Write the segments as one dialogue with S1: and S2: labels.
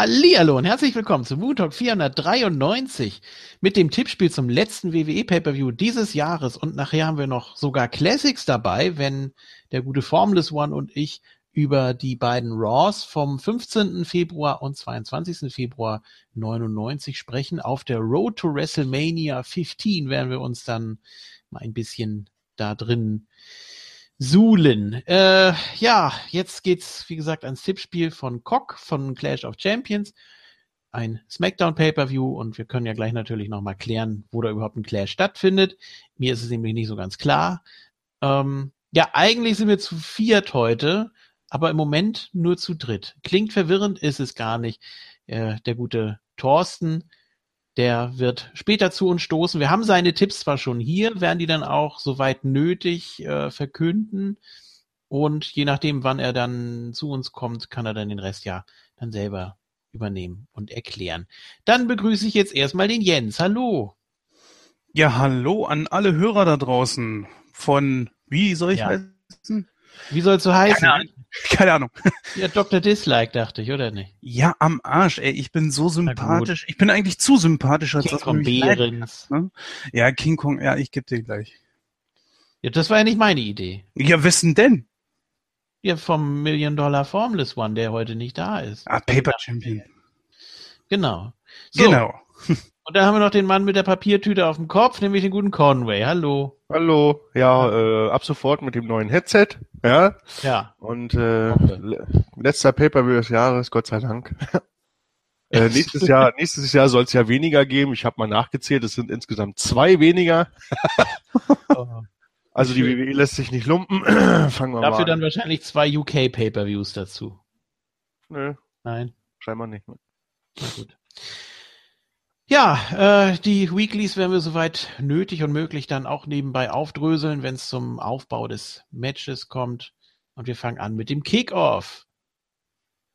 S1: Hallihallo und herzlich willkommen zu Moon Talk 493 mit dem Tippspiel zum letzten WWE Pay-Per-View dieses Jahres und nachher haben wir noch sogar Classics dabei, wenn der gute Formless One und ich über die beiden Raws vom 15. Februar und 22. Februar 99 sprechen. Auf der Road to WrestleMania 15 werden wir uns dann mal ein bisschen da drin suhlen. Äh, ja, jetzt geht's, wie gesagt, ans Tippspiel von Cock von Clash of Champions. Ein Smackdown Pay-Per-View und wir können ja gleich natürlich nochmal klären, wo da überhaupt ein Clash stattfindet. Mir ist es nämlich nicht so ganz klar. Ähm, ja, eigentlich sind wir zu viert heute, aber im Moment nur zu dritt. Klingt verwirrend, ist es gar nicht. Äh, der gute Thorsten der wird später zu uns stoßen. Wir haben seine Tipps zwar schon hier, werden die dann auch soweit nötig äh, verkünden. Und je nachdem, wann er dann zu uns kommt, kann er dann den Rest ja dann selber übernehmen und erklären. Dann begrüße ich jetzt erstmal den Jens. Hallo.
S2: Ja, hallo an alle Hörer da draußen von, wie soll ich ja. heißen?
S1: Wie soll es so heißen?
S2: Keine Ahnung. Keine Ahnung.
S1: Ja, Dr. Dislike, dachte ich, oder nicht?
S2: Ja, am Arsch, ey. Ich bin so sympathisch. Ich bin eigentlich zu sympathisch, als
S1: King Kong Behrens.
S2: Ne? Ja, King Kong, ja, ich geb dir gleich.
S1: Ja, das war ja nicht meine Idee.
S2: Ja, wessen denn?
S1: Ja, vom Million Dollar Formless One, der heute nicht da ist.
S2: Ah, Paper Champion.
S1: Genau. So.
S2: Genau.
S1: Und dann haben wir noch den Mann mit der Papiertüte auf dem Kopf, nämlich den guten Conway. Hallo.
S3: Hallo. Ja, äh, ab sofort mit dem neuen Headset. Ja.
S1: Ja.
S3: Und äh, le letzter Pay-per-View des Jahres, Gott sei Dank. äh, nächstes Jahr, nächstes Jahr soll es ja weniger geben. Ich habe mal nachgezählt, es sind insgesamt zwei weniger. also die WWE lässt sich nicht lumpen. Fangen wir
S1: Dafür
S3: mal an.
S1: dann wahrscheinlich zwei UK Pay-per-Views dazu.
S3: Nö,
S1: Nein.
S3: scheinbar nicht. Ne?
S1: Na gut. Ja, äh, die Weeklies werden wir soweit nötig und möglich dann auch nebenbei aufdröseln, wenn es zum Aufbau des Matches kommt. Und wir fangen an mit dem Kickoff.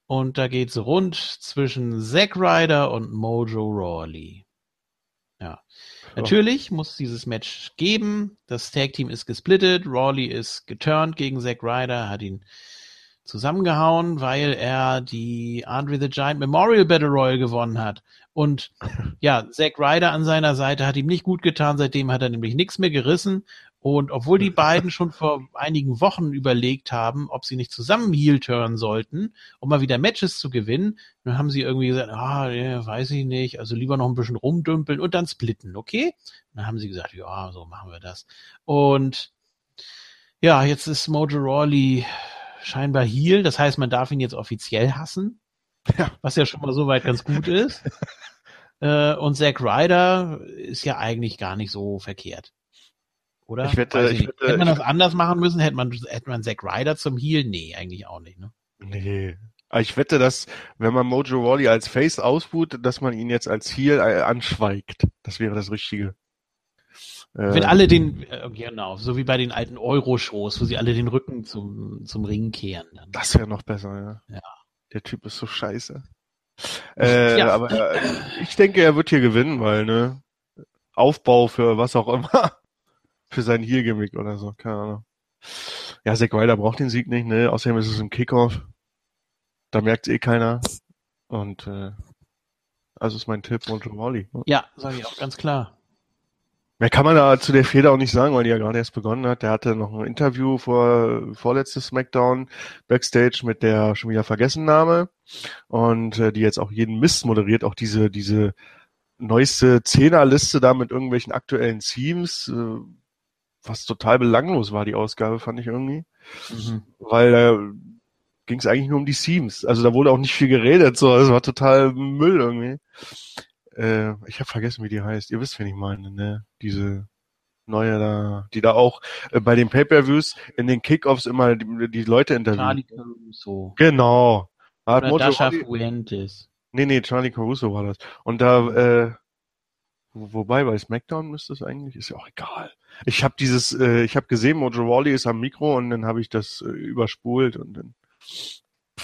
S1: Und da geht's rund zwischen Zack Ryder und Mojo Rawley. Ja. Natürlich muss dieses Match geben. Das Tag Team ist gesplittet. Rawley ist geturnt gegen Zack Ryder, hat ihn zusammengehauen, weil er die Andre the Giant Memorial Battle Royal gewonnen hat. Und ja, Zack Ryder an seiner Seite hat ihm nicht gut getan, seitdem hat er nämlich nichts mehr gerissen. Und obwohl die beiden schon vor einigen Wochen überlegt haben, ob sie nicht zusammen Heel turnen sollten, um mal wieder Matches zu gewinnen, dann haben sie irgendwie gesagt, ah, ja, weiß ich nicht, also lieber noch ein bisschen rumdümpeln und dann splitten, okay? Dann haben sie gesagt, ja, so machen wir das. Und ja, jetzt ist Mojo Rawley scheinbar Heel, das heißt, man darf ihn jetzt offiziell hassen,
S3: Ja.
S1: was ja schon mal soweit ganz gut ist. äh, und Zack Ryder ist ja eigentlich gar nicht so verkehrt. Oder?
S3: Ich wette- ich wette-
S1: hätte man das anders machen müssen, hätte man, hätte man Zack Ryder zum Heel? Nee, eigentlich auch nicht, ne?
S3: Nee. Aber ich wette, dass, wenn man Mojo Rawley als Face ausbuht, dass man ihn jetzt als Heel äh, anschweigt. Das wäre das Richtige. Äh,
S1: Wenn alle den, äh, genau, so wie bei den alten Euro-Shows, wo sie alle den Rücken zum, zum Ring kehren. Dann.
S3: Das wäre noch besser, ja.
S1: Ja.
S3: Der Typ ist so scheiße. Äh,
S1: Ja.
S3: Aber äh, ich denke, er wird hier gewinnen, weil, ne? Aufbau für was auch immer. Für sein Heel-Gimmick oder so, keine Ahnung. Ja, Zack Ryder braucht den Sieg nicht, ne? Außerdem ist es ein Kickoff. Da merkt eh keiner. Und äh, also ist mein Tipp Mojo Rawley.
S1: Ja, sage ich auch ganz klar.
S3: Mehr kann man da zu der Feder auch nicht sagen, weil die ja gerade erst begonnen hat. Der hatte noch ein Interview vor vorletztes Smackdown Backstage mit der schon wieder vergessen Name und äh, die jetzt auch jeden Mist moderiert, auch diese diese neueste Zehnerliste da mit irgendwelchen aktuellen Teams, äh, was total belanglos war die Ausgabe, fand ich irgendwie,
S1: Mhm.
S3: weil da ging es eigentlich nur um die Teams. Also da wurde auch nicht viel geredet, so, es war total Müll irgendwie. Äh, ich habe vergessen, wie die heißt. Ihr wisst, wen ich meine, ne? Diese neue da, die da auch äh, bei den Pay-per-Views in den Kickoffs immer die, die Leute interviewen.
S1: Charlie Caruso.
S3: Genau.
S1: Oder
S3: Mojo
S1: Dasha Fuentes.
S3: nee, nee, Charlie Caruso war das. Und da, äh, wo- wobei bei SmackDown müsste es eigentlich, ist ja auch egal. Ich habe dieses, äh, ich habe gesehen, Mojo Rawley ist am Mikro und dann habe ich das äh, überspult und dann,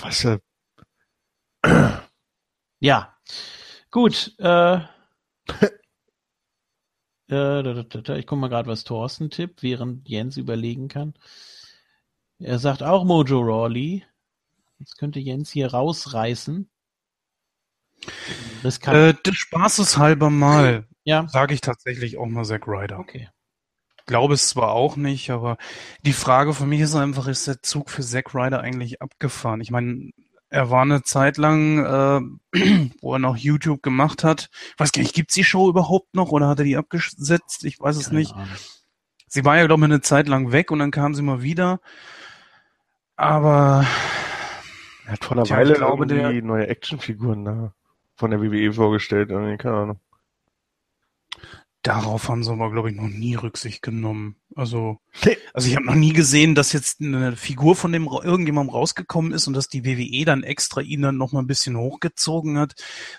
S3: was ja,
S1: Ja. Gut, äh, äh, ich guck mal gerade, was Thorsten tippt, während Jens überlegen kann. Er sagt auch Mojo Rawley. Jetzt könnte Jens hier rausreißen.
S2: Riskant. Äh, des Spaßes halber mal.
S1: Ja.
S2: Sage ich tatsächlich auch mal Zack Ryder.
S1: Okay.
S2: Glaube es zwar auch nicht, aber die Frage für mich ist einfach, ist der Zug für Zack Ryder eigentlich abgefahren? Ich meine, er war eine Zeit lang, äh, wo er noch YouTube gemacht hat. Ich weiß gar nicht, gibt's die Show überhaupt noch oder hat er die abgesetzt? Ich weiß es Keine nicht. Ahnung. Sie war ja, glaube ich, eine Zeit lang weg und dann kam sie mal wieder. Aber
S3: er hat vor einer Weile glaube, die neue Actionfiguren da von der WWE vorgestellt. Keine Ahnung.
S2: Darauf haben sie aber, glaube ich, noch nie Rücksicht genommen. Also, also ich habe noch nie gesehen, dass jetzt eine Figur von dem irgendjemandem rausgekommen ist und dass die WWE dann extra ihn dann noch mal ein bisschen hochgezogen hat,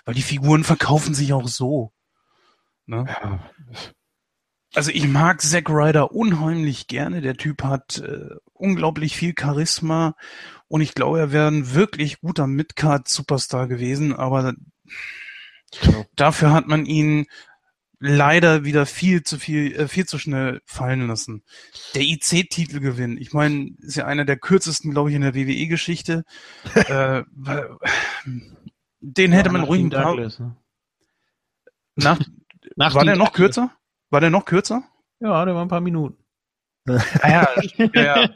S2: weil die Figuren verkaufen sich auch so. Ne? Ja. Also ich mag Zack Ryder unheimlich gerne. Der Typ hat äh, unglaublich viel Charisma und ich glaube, er wäre ein wirklich guter Midcard-Superstar gewesen, aber genau. dafür hat man ihn leider wieder viel zu viel, äh, viel zu schnell fallen lassen. Der IC-Titelgewinn, ich meine, ist ja einer der kürzesten, glaube ich, in der WWE-Geschichte. äh, den hätte ja, man ruhig ein paar... Douglas, ne? Nach, nach war der noch kürzer? War der noch kürzer?
S1: Ja, der war ein paar Minuten.
S2: ah, ja, ja.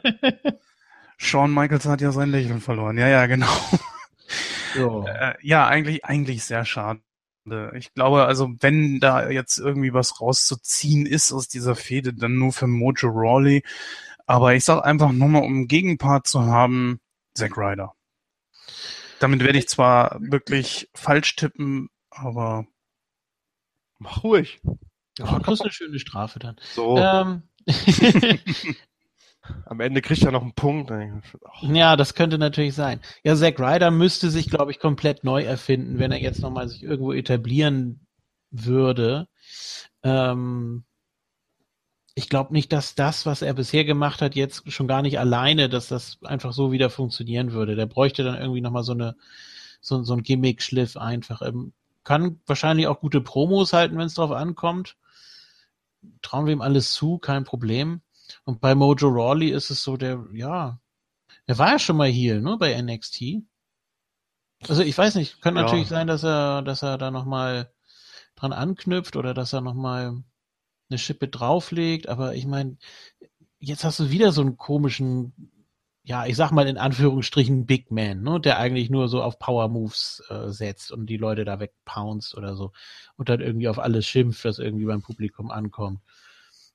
S2: Shawn Michaels hat ja sein Lächeln verloren. Ja, ja, genau. So. Äh, ja, eigentlich, eigentlich sehr schade. Ich glaube, also wenn da jetzt irgendwie was rauszuziehen ist aus dieser Fehde, dann nur für Mojo Rawley. Aber ich sag einfach nur mal, um einen Gegenpart zu haben, Zack Ryder. Damit werde ich zwar wirklich falsch tippen, aber
S3: mach ruhig.
S1: Ja, das ist eine schöne Strafe dann.
S3: So. Ähm. Am Ende kriegt er noch einen Punkt.
S1: Ja, das könnte natürlich sein. Ja, Zack Ryder müsste sich, glaube ich, komplett neu erfinden, wenn er jetzt nochmal sich irgendwo etablieren würde. Ähm, ich glaube nicht, dass das, was er bisher gemacht hat, jetzt schon gar nicht alleine, dass das einfach so wieder funktionieren würde. Der bräuchte dann irgendwie nochmal so eine, so, so ein Gimmick-Schliff einfach. Ähm, kann wahrscheinlich auch gute Promos halten, wenn es drauf ankommt. Trauen wir ihm alles zu, kein Problem. Und bei Mojo Rawley ist es so, der, ja, der war ja schon mal hier, ne, bei NXT. Also ich weiß nicht, könnte ja. natürlich sein, dass er, dass er da nochmal dran anknüpft oder dass er nochmal eine Schippe drauflegt, aber ich meine, jetzt hast du wieder so einen komischen, ja, ich sag mal in Anführungsstrichen Big Man, ne, der eigentlich nur so auf Power Moves äh, setzt und die Leute da wegpounced oder so und dann irgendwie auf alles schimpft, was irgendwie beim Publikum ankommt.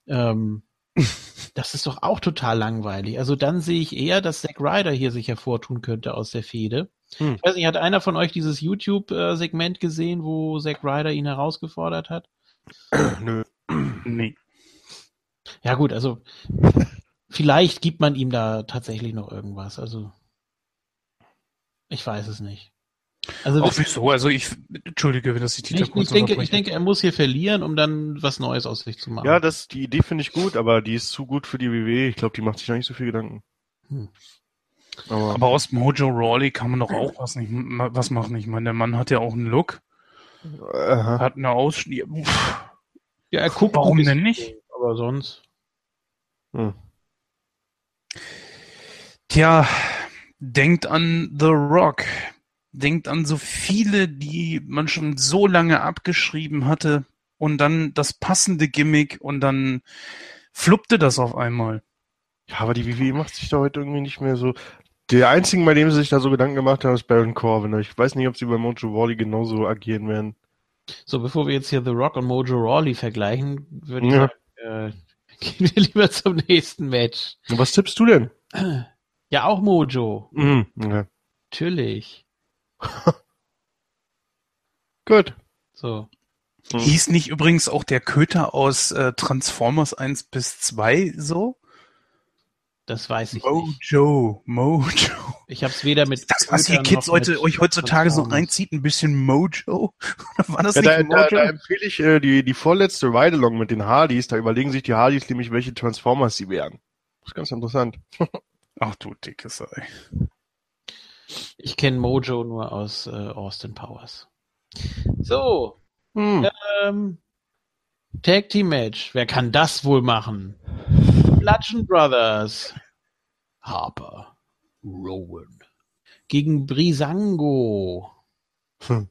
S1: Ähm, das ist doch auch total langweilig. Also dann sehe ich eher, dass Zack Ryder hier sich hervortun könnte aus der Fehde. Hm. Ich weiß nicht, hat einer von euch dieses YouTube-Segment gesehen, wo Zack Ryder ihn herausgefordert hat?
S3: Nö. Nee.
S1: Ja gut, also vielleicht gibt man ihm da tatsächlich noch irgendwas. Also ich weiß es nicht.
S2: Also auch wieso? Also ich entschuldige, wenn das die
S1: Titel ich, kurz ich denke, ich denke, er muss hier verlieren, um dann was Neues aus sich zu machen.
S3: Ja, das die Idee finde ich gut, aber die ist zu gut für die WWE. Ich glaube, die macht sich noch nicht so viel Gedanken. Hm.
S2: Aber, aber, aus Mojo Rawley kann man doch auch was nicht was machen. Ich meine, der Mann hat ja auch einen Look, Aha. hat eine Ausschnitt.
S1: Ja, er guckt.
S2: Warum denn nicht?
S1: Aber sonst. Hm.
S2: Tja, denkt an The Rock denkt an so viele, die man schon so lange abgeschrieben hatte und dann das passende Gimmick und dann fluppte das auf einmal.
S3: Ja, aber die WWE macht sich da heute irgendwie nicht mehr so. Der einzige, bei dem sie sich da so Gedanken gemacht haben, ist Baron Corbin. Ich weiß nicht, ob sie bei Mojo Rawley genauso agieren werden.
S1: So, bevor wir jetzt hier The Rock und Mojo Rawley vergleichen, würde ich ja. sagen, äh, gehen wir lieber zum nächsten Match.
S3: Und was tippst du denn?
S1: Ja, auch Mojo.
S3: Mhm, ja.
S1: Natürlich.
S3: Gut.
S1: So.
S2: Hm. Hieß nicht übrigens auch der Köter aus äh, Transformers 1 bis 2 so?
S1: Das weiß ich
S2: Mojo, nicht. Mojo, Mojo.
S1: Ich habe es weder mit
S2: Das, was ihr Kids heute, euch heutzutage so reinzieht, ein bisschen Mojo?
S3: Oder war das ja, nicht da, Mojo? Da, da empfehle ich äh, die, die vorletzte Ride-Along mit den Hardys. Da überlegen sich die Hardys nämlich, welche Transformers sie wären. Das ist ganz interessant.
S2: Ach du dicke Sei.
S1: Ich kenne Mojo nur aus äh, Austin Powers. So. Hm. Ähm, Tag Team Match. Wer kann das wohl machen? Bludgeon Brothers. Harper. Rowan. Gegen Brisango. Hm.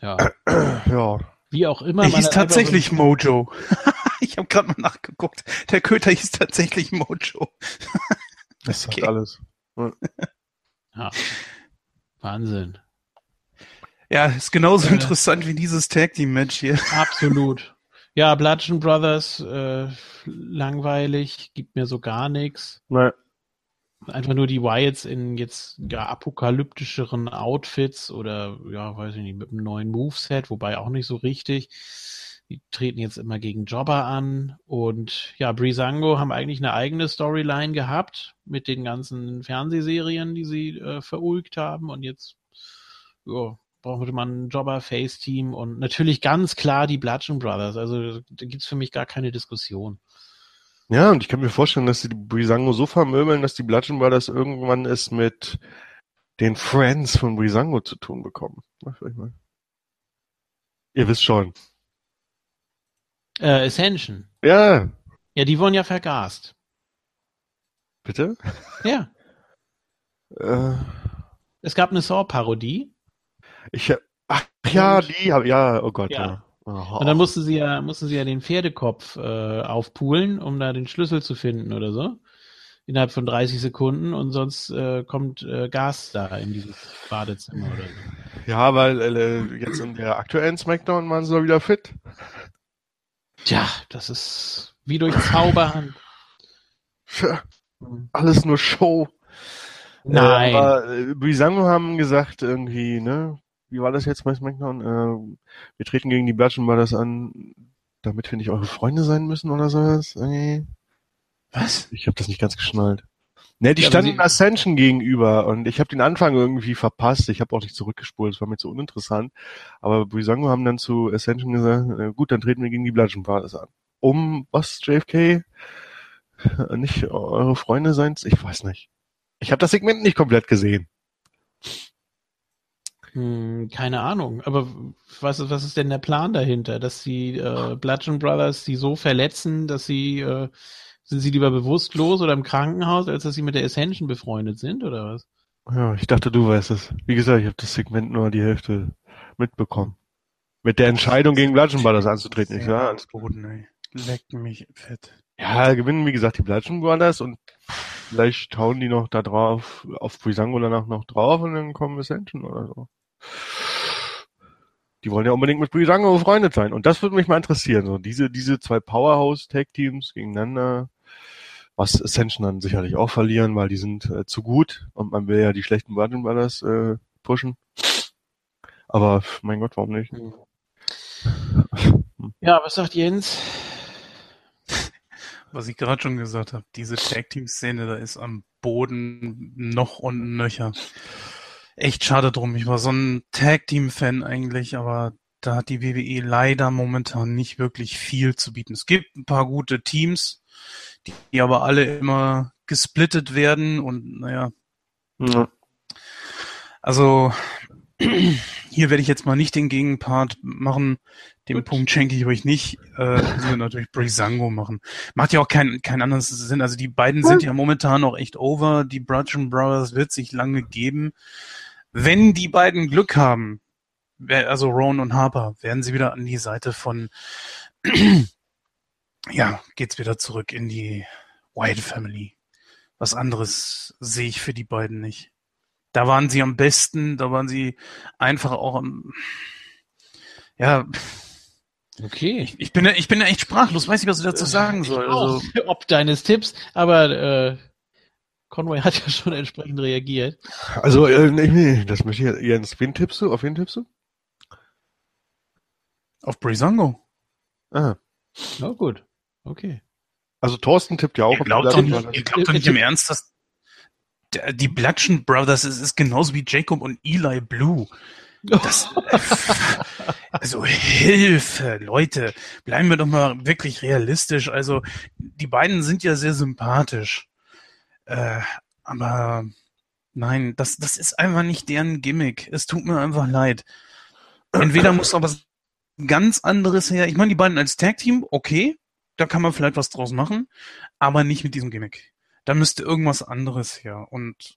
S1: Ja.
S3: Ja.
S1: Wie auch immer.
S2: Der
S1: man
S2: hieß tatsächlich Mojo. ich habe gerade mal nachgeguckt. Der Köter hieß tatsächlich Mojo.
S3: Das sagt
S2: Okay.
S3: alles.
S1: Ja. Wahnsinn.
S2: Ja, ist genauso
S1: Äh.
S2: interessant wie dieses Tag Team Match hier.
S1: Absolut. Ja, Bludgeon Brothers, äh, langweilig, gibt mir so gar nichts.
S3: Nein.
S1: Einfach nur die Wyatts in jetzt ja, apokalyptischeren Outfits oder ja, weiß ich nicht, mit einem neuen Moveset, wobei auch nicht so richtig. Die treten jetzt immer gegen Jobber an und ja, Breezango haben eigentlich eine eigene Storyline gehabt mit den ganzen Fernsehserien, die sie äh, verulgt haben und jetzt ja, brauchte man ein Jobber-Face-Team und natürlich ganz klar die Bludgeon Brothers. Also da gibt's für mich gar keine Diskussion.
S3: Ja, und ich kann mir vorstellen, dass sie die Brisango so vermöbeln, dass die Bludgeon Brothers irgendwann es mit den Friends von Brisango zu tun bekommen. Was ich meine? Ihr wisst schon.
S1: Äh, Ascension.
S3: Ja,
S1: Ja, die wurden ja vergast.
S3: bitte?
S1: Ja.
S3: Äh,
S1: Es gab eine Saw-Parodie
S3: ich, ach ja, die, hab- ja, oh Gott,
S1: Ja.
S3: ja. Oh,
S1: und dann musste sie ja, mussten sie ja den Pferdekopf äh, aufpulen, um da den Schlüssel zu finden oder so. Innerhalb von 30 Sekunden und sonst äh, kommt äh, Gas da in dieses Badezimmer oder so.
S3: ja, weil äh, jetzt in der aktuellen Smackdown waren sie doch wieder fit.
S1: Tja, das ist wie durch Zauberhand.
S3: Tja, Alles nur Show.
S1: Nein.
S3: Äh, aber äh, Brisango haben gesagt irgendwie, ne? Wie war das jetzt bei SmackDown? Äh, wir treten gegen die Bludgeon Brothers an, damit wir nicht eure Freunde sein müssen oder sowas. Irgendwie.
S2: Was?
S3: Ich habe das nicht ganz geschnallt. Ne, die
S1: Ja,
S3: standen Ascension gegenüber und ich habe den Anfang irgendwie verpasst. Ich habe auch nicht zurückgespult, es war mir zu uninteressant. Aber Brisango haben dann zu Ascension gesagt, gut, dann treten wir gegen die Bludgeon Brothers an. Um was, JFK? Nicht eure Freunde sein? Ich weiß nicht. Ich habe das Segment nicht komplett gesehen.
S1: Hm, keine Ahnung. Aber was, ist- was ist denn der Plan dahinter? Dass die äh, Bludgeon Brothers die so verletzen, dass sie äh, sind sie lieber bewusstlos oder im Krankenhaus, als dass sie mit der Ascension befreundet sind oder was?
S3: Ja, ich dachte, du weißt es. Wie gesagt, ich habe das Segment nur die Hälfte mitbekommen. Mit der Entscheidung gegen Bludgeon Brothers anzutreten. Ich, ja, alles gut.
S2: Boden, ey. Leck mich fett.
S3: ja, gewinnen, wie gesagt, die Bludgeon Brothers und vielleicht hauen die noch da drauf, auf Brisango danach noch drauf und dann kommen Ascension oder so. Die wollen ja unbedingt mit Brisango befreundet sein. Und das würde mich mal interessieren. So diese, diese zwei Powerhouse-Tag-Teams gegeneinander. Was Ascension dann sicherlich auch verlieren, weil die sind äh, zu gut und man will ja die schlechten Bludgeon Brothers äh, pushen. Aber mein Gott, warum nicht?
S1: Ja, was sagt Jens?
S2: Was ich gerade schon gesagt habe, diese Tag Team Szene, da ist am Boden noch und nöcher. Echt schade drum. Ich war so ein Tag Team Fan eigentlich, aber da hat die WWE leider momentan nicht wirklich viel zu bieten. Es gibt ein paar gute Teams, die, die aber alle immer gesplittet werden und naja,
S3: Ja.
S2: also hier werde ich jetzt mal nicht den Gegenpart machen. Den
S1: Gut.
S2: Punkt schenke ich euch nicht. Äh, müssen wir natürlich Brisango machen. Macht ja auch keinen keinen anderen Sinn. Also die beiden sind ja momentan noch echt over. Die Bludgeon Brothers wird sich lange geben. Wenn die beiden Glück haben, also Rowan und Harper, werden sie wieder an die Seite von ja, geht's wieder zurück in die White Family. Was anderes sehe ich für die beiden nicht. Da waren sie am besten, da waren sie einfach auch am, ja,
S1: Okay.
S2: ich, ich bin, ja- ich bin ja echt sprachlos, weiß nicht, was ich dazu sagen
S1: Ich
S2: soll.
S1: auch,
S2: Also,
S1: ob deines Tipps, aber äh, Conway hat ja schon entsprechend reagiert.
S3: Also, äh, nee, nee, das möchte ich, Jens, wen tippst du? Auf wen tippst du?
S2: auf Brisango.
S3: Ah.
S1: Na gut. Okay.
S3: Also Thorsten tippt ja auch
S2: Ihr
S3: auf
S2: glaubt, doch nicht,
S3: Brothers.
S2: ihr glaubt doch nicht im Ernst, dass der, die Bludgeon Brothers ist, ist genauso wie Jacob und Eli Blue. Das, also Hilfe, Leute, bleiben wir doch mal wirklich realistisch. Also die beiden sind ja sehr sympathisch, äh, aber nein, das das ist einfach nicht deren Gimmick. Es tut mir einfach leid. Entweder muss was ganz anderes her. Ich meine, die beiden als Tag Team, okay, da kann man vielleicht was draus machen, aber nicht mit diesem Gimmick. Da müsste irgendwas anderes her. Und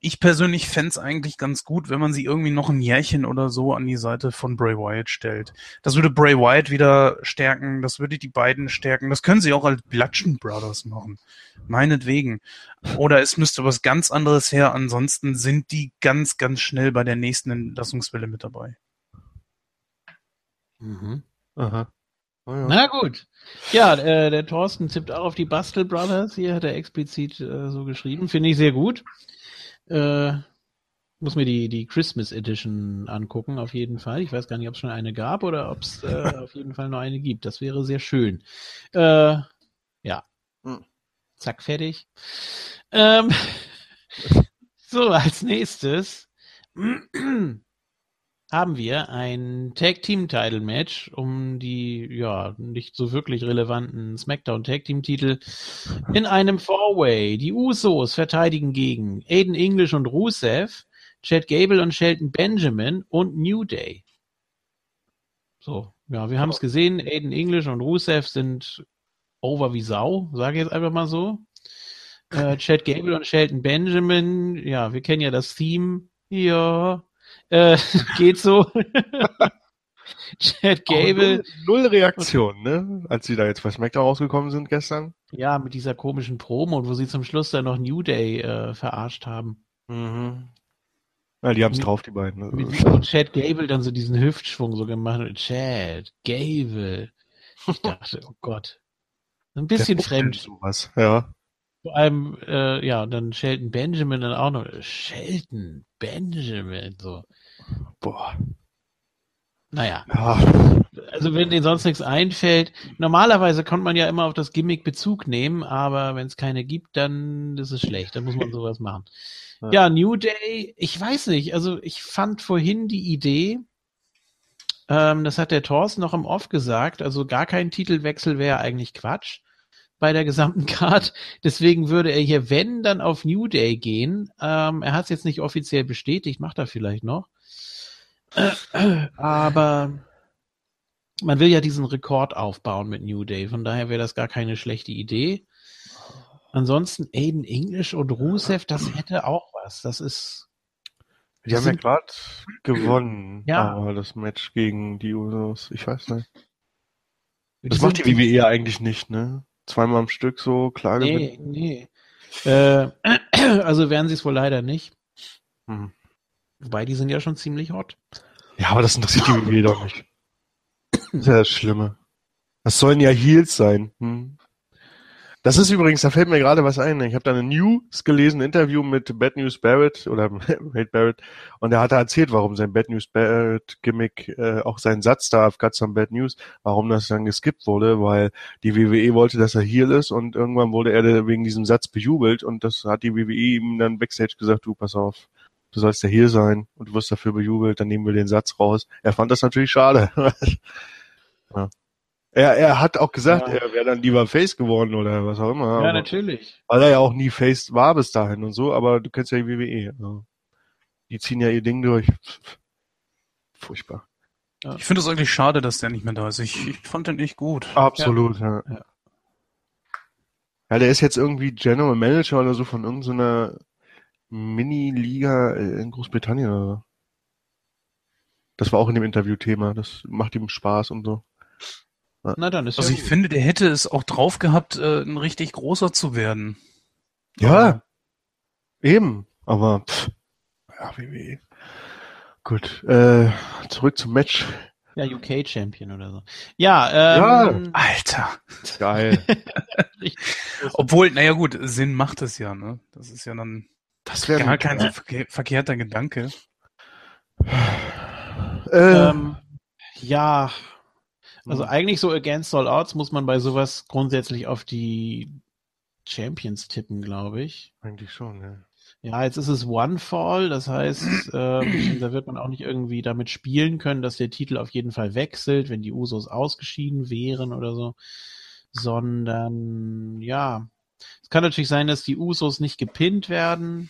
S2: ich persönlich fände eigentlich ganz gut, wenn man sie irgendwie noch ein Jährchen oder so an die Seite von Bray Wyatt stellt. Das würde Bray Wyatt wieder stärken, das würde die beiden stärken. Das können sie auch als Bludgeon Brothers machen. Meinetwegen. Oder es müsste was ganz anderes her, ansonsten sind die ganz, ganz schnell bei der nächsten Entlassungswelle mit dabei.
S1: Mhm. Aha. Oh ja. Na gut. Ja, äh, der Thorsten tippt auch auf die Bastel Brothers. Hier hat er explizit äh, so geschrieben. Finde ich sehr gut. Äh, muss mir die, die Christmas Edition angucken, auf jeden Fall. Ich weiß gar nicht, ob es schon eine gab oder ob es äh, auf jeden Fall noch eine gibt. Das wäre sehr schön. Äh, ja. Hm. Zack, fertig. Ähm, so, als nächstes haben wir ein Tag Team Title Match um die ja nicht so wirklich relevanten SmackDown Tag Team Titel in einem Four Way. Die Usos verteidigen gegen Aiden English und Rusev, Chad Gable und Shelton Benjamin und New Day. So, ja, wir haben es gesehen. Aiden English und Rusev sind over wie Sau, sage ich jetzt einfach mal so. Äh, Chad Gable und Shelton Benjamin, ja, wir kennen ja das Theme. Ja, äh, geht so.
S3: Chad Gable. Null, null, Reaktion, ne? Als sie da jetzt bei SmackDown rausgekommen sind gestern.
S1: Ja, mit dieser komischen Promo, wo sie zum Schluss dann noch New Day äh, verarscht haben. Mhm.
S3: Ja, die haben es drauf, die beiden. Ne?
S1: Mit Chad Gable dann so diesen Hüftschwung so gemacht. Chad Gable. Ich dachte, oh Gott. Ein bisschen fremd.
S3: Sowas, ja.
S1: Vor allem, äh, ja, und dann Shelton Benjamin dann auch noch. Shelton Benjamin, so.
S3: Boah.
S1: Naja. Ja. Also wenn dir sonst nichts einfällt, normalerweise kann man ja immer auf das Gimmick Bezug nehmen, aber wenn es keine gibt, dann ist es schlecht, dann muss man sowas machen. Ja. ja, New Day, ich weiß nicht, also ich fand vorhin die Idee, ähm, das hat der Thorsten noch im Off gesagt, also gar kein Titelwechsel wäre eigentlich Quatsch bei der gesamten Card. Deswegen würde er hier, wenn, dann auf New Day gehen. Ähm, er hat es jetzt nicht offiziell bestätigt, macht er vielleicht noch. Aber man will ja diesen Rekord aufbauen mit New Day. Von daher wäre das gar keine schlechte Idee. Ansonsten Aiden English und Rusev, das hätte auch was. Das ist.
S3: Die haben ja gerade gewonnen, ja. aber das Match gegen die Usos, ich weiß nicht. Das macht die WWE ja eigentlich nicht, ne? zweimal am Stück so klar
S1: Nee, nee. Äh, also werden sie es wohl leider nicht. Hm. Wobei, die sind ja schon ziemlich hot.
S3: Ja, aber das interessiert die WWE doch nicht. Das ist ja das Schlimme. Das sollen ja Heels sein. Hm. Das ist übrigens, da fällt mir gerade was ein. Ich habe da eine News gelesen, ein Interview mit Bad News Barrett oder Wade Barrett und er hat da erzählt, warum sein Bad News Barrett Gimmick, äh, auch sein Satz da, I've got some bad news, warum das dann geskippt wurde, weil die WWE wollte, dass er Heel ist und irgendwann wurde er wegen diesem Satz bejubelt und das hat die WWE ihm dann Backstage gesagt, du, pass auf, du sollst der Heel sein und du wirst dafür bejubelt, dann nehmen wir den Satz raus. Er fand das natürlich schade. ja. Er, er hat auch gesagt, ja. er wäre dann lieber Face geworden oder was auch immer.
S1: Ja, natürlich.
S3: Weil er ja auch nie Face war bis dahin und so, aber du kennst ja die WWE. Also die ziehen ja ihr Ding durch. Furchtbar.
S2: Ja. Ich finde es eigentlich schade, dass der nicht mehr da ist. Ich, ich fand den echt gut.
S3: Absolut, ja. ja. Ja, der ist jetzt irgendwie General Manager oder so von irgendeiner Mini-Liga in Großbritannien oder so. Das war auch in dem Interview-Thema. Das macht ihm Spaß und so.
S2: Na dann ist Also ja ich gut. finde, der hätte es auch drauf gehabt, äh, ein richtig großer zu werden.
S3: Ja, aber, eben. Aber pff, ja, wie, wie. Gut, äh, zurück zum Match.
S1: Ja, UK Champion oder so. Ja,
S2: ähm, ja. Alter.
S3: Geil.
S2: Obwohl, naja gut, Sinn macht es ja, ne? Das ist ja dann
S3: das gar
S2: ein, kein so verkehrter Gedanke.
S1: Ähm, ja, also mhm. eigentlich so Against All Odds muss man bei sowas grundsätzlich auf die Champions tippen, glaube ich.
S3: Eigentlich schon, ja.
S1: Ja, jetzt ist es One Fall, das heißt, ähm, da wird man auch nicht irgendwie damit spielen können, dass der Titel auf jeden Fall wechselt, wenn die Usos ausgeschieden wären oder so, sondern ja, es kann natürlich sein, dass die Usos nicht gepinnt werden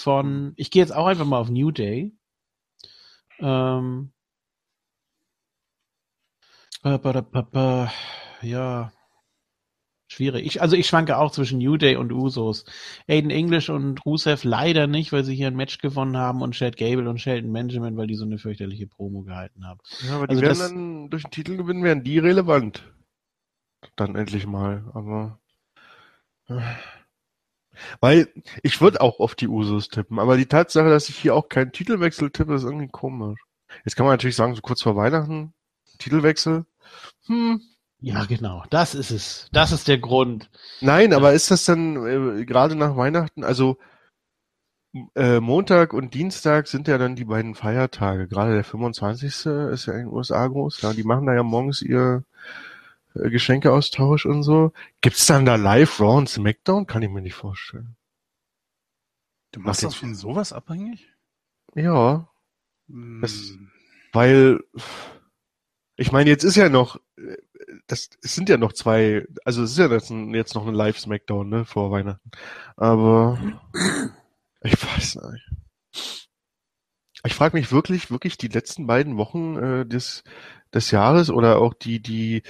S1: von, ich gehe jetzt auch einfach mal auf New Day. Ähm, ja. schwierig. Ich, also ich schwanke auch zwischen New Day und Usos. Aiden English und Rusev leider nicht, weil sie hier ein Match gewonnen haben und Chad Gable und Shelton Benjamin, weil die so eine fürchterliche Promo gehalten haben.
S3: Ja, aber die
S1: Also
S3: werden
S1: das-
S3: dann durch den Titel gewinnen, werden die relevant. Dann endlich mal, aber. äh. Weil ich würde auch auf die Usos tippen, aber die Tatsache, dass ich hier auch keinen Titelwechsel tippe, ist irgendwie komisch. Jetzt kann man natürlich sagen, so kurz vor Weihnachten, Titelwechsel. Hm.
S1: Ja, genau. Das ist es. Das ist der Grund.
S3: Nein, aber ist das dann äh, gerade nach Weihnachten, also äh, Montag und Dienstag sind ja dann die beiden Feiertage. Gerade der 25. ist ja in den USA groß. Ja, die machen da ja morgens ihr Geschenkeaustausch und so. Gibt's dann da live Raw und SmackDown? Kann ich mir nicht vorstellen.
S2: Du machst
S3: Mach
S2: das
S3: jetzt-
S2: von sowas abhängig?
S3: Ja,
S2: Hm,
S3: Das- weil ich meine, jetzt ist ja noch, äh, das es sind ja noch zwei, also es ist ja jetzt, ein, jetzt noch eine Live Smackdown, ne, vor Weihnachten. Aber ich weiß nicht. Ich frage mich wirklich, wirklich die letzten beiden Wochen äh, des des Jahres oder auch die die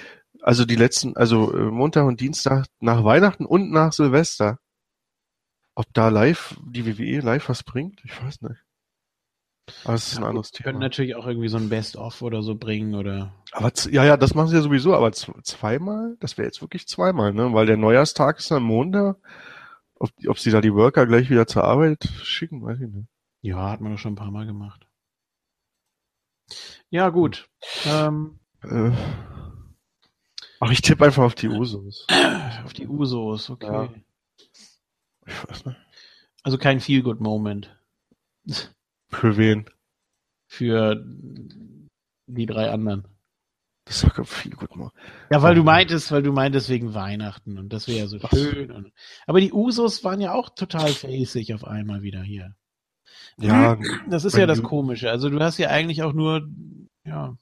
S3: also die letzten, also äh, Montag und Dienstag nach Weihnachten und nach Silvester, ob da live die WWE live was bringt? Ich weiß nicht. Aber das ist ein
S1: Ja,
S3: anderes
S1: Können
S3: Thema.
S1: natürlich auch irgendwie so ein Best-of oder so bringen oder.
S3: Aber ja, ja, das machen sie ja sowieso, aber zweimal? Das wäre jetzt wirklich zweimal, ne? Weil der Neujahrstag ist am Montag. Ob, ob sie da die Worker gleich wieder zur Arbeit schicken, weiß ich nicht.
S1: Ja, hat man doch schon ein paar Mal gemacht. Ja, gut. Ähm,
S3: Äh, ach, ich tippe einfach auf die Usos.
S1: auf die Usos, okay.
S3: Ja. Ich weiß nicht.
S1: Also kein Feel-Good-Moment
S3: Für wen?
S1: für die drei anderen.
S3: Das viel gut mal.
S1: Ja, weil du
S3: Oh.
S1: meintest, weil du meintest wegen Weihnachten und das wäre ja so
S3: Ach
S1: schön. Und, aber die Usos waren ja auch total facig auf einmal wieder hier.
S3: Ja,
S1: Das ist ja das Komische. Also du hast ja eigentlich auch nur, ja,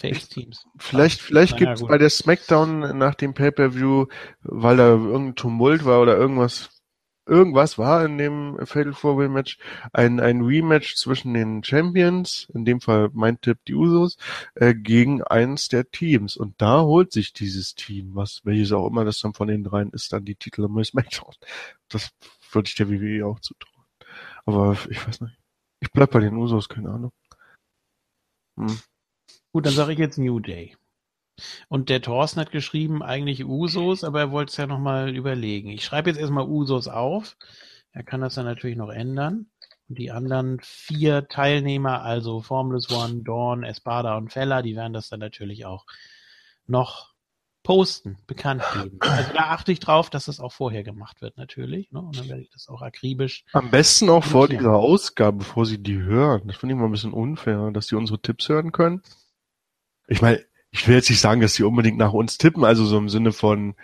S1: Face-Teams.
S3: vielleicht, vielleicht
S1: Naja,
S3: gibt's
S1: gut.
S3: bei der Smackdown nach dem Pay-Per-View, weil da irgendein Tumult war oder irgendwas, irgendwas war in dem Fatal Four Way Match, ein, ein Rematch zwischen den Champions, in dem Fall mein Tipp die Usos, äh, gegen eins der Teams. Und da holt sich dieses Team, was, welches auch immer das dann von den dreien ist, dann die Titel im Smackdown. Das würde ich der WWE auch zutrauen. Aber ich weiß nicht. Ich bleib bei den Usos, keine Ahnung. Hm.
S1: Gut, dann sage ich jetzt New Day. Und der Thorsten hat geschrieben, eigentlich Usos, aber er wollte es ja nochmal überlegen. Ich schreibe jetzt erstmal Usos auf. Er kann das dann natürlich noch ändern. Und die anderen vier Teilnehmer, also Formless One, Dawn, Espada und Fella, die werden das dann natürlich auch noch posten, bekannt geben. Also da achte ich drauf, dass das auch vorher gemacht wird, natürlich. Ne? Und dann werde ich das auch akribisch.
S3: Am besten auch vor dieser Ausgabe, bevor sie die hören. Das finde ich mal ein bisschen unfair, dass die unsere Tipps hören können. Ich meine, ich will jetzt nicht sagen, dass die unbedingt nach uns tippen, also so im Sinne von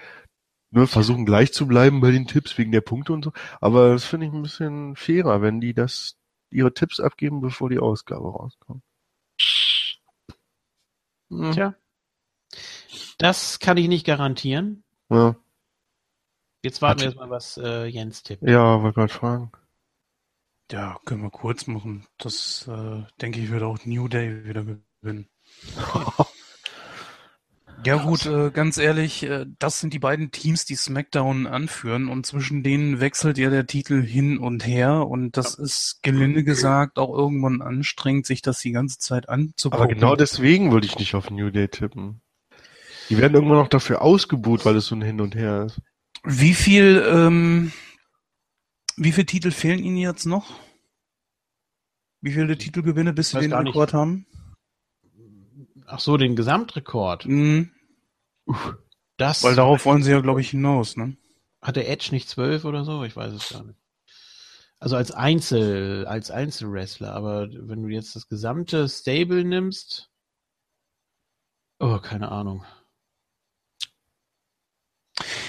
S3: nur versuchen gleich zu bleiben bei den Tipps wegen der Punkte und so. Aber das finde ich ein bisschen fairer, wenn die das ihre Tipps abgeben, bevor die Ausgabe rauskommt. Hm,
S1: Tja. Das kann ich nicht garantieren.
S3: Ja,
S1: Jetzt warten
S3: Hat-
S1: wir erstmal, was äh, Jens tippt.
S3: ja wollte gerade fragen.
S2: Ja, können wir kurz machen. Das, äh, denke ich, wird auch New Day wieder gewinnen. Ja gut, äh, ganz ehrlich, äh, das sind die beiden Teams, die SmackDown anführen und zwischen denen wechselt ja der Titel hin und her und das ist gelinde gesagt auch irgendwann anstrengend, sich das die ganze Zeit anzugucken.
S3: Aber genau deswegen würde ich nicht auf New Day tippen. Die werden irgendwann noch dafür ausgebuht, weil es so ein Hin und Her ist.
S2: Wie viel, ähm, wie viele Titel fehlen Ihnen jetzt noch? Wie viele Titelgewinne, bis Sie den. Rekord haben?
S1: Ach so, den Gesamtrekord.
S2: Mhm.
S1: Das
S2: Weil darauf wollen Sie ja, glaube ich, hinaus, ne?
S1: hat der Edge nicht zwölf oder so? Ich weiß es gar nicht. Also als Einzel, als Einzelwrestler, aber wenn du jetzt das gesamte Stable nimmst, oh, keine Ahnung.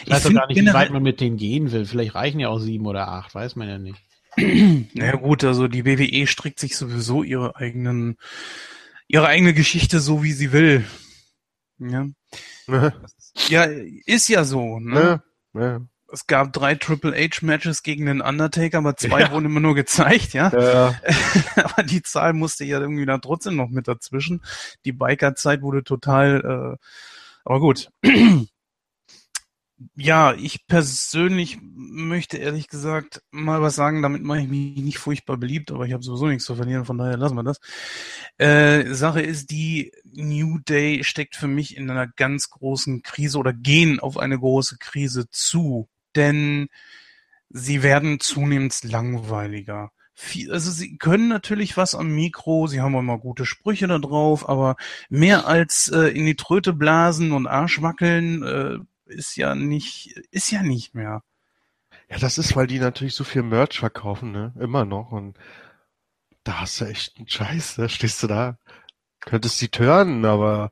S1: Ich weiß
S2: find
S1: gar nicht, wie weit man mit denen gehen will. Vielleicht reichen ja auch sieben oder acht, weiß man ja nicht.
S2: Naja gut, also die WWE strickt sich sowieso ihre eigenen, ihre eigene Geschichte so, wie sie will. Ja,
S3: Ne?
S2: ja ist ja so. Ne?
S3: Ne? Ja.
S2: Es gab drei Triple H Matches gegen den Undertaker, aber zwei
S3: Ja.
S2: wurden immer nur gezeigt, ja.
S3: Ja,
S2: aber die Zahl musste ja irgendwie da trotzdem noch mit dazwischen. Die Biker-Zeit wurde total Aber gut. Ja, ich persönlich möchte ehrlich gesagt mal was sagen, damit mache ich mich nicht furchtbar beliebt, aber ich habe sowieso nichts zu verlieren, von daher lassen wir das. Äh, Sache ist, die New Day steckt für mich in einer ganz großen Krise oder gehen auf eine große Krise zu, denn sie werden zunehmend langweiliger. Also sie können natürlich was am Mikro, sie haben immer gute Sprüche da drauf, aber mehr als äh, in die Tröte blasen und Arsch wackeln äh, ist ja nicht, ist ja nicht mehr.
S3: Ja, das ist, weil die natürlich so viel Merch verkaufen, ne? Immer noch. Und da hast du echt einen Scheiß, da stehst du da. Könntest sie turnen, aber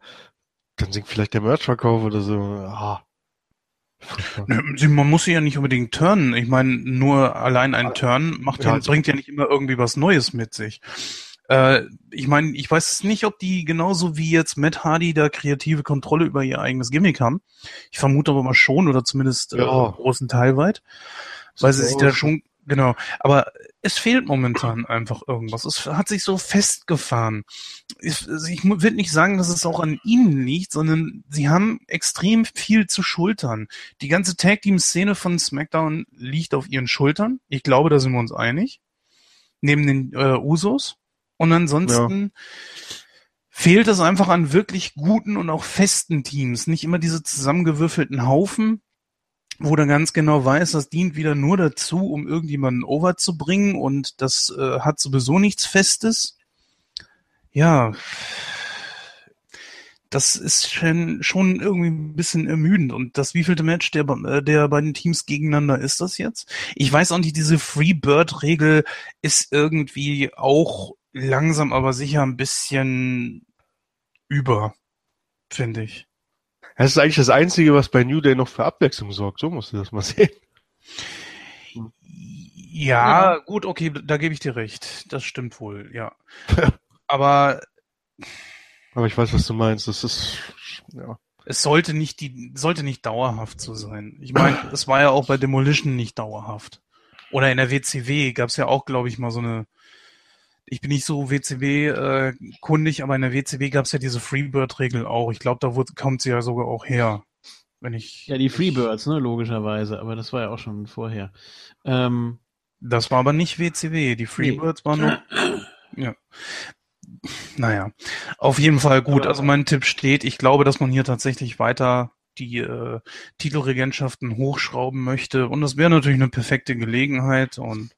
S3: dann sinkt vielleicht der Merchverkauf oder so. Ah.
S2: Man muss sie ja nicht unbedingt turnen. Ich meine, nur allein ein Turn macht ja, also bringt ja nicht immer irgendwie was Neues mit sich. Äh, ich meine, ich weiß nicht, ob die genauso wie jetzt Matt Hardy da kreative Kontrolle über ihr eigenes Gimmick haben. Ich vermute aber mal schon, oder zumindest äh, ja. großen Teil weit. Weil sie sich da schon, genau. Aber es fehlt momentan einfach irgendwas. Es hat sich so festgefahren. Ich, ich will nicht sagen, dass es auch an ihnen liegt, sondern sie haben extrem viel zu schultern. Die ganze Tag-Team-Szene von SmackDown liegt auf ihren Schultern. Ich glaube, da sind wir uns einig. Neben den äh, Usos. Und ansonsten ja. fehlt es einfach an wirklich guten und auch festen Teams. Nicht immer diese zusammengewürfelten Haufen, wo du ganz genau weiß, das dient wieder nur dazu, um irgendjemanden over zu bringen und das äh, hat sowieso nichts Festes. Ja, das ist schon, schon irgendwie ein bisschen ermüdend. Und das wievielte Match der, äh, der beiden Teams gegeneinander ist das jetzt? Ich weiß auch nicht, diese Freebird-Regel ist irgendwie auch langsam aber sicher ein bisschen über, finde ich.
S3: Das ist eigentlich das Einzige, was bei New Day noch für Abwechslung sorgt. So musst du das mal sehen.
S2: Ja, ja. gut, okay, da gebe ich dir recht. Das stimmt wohl, ja. aber.
S3: Aber ich weiß, was du meinst. Das ist, ja.
S2: Es sollte nicht die, sollte nicht dauerhaft so sein. Ich meine, es war ja auch bei Demolition nicht dauerhaft. Oder in der WCW gab es ja auch, glaube ich, mal so eine, ich bin nicht so WCW-kundig, äh, aber in der WCW gab es ja diese Freebird-Regel auch. Ich glaube, da wurde, kommt sie ja sogar auch her. Wenn ich.
S1: Ja, die Freebirds, ne, logischerweise, aber das war ja auch schon vorher. Ähm,
S2: das war aber nicht WCW. Die Freebirds nee. waren nur. ja. Naja, auf jeden Fall gut. Aber, also mein Tipp steht. Ich glaube, dass man hier tatsächlich weiter die äh, Titelregentschaften hochschrauben möchte. Und das wäre natürlich eine perfekte Gelegenheit. Und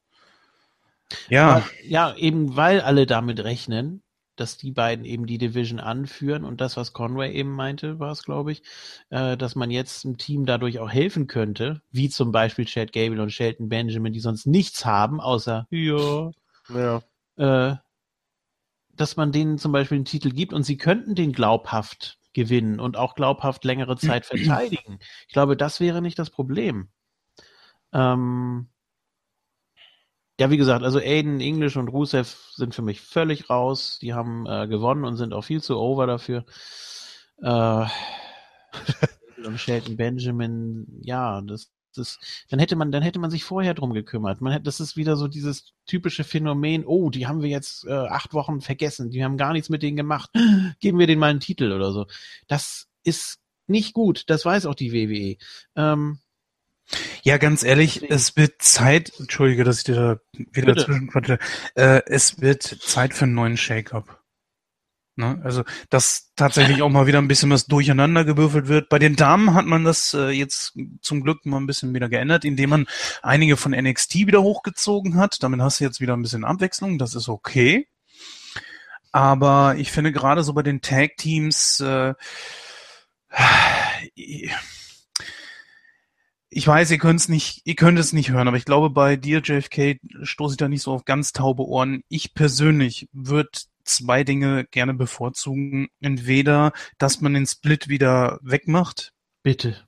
S1: ja. Aber, ja, eben weil alle damit rechnen, dass die beiden eben die Division anführen und das, was Conway eben meinte, war es, glaube ich, äh, dass man jetzt dem Team dadurch auch helfen könnte, wie zum Beispiel Chad Gable und Shelton Benjamin, die sonst nichts haben, außer ja, ja. Äh, dass man denen zum Beispiel einen Titel gibt und sie könnten den glaubhaft gewinnen und auch glaubhaft längere Zeit verteidigen. Ich glaube, das wäre nicht das Problem. Ähm, ja, wie gesagt, also Aiden, English und Rusev sind für mich völlig raus. Die haben äh, gewonnen und sind auch viel zu over dafür. Äh, und Shelton Benjamin, ja, das, das, dann hätte man, dann hätte man sich vorher drum gekümmert. Man hätte, das ist wieder so dieses typische Phänomen, oh, die haben wir jetzt äh, acht Wochen vergessen, die haben gar nichts mit denen gemacht. Geben wir denen mal einen Titel oder so. Das ist nicht gut, das weiß auch die WWE. Ähm,
S2: ja, ganz ehrlich, es wird Zeit, entschuldige, dass ich dir da wieder zwischenquatsche, äh, es wird Zeit für einen neuen Shake-up. Ne? Also, dass tatsächlich auch mal wieder ein bisschen was durcheinander gewürfelt wird. Bei den Damen hat man das äh, jetzt zum Glück mal ein bisschen wieder geändert, indem man einige von NXT wieder hochgezogen hat. Damit hast du jetzt wieder ein bisschen Abwechslung, das ist okay. Aber ich finde gerade so bei den Tag-Teams, äh, ich weiß, ihr könnt es nicht, ihr könnt es nicht hören, aber ich glaube, bei dir, JFK, stoße ich da nicht so auf ganz taube Ohren. Ich persönlich würde zwei Dinge gerne bevorzugen. Entweder, dass man den Split wieder wegmacht.
S1: Bitte.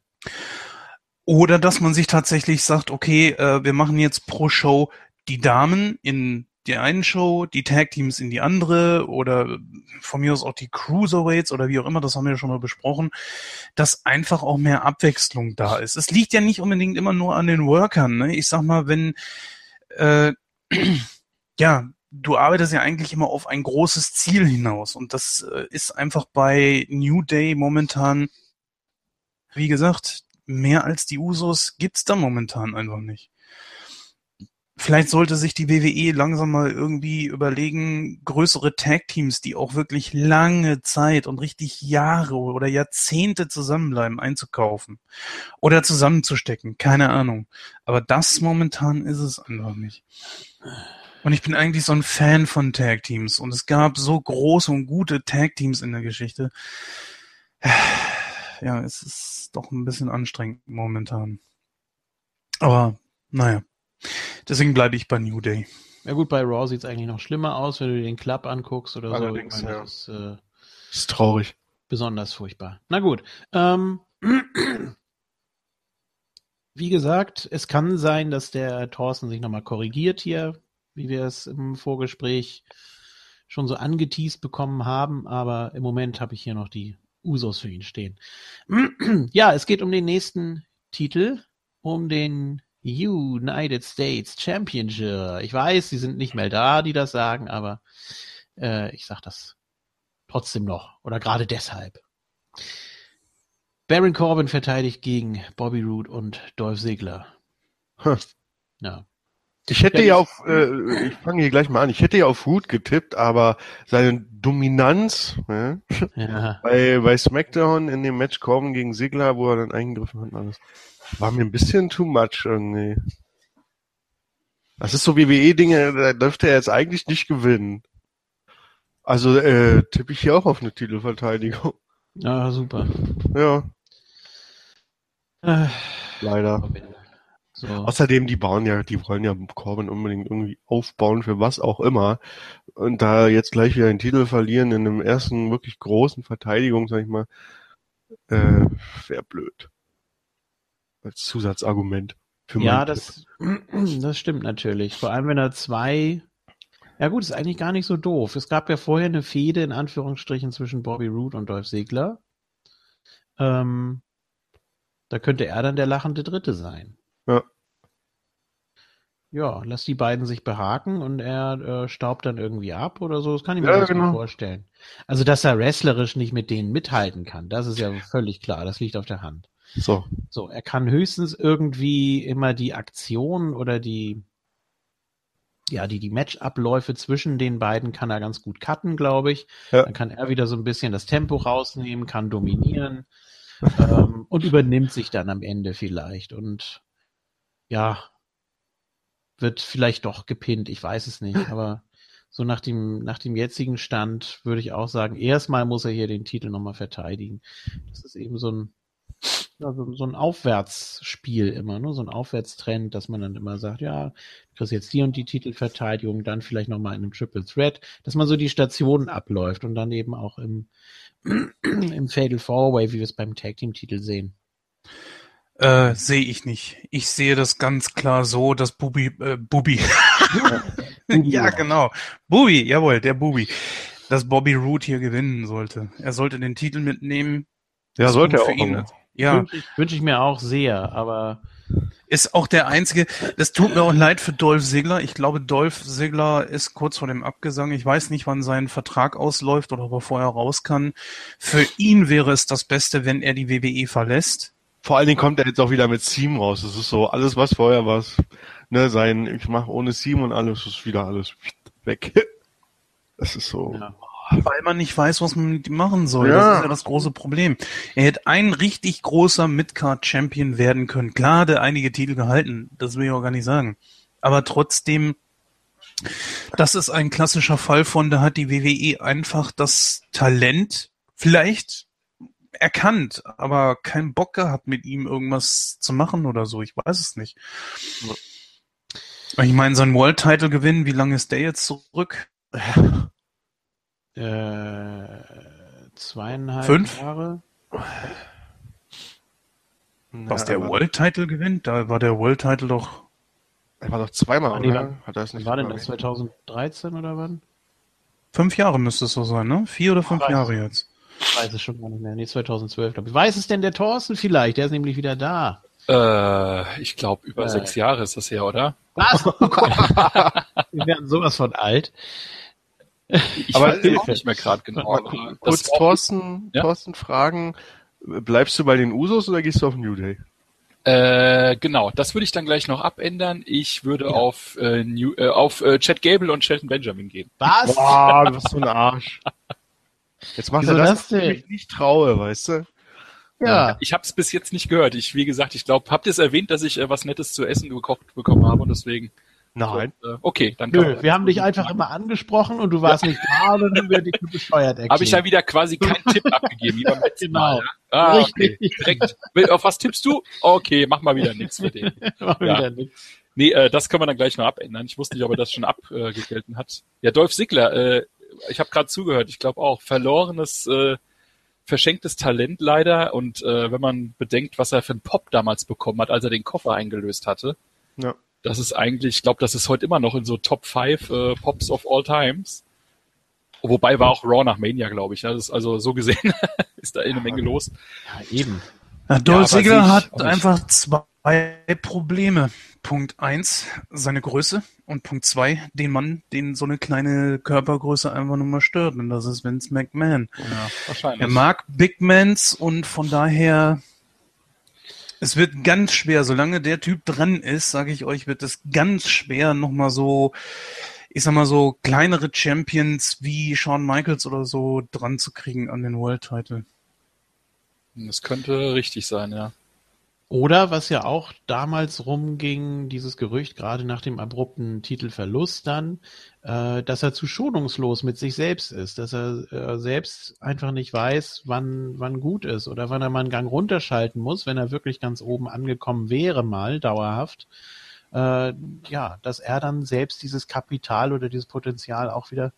S2: Oder dass man sich tatsächlich sagt, okay, äh, wir machen jetzt pro Show die Damen in die einen Show, die Tag Teams in die andere oder von mir aus auch die Cruiserweights oder wie auch immer, das haben wir ja schon mal besprochen, dass einfach auch mehr Abwechslung da ist. Es liegt ja nicht unbedingt immer nur an den Workern. Ne? Ich sag mal, wenn äh, ja, du arbeitest ja eigentlich immer auf ein großes Ziel hinaus und das äh, ist einfach bei New Day momentan wie gesagt, mehr als die Usos gibt's da momentan einfach nicht. Vielleicht sollte sich die WWE langsam mal irgendwie überlegen, größere Tag-Teams, die auch wirklich lange Zeit und richtig Jahre oder Jahrzehnte zusammenbleiben, einzukaufen. Oder zusammenzustecken. Keine Ahnung. Aber das momentan ist es einfach nicht. Und ich bin eigentlich so ein Fan von Tag-Teams. Und es gab so große und gute Tag-Teams in der Geschichte. Ja, es ist doch ein bisschen anstrengend momentan. Aber, naja. Deswegen bleibe ich bei New Day.
S1: Ja gut, bei Raw sieht es eigentlich noch schlimmer aus, wenn du dir den Club anguckst oder
S3: Allerdings,
S1: so. Meine,
S3: ja.
S1: Das ist, äh,
S3: ist traurig.
S1: besonders furchtbar. Na gut. Ähm, wie gesagt, es kann sein, dass der Thorsten sich nochmal korrigiert hier, wie wir es im Vorgespräch schon so angeteased bekommen haben, aber im Moment habe ich hier noch die Usos für ihn stehen. ja, es geht um den nächsten Titel, um den United States Championship. Ich weiß, sie sind nicht mehr da, die das sagen, aber äh, ich sag das trotzdem noch oder gerade deshalb. Baron Corbin verteidigt gegen Bobby Roode und Dolph Ziggler.
S3: Hm.
S1: Ja.
S3: Ich hätte
S1: Ja,
S3: auf, äh, ich fange hier gleich mal an, ich hätte ja auf Root getippt, aber seine Dominanz ne,
S1: ja.
S3: bei, bei SmackDown in dem Match Corbin gegen Sigler, wo er dann eingegriffen hat und alles, war mir ein bisschen too much irgendwie. Das ist so WWE-Dinge, da dürfte er jetzt eigentlich nicht gewinnen. Also äh, tippe ich hier auch auf eine Titelverteidigung.
S1: ja, super.
S3: Ja,
S1: Äh,
S3: leider.
S1: so.
S3: Außerdem, die bauen ja, die wollen ja Corbin unbedingt irgendwie aufbauen für was auch immer. Und da jetzt gleich wieder den Titel verlieren in einem ersten wirklich großen Verteidigung, sag ich mal, äh, wäre blöd. Als Zusatzargument. Für
S1: Ja, das, das stimmt natürlich. Vor allem, wenn er zwei. Ja gut, ist eigentlich gar nicht so doof. Es gab ja vorher eine Fehde in Anführungsstrichen zwischen Bobby Roode und Dolph Ziggler. Ähm, da könnte er dann der lachende Dritte sein.
S3: Ja.
S1: Ja, lass die beiden sich behaken und er äh, staubt dann irgendwie ab oder so. Das kann ich mir
S3: Ja, genau.
S1: gut vorstellen. Also, dass er wrestlerisch nicht mit denen mithalten kann, das ist ja völlig klar. Das liegt auf der Hand.
S3: So.
S1: So, er kann höchstens irgendwie immer die Aktion oder die, ja, die, die Matchabläufe zwischen den beiden kann er ganz gut cutten, glaube ich.
S3: Ja.
S1: Dann kann er wieder so ein bisschen das Tempo rausnehmen, kann dominieren ähm, und übernimmt sich dann am Ende vielleicht und ja, wird vielleicht doch gepinnt, ich weiß es nicht, aber so nach dem, nach dem jetzigen Stand würde ich auch sagen, erstmal muss er hier den Titel nochmal verteidigen. Das ist eben so ein, ja, so, so ein Aufwärtsspiel immer, ne? so ein Aufwärtstrend, dass man dann immer sagt, ja, du kriegst jetzt die und die Titelverteidigung, dann vielleicht nochmal in einem Triple Threat, dass man so die Stationen abläuft und dann eben auch im, im Fatal Four-Way, wie wir es beim Tag Team Titel sehen.
S2: Äh, sehe ich nicht. Ich sehe das ganz klar so, dass Bubi, äh, Bubi. ja, genau. Bubi, jawohl, der Bubi. Dass Bobby Roode hier gewinnen sollte. Er sollte den Titel mitnehmen.
S3: Ja, sollte er
S2: für
S3: auch.
S2: ihn. Ja,
S1: Wünsche ich, wünsch ich mir auch sehr, aber
S2: ist auch der einzige. Das tut mir auch leid für Dolph Ziggler. Ich glaube, Dolph Ziggler ist kurz vor dem Abgesang. Ich weiß nicht, wann sein Vertrag ausläuft oder ob er vorher raus kann. Für ihn wäre es das Beste, wenn er die WWE verlässt.
S3: Vor allen Dingen kommt er jetzt auch wieder mit Seam raus. Das ist so, alles was vorher war, ne, sein, ich mache ohne Seam und alles ist wieder alles weg. Das ist so.
S1: ja.
S2: Weil man nicht weiß, was man mit ihm machen soll.
S3: Ja.
S2: Das ist ja das große Problem. Er hätte ein richtig großer Midcard-Champion werden können. Klar, der einige Titel gehalten, das will ich auch gar nicht sagen. Aber trotzdem, das ist ein klassischer Fall von, da hat die WWE einfach das Talent vielleicht erkannt, aber keinen Bock gehabt, mit ihm irgendwas zu machen oder so. Ich weiß es nicht. Ich meine, sein World-Title gewinnen, wie lange ist der jetzt zurück?
S1: Äh, zweieinhalb
S2: Fünf?
S1: Jahre.
S2: Was
S3: Ja,
S2: der World Title gewinnt? Da war der World Title doch.
S3: Er war doch zweimal,
S1: nee,
S3: oder?
S1: wann-
S3: Hat er es
S1: Wann
S3: nicht
S1: war denn das?
S3: erwähnt?
S1: 2013 oder wann?
S2: Fünf Jahre müsste es so sein, ne? Vier oder fünf
S1: Weiß.
S2: Jahre jetzt.
S1: Ich weiß es schon gar nicht mehr. Nee, 2012, glaube ich. Weiß es denn der Thorsten vielleicht? Der ist nämlich wieder da.
S4: Äh, ich glaube, über
S1: Äh.
S4: sechs Jahre ist das her, oder?
S1: Was? Oh. Wir werden sowas von alt.
S4: Ich
S3: Aber
S4: weiß
S3: ich-
S4: auch nicht mehr gerade genau.
S3: Mal kurz Thorsten,
S4: Ja?
S3: Thorsten fragen, Bleibst du bei den Usos oder gehst du auf New Day?
S4: Äh, genau, das würde ich dann gleich noch abändern. Ich würde ja. auf, äh, New, äh, auf äh, Chad Gable und Shelton Benjamin gehen.
S3: Was? Boah, du bist so ein Arsch. Jetzt Wieso er das, das ich nicht traue, weißt du?
S4: Ja. Ich habe es bis jetzt nicht gehört. Ich, wie gesagt, ich glaube, habt ihr es erwähnt, dass ich äh, was Nettes zu essen gekocht bekommen habe und deswegen.
S3: Nein.
S4: So, äh, okay, dann
S1: Nö, wir haben dich einfach immer angesprochen und du warst ja. nicht da und dann haben wir dich bescheuert
S4: erklärt. Habe ich ja wieder quasi keinen Tipp abgegeben, wie beim letzten genau. Mal. Ja? Ah, Richtig. Okay. Direkt. Auf was tippst du? Okay, mach mal wieder nichts für den. mach ja. wieder nichts. Nee, äh, das können wir dann gleich noch abändern. Ich wusste nicht, ob er das schon abgegelten hat. Ja, Dolph Ziggler, äh, ich habe gerade zugehört, ich glaube auch, verlorenes, äh, verschenktes Talent leider. Und äh, wenn man bedenkt, was er für einen Pop damals bekommen hat, als er den Koffer eingelöst hatte, ja. Das ist eigentlich, ich glaube, das ist heute immer noch in so Top 5 äh, Pops of all times. Wobei war auch Raw nach Mania, glaube ich. Ne? Das ist also so gesehen ist da eine Menge los.
S1: Ja, eben.
S2: Ja, Dolph Ziggler hat einfach zwei Probleme. Punkt eins, seine Größe. Und Punkt zwei, den Mann, den so eine kleine Körpergröße einfach nur mal stört. Und das ist Vince McMahon. Ja, wahrscheinlich. Er mag Big Mans und von daher, es wird ganz schwer, solange der Typ dran ist, sage ich euch, wird es ganz schwer, nochmal so, ich sag mal so, kleinere Champions wie Shawn Michaels oder so dran zu kriegen an den World Title.
S4: Das könnte richtig sein, ja.
S1: Oder was ja auch damals rumging, dieses Gerücht, gerade nach dem abrupten Titelverlust dann, äh, dass er zu schonungslos mit sich selbst ist, dass er äh, selbst einfach nicht weiß, wann, wann gut ist oder wann er mal einen Gang runterschalten muss, wenn er wirklich ganz oben angekommen wäre, mal dauerhaft. Äh, ja, dass er dann selbst dieses Kapital oder dieses Potenzial auch wieder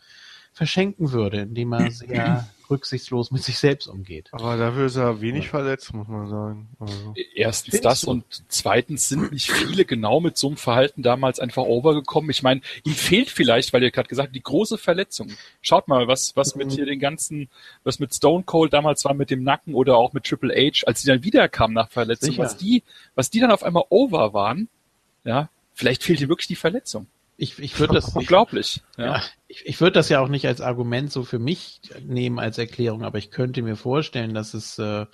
S1: verschenken würde, indem er sehr rücksichtslos mit sich selbst umgeht.
S3: Aber dafür ist er wenig ja. verletzt, muss man sagen.
S4: Also. Erstens Findest das du? und zweitens sind nicht viele genau mit so einem Verhalten damals einfach overgekommen. Ich meine, ihm fehlt vielleicht, weil ihr gerade gesagt habt, die große Verletzung. Schaut mal, was, was mit mhm. hier den ganzen, was mit Stone Cold damals war mit dem Nacken oder auch mit Triple H, als die dann wiederkamen nach Verletzung, Sicher. was die, was die dann auf einmal over waren, ja, vielleicht fehlt hier wirklich die Verletzung.
S1: Ich, ich würde das
S4: unglaublich.
S1: Ja. ja ich, ich würde das ja auch nicht als Argument so für mich nehmen als Erklärung, aber ich könnte mir vorstellen, dass es, äh,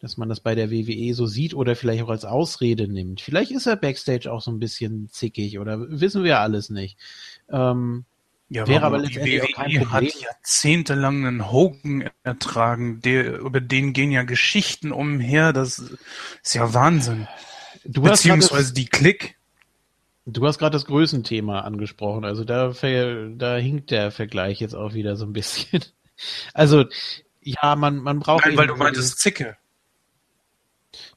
S1: dass man das bei der WWE so sieht oder vielleicht auch als Ausrede nimmt. Vielleicht ist er backstage auch so ein bisschen zickig oder wissen wir alles nicht. Ähm,
S2: ja, wäre aber letztendlich die WWE auch kein Problem. hat jahrzehntelang einen Hogan ertragen, der, über den gehen ja Geschichten umher, das ist ja Wahnsinn. Du Beziehungsweise die Klick.
S1: Du hast gerade das Größenthema angesprochen, also da, da hinkt der Vergleich jetzt auch wieder so ein bisschen. Also, ja, man, man braucht.
S2: Nein, weil du meintest Zicke.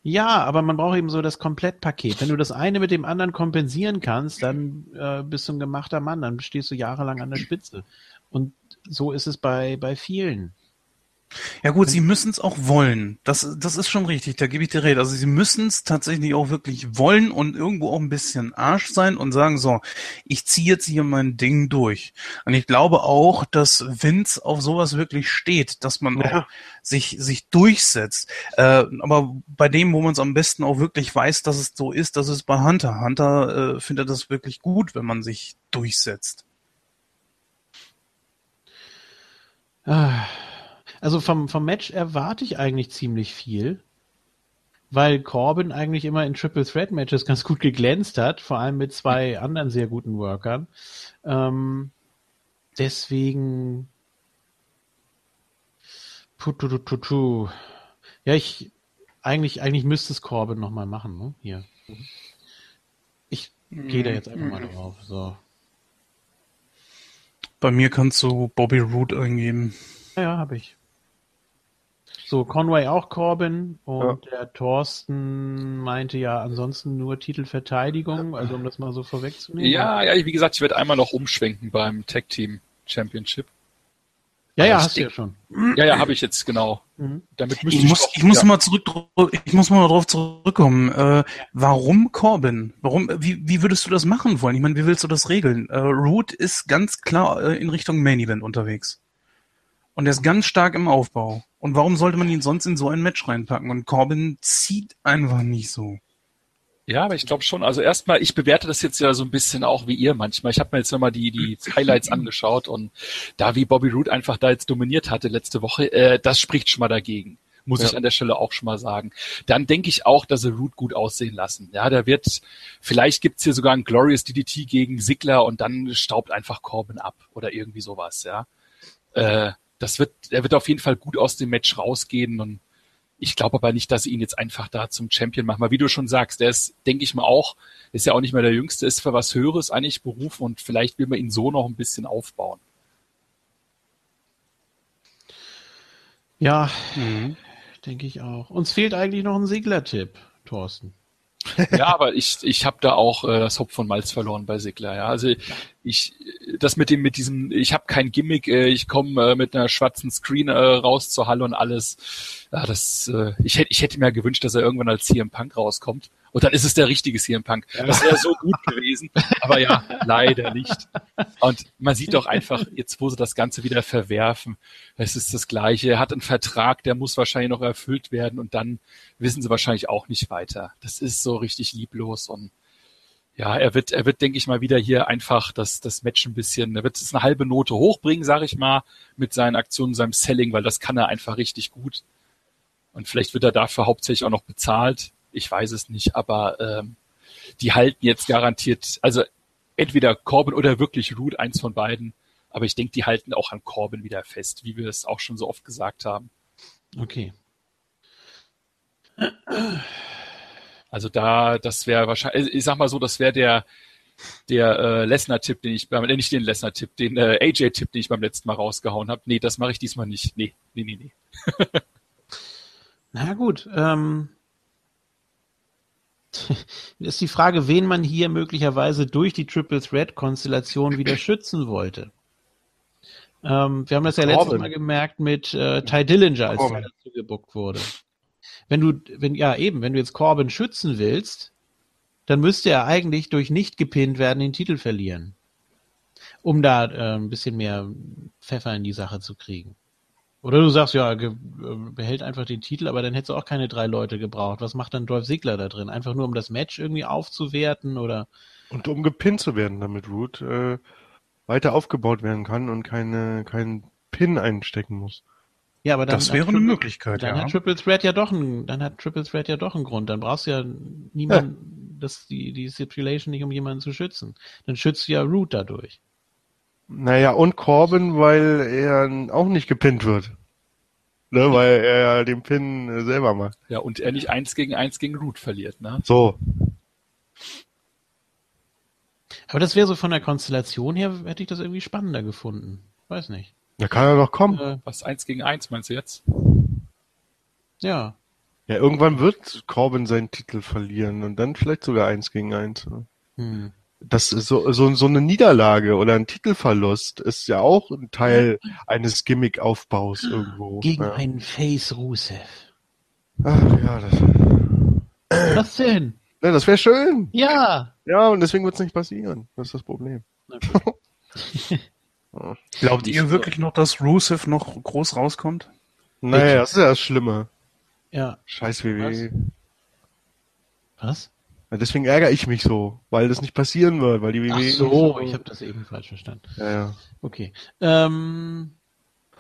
S1: Ja, aber man braucht eben so das Komplettpaket. Wenn du das eine mit dem anderen kompensieren kannst, dann äh, bist du ein gemachter Mann, dann stehst du jahrelang an der Spitze. Und so ist es bei, bei vielen.
S2: Ja gut, sie müssen es auch wollen. Das, das ist schon richtig, da gebe ich dir recht. Also sie müssen es tatsächlich auch wirklich wollen und irgendwo auch ein bisschen Arsch sein und sagen, so, ich ziehe jetzt hier mein Ding durch. Und ich glaube auch, dass Vince auf sowas wirklich steht, dass man ja. auch sich, sich durchsetzt. Äh, aber bei dem, wo man es am besten auch wirklich weiß, dass es so ist, das ist bei Hunter. Hunter äh, findet das wirklich gut, wenn man sich durchsetzt.
S1: Ah. Also vom, vom Match erwarte ich eigentlich ziemlich viel, weil Corbin eigentlich immer in Triple Threat Matches ganz gut geglänzt hat, vor allem mit zwei anderen sehr guten Workern. Ähm, deswegen. Pututututu. Ja, ich eigentlich eigentlich müsste es Corbin nochmal machen, ne? Hier. Ich gehe da jetzt einfach mal drauf. So.
S2: Bei mir kannst du Bobby Root eingeben.
S1: Ja, ja habe ich. So, Conway auch Corbin und ja. der Thorsten meinte ja ansonsten nur Titelverteidigung, also um das mal so vorwegzunehmen.
S4: Ja, ja, wie gesagt, ich werde einmal noch umschwenken beim Tag Team Championship.
S1: Ja, ja, hast du ja schon.
S4: Ja, ja, habe ich jetzt genau.
S2: Mhm. Damit ich, muss, ich muss ja. mal zurück, ich muss mal darauf zurückkommen. Äh, warum Corbin? Warum? Wie, wie würdest du das machen wollen? Ich meine, wie willst du das regeln? Äh, Root ist ganz klar äh, in Richtung Main Event unterwegs. Und er ist ganz stark im Aufbau. Und warum sollte man ihn sonst in so ein Match reinpacken? Und Corbin zieht einfach nicht so.
S4: Ja, aber ich glaube schon. Also erstmal, ich bewerte das jetzt ja so ein bisschen auch wie ihr manchmal. Ich habe mir jetzt nochmal die, die Highlights angeschaut und da wie Bobby Roode einfach da jetzt dominiert hatte letzte Woche, äh, das spricht schon mal dagegen Muss ja. ich an der Stelle auch schon mal sagen. Dann denke ich auch, dass sie Root gut aussehen lassen. Ja, da wird, vielleicht gibt's hier sogar ein Glorious DDT gegen Sigler und dann staubt einfach Corbin ab oder irgendwie sowas, ja. Äh, das wird, er wird auf jeden Fall gut aus dem Match rausgehen und ich glaube aber nicht, dass sie ihn jetzt einfach da zum Champion machen. Weil wie du schon sagst, der ist, denke ich mal auch, ist ja auch nicht mehr der Jüngste, ist für was Höheres eigentlich berufen und vielleicht will man ihn so noch ein bisschen aufbauen.
S1: Ja, mhm. denke ich auch. Uns fehlt eigentlich noch ein Segler-Tipp, Thorsten.
S4: ja, aber ich, ich habe da auch äh, das Hopf von Malz verloren bei Sigler. Ja. Also ich, das mit dem, mit diesem, ich habe kein Gimmick, äh, ich komme äh, mit einer schwarzen Screen äh, raus zur Halle und alles. Ja, das, ich hätte, ich hätte mir gewünscht, dass er irgendwann als CM Punk rauskommt. Und dann ist es der richtige CM Punk. Das wäre so gut gewesen. Aber ja, leider nicht. Und man sieht doch einfach, jetzt wo sie das Ganze wieder verwerfen, es ist das Gleiche. Er hat einen Vertrag, der muss wahrscheinlich noch erfüllt werden und dann wissen sie wahrscheinlich auch nicht weiter. Das ist so richtig lieblos und ja, er wird, er wird, denke ich mal, wieder hier einfach das, das Match ein bisschen, er wird es eine halbe Note hochbringen, sage ich mal, mit seinen Aktionen, seinem Selling, weil das kann er einfach richtig gut. Und vielleicht wird er dafür hauptsächlich auch noch bezahlt. Ich weiß es nicht, aber ähm, die halten jetzt garantiert, also entweder Corbin oder wirklich Root, eins von beiden. Aber ich denke, die halten auch an Corbin wieder fest, wie wir es auch schon so oft gesagt haben.
S1: Okay.
S4: Also da, das wäre wahrscheinlich, ich sag mal so, das wäre der, der äh, Lesnar-Tipp, den ich beim, äh, nicht den Lesnar-Tipp, den äh, AJ-Tipp, den ich beim letzten Mal rausgehauen habe. Nee, das mache ich diesmal nicht. Nee, nee, nee, nee.
S1: Na gut, ähm, ist die Frage, wen man hier möglicherweise durch die Triple Threat Konstellation wieder schützen wollte. Ähm, wir haben das ja letztes Mal gemerkt mit äh, Ty Dillinger, als er dazu gebuckt wurde. Wenn du, wenn, ja eben, wenn du jetzt Corbin schützen willst, dann müsste er eigentlich durch nicht gepinnt werden den Titel verlieren. Um da äh, ein bisschen mehr Pfeffer in die Sache zu kriegen. Oder du sagst, ja, äh, behält einfach den Titel, aber dann hättest du auch keine drei Leute gebraucht. Was macht dann Dolph Ziggler da drin? Einfach nur, um das Match irgendwie aufzuwerten oder?
S3: Und um gepinnt zu werden, damit Root äh, weiter aufgebaut werden kann und keine, keinen Pin einstecken muss.
S1: Ja, aber dann
S2: das wäre eine Möglichkeit.
S1: Dann
S2: ja.
S1: hat Triple Threat ja doch einen, dann hat Triple Threat ja doch einen Grund. Dann brauchst du ja niemanden, ja. das die die Stipulation nicht, um jemanden zu schützen. Dann schützt du ja Root dadurch.
S3: Naja, und Corbin, weil er auch nicht gepinnt wird. Ne, weil er ja den Pin selber macht.
S4: Ja, und er nicht eins gegen eins gegen Root verliert, ne?
S3: So.
S1: Aber das wäre so von der Konstellation her, hätte ich das irgendwie spannender gefunden. Weiß nicht.
S3: Da kann er doch kommen.
S4: Äh, was eins gegen eins meinst du jetzt?
S1: Ja.
S3: Ja, irgendwann wird Corbin seinen Titel verlieren und dann vielleicht sogar eins gegen eins. Hm das ist so, so, so eine Niederlage oder ein Titelverlust ist ja auch ein Teil eines Gimmick-Aufbaus irgendwo.
S1: Gegen
S3: ja.
S1: einen Face Rusev.
S3: Ach ja, das.
S1: Was denn?
S3: Ja, das wäre schön.
S1: Ja.
S3: Ja, und deswegen wird es nicht passieren. Das ist das Problem.
S2: Okay. Glaubt ihr wirklich noch, dass Rusev noch groß rauskommt?
S3: Naja, das ist ja das Schlimme.
S1: Ja.
S3: Scheiß WWE.
S1: Was? Was?
S3: Ja, deswegen ärgere ich mich so, weil das nicht passieren wird, weil die WWE.
S1: Ach so, ich habe das eben falsch verstanden.
S3: Ja, ja.
S1: Okay. Ähm,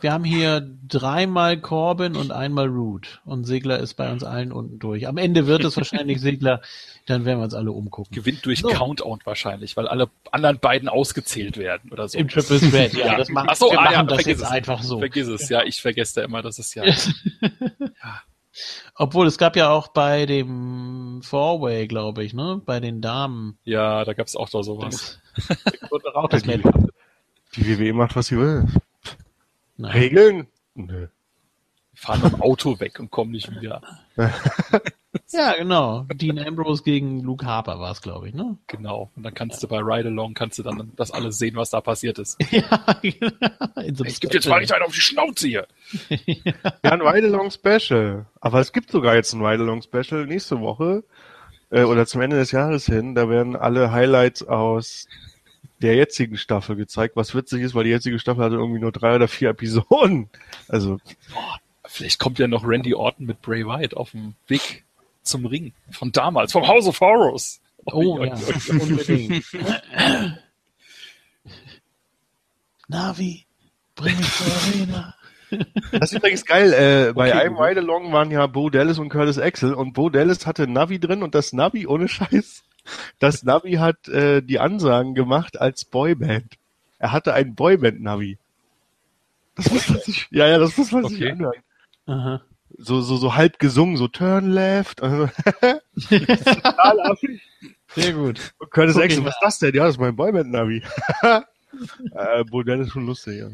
S1: wir haben hier dreimal Corbin und einmal Root. Und Segler ist bei uns allen unten durch. Am Ende wird es wahrscheinlich Segler, dann werden wir uns alle umgucken.
S4: Gewinnt durch so. Countout wahrscheinlich, weil alle anderen beiden ausgezählt werden oder so.
S1: Im Triple Threat, ja.
S4: ja.
S1: Das machen,
S4: Ach so,
S1: wir
S4: ah,
S1: machen
S4: ja,
S1: das jetzt es. einfach so.
S4: Vergiss es, ja, ich vergesse da immer, dass es ja.
S1: ja. Obwohl, es gab ja auch bei dem Four-Way, glaube ich, ne? Bei den Damen.
S4: Ja, da gab es auch da sowas.
S3: auch das die, die WWE macht, was sie will. Nein. Regeln?
S4: Nö. Fahren mit dem Auto weg und kommen nicht wieder.
S1: ja, genau. Dean Ambrose gegen Luke Harper war es, glaube ich, ne?
S4: Genau. Und dann kannst du bei Ride Along kannst du dann das alles sehen, was da passiert ist.
S1: ja, genau.
S4: So es gibt jetzt mal nicht einen auf die Schnauze hier.
S3: ja, ein Ride Along Special. Aber es gibt sogar jetzt ein Ride Along Special nächste Woche äh, oder zum Ende des Jahres hin. Da werden alle Highlights aus der jetzigen Staffel gezeigt, was witzig ist, weil die jetzige Staffel hatte irgendwie nur drei oder vier Episoden. Also.
S4: Boah, vielleicht kommt ja noch Randy Orton mit Bray Wyatt auf dem Weg zum Ring von damals, vom House of Horrors.
S1: Oh, oh ja, unbedingt. Navi, bring mich zur Arena.
S3: Das ist übrigens geil. Äh, bei okay, einem Ride Along waren ja Bo Dallas und Curtis Axel und Bo Dallas hatte Navi drin und das Navi ohne Scheiß. Das Navi hat äh, die Ansagen gemacht als Boyband. Er hatte ein Boyband-Navi. Das muss man sich, ja, ja, das muss man okay. sich anhören. Aha. So, so, so halb gesungen, so Turn Left.
S1: Sehr gut.
S3: Und Curtis okay. Axel, was ist das denn? Ja, das ist mein Boyband-Navi. äh, Dallas ist schon lustig, ja.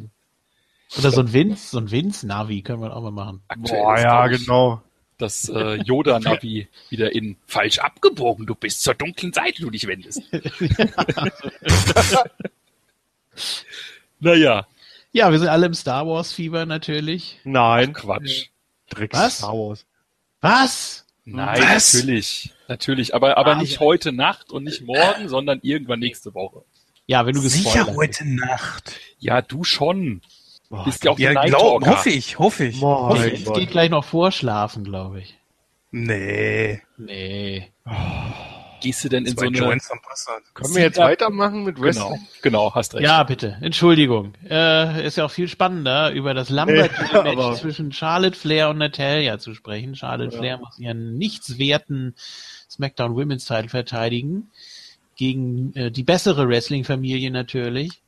S1: Oder so ein Vince, so ein Vince-Navi können wir auch mal machen.
S3: Aktuell Boah, ja, genau.
S4: Das äh, Yoda-Navi wieder in falsch abgebogen. Du bist zur dunklen Seite, du dich wendest. naja.
S1: Ja, wir sind alle im Star Wars-Fieber natürlich.
S3: Nein.
S4: Ach, Quatsch.
S3: Drecks Was? Star Wars.
S1: Was?
S4: Nein, Was? natürlich. Natürlich. Aber, aber ah, nicht ja. heute Nacht und nicht morgen, sondern irgendwann nächste Woche.
S1: Ja, wenn du
S2: Sicher heute Nacht.
S4: Ja, du schon.
S2: Boah, Bist ja auch ja, glaub, hoffe ich, hoffe ich.
S1: Boah, hoffe ich. geht gleich noch vorschlafen, glaube ich.
S2: Nee.
S1: Nee. Oh.
S4: Gehst du denn in so eine...
S3: Können wir jetzt weitermachen mit
S4: Wrestling? Genau, genau, hast recht.
S1: Ja, bitte. Entschuldigung. Äh, ist ja auch viel spannender, über das Lambert-Match ja, zwischen Charlotte Flair und Natalia zu sprechen. Charlotte ja. Flair muss ihren nichtswerten SmackDown Women's Title verteidigen. Gegen äh, die bessere Wrestling-Familie natürlich.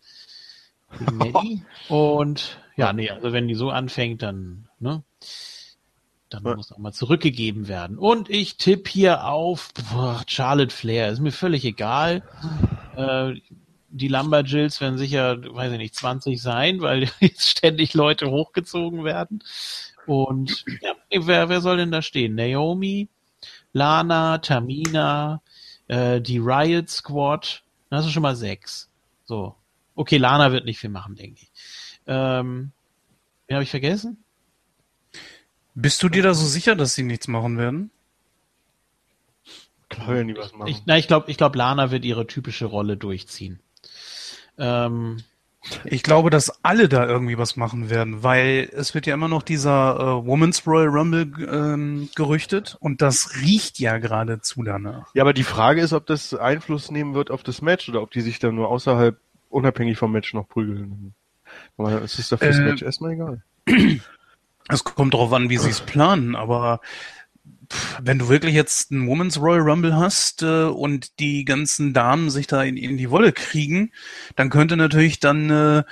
S1: Und ja, nee, also wenn die so anfängt, dann, ne? Dann ja. muss auch mal zurückgegeben werden. Und ich tippe hier auf boah, Charlotte Flair. Ist mir völlig egal. Äh, die Lumberjills werden sicher, weiß ich nicht, 20 sein, weil jetzt ständig Leute hochgezogen werden. Und ja, wer, wer soll denn da stehen? Naomi, Lana, Tamina, äh, die Riot Squad. Das sind schon mal sechs. So. Okay, Lana wird nicht viel machen, denke ich. Ähm, wen habe ich vergessen?
S2: Bist du dir da so sicher, dass sie nichts machen werden?
S1: Klar, werden die was machen. Ich, na, ich glaube, ich glaub, Lana wird ihre typische Rolle durchziehen. Ähm,
S2: ich glaube, dass alle da irgendwie was machen werden, weil es wird ja immer noch dieser äh, Women's Royal Rumble ähm, gerüchtet und das riecht ja geradezu danach.
S3: Ja, aber die Frage ist, ob das Einfluss nehmen wird auf das Match oder ob die sich dann nur außerhalb unabhängig vom Match noch prügeln. Es ist doch fürs äh, Match erstmal egal.
S2: Es kommt darauf an, wie sie es planen, aber wenn du wirklich jetzt einen Women's Royal Rumble hast äh, und die ganzen Damen sich da in, in, die Wolle kriegen, dann könnte natürlich dann äh,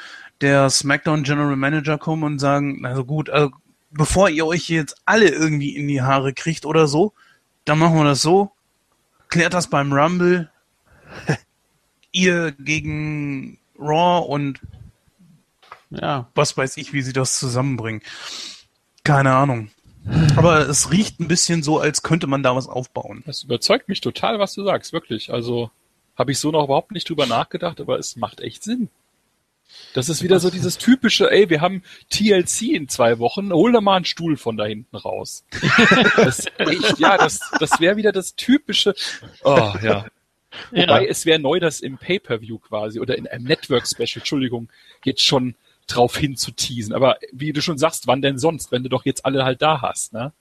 S2: der SmackDown General Manager kommen und sagen, also gut, also bevor ihr euch jetzt alle irgendwie in die Haare kriegt oder so, dann machen wir das so, klärt das beim Rumble, ihr gegen Raw und ja, was weiß ich, wie sie das zusammenbringen. Keine Ahnung. Aber es riecht ein bisschen so, als könnte man da was aufbauen.
S4: Das überzeugt mich total, was du sagst, wirklich. Also habe ich so noch überhaupt nicht drüber nachgedacht, aber es macht echt Sinn. Das ist wieder so dieses typische, ey, wir haben TLC in zwei Wochen, hol da mal einen Stuhl von da hinten raus. Das, echt, ja, das, das wäre wieder das typische, oh, ja. Wobei ja. es wäre neu, dass im Pay-Per-View quasi oder in einem Network-Special, Entschuldigung, jetzt schon drauf hin zu teasen. Aber wie du schon sagst, wann denn sonst, wenn du doch jetzt alle halt da hast, ne?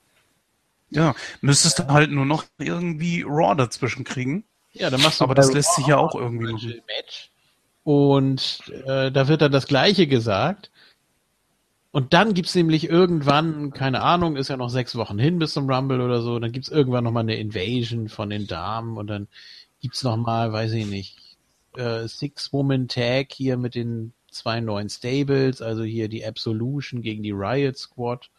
S2: Ja, müsstest du halt nur noch irgendwie Raw dazwischen kriegen.
S1: Ja, dann machst du
S2: Aber das lässt sich ja auch irgendwie machen. Match.
S1: Und äh, da wird dann das Gleiche gesagt. Und dann gibt's nämlich irgendwann, keine Ahnung, ist ja noch sechs Wochen hin bis zum Rumble oder so, dann gibt's irgendwann nochmal eine Invasion von den Damen und dann gibt's nochmal, weiß ich nicht, äh, Six-Woman-Tag hier mit den zwei neuen Stables, also hier die Absolution gegen die Riot Squad.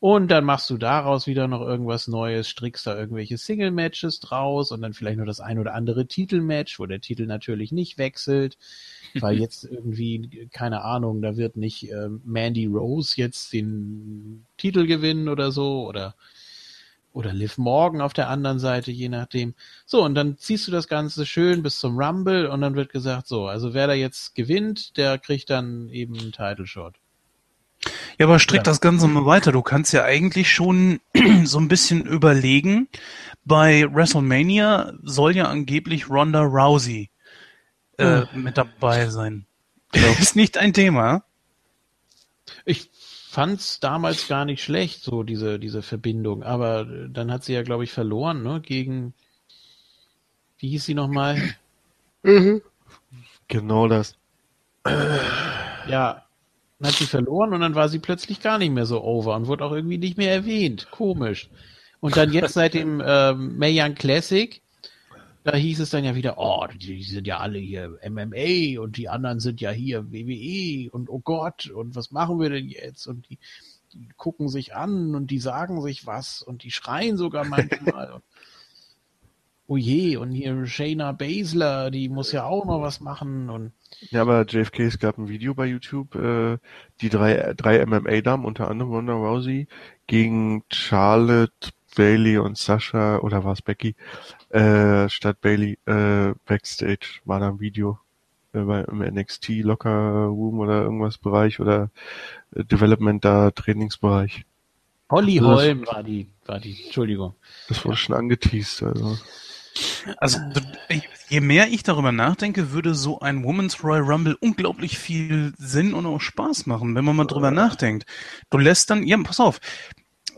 S1: Und dann machst du daraus wieder noch irgendwas Neues, strickst da irgendwelche Single-Matches draus und dann vielleicht nur das ein oder andere Titelmatch, wo der Titel natürlich nicht wechselt, weil jetzt irgendwie, keine Ahnung, da wird nicht äh, Mandy Rose jetzt den Titel gewinnen oder so oder oder Liv Morgan auf der anderen Seite, je nachdem. So, und dann ziehst du das Ganze schön bis zum Rumble und dann wird gesagt, so, also wer da jetzt gewinnt, der kriegt dann eben einen Title Shot.
S2: Ja, aber strick ja. das Ganze mal weiter. Du kannst ja eigentlich schon so ein bisschen überlegen. Bei WrestleMania soll ja angeblich Ronda Rousey äh, oh. mit dabei sein. Ist nicht ein Thema.
S1: Ich fand's damals gar nicht schlecht, so diese, diese Verbindung. Aber dann hat sie ja, glaube ich, verloren, ne? Gegen, wie hieß sie nochmal?
S3: Mhm. Genau das.
S1: Ja. Dann hat sie verloren und dann war sie plötzlich gar nicht mehr so over und wurde auch irgendwie nicht mehr erwähnt. Komisch. Und dann jetzt seit dem ähm, Mae Young Classic, da hieß es dann ja wieder, oh, die, die sind ja alle hier MMA und die anderen sind ja hier WWE und oh Gott, und was machen wir denn jetzt? Und die, die gucken sich an und die sagen sich was und die schreien sogar manchmal. oh je, und hier Shayna Baszler, die muss ja auch noch was machen und
S3: ja, aber JFK, es gab ein Video bei YouTube, äh, die drei, drei MMA-Damen, unter anderem Ronda Rousey, gegen Charlotte, Bailey und Sascha, oder war es Becky, äh, statt Bailey, äh, Backstage, war da ein Video äh, im NXT Locker Room oder irgendwas Bereich oder äh, Development da Trainingsbereich.
S1: Holly also Holm war die, war die, Entschuldigung.
S3: Das wurde schon angeteased, also.
S2: Also je mehr ich darüber nachdenke, würde so ein Women's Royal Rumble unglaublich viel Sinn und auch Spaß machen, wenn man mal drüber nachdenkt. Du lässt dann, ja, pass auf,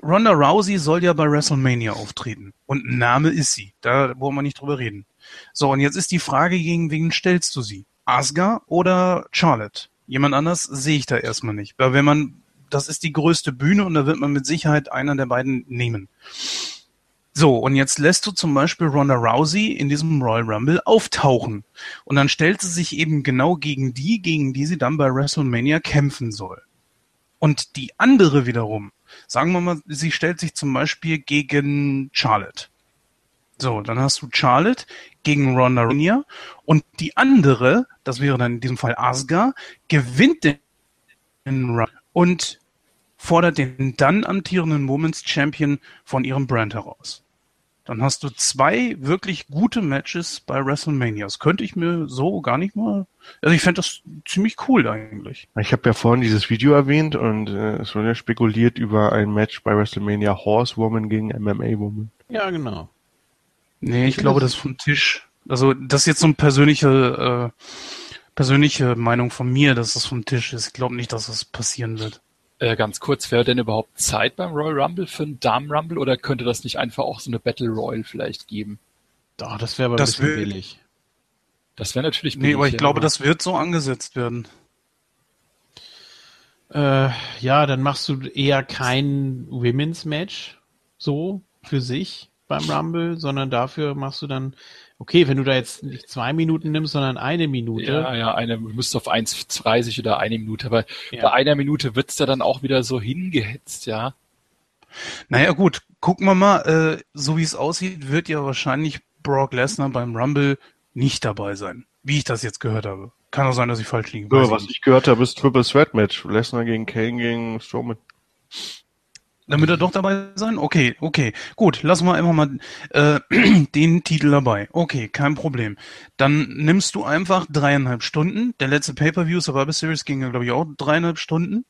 S2: Ronda Rousey soll ja bei WrestleMania auftreten. Und Name ist sie. Da wollen wir nicht drüber reden. So, und jetzt ist die Frage, gegen wen stellst du sie? Asuka oder Charlotte? Jemand anders sehe ich da erstmal nicht. Weil wenn man, das ist die größte Bühne und da wird man mit Sicherheit einer der beiden nehmen. So, und jetzt lässt du zum Beispiel Ronda Rousey in diesem Royal Rumble auftauchen. Und dann stellt sie sich eben genau gegen die, gegen die sie dann bei WrestleMania kämpfen soll. Und die andere wiederum, sagen wir mal, sie stellt sich zum Beispiel gegen Charlotte. So, dann hast du Charlotte gegen Ronda Rousey und die andere, das wäre dann in diesem Fall Asuka, gewinnt den Rumble und fordert den dann amtierenden Women's Champion von ihrem Brand heraus. Dann hast du zwei wirklich gute Matches bei WrestleMania. Das könnte ich mir so gar nicht mal. Also ich fände das ziemlich cool eigentlich.
S3: Ich habe ja vorhin dieses Video erwähnt und äh, es wurde ja spekuliert über ein Match bei WrestleMania Horsewoman gegen MMA Woman.
S1: Ja, genau.
S2: Nee, ich, ich glaube, das ist vom Tisch. Also das ist jetzt so eine persönliche, äh, persönliche Meinung von mir, dass das vom Tisch ist. Ich glaube nicht, dass das passieren wird.
S4: Äh, ganz kurz, wäre denn überhaupt Zeit beim Royal Rumble für einen Damen Rumble oder könnte das nicht einfach auch so eine Battle Royal vielleicht geben?
S1: Doch, das wäre aber das ein bisschen billig.
S4: Das wäre natürlich
S2: billig. Nee, aber ich ja, glaube, das wird so angesetzt werden.
S1: Äh, ja, dann machst du eher kein Women's Match so für sich beim Rumble, sondern dafür machst du dann Okay, wenn du da jetzt nicht zwei Minuten nimmst, sondern eine Minute.
S4: Ja, ja, eine, du müsst auf 1,30 oder eine Minute, aber ja. bei einer Minute wird's da dann auch wieder so hingehetzt, ja.
S2: Naja, gut, gucken wir mal, äh, so wie es aussieht, wird ja wahrscheinlich Brock Lesnar beim Rumble nicht dabei sein. Wie ich das jetzt gehört habe. Kann auch sein, dass ich falsch liege.
S3: Ja, was ich, ich gehört habe, ist Triple Threat Match. Lesnar gegen Kane gegen Strowman.
S2: Damit er doch dabei sein? Okay, okay. Gut, lassen wir einfach mal äh, den Titel dabei. Okay, kein Problem. Dann nimmst du einfach dreieinhalb Stunden. Der letzte Pay-Per-View Survivor Series ging ja, glaube ich, auch dreieinhalb Stunden.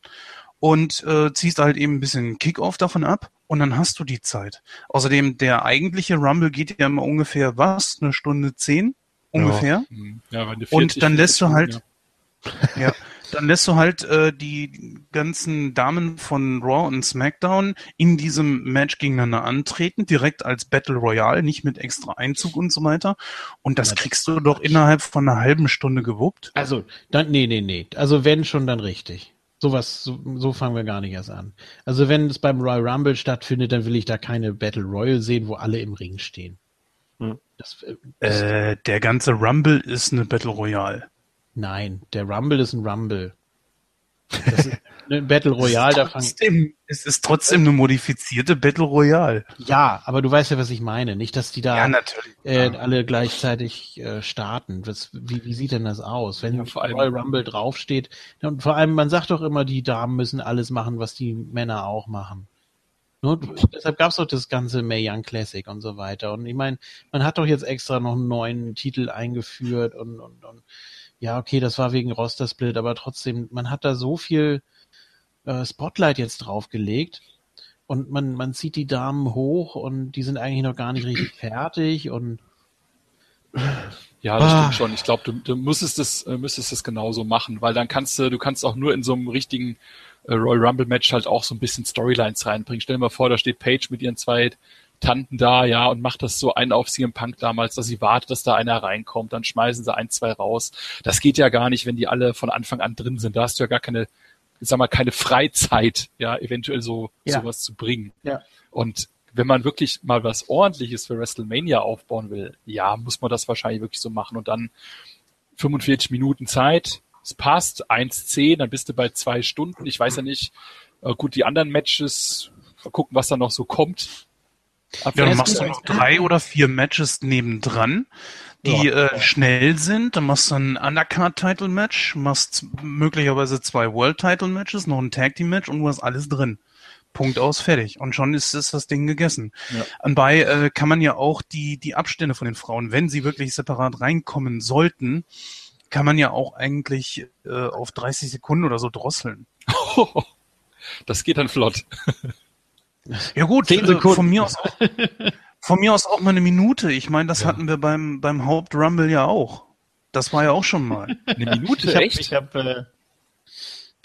S2: Und äh, ziehst halt eben ein bisschen Kick-Off davon ab und dann hast du die Zeit. Außerdem, der eigentliche Rumble geht ja immer ungefähr was? Eine Stunde zehn? Ungefähr. Ja, ja und dann lässt du halt. Ja. ja. Dann lässt du halt äh, die ganzen Damen von Raw und SmackDown in diesem Match gegeneinander antreten, direkt als Battle Royale, nicht mit extra Einzug und so weiter. Und das kriegst du doch innerhalb von einer halben Stunde gewuppt.
S1: Also, dann, nee, nee, nee. Also wenn schon, dann richtig. Sowas, so, so fangen wir gar nicht erst an. Also wenn es beim Royal Rumble stattfindet, dann will ich da keine Battle Royal sehen, wo alle im Ring stehen.
S2: Hm. Das, äh, das äh, der ganze Rumble ist eine Battle Royale.
S1: Nein, der Rumble ist ein Rumble. Das ist eine Battle Royale.
S2: Es ist, trotzdem, es ist trotzdem eine modifizierte Battle Royale.
S1: Ja, aber du weißt ja, was ich meine. Nicht, dass die da ja, äh, alle gleichzeitig äh, starten. Was, wie, wie sieht denn das aus? Wenn ja, vor allem, Royal Rumble draufsteht. Und vor allem, man sagt doch immer, die Damen müssen alles machen, was die Männer auch machen. Nur, deshalb gab es doch das ganze Mae Young Classic und so weiter. Und ich meine, man hat doch jetzt extra noch einen neuen Titel eingeführt und, und, und ja, okay, das war wegen Roster-Split, aber trotzdem, man hat da so viel äh, Spotlight jetzt draufgelegt und man, man zieht die Damen hoch und die sind eigentlich noch gar nicht richtig fertig und
S4: ja, das ah. stimmt schon. Ich glaube, du, du müsstest es, äh, müsstest es genauso machen, weil dann kannst du, du kannst auch nur in so einem richtigen äh, Royal Rumble Match halt auch so ein bisschen Storylines reinbringen. Stell dir mal vor, da steht Paige mit ihren zwei Tanten da, ja, und macht das so ein auf CM Punk damals, dass sie wartet, dass da einer reinkommt, dann schmeißen sie ein, zwei raus. Das geht ja gar nicht, wenn die alle von Anfang an drin sind. Da hast du ja gar keine, ich sag mal, keine Freizeit, ja, eventuell so ja. sowas zu bringen.
S1: Ja.
S4: Und wenn man wirklich mal was ordentliches für WrestleMania aufbauen will, ja, muss man das wahrscheinlich wirklich so machen und dann 45 Minuten Zeit, es passt, 1,10, dann bist du bei zwei Stunden. Ich weiß ja nicht, äh, gut, die anderen Matches, gucken, was da noch so kommt.
S2: Ab ja, dann machst du noch drei oder vier Matches nebendran, die ja. äh, schnell sind. Dann machst du ein Undercard-Title-Match, machst möglicherweise zwei World-Title-Matches, noch ein Tag-Team-Match und du hast alles drin. Punkt aus, fertig. Und schon ist, ist das Ding gegessen. Ja. Anbei äh, kann man ja auch die, die Abstände von den Frauen, wenn sie wirklich separat reinkommen sollten, kann man ja auch eigentlich äh, auf 30 Sekunden oder so drosseln.
S4: Das geht dann flott.
S2: Ja gut, 10 Sekunden. von mir aus auch, von mir aus auch mal eine Minute. Ich meine, das ja. hatten wir beim, beim Hauptrumble ja auch. Das war ja auch schon mal.
S4: Eine Minute,
S2: ich hab,
S4: echt?
S2: Ich hab, äh,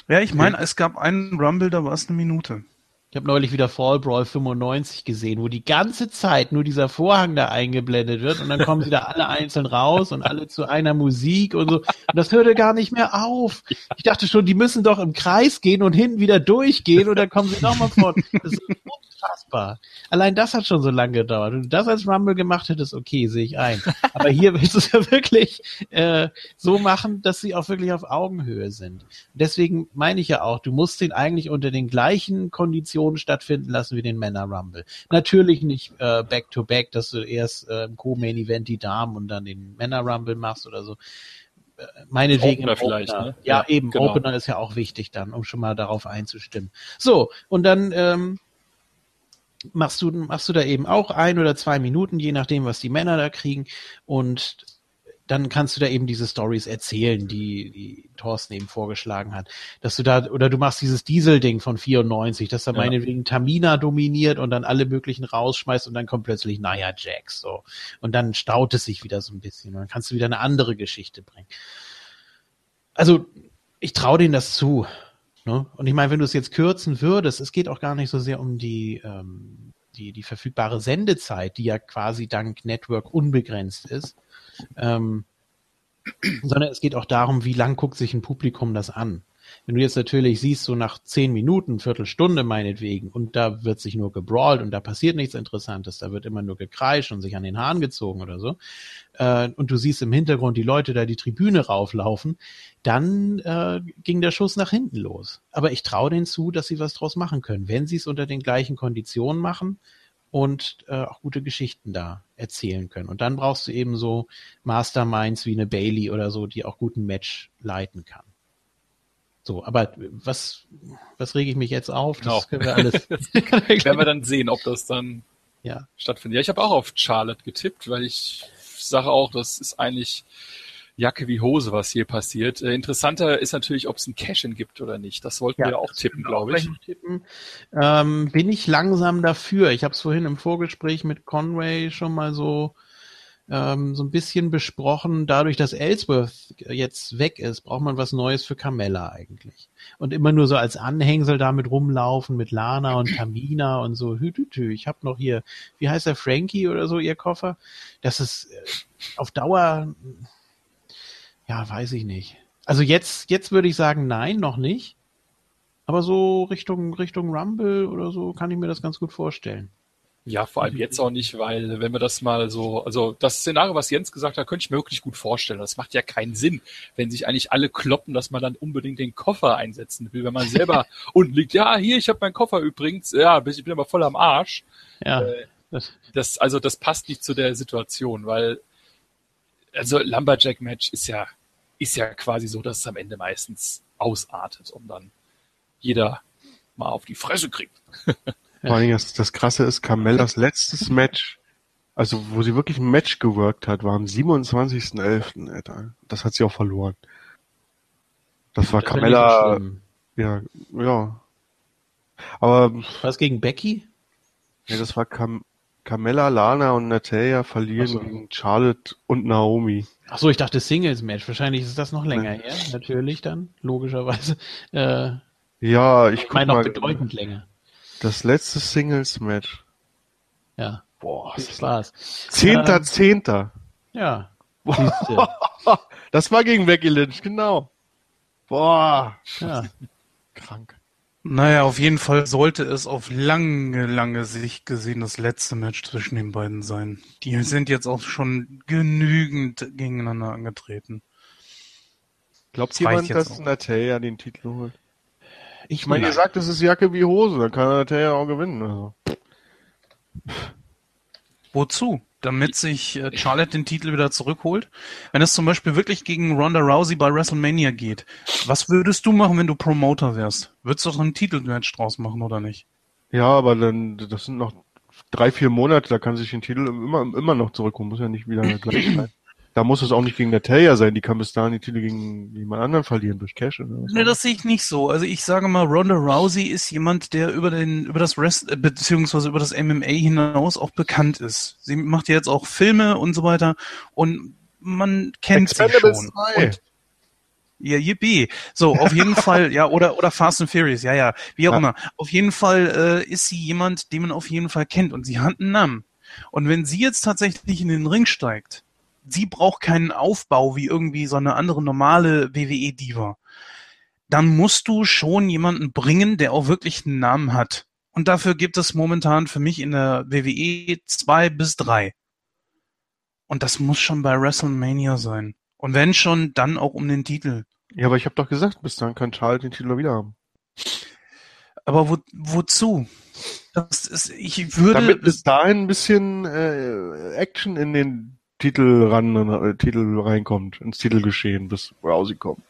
S2: ja, ich meine, es gab einen Rumble, da war es eine Minute.
S1: Ich habe neulich wieder Fall Brawl 95 gesehen, wo die ganze Zeit nur dieser Vorhang da eingeblendet wird und dann kommen sie da alle einzeln raus und alle zu einer Musik und so. Und das hörte gar nicht mehr auf. Ich dachte schon, die müssen doch im Kreis gehen und hinten wieder durchgehen und dann kommen sie nochmal vor. Das ist unfassbar. Allein das hat schon so lange gedauert. Du das als Rumble gemacht hättest, okay, sehe ich ein. Aber hier willst du es ja wirklich äh, so machen, dass sie auch wirklich auf Augenhöhe sind. Deswegen meine ich ja auch, du musst den eigentlich unter den gleichen Konditionen stattfinden lassen wie den Männer Rumble. Natürlich nicht äh, back to back, dass du erst äh, im Co-Main Event die Damen und dann den Männer Rumble machst oder so äh, meinetwegen
S4: Opener vielleicht. Ne?
S1: Ja, ja, eben, genau. Opener ist ja auch wichtig dann, um schon mal darauf einzustimmen. So, und dann ähm, machst du, machst du da eben auch ein oder zwei Minuten, je nachdem, was die Männer da kriegen. Und dann kannst du da eben diese Stories erzählen, die, die Thorsten eben vorgeschlagen hat. Dass du da, oder du machst dieses Diesel-Ding von 94, dass da ja. meinetwegen Tamina dominiert und dann alle möglichen rausschmeißt und dann kommt plötzlich Naya Jax, so. Und dann staut es sich wieder so ein bisschen. Und dann kannst du wieder eine andere Geschichte bringen. Also, ich traue denen das zu. Ne? Und ich meine, wenn du es jetzt kürzen würdest, es geht auch gar nicht so sehr um die, ähm, die, die verfügbare Sendezeit, die ja quasi dank Network unbegrenzt ist, ähm, sondern es geht auch darum, wie lang guckt sich ein Publikum das an. Wenn du jetzt natürlich siehst, so nach zehn Minuten, Viertelstunde meinetwegen, und da wird sich nur gebrawlt und da passiert nichts Interessantes, da wird immer nur gekreischt und sich an den Haaren gezogen oder so, äh, und du siehst im Hintergrund die Leute da die Tribüne rauflaufen, dann äh, ging der Schuss nach hinten los. Aber ich traue denen zu, dass sie was draus machen können, wenn sie es unter den gleichen Konditionen machen und äh, auch gute Geschichten da erzählen können. Und dann brauchst du eben so Masterminds wie eine Bailey oder so, die auch guten Match leiten kann. So, aber was, was rege ich mich jetzt auf?
S4: Das genau. können wir alles. werden wir dann sehen, ob das dann ja. stattfindet. Ja, ich habe auch auf Charlotte getippt, weil ich sage auch, das ist eigentlich Jacke wie Hose, was hier passiert. Äh, interessanter ist natürlich, ob es ein Cash-In gibt oder nicht. Das wollten ja, wir auch tippen, glaube ich.
S1: Tippen. Ähm, bin ich langsam dafür. Ich habe es vorhin im Vorgespräch mit Conway schon mal so ähm, so ein bisschen besprochen, dadurch, dass Ellsworth jetzt weg ist, braucht man was Neues für Carmella eigentlich. Und immer nur so als Anhängsel damit rumlaufen mit Lana und Tamina und so, hü, hü, hü. ich habe noch hier, wie heißt der, Frankie oder so, ihr Koffer? Das ist äh, auf Dauer, ja, weiß ich nicht. Also jetzt, jetzt würde ich sagen, nein, noch nicht. Aber so Richtung, Richtung Rumble oder so kann ich mir das ganz gut vorstellen.
S4: Ja, vor allem jetzt auch nicht, weil wenn wir das mal so, also das Szenario, was Jens gesagt hat, könnte ich mir wirklich gut vorstellen. Das macht ja keinen Sinn, wenn sich eigentlich alle kloppen, dass man dann unbedingt den Koffer einsetzen will, wenn man selber unten liegt. Ja, hier, ich habe meinen Koffer übrigens. Ja, ich bin aber voll am Arsch.
S1: Ja.
S4: Äh, das, also das passt nicht zu der Situation, weil also Lumberjack-Match ist ja, ist ja quasi so, dass es am Ende meistens ausartet und dann jeder mal auf die Fresse kriegt.
S3: Vor allem das, das Krasse ist, Carmellas letztes Match, also wo sie wirklich ein Match geworkt hat, war am 27.11. Alter. Das hat sie auch verloren. Das war das Carmella. Ja, ja. Aber.
S1: Was gegen Becky?
S3: Ja, das war Cam Carmella, Lana und Natalia verlieren so. gegen Charlotte und Naomi.
S1: Ach so, ich dachte Singles Match. Wahrscheinlich ist das noch länger ja. her. Natürlich dann, logischerweise. Äh,
S3: ja, ich, ich
S1: meine noch bedeutend länger.
S3: Das letzte Singles-Match.
S1: Ja.
S3: Boah, das war's. Zehnter, ähm, Zehnter.
S1: Ja.
S3: das war gegen Becky Lynch, genau. Boah.
S1: Ja.
S2: Krank. Naja, auf jeden Fall sollte es auf lange, lange Sicht gesehen das letzte Match zwischen den beiden sein. Die sind jetzt auch schon genügend gegeneinander angetreten.
S3: Glaubt jemand, dass Natalia den Titel holt? Ich meine, ihr sagt, es ist Jacke wie Hose, dann kann Natalia auch gewinnen. Also.
S2: Wozu? Damit sich äh, Charlotte den Titel wieder zurückholt. Wenn es zum Beispiel wirklich gegen Ronda Rousey bei WrestleMania geht, was würdest du machen, wenn du Promoter wärst? Würdest du doch ein Titelmatch draus machen oder nicht?
S3: Ja, aber dann, das sind noch drei, vier Monate, da kann sich den Titel immer, immer noch zurückholen, muss ja nicht wieder gleich sein. Da muss es auch nicht gegen Natalia sein, die kann bis dahin die Titel gegen jemand anderen verlieren durch Cash. Oder
S2: was nee, das sehe ich nicht so. Also ich sage mal, Ronda Rousey ist jemand, der über den, über das Rest, äh, beziehungsweise über das MMA hinaus auch bekannt ist. Sie macht jetzt auch Filme und so weiter und man kennt sie schon. Ja, yippie. So, auf jeden Fall, ja, oder, oder Fast and Furious, ja, ja, wie auch ja. immer. Auf jeden Fall äh, ist sie jemand, den man auf jeden Fall kennt und sie hat einen Namen. Und wenn sie jetzt tatsächlich in den Ring steigt, sie braucht keinen Aufbau wie irgendwie so eine andere normale WWE-Diva. Dann musst du schon jemanden bringen, der auch wirklich einen Namen hat. Und dafür gibt es momentan für mich in der WWE zwei bis drei. Und das muss schon bei WrestleMania sein. Und wenn schon, dann auch um den Titel.
S3: Ja, aber ich habe doch gesagt, bis dann kann Charles den Titel wieder haben.
S2: Aber wo, wozu? Das ist, ich würde.
S3: Damit bis dahin ein bisschen äh, Action in den Titel ran, äh, Titel reinkommt, ins Titelgeschehen, bis Rousey kommt.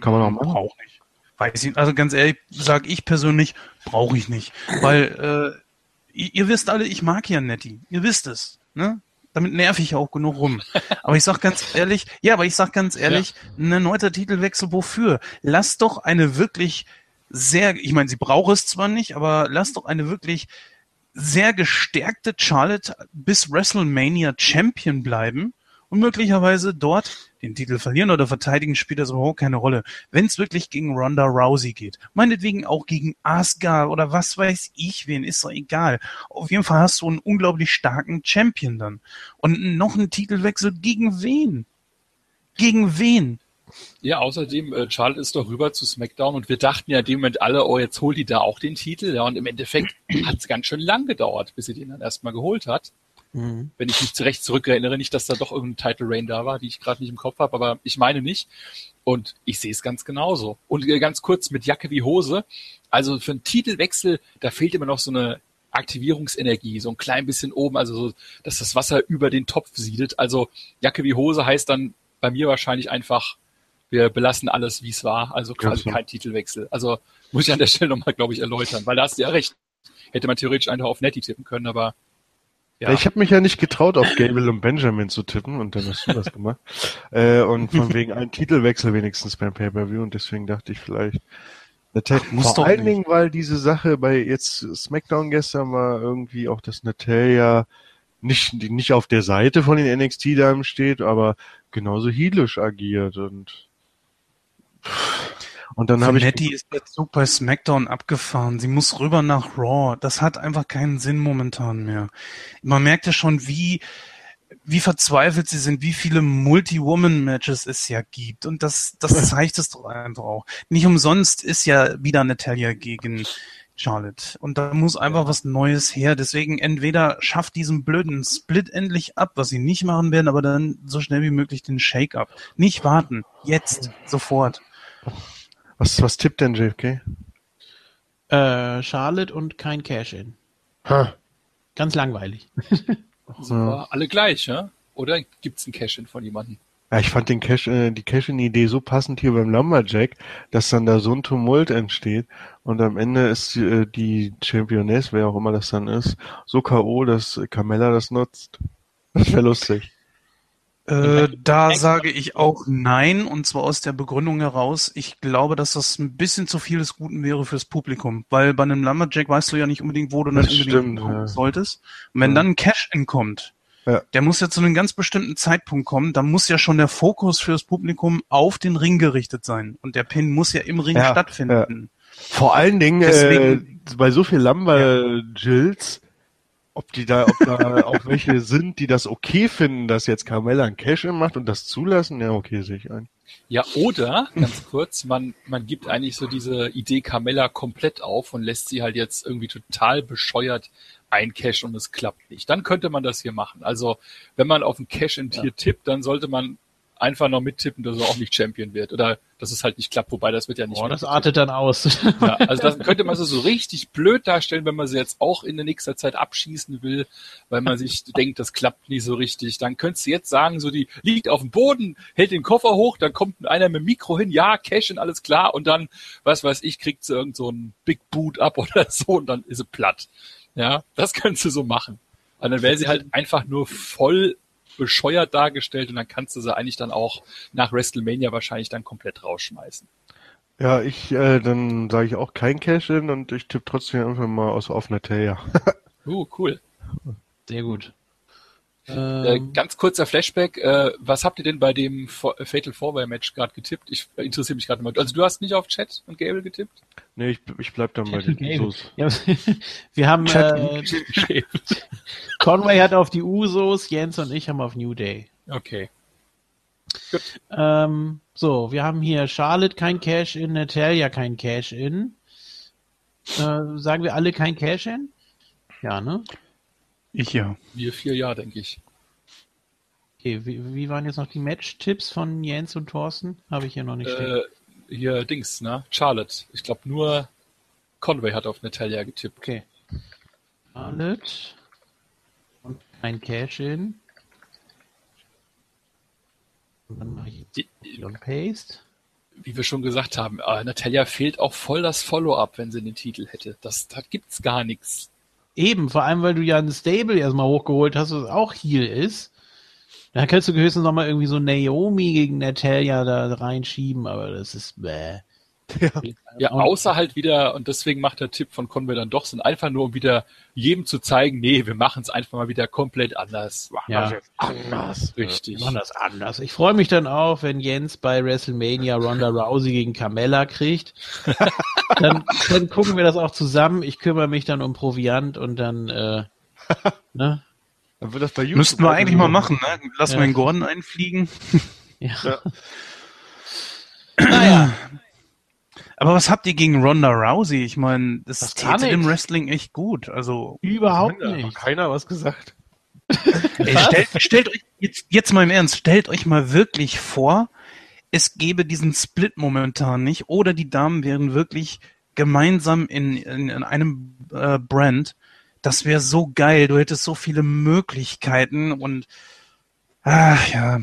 S3: Kann man auch machen.
S2: Auch nicht. Weiß ich, also ganz ehrlich, sag ich persönlich, brauche ich nicht. Weil, äh, ihr, ihr, wisst alle, ich mag ja Nettie. Ihr wisst es, ne? Damit nerv ich auch genug rum. Aber ich sag ganz ehrlich, ja, aber ich sag ganz ehrlich, ja. ein erneuter Titelwechsel wofür? Lass doch eine wirklich sehr, ich meine, sie braucht es zwar nicht, aber lass doch eine wirklich sehr gestärkte Charlotte bis WrestleMania Champion bleiben und möglicherweise dort den Titel verlieren oder verteidigen, spielt das überhaupt keine Rolle. Wenn es wirklich gegen Ronda Rousey geht, meinetwegen auch gegen Asuka oder was weiß ich wen, ist doch egal. Auf jeden Fall hast du einen unglaublich starken Champion dann. Und noch einen Titelwechsel gegen wen? Gegen wen?
S4: Ja, außerdem, äh, Charlotte ist doch rüber zu SmackDown und wir dachten ja in dem Moment alle, oh, jetzt holt die da auch den Titel. Ja, und im Endeffekt hat es ganz schön lang gedauert, bis sie den dann erstmal geholt hat. Mhm. Wenn ich mich zurecht zurückerinnere, nicht, dass da doch irgendein Title Reign da war, die ich gerade nicht im Kopf habe, aber ich meine nicht. Und ich sehe es ganz genauso. Und äh, ganz kurz mit Jacke wie Hose. Also für einen Titelwechsel, da fehlt immer noch so eine Aktivierungsenergie, so ein klein bisschen oben, also so, dass das Wasser über den Topf siedet. Also Jacke wie Hose heißt dann bei mir wahrscheinlich einfach wir belassen alles, wie es war, also quasi kein Titelwechsel. Also muss ich an der Stelle nochmal, glaube ich, erläutern, weil da hast du ja recht. Hätte man theoretisch einfach auf Nettie tippen können, aber
S3: ja. Ich habe mich ja nicht getraut, auf Gable und Benjamin zu tippen und dann hast du das gemacht. äh, und von wegen einen Titelwechsel wenigstens beim Pay-Per-View und deswegen dachte ich vielleicht, Ach, vor allen Dingen, weil diese Sache bei jetzt SmackDown gestern war irgendwie auch, dass Natalia nicht, nicht auf der Seite von den NXT-Damen steht, aber genauso heelisch agiert und
S2: und dann habe ich. Nettie ist der Zug bei SmackDown abgefahren. Sie muss rüber nach Raw. Das hat einfach keinen Sinn momentan mehr. Man merkt ja schon, wie, wie verzweifelt sie sind, wie viele Multi-Woman-Matches es ja gibt. Und das, das zeigt es doch einfach auch. Nicht umsonst ist ja wieder Natalia gegen Charlotte. Und da muss einfach was Neues her. Deswegen entweder schafft diesen blöden Split endlich ab, was sie nicht machen werden, aber dann so schnell wie möglich den Shake-up. Nicht warten. Jetzt. Sofort.
S3: Was, was tippt denn JFK?
S1: Äh, Charlotte und kein Cash-In. Ganz langweilig.
S4: Super. Alle gleich, ja? Oder gibt's ein Cash-In von jemandem?
S3: Ja, ich fand den Cash, äh, die Cash-In-Idee so passend hier beim Lumberjack, dass dann da so ein Tumult entsteht und am Ende ist die, äh, die Championess, wer auch immer das dann ist, so K.O., dass Carmella das nutzt. Das wäre lustig.
S2: Äh, da sage ich auch nein, und zwar aus der Begründung heraus, ich glaube, dass das ein bisschen zu viel des Guten wäre fürs Publikum, weil bei einem Lumberjack weißt du ja nicht unbedingt, wo du dann unbedingt stimmt, ja. solltest. Und wenn ja. dann ein Cash-In kommt, ja. der muss ja zu einem ganz bestimmten Zeitpunkt kommen, da muss ja schon der Fokus fürs Publikum auf den Ring gerichtet sein. Und der Pin muss ja im Ring stattfinden.
S3: Vor allen Dingen Deswegen, äh, bei so viel Lumber-Jills ob die da, ob da auch welche sind, die das okay finden, dass jetzt Carmella ein Cash-In macht und das zulassen, ja, okay, sehe ich ein.
S4: Ja, oder, ganz kurz, man, man gibt eigentlich so diese Idee Carmella komplett auf und lässt sie halt jetzt irgendwie total bescheuert eincashen und es klappt nicht. Dann könnte man das hier machen. Also, wenn man auf ein Cash-In-Tier ja. tippt, dann sollte man einfach noch mittippen, dass er auch nicht Champion wird. Oder dass es halt nicht klappt, wobei das wird ja nicht.
S1: Oh, das artet dann aus.
S4: Ja, also das könnte man so, so richtig blöd darstellen, wenn man sie jetzt auch in der nächsten Zeit abschießen will, weil man sich denkt, das klappt nicht so richtig. Dann könntest du jetzt sagen, so die liegt auf dem Boden, hält den Koffer hoch, dann kommt einer mit dem Mikro hin, ja, Cash und alles klar, und dann, was weiß ich, kriegt sie irgend so ein Big Boot ab oder so und dann ist sie platt. Ja, das könntest du so machen. Und dann wäre sie halt einfach nur voll bescheuert dargestellt und dann kannst du sie eigentlich dann auch nach WrestleMania wahrscheinlich dann komplett rausschmeißen.
S3: Ja, ich, äh, dann sage ich auch kein Cash-In und ich tippe trotzdem einfach mal aus offener Tail,
S4: uh, cool.
S1: Sehr gut.
S4: Äh, ähm. ganz kurzer Flashback. Äh, was habt ihr denn bei dem Fatal Four-Way Match gerade getippt? Ich äh, interessiere mich gerade mal. Also du hast nicht auf Chat und Gable getippt?
S3: Nee, ich, ich bleib dann Chat bei den Usos. Ja,
S1: wir haben äh, Conway hat auf die Usos, Jens und ich haben auf New Day.
S4: Okay.
S1: Gut. Ähm, so, wir haben hier Charlotte kein Cash-In, Natalia kein Cash-In. Äh, sagen wir alle kein Cash-In? Ja, ne?
S2: Ich ja.
S4: Wir vier ja, denke ich.
S1: Okay, wie, wie, waren jetzt noch die Match-Tipps von Jens und Thorsten? Habe ich hier noch nicht
S4: stehen. Äh, hier Dings, ne? Charlotte. Ich glaube nur Conway hat auf Natalia getippt.
S1: Okay. Charlotte. Und ein Cash-In. Und dann mache ich die, und Paste.
S4: Wie wir schon gesagt haben, äh, Natalia fehlt auch voll das Follow-up, wenn sie den Titel hätte. Das, da gibt's gar nichts.
S1: Eben, vor allem, weil du ja ein Stable erstmal hochgeholt hast, was auch Heal ist. Da könntest du höchstens nochmal irgendwie so Naomi gegen Natalia da reinschieben, aber das ist bäh.
S4: Ja. ja, außer halt wieder, und deswegen macht der Tipp von Conway dann doch Sinn, einfach nur um wieder jedem zu zeigen, nee, wir machen es einfach mal wieder komplett anders.
S1: Machen ja. das anders. Richtig. Wir machen das anders. Ich freue mich dann auch, wenn Jens bei WrestleMania Ronda Rousey gegen Carmella kriegt. dann, dann gucken wir das auch zusammen. Ich kümmere mich dann um Proviant und dann, äh,
S2: ne? Dann wird das bei YouTube Müssten wir eigentlich mal machen, ne? Lass ja. mal den Gordon einfliegen. ja. ja. naja. Aber was habt ihr gegen Ronda Rousey? Ich meine, das ist im Wrestling echt gut. Also
S1: überhaupt keiner,
S3: nicht. Keiner was gesagt.
S2: Ey, stellt, stellt euch jetzt, jetzt mal im Ernst, stellt euch mal wirklich vor, es gäbe diesen Split momentan nicht oder die Damen wären wirklich gemeinsam in, in, in einem äh, Brand. Das wäre so geil. Du hättest so viele Möglichkeiten und ach ja.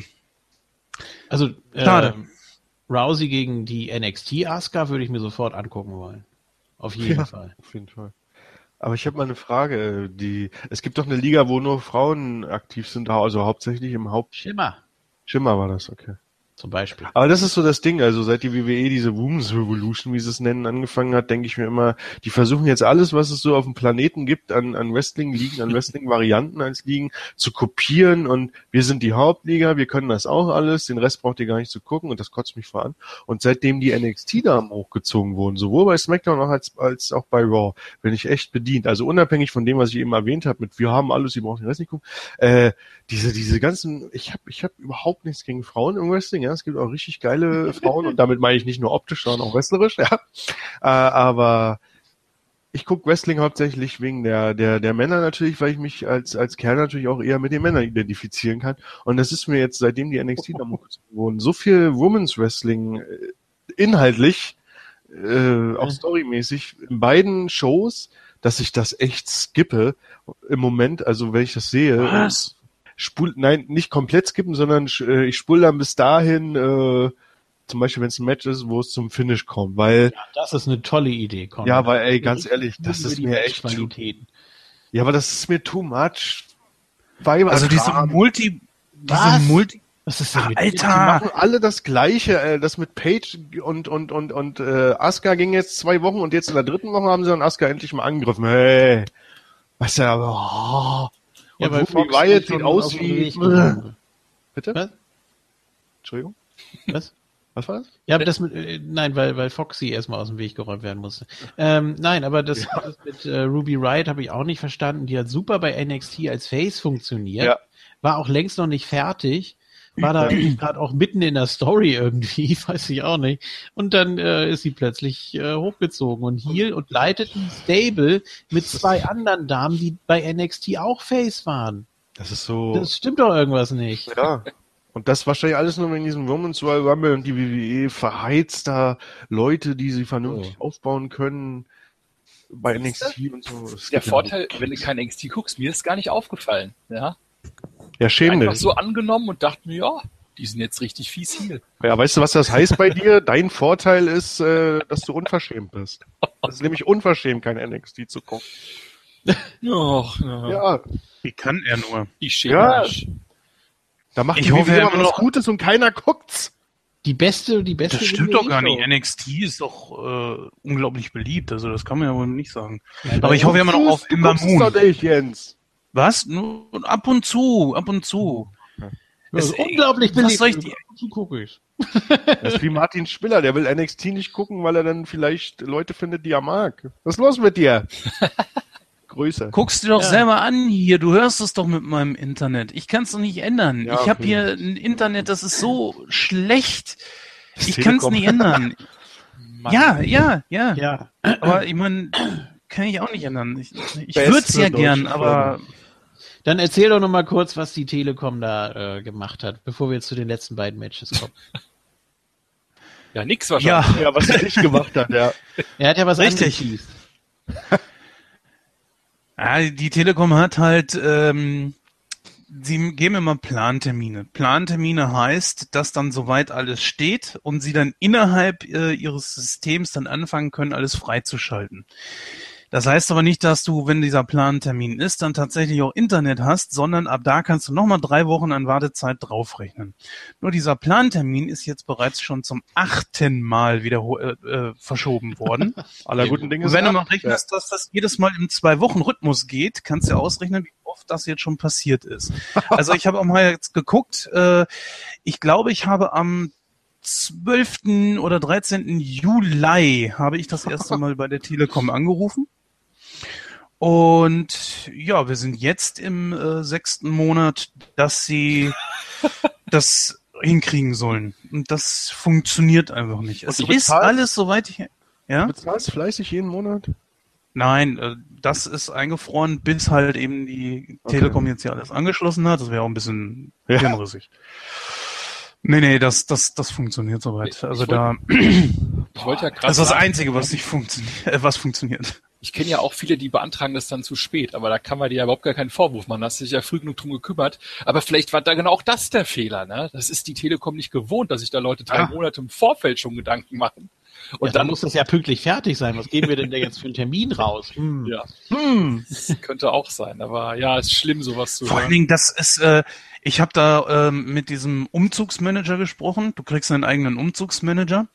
S1: Also Schade. Äh, Rousey gegen die NXT Asuka würde ich mir sofort angucken wollen. Auf jeden ja, Fall.
S3: Auf jeden Fall. Aber ich habe mal eine Frage. Die, es gibt doch eine Liga, wo nur Frauen aktiv sind, also hauptsächlich im Haupt.
S1: Schimmer.
S3: Schimmer war das, okay
S1: zum Beispiel.
S3: Aber das ist so das Ding, also seit die WWE diese Women's Revolution, wie sie es nennen, angefangen hat, denke ich mir immer, die versuchen jetzt alles, was es so auf dem Planeten gibt, an, an Wrestling-Ligen, an Wrestling-Varianten als Ligen, zu kopieren und wir sind die Hauptliga, wir können das auch alles, den Rest braucht ihr gar nicht zu gucken und das kotzt mich vor an. Und seitdem die NXT-Damen hochgezogen wurden, sowohl bei SmackDown als, als auch bei Raw, bin ich echt bedient. Also unabhängig von dem, was ich eben erwähnt habe, mit wir haben alles, ihr braucht den Rest nicht gucken, äh, diese, diese ganzen, ich habe ich hab überhaupt nichts gegen Frauen im Wrestling, ja, es gibt auch richtig geile Frauen und damit meine ich nicht nur optisch, sondern auch wrestlerisch, ja. Äh, aber ich gucke Wrestling hauptsächlich wegen der, der, der Männer natürlich, weil ich mich als, als Kerl natürlich auch eher mit den Männern identifizieren kann. Und das ist mir jetzt, seitdem die NXT da wurden, so viel Women's Wrestling äh, inhaltlich, äh, auch storymäßig, in beiden Shows, dass ich das echt skippe im Moment, also wenn ich das sehe. Was? Spul, nein, nicht komplett skippen, sondern äh, ich spule dann bis dahin, äh, zum Beispiel, wenn es ein Match ist, wo es zum Finish kommt, weil. Ja,
S1: das ist eine tolle Idee,
S3: Conor. Ja, weil, ey, ganz ehrlich, das ist mir echt. Qualitäten. Ja, aber das ist mir too much.
S2: Weiber also diese Multi,
S1: diese
S2: Multi,
S1: was ist denn
S3: mit Alter! Die machen alle das Gleiche. Äh, das mit Page und und und und äh, Asuka ging jetzt zwei Wochen und jetzt in der dritten Woche haben sie dann Asuka endlich mal angegriffen. Hey, was ja, oh,
S1: ja, weil Fox Wyatt sieht aus wie.
S3: Bitte? Was? Entschuldigung?
S1: Was? Was war das? Ja, das mit, äh, nein, weil, weil Foxy erstmal aus dem Weg geräumt werden musste. Ähm, nein, aber das, ja. das mit äh, Ruby Riot habe ich auch nicht verstanden. Die hat super bei NXT als Face funktioniert. Ja. War auch längst noch nicht fertig. War da gerade auch mitten in der Story irgendwie, weiß ich auch nicht. Und dann äh, ist sie plötzlich äh, hochgezogen und hier und leitet ein Stable mit zwei anderen Damen, die bei NXT auch Face waren.
S3: Das ist so.
S1: Das stimmt doch irgendwas nicht.
S3: Ja. Und das wahrscheinlich alles nur in diesem Women's Royal Rumble und die WWE verheizt da Leute, die sie vernünftig oh. aufbauen können bei NXT und so.
S4: Das Der Vorteil, wenn du kein NXT guckst, mir ist gar nicht aufgefallen. Ja,
S3: ja schäm dich.
S4: Einfach so angenommen und dachte mir, ja, die sind jetzt richtig fies hier.
S3: Ja, weißt du, was das heißt bei dir? Dein Vorteil ist, äh, dass du unverschämt bist. Das ist nämlich unverschämt, kein NXT zu gucken.
S4: Och, ja.
S3: ja.
S2: Wie kann er nur?
S4: Ich schäme ja. mich.
S3: Da macht ich hoffe, immer was Gutes und keiner guckt's.
S1: Die beste, die beste.
S2: Das stimmt doch gar nicht. NXT ist doch äh, unglaublich beliebt. Also das kann man ja wohl nicht sagen. Ja, Aber ich hoffe immer noch auf
S3: Ember Moon. Doch nicht, Jens.
S2: Was? Nur ab und zu, ab und zu.
S1: Das ist unglaublich beliebt. Was
S2: soll ich die? Ab und
S1: zu gucke ich.
S3: Das ist wie Martin Spiller, der will NXT nicht gucken, weil er dann vielleicht Leute findet, die er mag. Was ist los mit dir?
S2: Größe. Guckst du doch ja. selber an hier, du hörst es doch mit meinem Internet. Ich kann es doch nicht ändern. Ja, ich habe hier ein Internet, das ist so schlecht. Das ich kann es nicht ändern. Ja, ja, ja, ja. Aber ich meine, kann ich auch nicht ändern. Ich, ich würde es ja gern, aber.
S1: Dann erzähl doch noch mal kurz, was die Telekom da äh, gemacht hat, bevor wir jetzt zu den letzten beiden Matches kommen.
S4: Ja, nix wahrscheinlich.
S3: Ja, ja was er nicht gemacht hat, ja.
S1: Er hat ja was Richtig.
S2: Ja, die Telekom hat halt, ähm, sie geben immer Plantermine. Plantermine heißt, dass dann soweit alles steht und sie dann innerhalb äh, ihres Systems dann anfangen können, alles freizuschalten. Das heißt aber nicht, dass du, wenn dieser Plantermin ist, dann tatsächlich auch Internet hast, sondern ab da kannst du nochmal drei Wochen an Wartezeit draufrechnen. Nur dieser Plantermin ist jetzt bereits schon zum achten Mal wieder äh, äh, verschoben worden.
S3: Aller guten Dinge
S2: Und wenn du mal rechnest, ja. dass das jedes Mal im Zwei-Wochen-Rhythmus geht, kannst du ausrechnen, wie oft das jetzt schon passiert ist. Also ich habe auch mal jetzt geguckt, äh, ich glaube, ich habe am 12. oder 13. Juli habe ich das erste Mal bei der Telekom angerufen. Und ja, wir sind jetzt im äh, sechsten Monat, dass sie das hinkriegen sollen. Und das funktioniert einfach nicht. Es ist alles soweit ich.
S3: Ja? Du bezahlst fleißig jeden Monat?
S2: Nein, äh, das ist eingefroren, bis halt eben die okay. Telekom jetzt hier alles angeschlossen hat. Das wäre auch ein bisschen ja. Nee, nee, das, das, das funktioniert soweit. Also ich da.
S4: ich wollte ja gerade.
S2: Das ist das Einzige, was nicht funktioniert, äh, was funktioniert.
S4: Ich kenne ja auch viele, die beantragen das dann zu spät, aber da kann man dir ja überhaupt gar keinen Vorwurf machen. Da hast du dich ja früh genug drum gekümmert. Aber vielleicht war da genau auch das der Fehler, ne? Das ist die Telekom nicht gewohnt, dass sich da Leute drei ah. Monate im Vorfeld schon Gedanken machen.
S1: Und ja, dann, dann, muss das ja pünktlich fertig sein. Was geben wir denn da jetzt für einen Termin raus?
S4: Hm. Ja. Hm. Das könnte auch sein, aber ja, ist schlimm, sowas zu
S2: Vor allen Dingen, das ist, äh, ich habe da ähm, mit diesem Umzugsmanager gesprochen. Du kriegst einen eigenen Umzugsmanager.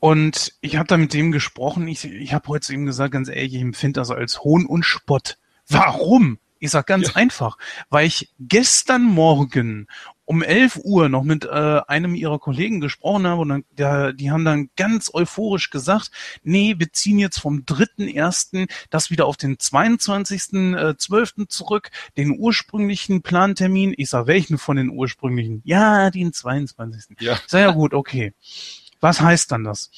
S2: Und ich habe da mit dem gesprochen. Ich, ich habe heute zu ihm gesagt, ganz ehrlich, ich empfinde das als Hohn und Spott. Warum? Ich sag ganz ja. einfach, weil ich gestern Morgen um 11 Uhr noch mit äh, einem ihrer Kollegen gesprochen habe und dann, der, die haben dann ganz euphorisch gesagt, nee, wir ziehen jetzt vom 3.1. das wieder auf den 22.12. Äh, zurück, den ursprünglichen Plantermin. Ich sag, welchen von den ursprünglichen? Ja, den 22. Ja. Sehr ja gut, okay. Was heißt dann das?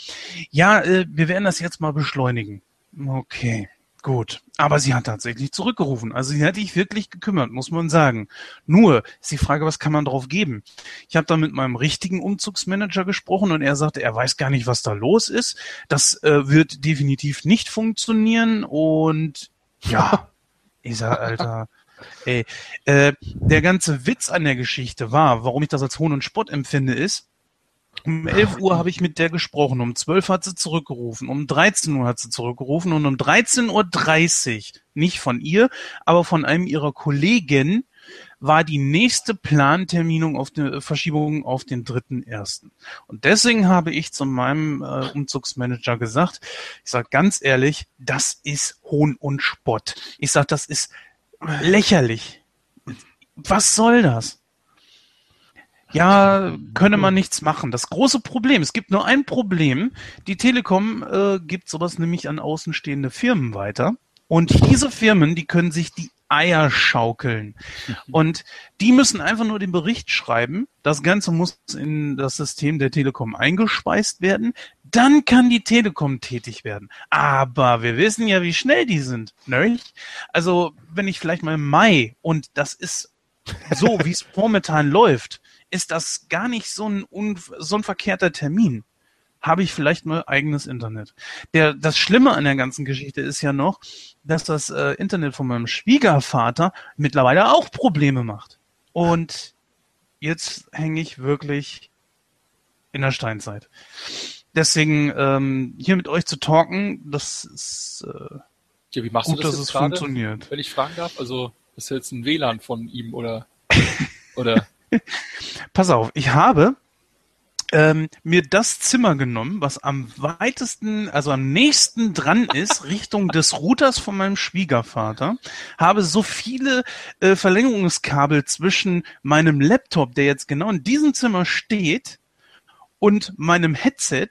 S2: Ja, äh, wir werden das jetzt mal beschleunigen. Okay. Gut, aber sie hat tatsächlich zurückgerufen. Also sie hat sich wirklich gekümmert, muss man sagen. Nur ist die Frage, was kann man drauf geben? Ich habe da mit meinem richtigen Umzugsmanager gesprochen und er sagte, er weiß gar nicht, was da los ist. Das äh, wird definitiv nicht funktionieren und ja, ich sag, Alter. Ey, äh, der ganze Witz an der Geschichte war, warum ich das als Hohn und Spott empfinde, ist, um 11 Uhr habe ich mit der gesprochen, um 12 hat sie zurückgerufen, um 13 Uhr hat sie zurückgerufen und um 13.30 Uhr, nicht von ihr, aber von einem ihrer Kollegen, war die nächste Planterminung auf die Verschiebung auf den dritten ersten. Und deswegen habe ich zu meinem äh, Umzugsmanager gesagt, ich sage ganz ehrlich, das ist Hohn und Spott. Ich sage, das ist lächerlich. Was soll das? Ja, könne man nichts machen. Das große Problem, es gibt nur ein Problem. Die Telekom äh, gibt sowas nämlich an außenstehende Firmen weiter. Und diese Firmen, die können sich die Eier schaukeln. Und die müssen einfach nur den Bericht schreiben. Das Ganze muss in das System der Telekom eingespeist werden. Dann kann die Telekom tätig werden. Aber wir wissen ja, wie schnell die sind. Ne? Also, wenn ich vielleicht mal im Mai und das ist so, wie es momentan läuft, ist das gar nicht so ein, so ein verkehrter Termin habe ich vielleicht mal eigenes Internet. Der, das Schlimme an der ganzen Geschichte ist ja noch, dass das äh, Internet von meinem Schwiegervater mittlerweile auch Probleme macht. Und jetzt hänge ich wirklich in der Steinzeit. Deswegen ähm, hier mit euch zu talken, das ist äh,
S4: ja, wie machst gut,
S2: du das dass es gerade, funktioniert.
S4: Wenn ich fragen darf, also ist jetzt ein WLAN von ihm oder oder?
S2: Pass auf, ich habe ähm, mir das Zimmer genommen, was am weitesten, also am nächsten dran ist, Richtung des Routers von meinem Schwiegervater, habe so viele äh, Verlängerungskabel zwischen meinem Laptop, der jetzt genau in diesem Zimmer steht, und meinem Headset,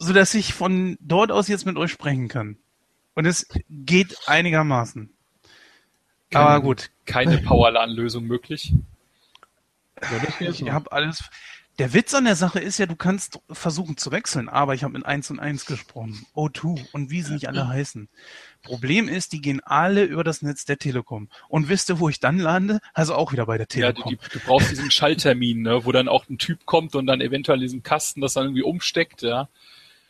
S2: so dass ich von dort aus jetzt mit euch sprechen kann. Und es geht einigermaßen.
S4: Keine, Aber gut. Keine Powerlan-Lösung möglich.
S2: Ja, ich habe alles. Der Witz an der Sache ist ja, du kannst versuchen zu wechseln, aber ich habe mit 1 und 1 gesprochen. O2 und wie sie nicht alle heißen. Problem ist, die gehen alle über das Netz der Telekom. Und wisst ihr, wo ich dann lande? Also auch wieder bei der Telekom.
S4: Ja, du, du brauchst diesen Schalltermin, ne, wo dann auch ein Typ kommt und dann eventuell diesen Kasten das dann irgendwie umsteckt, ja.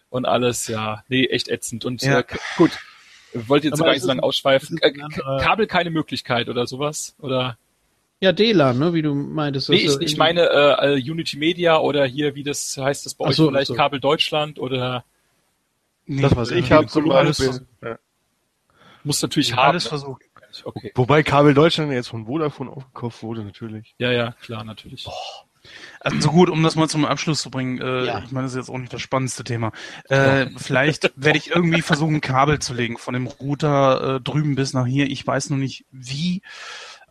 S4: Und alles, ja. Nee, echt ätzend. Und ja. äh, gut, wollt ihr jetzt gar nicht so lange ausschweifen. Äh, Kabel keine Möglichkeit oder sowas? Oder?
S1: Ja, DLAN, ne, wie du meintest.
S4: Nee, ich, ich meine äh, Unity Media oder hier, wie das heißt das bei euch so, vielleicht so. Kabel Deutschland oder
S3: nee, das, was ich habe zum Beispiel. Ja.
S4: Muss natürlich ja, haben.
S3: Alles ne? versucht. Okay. Wobei Kabel Deutschland jetzt von Vodafone aufgekauft wurde, natürlich.
S4: Ja, ja, klar, natürlich. Boah.
S2: Also gut, um das mal zum Abschluss zu bringen, äh, ja. ich meine, das ist jetzt auch nicht das spannendste Thema. Äh, vielleicht werde ich irgendwie versuchen, Kabel zu legen von dem Router äh, drüben bis nach hier. Ich weiß noch nicht wie.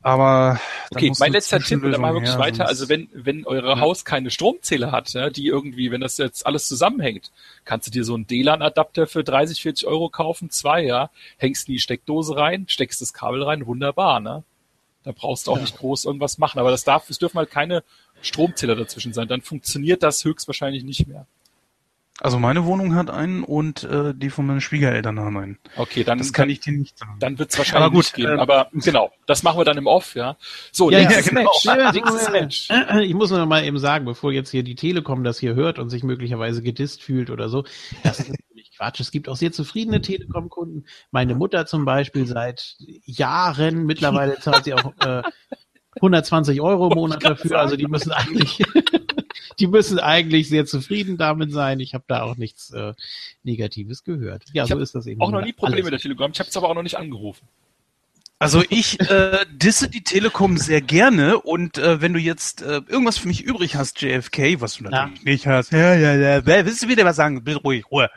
S2: Aber
S4: okay, mein letzter Tipp, dann mal wirklich her, weiter. Also wenn wenn eure ja. Haus keine Stromzähler hat, ja, die irgendwie, wenn das jetzt alles zusammenhängt, kannst du dir so einen DLAN-Adapter für 30, 40 Euro kaufen, zwei, ja, hängst in die Steckdose rein, steckst das Kabel rein, wunderbar, ne? Da brauchst du auch ja. nicht groß irgendwas machen. Aber das darf, es dürfen halt keine Stromzähler dazwischen sein. Dann funktioniert das höchstwahrscheinlich nicht mehr.
S2: Also meine Wohnung hat einen und äh, die von meinen Schwiegereltern haben einen.
S4: Okay, dann das kann ich dir nicht sagen. Dann wird es wahrscheinlich aber gut, nicht gehen. Ähm, aber genau, das machen wir dann im Off, ja. So, ja, nächstes, ja, genau. Match. nächstes
S1: Match. Ich muss nur noch mal eben sagen, bevor jetzt hier die Telekom das hier hört und sich möglicherweise gedisst fühlt oder so, das ist Quatsch. Es gibt auch sehr zufriedene Telekom-Kunden. Meine Mutter zum Beispiel seit Jahren, mittlerweile zahlt sie auch äh, 120 Euro im Monat dafür. Also die müssen eigentlich die müssen eigentlich sehr zufrieden damit sein. Ich habe da auch nichts äh, Negatives gehört. Ja,
S4: ich so ist das eben. Auch noch nie Probleme mit der Telegram. Ich habe es aber auch noch nicht angerufen.
S2: Also ich äh, disse die Telekom sehr gerne und äh, wenn du jetzt äh, irgendwas für mich übrig hast, JFK, was du natürlich ja. nicht hast, ja, ja, ja, willst du wieder was sagen? Bitte ruhig, Ruhe.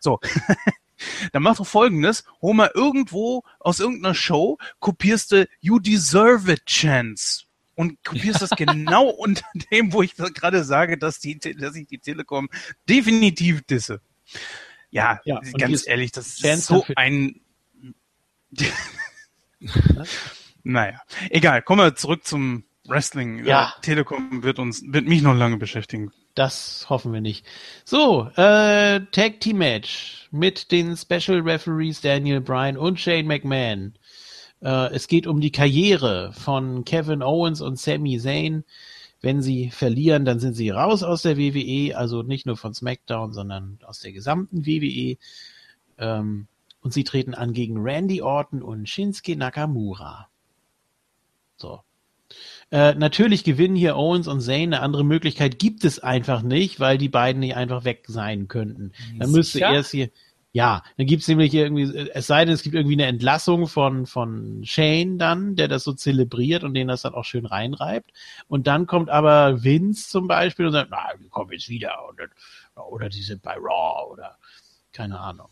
S2: So. Dann mach doch folgendes, hol mal irgendwo aus irgendeiner Show, kopierst du You Deserve It Chance und kopierst das genau unter dem, wo ich gerade sage, dass, die, dass ich die Telekom definitiv disse. Ja, ja ganz ehrlich, das ist so ein... naja, egal, kommen wir zurück zum Wrestling. Ja. Telekom wird uns, wird mich noch lange beschäftigen.
S1: Das hoffen wir nicht. So, äh, Tag Team Match mit den Special Referees Daniel Bryan und Shane McMahon. Äh, es geht um die Karriere von Kevin Owens und Sami Zayn. Wenn sie verlieren, dann sind sie raus aus der WWE, also nicht nur von SmackDown, sondern aus der gesamten WWE. Ähm, und sie treten an gegen Randy Orton und Shinsuke Nakamura. So. Äh, natürlich gewinnen hier Owens und Zayn. Eine andere Möglichkeit gibt es einfach nicht, weil die beiden nicht einfach weg sein könnten. Dann müsste erst hier, ja, dann gibt's nämlich irgendwie, es sei denn, es gibt irgendwie eine Entlassung von, von Shane dann, der das so zelebriert und den das dann auch schön reinreibt. Und dann kommt aber Vince zum Beispiel und sagt, na, wir kommen jetzt wieder. Und, oder die sind bei Raw oder keine Ahnung.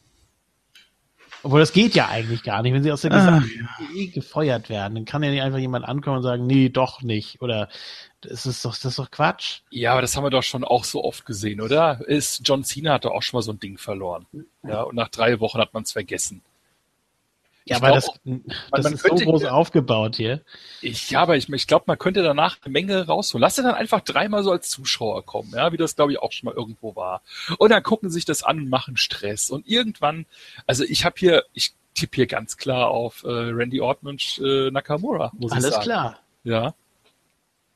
S1: Obwohl das geht ja eigentlich gar nicht. Wenn sie aus der ah, ja. gefeuert werden, dann kann ja nicht einfach jemand ankommen und sagen, nee, doch nicht. Oder das ist doch, das ist doch Quatsch.
S4: Ja, aber das haben wir doch schon auch so oft gesehen, oder? Ist, John Cena hat doch auch schon mal so ein Ding verloren. Ja, und nach drei Wochen hat man es vergessen.
S1: Ja, aber das, man, das man ist so groß aufgebaut hier.
S4: Ich, ja, aber ich, ich glaube, man könnte danach eine Menge rausholen. Lass dir dann einfach dreimal so als Zuschauer kommen, ja, wie das, glaube ich, auch schon mal irgendwo war. Und dann gucken sich das an und machen Stress. Und irgendwann, also ich habe hier, ich tippe hier ganz klar auf äh, Randy Orton und äh, Nakamura,
S1: muss Alles ich sagen. Alles klar.
S4: Ja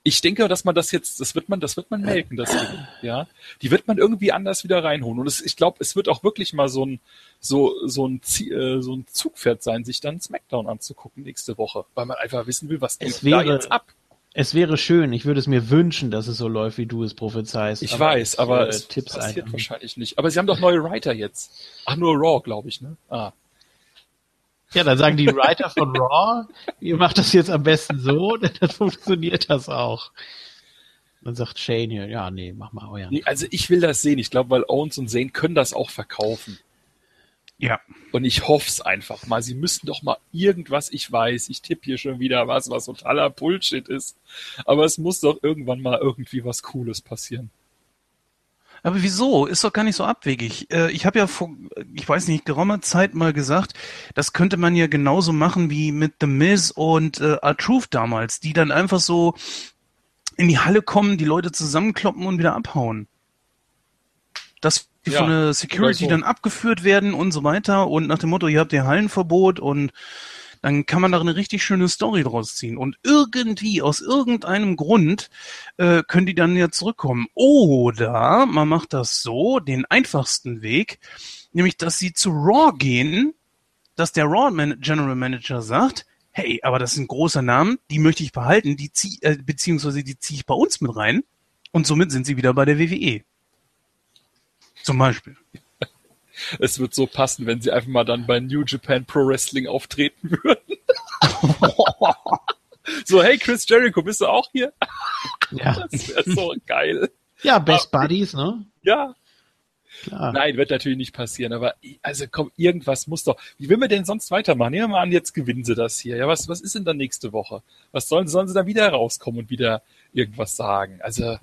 S4: ich denke, dass man das jetzt, das wird man, das wird man melken, das Ding, ja. Die wird man irgendwie anders wieder reinholen. Und es, ich glaube, es wird auch wirklich mal so ein, so, so ein, äh, so ein Zugpferd sein, sich dann SmackDown anzugucken nächste Woche, weil man einfach wissen will, was
S1: es wäre, da jetzt ab. Es wäre schön, ich würde es mir wünschen, dass es so läuft, wie du es prophezeist.
S4: Ich aber weiß, aber äh, es Tipps passiert ein. wahrscheinlich nicht. Aber sie haben doch neue Writer jetzt. Ach, nur Raw, glaube ich, ne? Ah.
S1: Ja, dann sagen die Writer von Raw, ihr macht das jetzt am besten so, denn dann funktioniert das auch. Dann sagt Shane hier, ja, nee, mach mal euer. Nee,
S4: also ich will das sehen. Ich glaube, weil Owens und Zane können das auch verkaufen.
S1: Ja.
S4: Und ich hoffe es einfach mal. Sie müssten doch mal irgendwas, ich weiß, ich tippe hier schon wieder was, was totaler Bullshit ist. Aber es muss doch irgendwann mal irgendwie was Cooles passieren.
S2: Aber wieso? Ist doch gar nicht so abwegig. Äh, ich habe ja vor, ich weiß nicht, geraumer Zeit mal gesagt, das könnte man ja genauso machen wie mit The Miz und äh, R-Truth damals, die dann einfach so in die Halle kommen, die Leute zusammenkloppen und wieder abhauen. Dass die ja, von der Security so. dann abgeführt werden und so weiter und nach dem Motto, ihr habt ihr Hallenverbot und dann kann man da eine richtig schöne Story draus ziehen. Und irgendwie, aus irgendeinem Grund, äh, können die dann ja zurückkommen. Oder man macht das so, den einfachsten Weg, nämlich, dass sie zu Raw gehen, dass der Raw Man General Manager sagt, hey, aber das ist ein großer Name, die möchte ich behalten, die zieh, äh, beziehungsweise die ziehe ich bei uns mit rein. Und somit sind sie wieder bei der WWE. Zum Beispiel
S4: es wird so passen, wenn sie einfach mal dann bei New Japan Pro Wrestling auftreten würden. so, hey Chris Jericho, bist du auch hier?
S1: Ja.
S4: Das wäre so geil.
S1: Ja, Best Buddies, ne?
S4: Ja. Klar. Nein, wird natürlich nicht passieren, aber also komm, irgendwas muss doch. Wie will wir denn sonst weitermachen? Nehmen wir mal an, jetzt gewinnen sie das hier. Ja, was, was ist denn dann nächste Woche? Was sollen, sollen sie da wieder rauskommen und wieder irgendwas sagen? Also,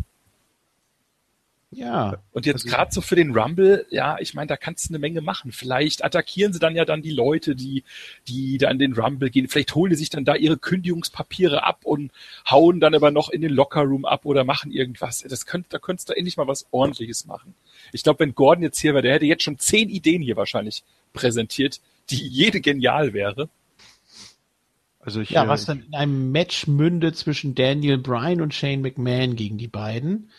S1: ja.
S4: Und jetzt also, gerade so für den Rumble, ja, ich meine, da kannst du eine Menge machen. Vielleicht attackieren sie dann ja dann die Leute, die, die da in den Rumble gehen. Vielleicht holen die sich dann da ihre Kündigungspapiere ab und hauen dann aber noch in den Lockerroom ab oder machen irgendwas. Das könnte, da könntest du endlich mal was ordentliches machen. Ich glaube, wenn Gordon jetzt hier wäre, der hätte jetzt schon zehn Ideen hier wahrscheinlich präsentiert, die jede genial wäre.
S1: Also ich, ja, was dann in einem Match mündet zwischen Daniel Bryan und Shane McMahon gegen die beiden.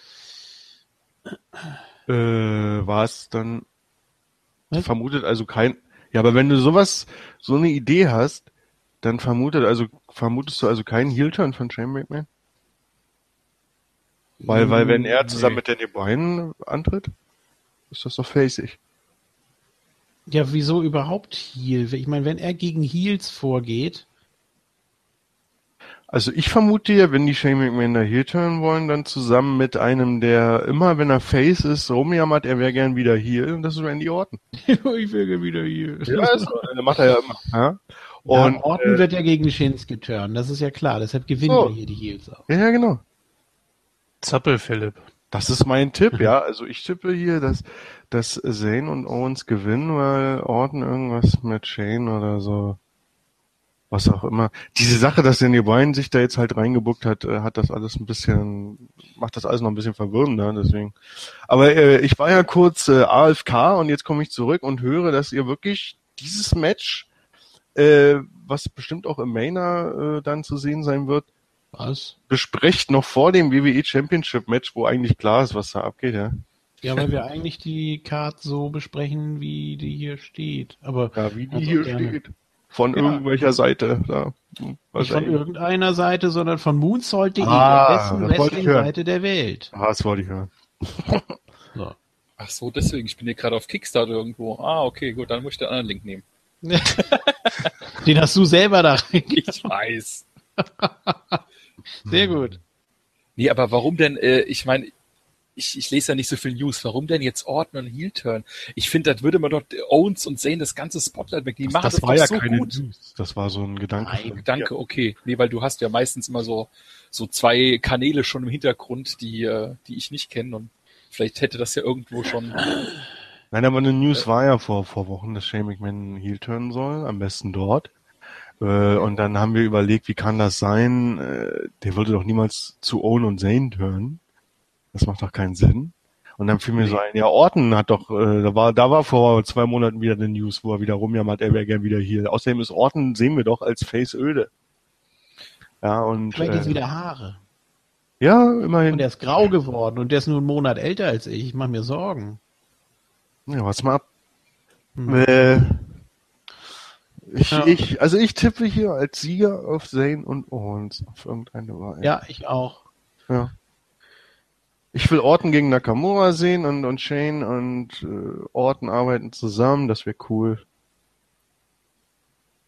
S3: Äh, war es dann Was? vermutet also kein. Ja, aber wenn du sowas, so eine Idee hast, dann vermutet also vermutest du also keinen Heel-Turn von Shane McMahon? Weil, weil wenn er zusammen nee. mit Danny Bryan antritt, ist das doch facig.
S1: Ja, wieso überhaupt Heel? Ich meine, wenn er gegen Heels vorgeht,
S3: also ich vermute ja, wenn die Shane McMahon da heel turnen wollen, dann zusammen mit einem, der immer, wenn er Face ist, rumjammert, er wäre gern wieder hier. Und das ist Randy Orton.
S1: ich wäre gern wieder hier.
S3: Ja, ist, das macht er ja immer. Ja?
S1: Und, ja, Orton äh, wird ja gegen Shinsuke turnen, das ist ja klar. Deshalb gewinnen so. wir hier die Heels auch.
S3: Ja, ja, genau.
S2: Zappel, Philipp.
S3: Das ist mein Tipp, ja. Also ich tippe hier, dass, dass Zane und Owens gewinnen, weil Orton irgendwas mit Shane oder so was auch immer. Diese Sache, dass Danny Bryan sich da jetzt halt reingebuckt hat, äh, hat das alles ein bisschen, macht das alles noch ein bisschen verwirrender, deswegen. Aber äh, ich war ja kurz äh, AFK und jetzt komme ich zurück und höre, dass ihr wirklich dieses Match, äh, was bestimmt auch im Mainer äh, dann zu sehen sein wird,
S1: was?
S3: Besprecht noch vor dem WWE Championship Match, wo eigentlich klar ist, was da abgeht, ja.
S1: Ja, weil wir eigentlich die Card so besprechen, wie die hier steht. Aber
S3: ja, wie die hier gerne. steht. Von ja. irgendwelcher Seite. Da.
S1: Nicht von irgendeiner Seite, sondern von Moonsault.de, ah, der besten Wrestling-Seite der Welt.
S3: Ah, das wollte ich hören.
S4: so. Ach so, deswegen. Ich bin hier gerade auf Kickstarter irgendwo. Ah, okay, gut, dann muss ich den anderen Link nehmen.
S1: den hast du selber da
S4: Ich weiß.
S1: Sehr gut.
S4: Nee, aber warum denn? Äh, ich meine, ich, ich lese ja nicht so viel News. Warum denn jetzt Orton und Heel Turn? Ich finde, das würde man doch Owens und Zane das ganze Spotlight wegnehmen.
S3: Das, das war ja so keine gut. News. Das war so ein Gedanke.
S4: Ein Gedanke, okay. Nee, weil du hast ja meistens immer so, so zwei Kanäle schon im Hintergrund, die, äh, die ich nicht kenne und vielleicht hätte das ja irgendwo schon.
S3: Nein, aber eine News war ja vor, vor Wochen, dass Shane McMahon Heel turnen soll, am besten dort. Äh, und dann haben wir überlegt, wie kann das sein? Äh, der würde doch niemals zu Owen und Zane turnen. Das macht doch keinen Sinn. Und dann fiel mir so ein, ja, Orton hat doch, äh, da war, da war vor zwei Monaten wieder eine News, wo er wieder rumjammert, er wäre gern wieder hier. Außerdem ist Orton, sehen wir doch, als Face öde. Ja, und.
S1: Vielleicht äh, ist wieder Haare.
S3: Ja, immerhin.
S1: Und er ist grau geworden und der ist nur einen Monat älter als ich. Ich mache mir Sorgen.
S3: Ja, warte mal ab. Hm. Äh, ich, ja. ich, also ich tippe hier als Sieger auf Zane und Owens auf irgendeine
S1: Weise. Ja, ich auch.
S3: Ja. Ich will Orton gegen Nakamura sehen und, und Shane und äh, Orton arbeiten zusammen, das wäre cool.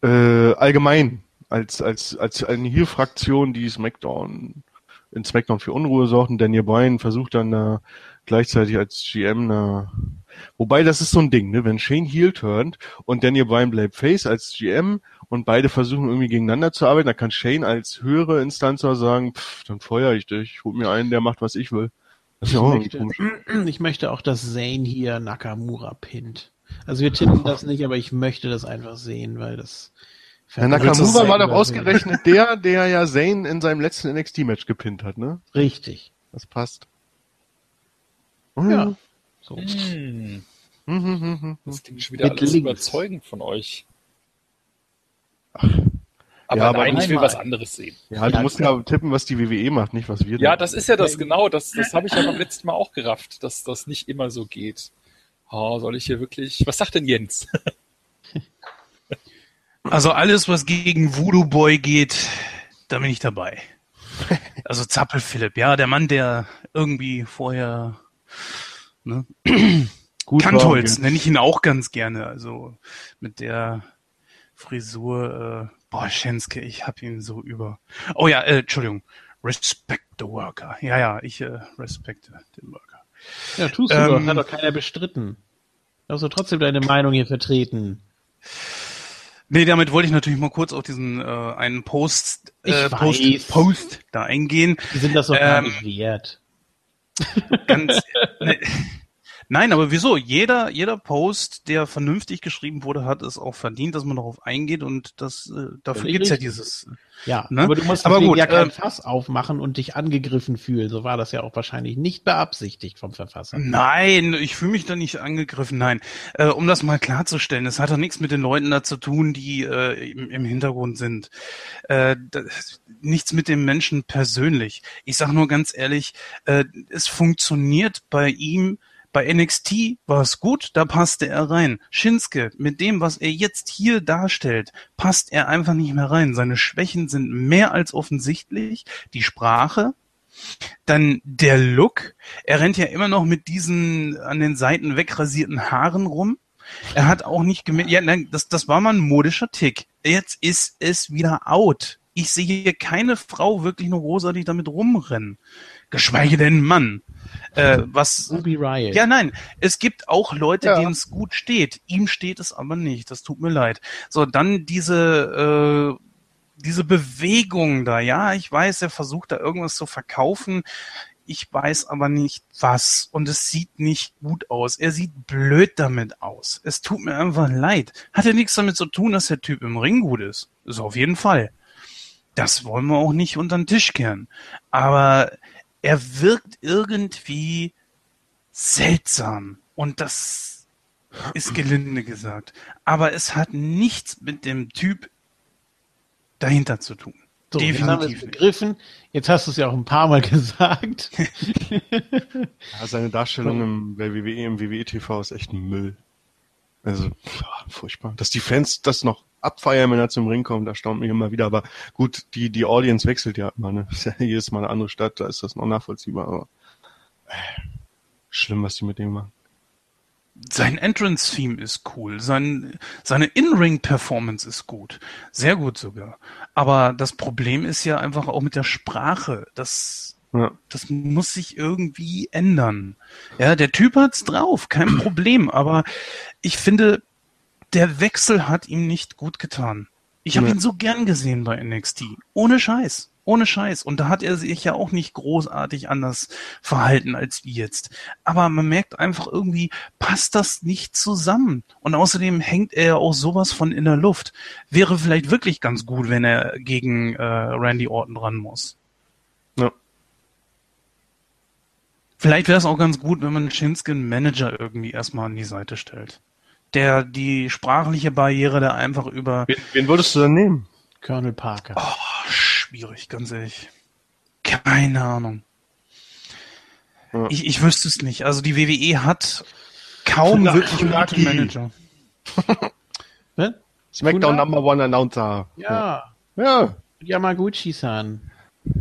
S3: Äh, allgemein, als, als, als eine Heel-Fraktion, die SmackDown in SmackDown für Unruhe sorgt und Daniel Bryan versucht dann da gleichzeitig als GM da Wobei, das ist so ein Ding, ne? Wenn Shane Heel turnt und Daniel Bryan bleibt Face als GM und beide versuchen irgendwie gegeneinander zu arbeiten, dann kann Shane als höhere Instanz sagen, pff, dann feuer ich dich, hol mir einen, der macht, was ich will.
S1: Ich, auch möchte, ich möchte auch, dass Zane hier Nakamura pinnt. Also wir tippen das nicht, aber ich möchte das einfach sehen, weil das.
S3: Ja, Nakamura war doch ausgerechnet der, der ja Zane in seinem letzten NXT-Match gepinnt hat, ne?
S1: Richtig.
S3: Das passt.
S4: Ja. So. Hm. Das klingt schon wieder Mit alles links. überzeugend von euch. Ach. Aber, ja, aber nein, ich will was anderes sehen.
S3: Ja, du musst ja tippen, was die WWE macht, nicht was wir.
S4: Ja, das ist ja das genau. Das, das habe ich ja beim letzten Mal auch gerafft, dass das nicht immer so geht. Oh, soll ich hier wirklich? Was sagt denn Jens?
S2: Also alles, was gegen Voodoo Boy geht, da bin ich dabei. Also Zappel Philipp, ja, der Mann, der irgendwie vorher ne? Gut Kantholz nenne ich ihn auch ganz gerne. Also mit der Frisur, äh, boah, Schenske, ich hab ihn so über. Oh ja, äh, Entschuldigung. Respect the worker. Ja, ja, ich äh, respekte den Worker.
S1: Ja, tust du ähm, doch, hat doch keiner bestritten. Hast du trotzdem deine Meinung hier vertreten?
S2: Nee, damit wollte ich natürlich mal kurz auf diesen äh, einen Post, äh, Post, Post da eingehen.
S1: Die sind das doch ähm, gar nicht wert.
S2: Ganz, ne, Nein, aber wieso? Jeder, jeder Post, der vernünftig geschrieben wurde, hat es auch verdient, dass man darauf eingeht und das, äh, dafür gibt's ja dieses.
S1: Ja, ne? aber du musst aber gut, ja kein äh, Fass aufmachen und dich angegriffen fühlen. So war das ja auch wahrscheinlich nicht beabsichtigt vom Verfasser.
S2: Nein, ich fühle mich da nicht angegriffen. Nein, äh, um das mal klarzustellen, es hat doch nichts mit den Leuten da zu tun, die äh, im, im Hintergrund sind. Äh, das, nichts mit dem Menschen persönlich. Ich sage nur ganz ehrlich, äh, es funktioniert bei ihm bei NXT war es gut, da passte er rein. Shinsuke, mit dem, was er jetzt hier darstellt, passt er einfach nicht mehr rein. Seine Schwächen sind mehr als offensichtlich. Die Sprache, dann der Look. Er rennt ja immer noch mit diesen an den Seiten wegrasierten Haaren rum. Er hat auch nicht gemerkt, ja, nein, das, das war mal ein modischer Tick. Jetzt ist es wieder out. Ich sehe hier keine Frau wirklich noch großartig damit rumrennen. Geschweige denn Mann. Äh, was,
S1: Ruby Riot.
S2: Ja, nein. Es gibt auch Leute, ja. denen es gut steht. Ihm steht es aber nicht. Das tut mir leid. So, dann diese, äh, diese Bewegung da. Ja, ich weiß, er versucht da irgendwas zu verkaufen. Ich weiß aber nicht was. Und es sieht nicht gut aus. Er sieht blöd damit aus. Es tut mir einfach leid. Hat ja nichts damit zu tun, dass der Typ im Ring gut ist. Ist auf jeden Fall. Das wollen wir auch nicht unter den Tisch kehren. Aber er wirkt irgendwie seltsam. Und das ist gelinde gesagt. Aber es hat nichts mit dem Typ dahinter zu tun.
S1: So, Definitiv. Jetzt haben wir es begriffen. Jetzt hast du es ja auch ein paar Mal gesagt.
S3: ja, seine Darstellung im, bei WWE, im WWE TV ist echt ein Müll. Also, furchtbar. Dass die Fans das noch abfeiern, wenn er zum Ring kommt, erstaunt mich immer wieder. Aber gut, die, die Audience wechselt ja immer, ne? Ist ja jedes Mal eine andere Stadt, da ist das noch nachvollziehbar, aber äh, schlimm, was die mit dem machen.
S2: Sein Entrance-Theme ist cool, sein, seine In-Ring-Performance ist gut, sehr gut sogar. Aber das Problem ist ja einfach auch mit der Sprache. Das Ja. Das muss sich irgendwie ändern. Ja, der Typ hat's drauf, kein Problem, aber ich finde, der Wechsel hat ihm nicht gut getan. Ich habe ihn so gern gesehen bei NXT. Ohne Scheiß. Ohne Scheiß. Und da hat er sich ja auch nicht großartig anders verhalten als jetzt. Aber man merkt einfach irgendwie, passt das nicht zusammen. Und außerdem hängt er ja auch sowas von in der Luft. Wäre vielleicht wirklich ganz gut, wenn er gegen äh, Randy Orton ran muss. Ja. Vielleicht wäre es auch ganz gut, wenn man Shinsuke Manager irgendwie erstmal an die Seite stellt. Der die sprachliche Barriere da einfach über.
S3: Wen, wen würdest du denn nehmen?
S1: Colonel Parker.
S2: Oh, schwierig, ganz ehrlich. Keine Ahnung. Ja. Ich, ich wüsste es nicht. Also die WWE hat kaum Funaki. wirklich gute Manager.
S3: ne? Smackdown Number One Announcer.
S1: Ja. Ja. Yamaguchi-san.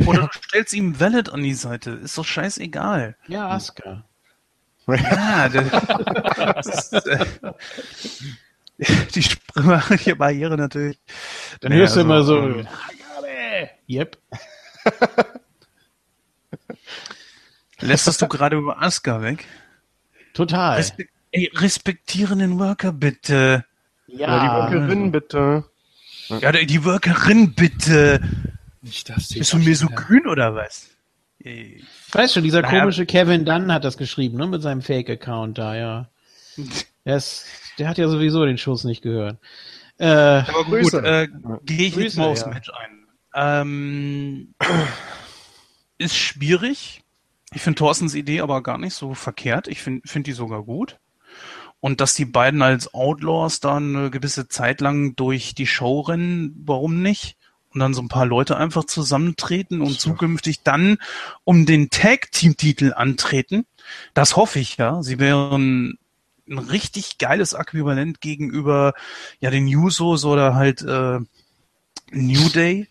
S2: Oder du stellst ihm Valid an die Seite. Ist doch scheißegal.
S1: Ja, Asuka.
S2: Ja, das, ist, äh, die sprachliche Barriere natürlich.
S1: Dann hörst du immer so, ähm, Yep.
S2: Lässt du gerade über Asuka weg?
S1: Total.
S2: Respe ey, respektieren den Worker bitte.
S3: Ja. ja die Workerin bitte.
S2: Ja, die Workerin bitte. Nicht das Bist du mir so grün oder was?
S1: Ich weiß schon, dieser naja. komische Kevin Dunn hat das geschrieben, ne, mit seinem Fake-Account da, ja. Der, ist, der hat ja sowieso den Schuss nicht gehört.
S2: Äh, Aber Grüße. Gut, äh, gehe ich Grüße, jetzt mal aufs ja. Match ein. Ähm, ist schwierig. Ich finde Thorstens Idee aber gar nicht so verkehrt. Ich finde find die sogar gut. Und dass die beiden als Outlaws dann eine gewisse Zeit lang durch die Show rennen, warum nicht? Und dann so ein paar Leute einfach zusammentreten und zukünftig dann um den Tag-Team-Titel antreten. Das hoffe ich, ja. Sie wären ein richtig geiles Äquivalent gegenüber ja den Usos oder halt äh, New Day.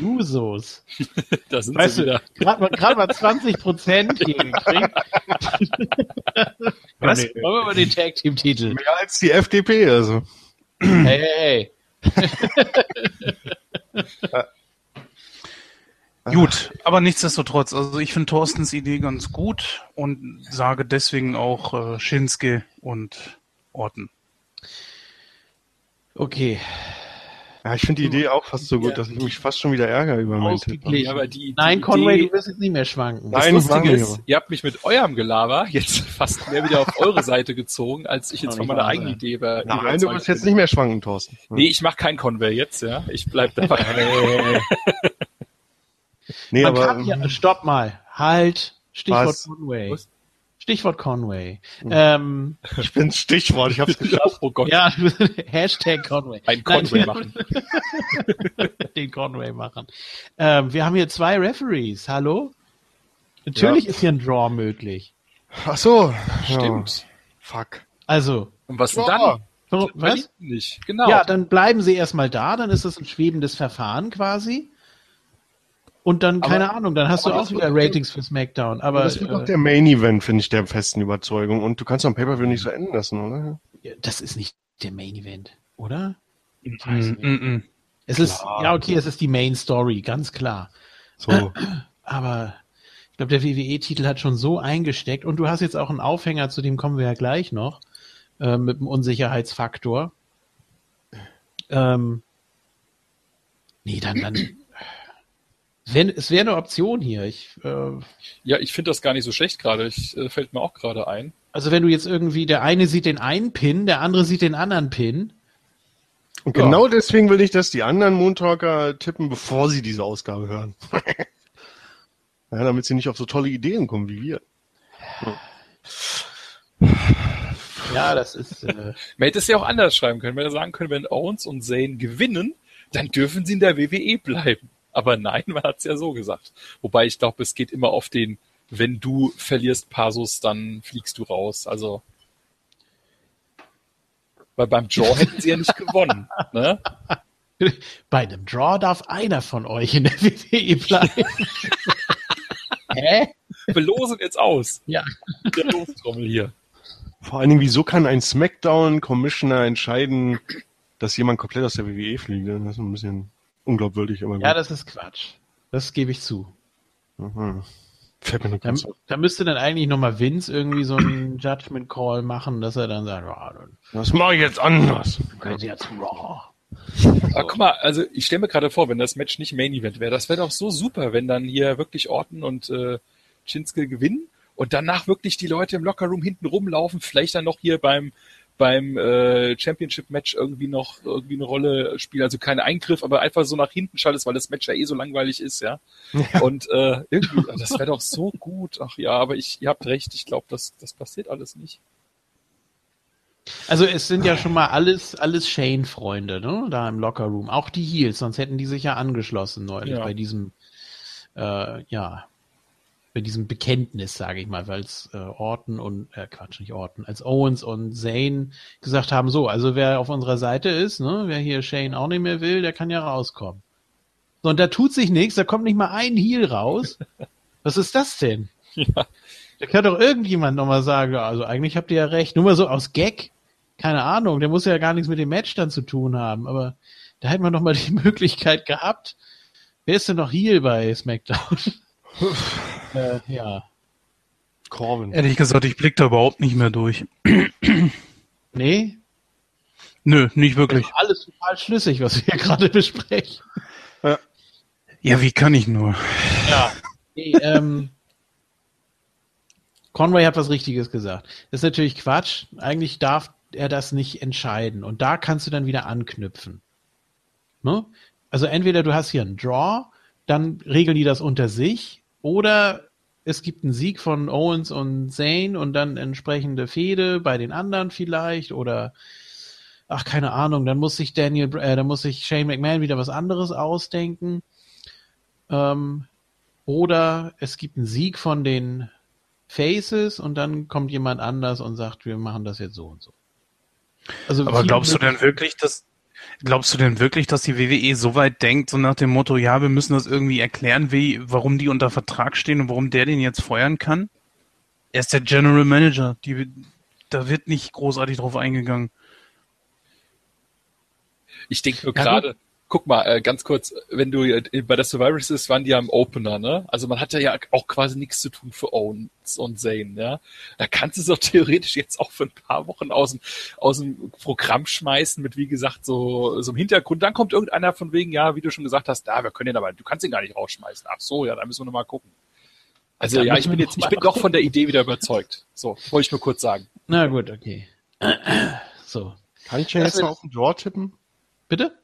S1: Jusos.
S4: da sind weißt sie wieder.
S1: Gerade mal 20 Prozent hier gekriegt. Was? Wollen wir mal den Tag Team Titel?
S3: Mehr als die FDP, also.
S1: Hey, hey, hey.
S2: Gut, aber nichtsdestotrotz, also ich finde Thorstens Idee ganz gut und sage deswegen auch äh, Shinsuke und Orten.
S1: Okay,
S3: ja, ich finde die Idee auch fast so gut, ja, dass ich mich fast schon wieder ärgere über meinen Tipp.
S1: Aber die, die Nein, Conway, Idee, du wirst jetzt nicht mehr schwanken.
S4: Das Nein, Lustige ist, ihr habt mich mit eurem Gelaber jetzt fast mehr wieder auf eure Seite gezogen, als ich jetzt von meiner eigenen Idee war.
S3: Nein, du wirst jetzt nicht mehr schwanken, Thorsten.
S4: Nee, ich mache kein Conway jetzt, ja. Ich bleib dabei.
S1: nee, Man aber... Ja, stopp mal. Halt. Stichwort was? Conway. Was? Stichwort Conway.
S3: Hm. Ähm, ich bin Stichwort, ich hab's geschafft.
S1: oh Gott. Ja, Hashtag Conway.
S4: Ein Conway Nein, machen.
S1: Den Conway machen. Ähm, wir haben hier zwei Referees. Hallo? Natürlich ja. ist hier ein Draw möglich.
S3: Ach so.
S4: Stimmt. Ja.
S3: Fuck.
S1: Also.
S4: Und was denn dann?
S1: Was?
S4: Nicht. Genau.
S1: Ja, dann bleiben sie erstmal da, dann ist das ein schwebendes Verfahren quasi. Und dann, keine aber, Ahnung, dann hast du auch wieder Ratings für SmackDown. Aber
S3: das wird äh, doch der Main Event, finde ich, der festen Überzeugung. Und du kannst am Pay-Per-View nicht so enden lassen, oder?
S1: Das ist nicht der Main Event, oder?
S2: Ich weiß nicht. Mm -mm.
S1: Es ist, ja, okay, es ist die Main Story, ganz klar. So. Aber ich glaube, der WWE-Titel hat schon so eingesteckt und du hast jetzt auch einen Aufhänger, zu dem kommen wir ja gleich noch, äh, mit dem Unsicherheitsfaktor. Ähm, nee, dann, dann wenn, es wäre eine Option hier. Ich, äh,
S4: ja, ich finde das gar nicht so schlecht gerade. Äh, fällt mir auch gerade ein.
S1: Also wenn du jetzt irgendwie, der eine sieht den einen Pin, der andere sieht den anderen Pin.
S3: Und genau ja. deswegen will ich, dass die anderen Moontalker tippen, bevor sie diese Ausgabe hören. ja, damit sie nicht auf so tolle Ideen kommen wie wir.
S1: Ja, das ist. Äh
S4: Man hätte es ja auch anders schreiben können. Wenn wir sagen können, wenn Owens und Zane gewinnen, dann dürfen sie in der WWE bleiben. Aber nein, man hat es ja so gesagt. Wobei ich glaube, es geht immer auf den, wenn du verlierst Pasus, dann fliegst du raus. Also weil beim Draw hätten sie ja nicht gewonnen. Ne?
S1: Bei einem Draw darf einer von euch in der WWE bleiben.
S4: Hä? Wir losen jetzt aus.
S1: Ja.
S4: Der Lostrommel hier.
S3: Vor allen Dingen, wieso kann ein Smackdown-Commissioner entscheiden, dass jemand komplett aus der WWE fliegt? Das ist ein bisschen unglaubwürdig.
S1: Aber ja, das ist Quatsch. Das gebe ich zu. Mhm. Da, da, müsste dann eigentlich nochmal Vince irgendwie so einen Judgment Call machen, dass er dann sagt, oh, dann
S3: das mache ich jetzt anders.
S4: Können Sie jetzt Raw. Aber guck mal, also ich stelle mir gerade vor, wenn das Match nicht Main Event wäre, das wäre doch so super, wenn dann hier wirklich Orton und äh, Shinsuke gewinnen und danach wirklich die Leute im Lockerroom hinten rumlaufen, vielleicht dann noch hier beim beim äh, Championship-Match irgendwie noch irgendwie eine Rolle spielen. Also kein Eingriff, aber einfach so nach hinten schaltest, weil das Match ja eh so langweilig ist, ja. ja. Und äh, irgendwie, das wäre doch so gut. Ach ja, aber ich, ihr habt recht, ich glaube, das, das passiert alles nicht.
S1: Also es sind ja schon mal alles, alles Shane-Freunde, ne? Da im Lockerroom. Auch die Heels, sonst hätten die sich ja angeschlossen neulich ja. bei diesem, äh, ja, bei diesem Bekenntnis, sage ich mal, weil es äh, Orton und äh, Quatsch, nicht Orton, als Owens und Zane gesagt haben, so, also wer auf unserer Seite ist, ne, wer hier Shane auch nicht mehr will, der kann ja rauskommen. So, und da tut sich nichts, da kommt nicht mal ein Heel raus. Was ist das denn? Ja. Da kann doch irgendjemand nochmal sagen, also eigentlich habt ihr ja recht, nur mal so aus Gag, keine Ahnung, der muss ja gar nichts mit dem Match dann zu tun haben, aber da hätte man noch mal die Möglichkeit gehabt. Wer ist denn noch Heel bei SmackDown?
S2: äh, ja. Corbin. Ehrlich gesagt, ich blick da überhaupt nicht mehr durch.
S1: nee?
S2: Nö, nicht wirklich.
S1: alles total schlüssig, was wir hier gerade besprechen.
S2: Ja. ja, wie kann ich nur?
S1: Ja. Nee, ähm, Conway hat was Richtiges gesagt. Das ist natürlich Quatsch. Eigentlich darf er das nicht entscheiden. Und da kannst du dann wieder anknüpfen. Ne? Also entweder du hast hier einen Draw, dann regeln die das unter sich oder es gibt einen Sieg von Owens und Zane und dann entsprechende Fehde bei den anderen vielleicht oder ach keine Ahnung, dann muss sich Daniel, äh, dann muss sich Shane McMahon wieder was anderes ausdenken. Ähm, oder es gibt einen Sieg von den Faces und dann kommt jemand anders und sagt, wir machen das jetzt so und so.
S2: Also Aber glaubst du denn wirklich, dass Glaubst du denn wirklich, dass die WWE so weit denkt, so nach dem Motto, ja, wir müssen das irgendwie erklären, wie, warum die unter Vertrag stehen und warum der den jetzt feuern kann? Er ist der General Manager. Die, da wird nicht großartig drauf eingegangen.
S4: Ich denke nur gerade, guck mal, äh, ganz kurz, wenn du äh, bei der Survivor Series waren die ja im Opener, ne? Also man hatte ja auch quasi nichts zu tun für Owens und Zane, ja? Da kannst du es doch theoretisch jetzt auch für ein paar Wochen aus dem, aus dem Programm schmeißen mit, wie gesagt, so, so im Hintergrund. Dann kommt irgendeiner von wegen, ja, wie du schon gesagt hast, da, wir können den aber, du kannst ihn gar nicht rausschmeißen. Ach so, ja, da müssen wir nochmal gucken. Also ja, ich bin jetzt, ich bin doch von der Idee wieder überzeugt. So, wollte ich nur kurz sagen.
S1: Na gut, okay. so.
S3: Kann ich ja jetzt mal auf den Draw tippen?
S1: Bitte?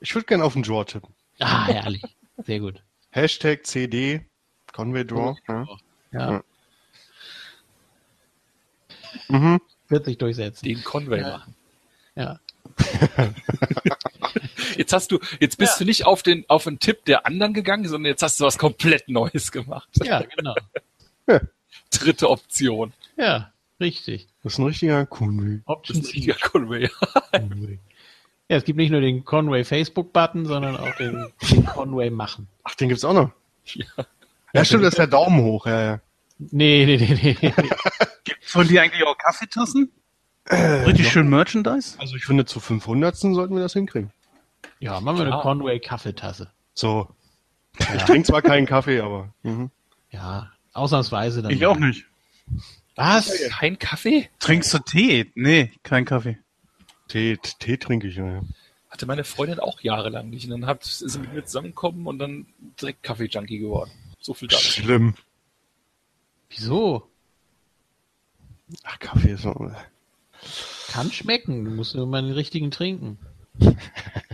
S3: Ich würde gerne auf den Draw tippen.
S1: Ah, herrlich. Sehr gut.
S3: Hashtag CD, Conway Draw. Ja. ja. ja.
S1: Mhm. Wird sich durchsetzen.
S4: Den Conway
S1: ja.
S4: machen.
S1: Ja.
S4: jetzt hast du, jetzt bist ja. du nicht auf den, auf den Tipp der anderen gegangen, sondern jetzt hast du was komplett Neues gemacht.
S1: Ja, genau.
S4: Dritte Option.
S1: Ja, richtig.
S3: Das ist ein richtiger Conway.
S4: Das ist ein richtiger Conway.
S1: Ja, es gibt nicht nur den Conway Facebook-Button, sondern auch den, den Conway machen.
S3: Ach, den gibt's auch noch. Ja, ja stimmt, das ist der Daumen hoch, ja, ja.
S1: Nee, nee, nee, nee.
S2: Gibt's von dir eigentlich auch Kaffeetassen? Äh, Richtig schön Merchandise?
S3: Also ich finde, zu 500. sollten wir das hinkriegen.
S1: Ja, machen wir eine Conway Kaffeetasse.
S3: So. Ja. Ich trinke zwar keinen Kaffee, aber. Mhm.
S1: Ja, ausnahmsweise dann.
S2: Ich auch nicht.
S1: Was?
S4: Kein Kaffee?
S2: Trinkst du Tee? Nee, kein Kaffee.
S3: Tee, Tee trinke ich. Ja.
S4: Hatte meine Freundin auch jahrelang nicht. Und dann hat, ist sie mit mir zusammengekommen und dann direkt Kaffee-Junkie geworden. So viel
S3: dazu. Schlimm.
S1: Wieso?
S3: Ach, Kaffee ist so.
S1: Kann schmecken. Du musst nur mal den richtigen trinken.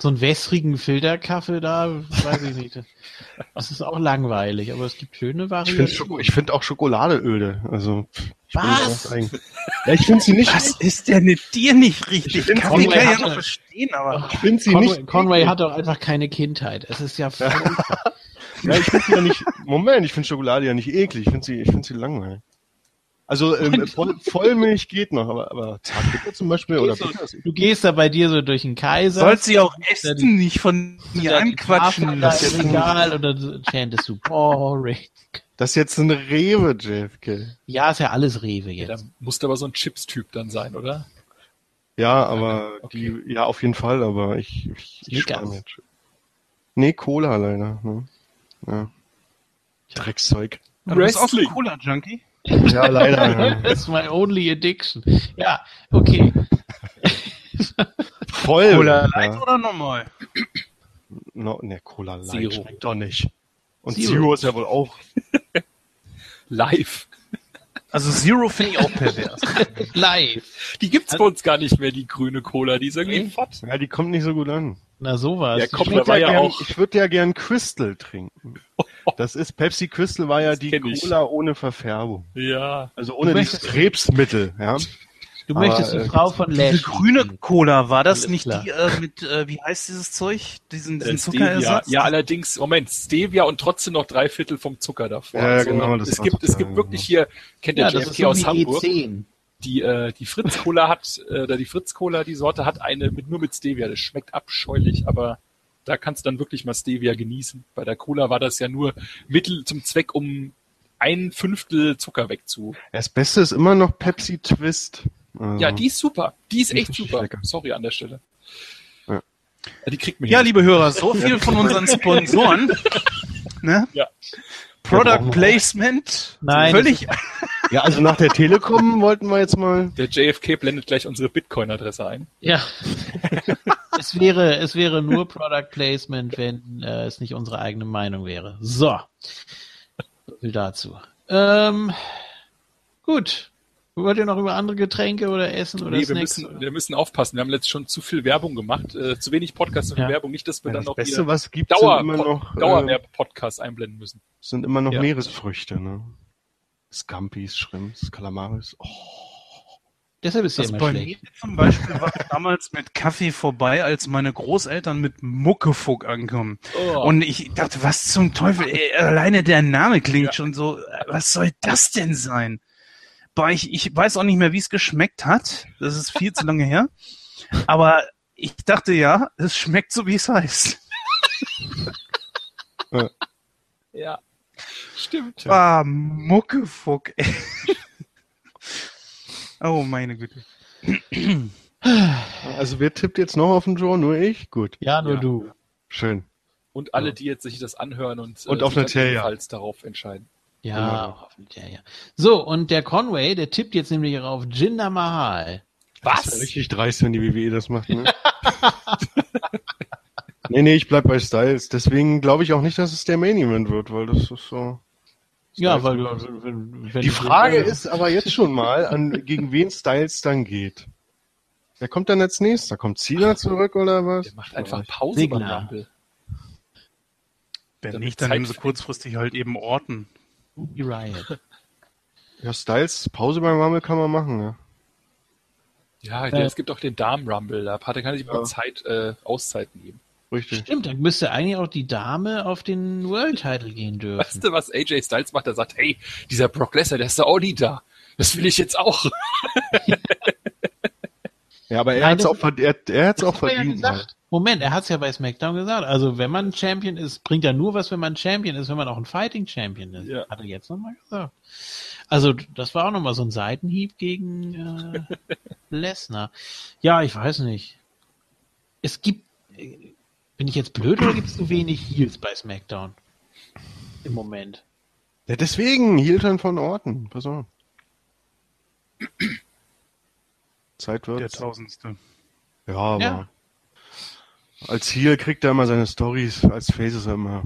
S1: so einen wässrigen Filterkaffee da, weiß ich nicht. Das ist auch langweilig, aber es gibt schöne Varianten.
S3: Ich finde find auch Schokoladeöle. Also
S1: was?
S2: Ja, ich finde sie nicht. Was ist denn mit dir nicht richtig? Ich
S1: Kaffee kann ja noch verstehen, aber ich finde sie Conway, nicht. Conway hat doch einfach keine Kindheit. Es ist ja.
S3: ja, ich finde sie ja nicht. Moment, ich finde Schokolade ja nicht eklig. Ich finde sie, ich finde sie langweilig. Also ähm, Voll, Vollmilch geht noch, aber, aber Zartbitter zum Beispiel oder
S1: so, Du gehst da bei dir so durch den Kaiser.
S2: Sollst sie auch essen, die, nicht von mir anquatschen.
S1: Das ist egal oder chantest du boring.
S3: Das ist jetzt ein Rewe, JFK.
S1: Ja, ist ja alles Rewe jetzt.
S4: Ja, da musste aber so ein Chips-Typ dann sein, oder?
S3: Ja, aber okay. die, ja, auf jeden Fall, aber ich, ich, ich
S1: Snickers.
S3: Nee, Cola leider. Ne? Ja. Dreckszeug.
S2: Du bist auch ein cooler Junkie.
S3: Ja, leider.
S1: That's my only addiction. Ja, okay.
S3: Voll.
S2: Cola Light ja. oder normal?
S3: No, ne, Cola Light
S4: Zero.
S3: schmeckt doch nicht. Und
S1: Zero.
S3: Zero, ist ja wohl auch.
S4: Live.
S2: Also Zero finde ich auch pervers.
S1: Live.
S4: Die gibt's bei uns gar nicht mehr, die grüne Cola. Die ist irgendwie
S1: Nee.
S4: fott.
S3: Ja, die kommt nicht so gut an.
S1: Na sowas.
S4: Ja, komm,
S3: Ich würde ja,
S4: ja
S3: gern,
S4: auch-
S3: ich würd ja gern Crystal trinken. Das ist Pepsi Crystal war ja
S4: Das
S3: die. Cola ohne Verfärbung.
S4: Ja.
S3: Also ohne
S1: möchtest-
S3: Krebsmittel, ja.
S1: du
S3: aber,
S1: möchtest die
S3: äh,
S1: Frau von
S2: Diese
S1: Lash.
S2: grüne Cola, war das nicht
S1: klar.
S2: die äh, mit, äh, wie heißt dieses Zeug? Diesen, diesen
S4: Äh, Stevia.
S2: Zuckerersatz?
S4: Ja, allerdings, Moment, Stevia und trotzdem noch drei Viertel vom Zucker davor.
S3: Ja, genau, das
S4: es gibt, es gibt wirklich
S3: genau.
S4: hier, kennt der
S1: Ja, das ist so
S4: aus Hamburg,
S1: E10.
S4: die, äh, die Fritz Cola hat, äh, oder die Fritz Cola, die Sorte hat eine mit, nur mit Stevia. Das schmeckt abscheulich, aber da kannst du dann wirklich mal Stevia genießen. Bei der Cola war das ja nur Mittel zum Zweck, um ein Fünftel Zucker wegzu.
S3: Das Beste ist immer noch Pepsi Twist. Also,
S4: Ja, die ist super. Die ist echt super.
S3: lecker.
S4: Sorry an der Stelle.
S3: Ja.
S4: Ja, die kriegt mir
S2: Ja,
S4: hin.
S2: liebe Hörer, so viel von unseren Sponsoren. ne?
S4: Ja.
S2: Product Placement.
S1: Nein,
S2: Völlig.
S3: ja, also nach der Telekom wollten wir jetzt mal.
S4: Der JFK blendet gleich unsere Bitcoin-Adresse ein.
S1: Ja. es wäre, es wäre nur Product Placement, wenn äh, es nicht unsere eigene Meinung wäre. So. So viel dazu. Ähm, gut. Wollt ihr noch über andere Getränke oder Essen oder
S4: Nee, wir
S1: Snacks?
S4: müssen, wir müssen aufpassen. Wir haben jetzt schon zu viel Werbung gemacht, äh, zu wenig Podcast und
S1: Ja.
S4: Werbung. Nicht, dass wir
S3: Ja,
S4: dann
S3: das
S4: noch
S3: Beste,
S4: wieder
S3: was gibt,
S4: Dauer,
S3: immer noch, äh,
S4: Dauerwerb-Podcast einblenden müssen.
S3: sind immer noch
S1: Ja.
S3: Meeresfrüchte, ne? Scampis, Shrimps, Kalamaris. Oh,
S1: Deshalb ist ja immer
S2: bei mir zum Beispiel war damals mit Kaffee vorbei, als meine Großeltern mit Muckefuck ankommen.
S4: Oh.
S2: Und ich dachte, was zum Teufel, ey, alleine der Name klingt schon so, äh, was soll das denn sein? Boah, ich, ich weiß auch nicht mehr, wie es geschmeckt hat. Das ist viel zu lange her. Aber ich dachte ja, es schmeckt so, wie es heißt.
S4: ja. Stimmt.
S2: Ah, Muckefuck, ey. Oh, meine Güte.
S3: Also wer tippt jetzt noch auf den Joe? Nur ich? Gut,
S1: Ja, nur
S4: Ja.
S1: du.
S3: schön.
S4: Und alle, die jetzt sich das anhören und,
S3: Und
S4: äh,
S3: auf
S4: sich dann
S3: Natalia.
S4: ebenfalls darauf entscheiden.
S1: Ja, hoffentlich, ja, ja. So, und der Conway, der tippt jetzt nämlich auf Jinder Mahal.
S3: Das ist ja richtig dreist, wenn die WWE das macht, ne? nee, nee, ich bleib bei Styles. Deswegen glaube ich auch nicht, dass es der Main Event wird, weil das ist so.
S1: Ja,
S3: Styles-
S1: weil du, wenn, wenn
S3: Die
S1: du-
S3: Frage ist aber jetzt schon mal, an, gegen wen Styles dann geht. Wer kommt dann als nächster? Kommt Cena zurück oder was?
S4: Der macht einfach Pause
S1: Sigler.
S4: beim Rumble.
S2: Wenn
S4: Damit
S2: nicht, dann
S4: Zeit
S2: nehmen sie kurzfristig halt eben Orten.
S1: Ruby Riot.
S3: Ja, Styles, Pause beim Rumble kann man machen, ne?
S4: Ja,
S1: Äh.
S4: es gibt auch den Damen-Rumble. Da hat er kann sich mal
S3: Ja.
S4: Zeit, äh, Auszeiten geben.
S3: Richtig.
S1: Stimmt, dann müsste eigentlich auch die Dame auf den World Title gehen dürfen.
S4: Weißt du, was AJ Styles macht? Er sagt, hey, dieser Brock Lesnar, der ist da auch nie da. Das will ich jetzt auch.
S3: Ja, aber er hat's
S1: das-
S3: auch, verd- er, er hat's auch
S1: hat er ja
S3: verdient.
S1: gesagt.
S3: halt.
S1: Moment, er hat es ja bei SmackDown gesagt. Also wenn man Champion ist, bringt ja nur was, wenn man Champion ist, wenn man auch ein Fighting Champion ist.
S4: Ja.
S1: Hat er jetzt nochmal gesagt. Also das war auch nochmal so ein Seitenhieb gegen äh, Lesnar. Ja, ich weiß nicht. Es gibt, äh, bin ich jetzt blöd oder gibt es zu wenig Heels bei SmackDown? Im Moment.
S3: Ja, deswegen, Heel-Turn von Orten. Pass auf. Zeit
S2: Der
S3: wird's.
S2: Tausendste.
S3: Ja, aber
S1: Ja.
S3: Als Heel kriegt er immer seine Stories, als Face ist er immer.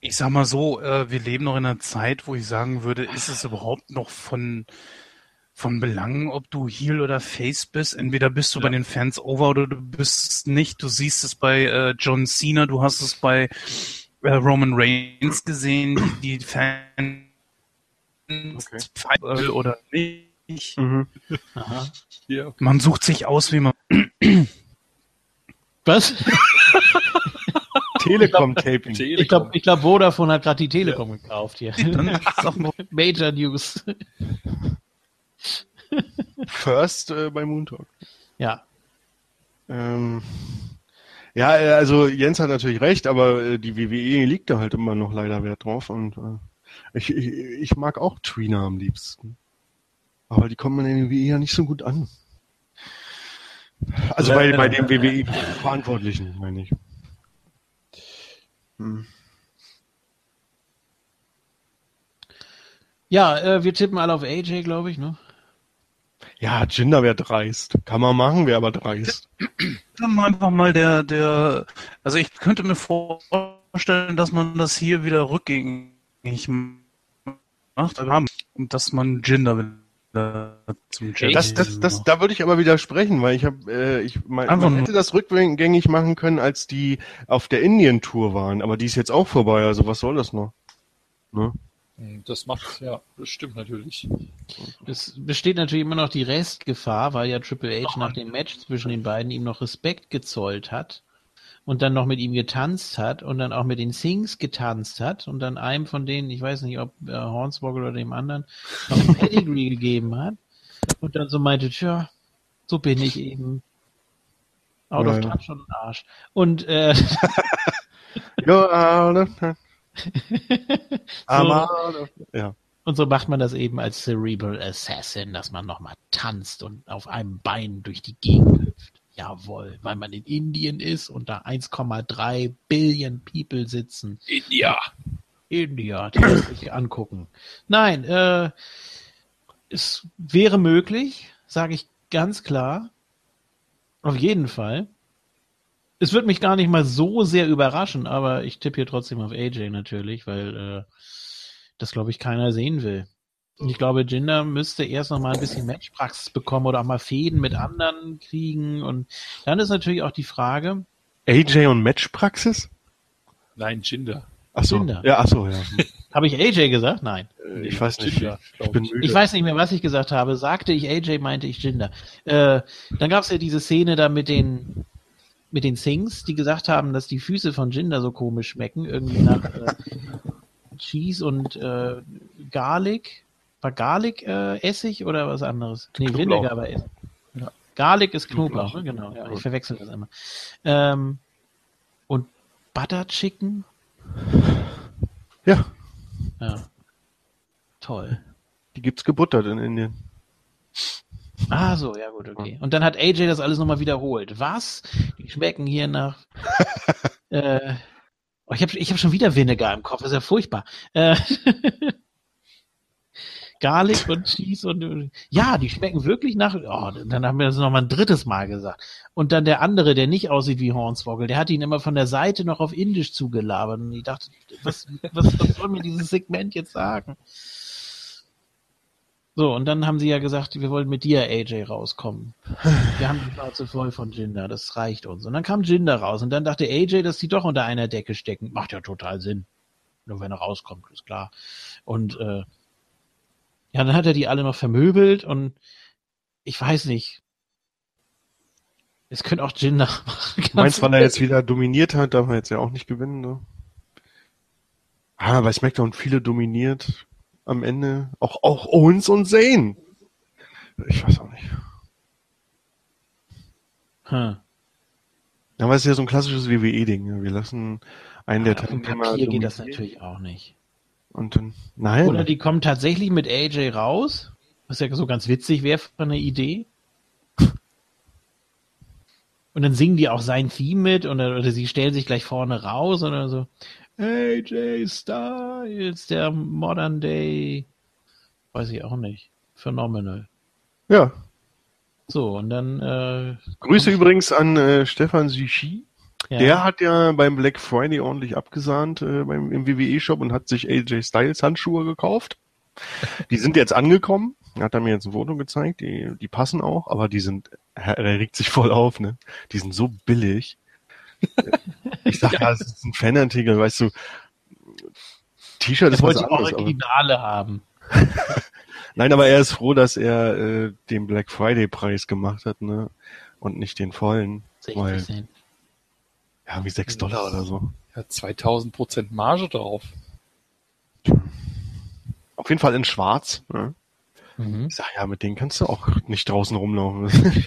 S2: Ich sag mal so, äh, wir leben noch in einer Zeit, wo ich sagen würde, ist es überhaupt noch von, von Belang, ob du Heel oder Face bist? Entweder bist du bei den Fans over oder du bist es nicht. Du siehst es bei äh, John Cena, du hast es bei äh, Roman Reigns gesehen, die Fans okay. oder nicht.
S3: Mhm.
S2: Man sucht sich aus, wie man.
S1: Was?
S3: Telekom-Taping.
S1: Ich glaube, ich glaub, Vodafone hat gerade die Telekom gekauft hier.
S2: Dann ist es auch noch
S1: Major News.
S3: First äh, bei Moon Talk.
S1: Ja.
S3: Ähm, ja, äh, also Jens hat natürlich recht, aber äh, die WWE liegt da halt immer noch leider Wert drauf und äh, ich, ich, ich mag auch Trina am liebsten. Aber die kommen in den WWE ja nicht so gut an. Also bei, bei dem WWI-Verantwortlichen, meine ich. Hm.
S1: Ja, äh, wir tippen alle auf AJ, glaube ich, ne?
S3: Ja, Jinder wäre dreist. Kann man machen, wäre aber dreist.
S2: Dann einfach mal der, der, also ich könnte mir vorstellen, dass man das hier wieder rückgängig macht, und dass man Jinder will
S3: zum Jet. Das, das, das, da würde ich aber widersprechen, weil ich habe, äh, ich mein, man hätte das rückgängig machen können, als die auf der Indien-Tour waren, aber die ist jetzt auch vorbei, also was soll das noch?
S4: Ne? Hm, das macht, ja, das stimmt natürlich.
S1: Es besteht natürlich immer noch die Restgefahr, weil ja Triple H nach dem Match zwischen den beiden ihm noch Respekt gezollt hat und dann noch mit ihm getanzt hat und dann auch mit den Sings getanzt hat und dann einem von denen, ich weiß nicht, ob äh, Hornswoggle oder dem anderen, noch ein Pedigree gegeben hat und dann so meinte, tja, so bin ich eben. Out of touch und Arsch. Und äh, ja, so, ja. Und so macht man das eben als Cerebral Assassin, dass man nochmal tanzt und auf einem Bein durch die Gegend. Jawohl, weil man in Indien ist und da 1,3 Billion People sitzen.
S4: India.
S1: India, die sich angucken. Nein, äh, es wäre möglich, sage ich ganz klar. Auf jeden Fall. Es wird mich gar nicht mal so sehr überraschen, aber ich tippe hier trotzdem auf AJ natürlich, weil äh, das, glaube ich, keiner sehen will. Ich glaube, Jinder müsste erst noch mal ein bisschen Matchpraxis bekommen oder auch mal Fäden mit anderen kriegen. Und dann ist natürlich auch die Frage.
S3: AJ und Matchpraxis?
S4: Nein, Jinder.
S3: Achso, Jinder. ja, achso, ja.
S1: habe ich AJ gesagt? Nein.
S3: Äh, ich weiß nicht. Jinder,
S1: ich, bin müde. ich weiß nicht mehr, was ich gesagt habe. Sagte ich AJ, meinte ich Jinder. Äh, dann gab es ja diese Szene da mit den mit den Things, die gesagt haben, dass die Füße von Jinder so komisch schmecken, irgendwie nach äh, Cheese und äh, Garlic. War Garlic äh, Essig oder was anderes? Nee, Vinegar war Essig. Ja. Garlic ist Knoblauch, Knoblauch. Ne? genau. Ja, ich verwechsel das immer. Ähm, und Butter Chicken?
S3: Ja.
S1: Ja. Toll.
S3: Die gibt's gebuttert in Indien.
S1: Ah, so, ja gut, okay. Und dann hat AJ das alles nochmal wiederholt. Was? Die schmecken hier nach. äh, oh, ich habe ich hab schon wieder Vinegar im Kopf, das ist ja furchtbar. Äh, Garlic und Cheese und ja, die schmecken wirklich nach. Oh, dann haben wir das nochmal ein drittes Mal gesagt. Und dann der andere, der nicht aussieht wie Hornswoggle, der hat ihn immer von der Seite noch auf Indisch zugelabert. Und ich dachte, was, was, was soll mir dieses Segment jetzt sagen? So, und dann haben sie ja gesagt, wir wollen mit dir, AJ, rauskommen. Wir haben die Schnauze voll von Jinder, das reicht uns. Und dann kam Jinder raus und dann dachte AJ, dass die doch unter einer Decke stecken. Macht ja total Sinn. Nur wenn er rauskommt, ist klar. Und äh, ja, dann hat er die alle noch vermöbelt und ich weiß nicht. Es könnte auch Jinder
S3: machen. Meinst, weil er jetzt wieder dominiert hat, darf er jetzt ja auch nicht gewinnen, ne? Ah, bei SmackDown viele dominiert am Ende. Auch, auch Owens und Zane. Ich weiß auch nicht. Hm. Ja, aber es ist ja so ein klassisches WWE-Ding. Ne? Wir lassen einen ja, der
S1: Teilnehmer. Hier geht das natürlich auch nicht.
S3: Und dann, nein.
S1: Oder die kommen tatsächlich mit AJ raus, was ja so ganz witzig wäre für eine Idee. Und dann singen die auch sein Theme mit oder, oder sie stellen sich gleich vorne raus oder so. AJ Styles, der Modern Day, weiß ich auch nicht, Phenomenal.
S3: Ja.
S1: So, und dann. Äh,
S3: Grüße übrigens an äh, Stefan Sushi. Ja. Der hat ja beim Black Friday ordentlich abgesahnt äh, beim, im WWE-Shop und hat sich AJ Styles Handschuhe gekauft. Die sind jetzt angekommen. Hat er mir jetzt ein Foto gezeigt. Die, die passen auch, aber die sind, er, regt sich voll auf, ne? Die sind so billig. Ich sag ja, es ist ein Fanartikel, weißt du. T-Shirt ist was
S1: anderes. Originale aber... haben.
S3: Nein, aber er ist froh, dass er äh, den Black Friday Preis gemacht hat, ne? Und nicht den vollen. 60 weil, Cent. Ja, wie 6 Dollar oder so.
S4: Ja, 2000 Prozent Marge drauf.
S3: Auf jeden Fall in schwarz. Ne? Mhm. Ich sag ja, mit denen kannst du auch nicht draußen rumlaufen.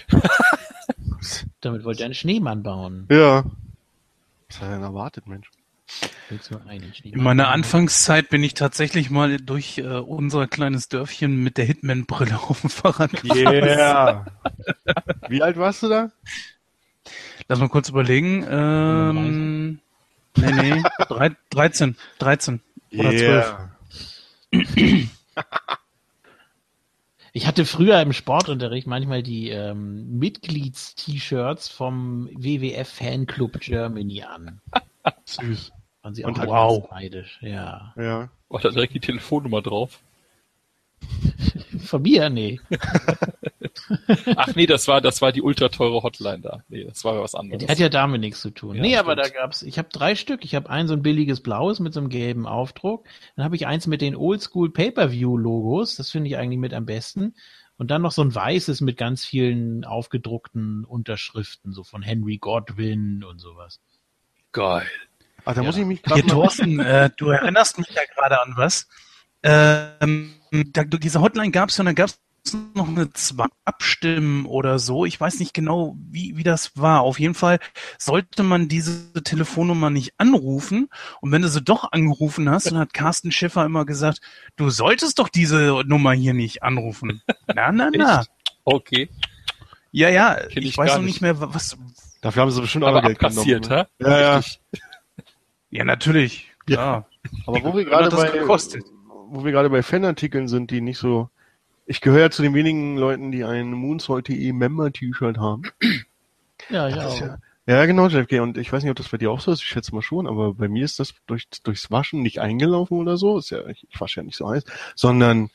S1: Damit wollte er einen Schneemann bauen.
S3: Ja. Was hat er denn erwartet, Mensch?
S2: In meiner Anfangszeit bin ich tatsächlich mal durch äh, unser kleines Dörfchen mit der Hitman-Brille auf dem Fahrrad
S3: gefahren. Yeah. Wie alt warst du da?
S2: Lass mal kurz überlegen. Ähm, nee, nee, 13. 13 oder yeah. 12.
S1: Ich hatte früher im Sportunterricht manchmal die ähm, Mitglieds-T-Shirts vom WWF Fanclub Germany an.
S3: Süß.
S1: Waren sie auch
S3: Und-
S1: wow. neidisch, ja.
S3: Ja.
S4: War da direkt die Telefonnummer drauf?
S1: Von mir? Nee.
S4: Ach nee, das war, das war die ultra teure Hotline da. Nee, das war was
S1: Ja,
S4: anderes.
S1: die hat ja damit nichts zu tun.
S4: Ja,
S1: nee, aber da
S4: stimmt.
S1: gab's, ich habe drei Stück. Ich habe ein so ein billiges blaues mit so einem gelben Aufdruck. Dann habe ich eins mit den Oldschool Pay-Per-View-Logos. Das finde ich eigentlich mit am besten. Und dann noch so ein weißes mit ganz vielen aufgedruckten Unterschriften, so von Henry Godwin und sowas.
S4: Geil.
S3: Ah, da
S1: Ja.
S3: muss ich mich
S2: Hier,
S3: gerade.
S2: Thorsten, äh, du erinnerst mich ja gerade an was. Ähm, da, du, diese Hotline gab es ja, und dann gab es noch eine Zwang abstimmen oder so. Ich weiß nicht genau, wie, wie das war. Auf jeden Fall sollte man diese Telefonnummer nicht anrufen. Und wenn du sie doch angerufen hast, dann hat Carsten Schiffer immer gesagt, du solltest doch diese Nummer hier nicht anrufen. Na, na, na.
S4: Echt? Okay.
S2: Ja, ja,
S4: Kenn
S2: ich,
S4: ich
S2: weiß noch
S4: nicht.
S2: mehr, was.
S3: Dafür haben sie bestimmt auch Geld
S4: hä?
S3: ne? Ja, ja.
S4: Richtig.
S2: Ja, natürlich. Ja.
S3: Aber wo wir gerade
S2: das
S3: bei,
S2: gekostet?
S3: Wo wir gerade bei Fanartikeln sind, die nicht so, ich gehöre ja zu den wenigen Leuten, die ein Moonsault.de Member-T-Shirt haben.
S1: Ja, ja.
S3: Ja, ja, genau, JFK. Und ich weiß nicht, ob das bei dir auch so ist. Ich schätze mal schon, aber bei mir ist das durch, durchs Waschen nicht eingelaufen oder so. Ist ja, ich, ich wasche ja nicht so heiß, sondern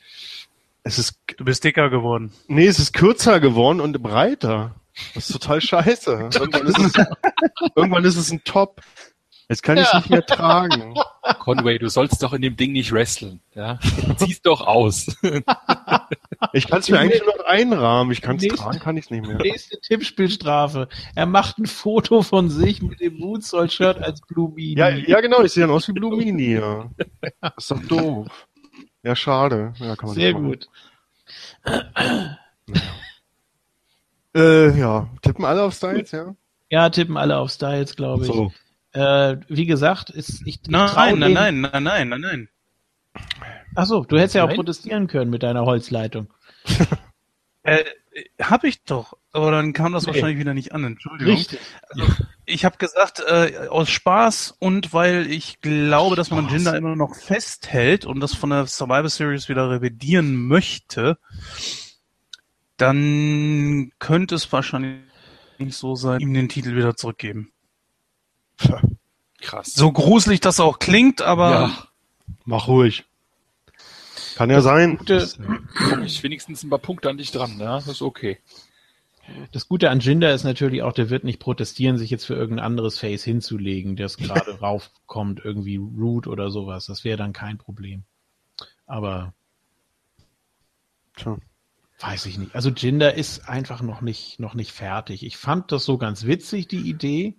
S3: es ist,
S2: Du bist dicker geworden.
S3: nee, es ist kürzer geworden und breiter. Das ist total scheiße. Irgendwann ist es, irgendwann ist es ein Top. Jetzt kann ich es
S1: Ja.
S3: nicht mehr tragen.
S4: Conway, du sollst doch in dem Ding nicht wresteln. Ja? Zieh's doch aus.
S3: Ich kann es mir eigentlich nur noch einrahmen. Ich kann es tragen, kann ich es nicht mehr.
S1: Nächste Tippspielstrafe. Er macht ein Foto von sich mit dem Moonsault-Shirt als Blue Mini.
S3: Ja, ja, genau, ich sehe dann aus wie Blue Mini, ja. Das ist doch doof. Ja, schade. Ja, kann man
S1: Sehr gut.
S3: Äh, ja, tippen alle auf Styles, ja?
S1: Ja, tippen alle auf Styles, glaube ich.
S3: So.
S1: Äh, wie gesagt, ist, ich, ich
S2: Nein, nein, nein, nein, nein, nein, nein.
S1: Ach so, du hättest ja auch
S2: Nein.
S1: protestieren können mit deiner Holzleitung.
S2: Äh, hab ich doch, aber dann kam das
S1: Nee.
S2: wahrscheinlich wieder nicht an. Entschuldigung.
S1: Richtig.
S2: Ich habe gesagt, äh, aus Spaß und weil ich glaube, dass man. Jinder immer noch festhält und das von der Survivor Series wieder revidieren möchte, dann könnte es wahrscheinlich nicht so sein, ihm den Titel wieder zurückgeben.
S4: Krass.
S2: So gruselig das auch klingt, aber
S4: ja,
S3: Mach ruhig. Kann ja sein.
S1: Gute,
S4: komm ich wenigstens ein paar Punkte an dich dran. Ja, das ist okay.
S1: das Gute an Jinder ist natürlich auch, der wird nicht protestieren, sich jetzt für irgendein anderes Face hinzulegen, das gerade raufkommt, irgendwie Root oder sowas. Das wäre dann kein Problem. Aber
S3: Tja.
S1: weiß ich nicht. Also Jinder ist einfach noch nicht, noch nicht fertig. Ich fand das so ganz witzig, die Idee.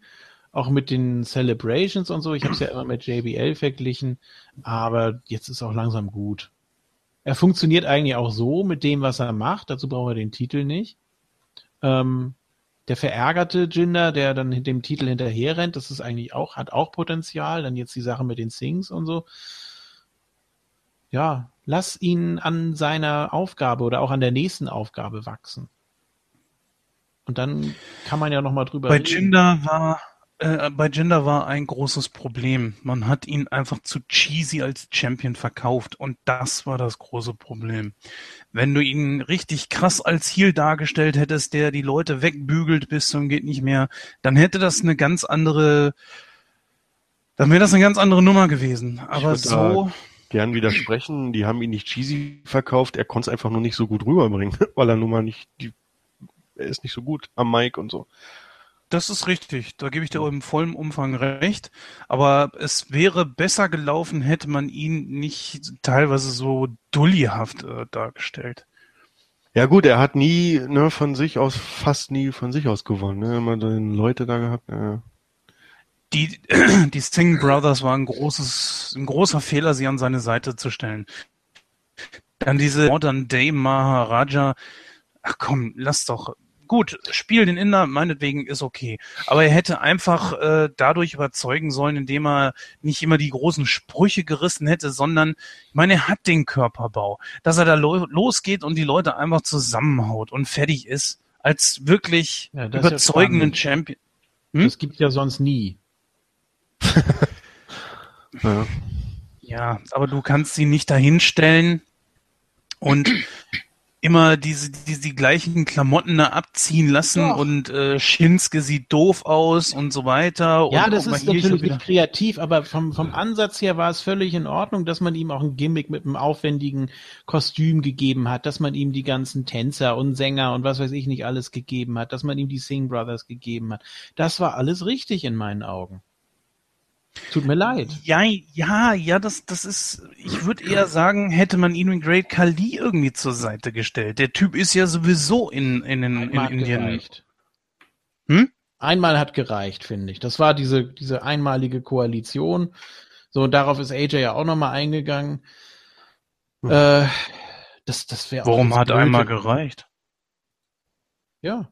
S1: Auch mit den Celebrations und so. Ich habe es ja immer mit JBL verglichen. Aber jetzt ist auch langsam gut. Er funktioniert eigentlich auch so mit dem, was er macht. Dazu braucht er den Titel nicht. Ähm, der verärgerte Jinder, der dann dem Titel hinterher rennt, das ist eigentlich auch, hat auch Potenzial. Dann jetzt die Sache mit den Sings und so. Ja, lass ihn an seiner Aufgabe oder auch an der nächsten Aufgabe wachsen. Und dann kann man ja nochmal drüber
S2: bei
S1: reden.
S2: Jinder war äh, bei Jinder war ein großes Problem. Man hat ihn einfach zu cheesy als Champion verkauft und das war das große Problem. Wenn du ihn richtig krass als Heel dargestellt hättest, der die Leute wegbügelt bis zum geht nicht mehr, dann hätte das eine ganz andere, dann wäre das eine ganz andere Nummer gewesen. Aber so,
S3: Gern widersprechen. Die haben ihn nicht cheesy verkauft. Er konnte es einfach nur nicht so gut rüberbringen, weil er nun mal nicht, die, er ist nicht so gut am Mic und so.
S2: Das ist richtig. Da gebe ich dir im vollen Umfang recht. Aber es wäre besser gelaufen, hätte man ihn nicht teilweise so dullyhaft äh, dargestellt.
S3: Ja gut, er hat nie ne, von sich aus, fast nie von sich aus gewonnen. Ne? Immer dann Leute da gehabt. Ja.
S2: Die, die Singh Brothers war ein großes, ein großer Fehler, sie an seine Seite zu stellen. Dann diese Modern Day Maharaja. Ach komm, lass doch. Gut, spiel den Inder, meinetwegen ist okay. Aber er hätte einfach äh, dadurch überzeugen sollen, indem er nicht immer die großen Sprüche gerissen hätte, sondern, ich meine, er hat den Körperbau, dass er da lo losgeht und die Leute einfach zusammenhaut und fertig ist, als wirklich
S1: Ja, das ist ja
S2: überzeugenden
S1: spannend.
S2: Champion. Hm?
S1: Das gibt ja sonst nie.
S3: Ja.
S2: Ja, aber du kannst sie nicht dahinstellen und immer diese, diese die gleichen Klamotten da abziehen lassen Doch. und äh, Shinsuke sieht doof aus und so weiter.
S1: Ja, das ist natürlich nicht kreativ, aber vom, vom Ansatz her war es völlig in Ordnung, dass man ihm auch ein Gimmick mit einem aufwendigen Kostüm gegeben hat, dass man ihm die ganzen Tänzer und Sänger und was weiß ich nicht alles gegeben hat, dass man ihm die Sing Brothers gegeben hat. Das war alles richtig in meinen Augen. Tut mir leid.
S2: Ja, ja, ja, das, das ist, ich würde eher sagen, hätte man ihn mit Great Khali irgendwie zur Seite gestellt. Der Typ ist ja sowieso in, in, in, in Indien. Gereicht.
S1: Hm? Einmal hat gereicht, finde ich. Das war diese, diese einmalige Koalition. So, und darauf ist AJ ja auch nochmal eingegangen. Hm. Äh, das, das wäre
S2: Warum hat einmal gereicht?
S1: Ja.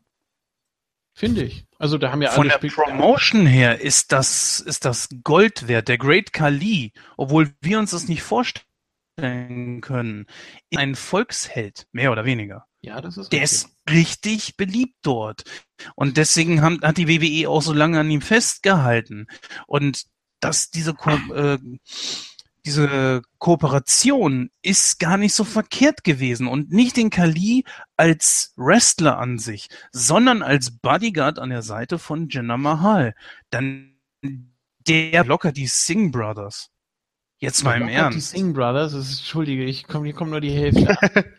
S1: Finde ich. Also da haben ja
S2: Von der Spiel Promotion her ist das, ist das Gold wert. Der Great Kali, obwohl wir uns das nicht vorstellen können, ist ein Volksheld, mehr oder weniger.
S1: Ja, das ist
S2: Der richtig. ist richtig beliebt dort. Und deswegen haben, hat die WWE auch so lange an ihm festgehalten. Und dass diese, äh, diese Kooperation ist gar nicht so verkehrt gewesen und nicht den Kali als Wrestler an sich, sondern als Bodyguard an der Seite von Jinder Mahal. Dann der locker die Singh Brothers. Jetzt mal im Ernst.
S1: Die Singh Brothers, ist, entschuldige, ich komm, hier kommt nur die Hälfte.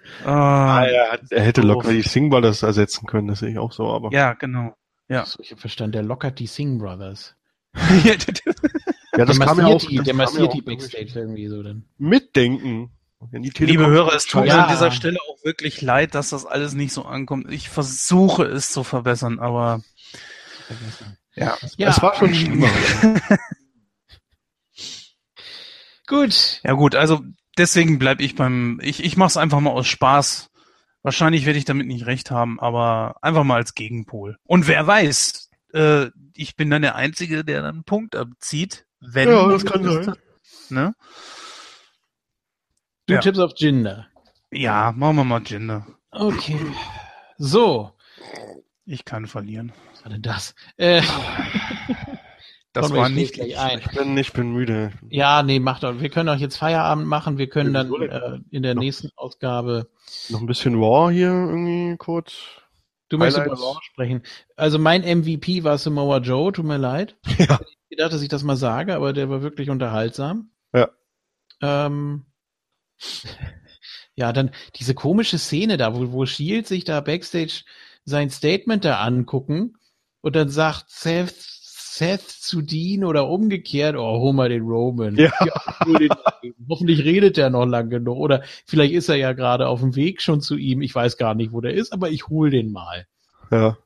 S3: ah, er, er, hätte locker die Singh Brothers ersetzen können, das sehe ich auch so, aber.
S2: Ja, genau. Ja.
S1: So, ich habe verstanden, der lockert die Singh Brothers.
S3: Ja, das
S1: der
S3: kam ja auch.
S1: Die, der massiert die Backstage irgendwie so dann.
S3: Mitdenken.
S2: Liebe Hörer, es tut mir ja. an dieser Stelle auch wirklich leid, dass das alles nicht so ankommt. Ich versuche es zu verbessern, aber
S3: ja, ja. es war schon schlimmer.
S2: gut. Ja gut, also deswegen bleibe ich beim, ich, ich mache es einfach mal aus Spaß. Wahrscheinlich werde ich damit nicht recht haben, aber einfach mal als Gegenpol. Und wer weiß, äh, ich bin dann der Einzige, der dann einen Punkt abzieht, wenn
S3: ja, das kann sein.
S2: Ne?
S1: Du ja. tippst auf Jinder.
S2: Ja, machen wir mal Jinder.
S1: Okay. So.
S2: Ich kann verlieren.
S1: Was war denn das? Äh,
S2: das war nicht
S3: ich. Ein. Ich bin, ich bin müde.
S1: Ja, nee, macht doch. Wir können auch jetzt Feierabend machen. Wir können dann äh, in der noch, nächsten Ausgabe
S3: noch ein bisschen Raw hier irgendwie kurz.
S1: Du möchtest über Raw sprechen. Also mein MVP war Samoa Joe, tut mir leid.
S3: Ja
S1: gedacht, dass ich das mal sage, aber der war wirklich unterhaltsam.
S3: Ja.
S1: Ähm, ja, dann diese komische Szene da, wo, wo Shield sich da backstage sein Statement da angucken und dann sagt Seth, Seth zu Dean oder umgekehrt, oh, hol mal den Roman.
S3: Ja.
S1: ja hoffentlich redet der noch lang genug. Oder vielleicht ist er ja gerade auf dem Weg schon zu ihm. Ich weiß gar nicht, wo der ist, aber ich hol den mal.
S3: Ja.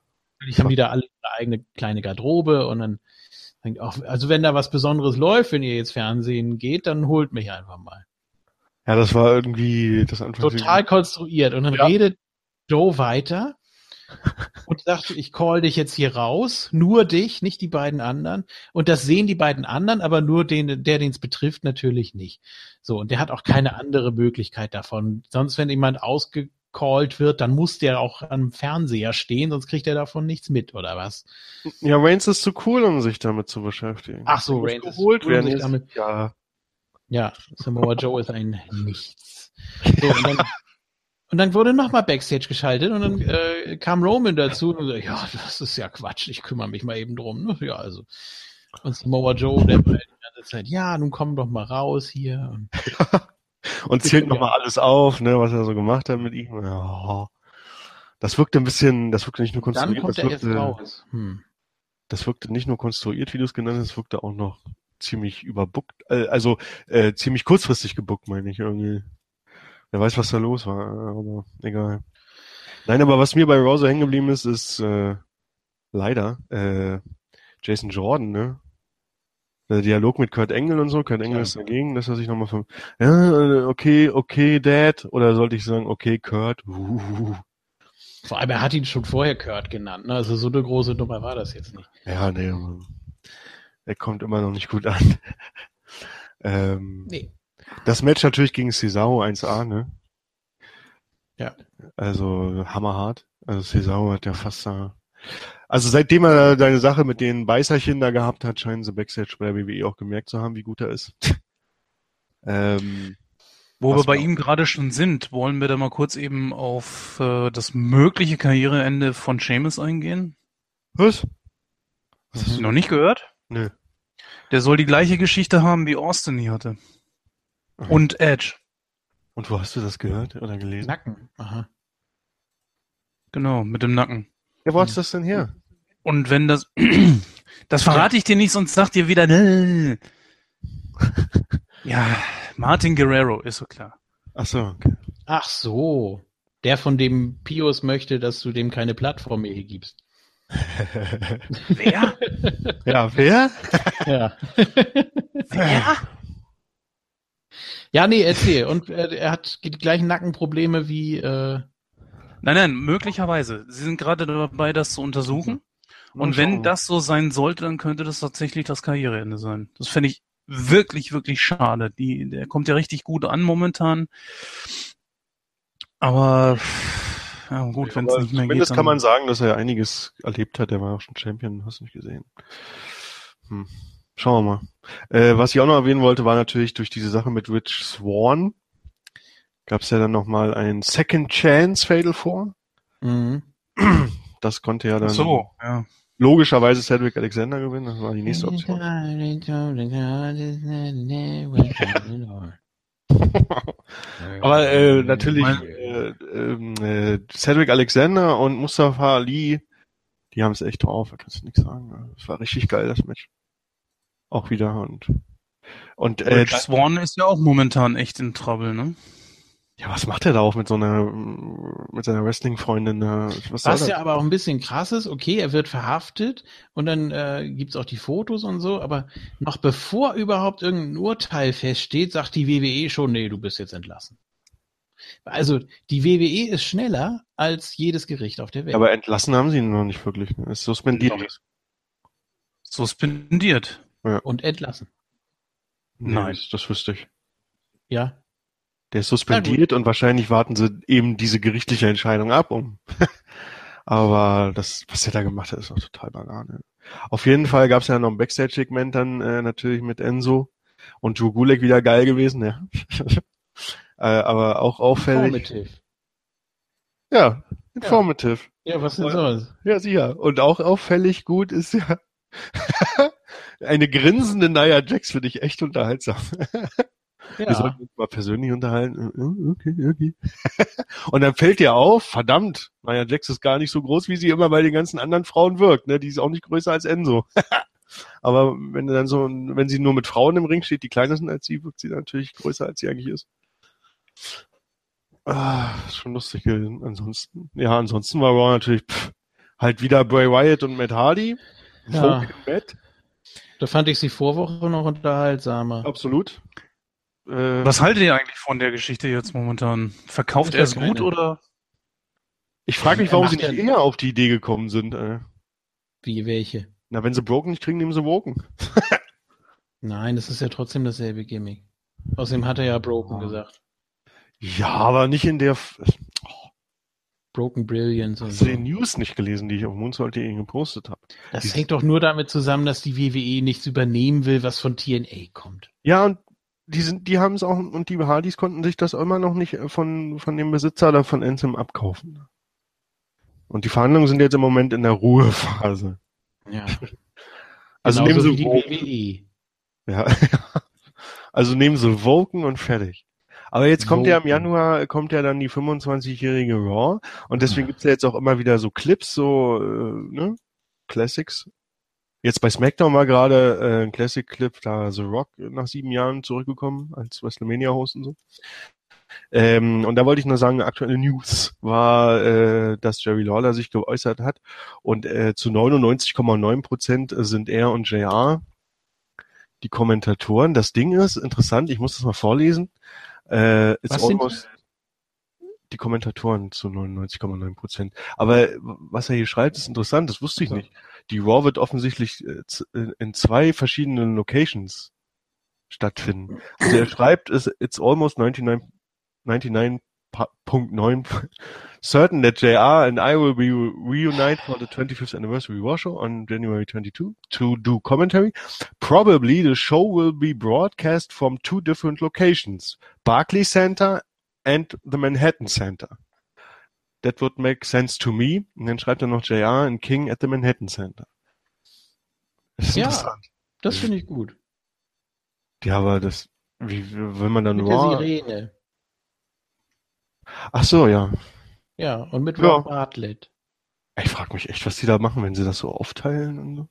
S1: Ich haben wieder alle eine eigene kleine Garderobe und dann auch, also wenn da was Besonderes läuft, wenn ihr jetzt Fernsehen geht, dann holt mich einfach mal.
S3: Ja, das war irgendwie das
S1: Anfang total konstruiert. Und dann ja. redet Joe weiter und sagt, ich call dich jetzt hier raus, nur dich, nicht die beiden anderen. Und das sehen die beiden anderen, aber nur den, der, den es betrifft, natürlich nicht. So, und der hat auch keine andere Möglichkeit davon. Sonst, wenn jemand ausge gecallt wird, dann muss der auch am Fernseher stehen, sonst kriegt er davon nichts mit, oder was?
S3: Ja, Reigns ist zu cool, um sich damit zu beschäftigen.
S1: Ach so, Reigns
S3: geholt
S1: werden,
S3: um sich damit.
S1: Ja. Ja, Samoa Joe ist ein Nichts. So, und dann, und dann wurde nochmal Backstage geschaltet und dann äh, kam Roman dazu und so, ja, das ist ja Quatsch, ich kümmere mich mal eben drum. Ne? Ja, also. Und Samoa Joe, der war die ganze Zeit, ja, nun komm doch mal raus hier. Und,
S3: und zählt nochmal alles auf, ne, was er so gemacht hat mit ihm. Ja. Das wirkte ein bisschen, das wirkte nicht nur konstruiert.
S1: Dann kommt
S3: das wirkte,
S1: er. Hm.
S3: Das wirkte nicht nur konstruiert, wie du es genannt hast, es wirkte auch noch ziemlich überbuckt, äh, also äh, ziemlich kurzfristig gebuckt, meine ich irgendwie. Wer weiß, was da los war, aber egal. Nein, aber was mir bei Rosa hängen geblieben ist, ist äh, leider äh, Jason Jordan, ne? Der Dialog mit Kurt Engel und so, Kurt Engel ja. ist dagegen, dass er sich nochmal von, ja, okay, okay, Dad, oder sollte ich sagen, okay, Kurt, uh.
S1: Vor allem, er hat ihn schon vorher Kurt genannt, ne? also so eine große Nummer war das jetzt nicht.
S3: Ja, nee, er kommt immer noch nicht gut an. ähm, nee. Das Match natürlich gegen Cesaro 1A, ne?
S1: Ja.
S3: Also hammerhart. Also Cesaro hat ja fast da also seitdem er deine Sache mit den Beißerchen da gehabt hat, scheinen sie Backstage bei der WWE auch gemerkt zu haben, wie gut er ist. ähm,
S2: Wo wir bei ihm gerade schon sind, wollen wir da mal kurz eben auf äh, das mögliche Karriereende von Seamus eingehen?
S3: Was?
S2: Was hast du noch nicht gehört?
S3: Nö.
S2: Der soll die gleiche Geschichte haben, wie Austin die hatte. Und Edge.
S3: Und wo hast du das gehört oder gelesen?
S1: Nacken. Aha.
S2: Genau, mit dem Nacken.
S3: Ja, wo hast du das denn her?
S2: Und wenn das, das verrate ich dir nicht, sonst sagt ihr wieder, ne. ja, Martin Guerrero, ist so klar.
S3: Ach so, okay.
S1: Ach so. Der, von dem Pius möchte, dass du dem keine Plattform mehr hier gibst.
S2: wer?
S3: Ja, wer?
S1: Ja.
S2: Wer?
S1: Ja, nee, erzähl. Und äh, er hat die gleichen Nackenprobleme wie. Äh,
S2: Nein, nein, möglicherweise. Sie sind gerade dabei, das zu untersuchen. Und wenn das so sein sollte, dann könnte das tatsächlich das Karriereende sein. Das fände ich wirklich, wirklich schade. Die, der kommt ja richtig gut an momentan. Aber ja, gut, wenn es nicht mehr geht.
S3: Zumindest kann man sagen, dass er einiges erlebt hat. Er war auch schon Champion, hast du nicht gesehen. Hm. Schauen wir mal. Äh, was ich auch noch erwähnen wollte, war natürlich durch diese Sache mit Rich Swan gab es ja dann nochmal ein Second Chance Fatal 4.
S1: mhm.
S3: Das konnte ja dann
S2: so, ja.
S3: Logischerweise Cedric Alexander gewinnen. Das war die nächste Option. Aber äh, natürlich äh, äh, Cedric Alexander und Mustafa Ali, die haben es echt drauf, da kannst du nichts sagen. Es war richtig geil, das Match. Auch wieder und und äh,
S2: Swan ist ja auch momentan echt in Trouble, ne?
S3: Ja, was macht er da auch mit so einer mit seiner Wrestling-Freundin?
S1: Was, was ja aber auch ein bisschen krass ist, okay, er wird verhaftet und dann äh, gibt's auch die Fotos und so, aber noch bevor überhaupt irgendein Urteil feststeht, sagt die WWE schon, nee, du bist jetzt entlassen. Also die WWE ist schneller als jedes Gericht auf der Welt.
S3: Aber entlassen haben sie ihn noch nicht wirklich. Ne? Ist suspendiert.
S2: Suspendiert.
S1: Ja. Und entlassen.
S3: Nein. Das, das wüsste ich.
S1: Ja.
S3: Der ist suspendiert und wahrscheinlich warten sie eben diese gerichtliche Entscheidung ab. Um Aber das, was er da gemacht hat, ist auch total banane. Auf jeden Fall gab es ja noch ein Backstage-Segment dann äh, natürlich mit Enzo und Drew Gulek wieder geil gewesen, ja. äh, aber auch auffällig.
S1: Informative.
S3: Ja, informative.
S1: Ja, ja was denn sowas?
S3: Ja, sicher. Und auch auffällig gut ist ja eine grinsende Nia Jax finde ich echt unterhaltsam. Ja. Wir sollten uns mal persönlich unterhalten. Äh, okay, okay. Und dann fällt dir auf, verdammt, Nia Jax ist gar nicht so groß, wie sie immer bei den ganzen anderen Frauen wirkt. Ne? Die ist auch nicht größer als Enzo. Aber wenn dann so, wenn sie nur mit Frauen im Ring steht, die kleiner sind als sie, wirkt sie natürlich größer, als sie eigentlich ist. Ah, schon lustig. Ansonsten, ja, ansonsten war Raw natürlich pff, halt wieder Bray Wyatt und Matt Hardy.
S1: Ja. Matt. Da fand ich sie Vorwoche noch unterhaltsamer.
S3: Absolut.
S2: Äh, Was haltet ihr eigentlich von der Geschichte jetzt momentan? Verkauft er es gut oder?
S3: Ich frage mich, warum sie nicht eher auf die Idee gekommen sind. Äh.
S1: Wie, welche?
S3: Na, wenn sie Broken nicht kriegen, nehmen sie Broken.
S1: Nein, das ist ja trotzdem dasselbe Gimmick. Außerdem hat er ja Broken
S3: ja.
S1: gesagt.
S3: Ja, aber nicht in der...
S1: Oh. Broken Brilliance
S3: Hast so. du die News nicht gelesen, die ich auf Moonsault.de gepostet habe?
S1: Das die hängt doch nur damit zusammen, dass die WWE nichts übernehmen will, was von TNA kommt.
S3: Ja, und die sind, die haben es auch, und die Hardys konnten sich das immer noch nicht von, von dem Besitzer oder von Anthem abkaufen. Und die Verhandlungen sind jetzt im Moment in der Ruhephase.
S1: Ja.
S3: Also nehmen sie
S1: die WWE.
S3: Ja. also nehmen sie Woken und fertig. Aber jetzt kommt Woken. ja im Januar, kommt ja dann die 25-jährige Raw und deswegen gibt's ja jetzt auch immer wieder so Clips, so, äh, ne? Classics Jetzt bei SmackDown war gerade äh, ein Classic-Clip, da The Rock nach sieben Jahren zurückgekommen als WrestleMania-Host und so. Ähm, und da wollte ich nur sagen, aktuelle News war, äh, dass Jerry Lawler sich geäußert hat und äh, zu 99,9 Prozent sind er und JR die Kommentatoren. Das Ding ist interessant, ich muss das mal vorlesen. Äh, it's
S1: Was
S3: almost die Kommentatoren zu 99,9 Prozent. Aber was er hier schreibt, ist interessant, das wusste ich nicht die Raw wird offensichtlich äh, äh, in zwei verschiedenen Locations stattfinden. Also er schreibt, it's almost 99, 99.9 certain that JR and I will be reunited for the 25th anniversary war show on January 22 to do commentary. Probably the show will be broadcast from two different locations, Barclay Center and the Manhattan Center. That would make sense to me. Und dann schreibt er noch JR and King at the Manhattan Center.
S1: Das ist ja, interessant. das finde ich gut.
S3: Ja, aber das, wie, wenn man dann
S1: Mit der Sirene.
S3: Ach so, ja.
S1: Ja, und mit Rob ja. Bartlett.
S3: Ich frage mich echt, was die da machen, wenn sie das so aufteilen und so.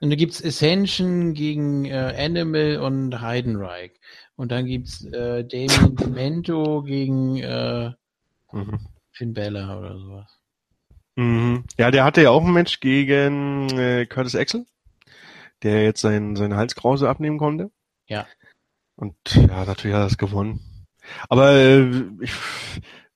S1: Und da gibt's Ascension gegen äh, Animal und Heidenreich. Und dann gibt's äh, Damien Demento gegen äh, mhm. Finn Bella oder sowas.
S3: Mhm. Ja, der hatte ja auch ein Match gegen äh, Curtis Axel, der jetzt sein, seine Halskrause abnehmen konnte.
S1: Ja.
S3: Und ja, natürlich hat er das gewonnen. Aber äh, ich,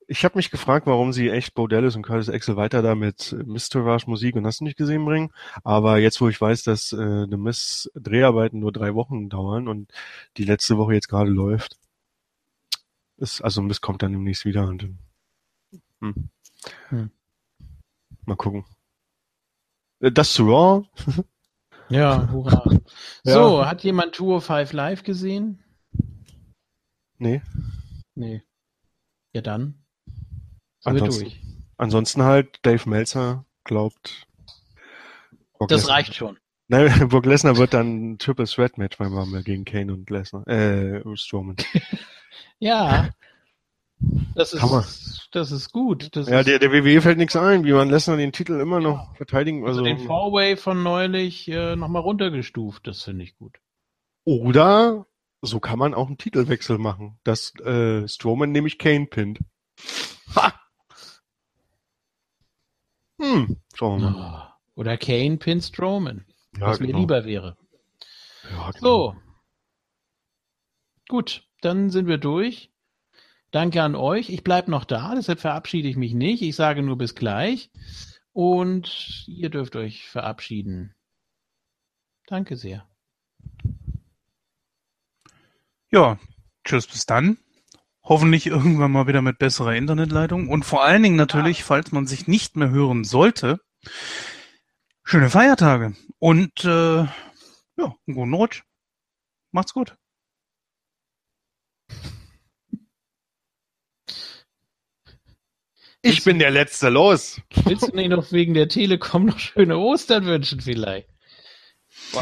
S3: ich habe mich gefragt, warum sie echt Bo Dallas und Curtis Axel weiter da mit Mr. Rush Musik und hast du nicht gesehen bringen. Aber jetzt, wo ich weiß, dass äh, The Miss Dreharbeiten nur drei Wochen dauern und die letzte Woche jetzt gerade läuft, ist, also Miss kommt dann demnächst wieder und hm. Hm. mal gucken. Äh, das zu Raw.
S1: ja, hurra. So, ja. hat jemand Tour 5 live gesehen?
S3: Nee.
S1: Nee. Ja dann.
S3: Ansonsten, ansonsten halt, Dave Meltzer glaubt.
S1: Brock das Lesnar. reicht schon.
S3: Nein, Brock Lesnar wird dann ein Triple Threat Match beim Rumble gegen Kane und Lesnar, äh, Strowman.
S1: ja. Das ist, das ist gut. Das
S3: ja,
S1: ist
S3: der, der WWE fällt nichts ein, wie man Lesnar den Titel immer noch verteidigen.
S1: Also, also den Four-Way von neulich äh, nochmal runtergestuft, das finde ich gut.
S3: Oder so kann man auch einen Titelwechsel machen, dass äh, Strowman nämlich Kane pinnt. Ha! Hm,
S1: schauen wir mal. Oder Kane Pin Strowman. Ja, was genau. mir lieber wäre.
S3: Ja, genau.
S1: So. Gut, dann sind wir durch. Danke an euch. Ich bleibe noch da, deshalb verabschiede ich mich nicht. Ich sage nur bis gleich. Und ihr dürft euch verabschieden. Danke sehr.
S2: Ja, tschüss, bis dann. Hoffentlich irgendwann mal wieder mit besserer Internetleitung. Und vor allen Dingen natürlich, ja. falls man sich nicht mehr hören sollte, schöne Feiertage. Und äh, ja, einen guten Rutsch. Macht's gut.
S3: Ich bin der Letzte, los.
S1: Willst du nicht noch wegen der Telekom noch schöne Ostern wünschen vielleicht?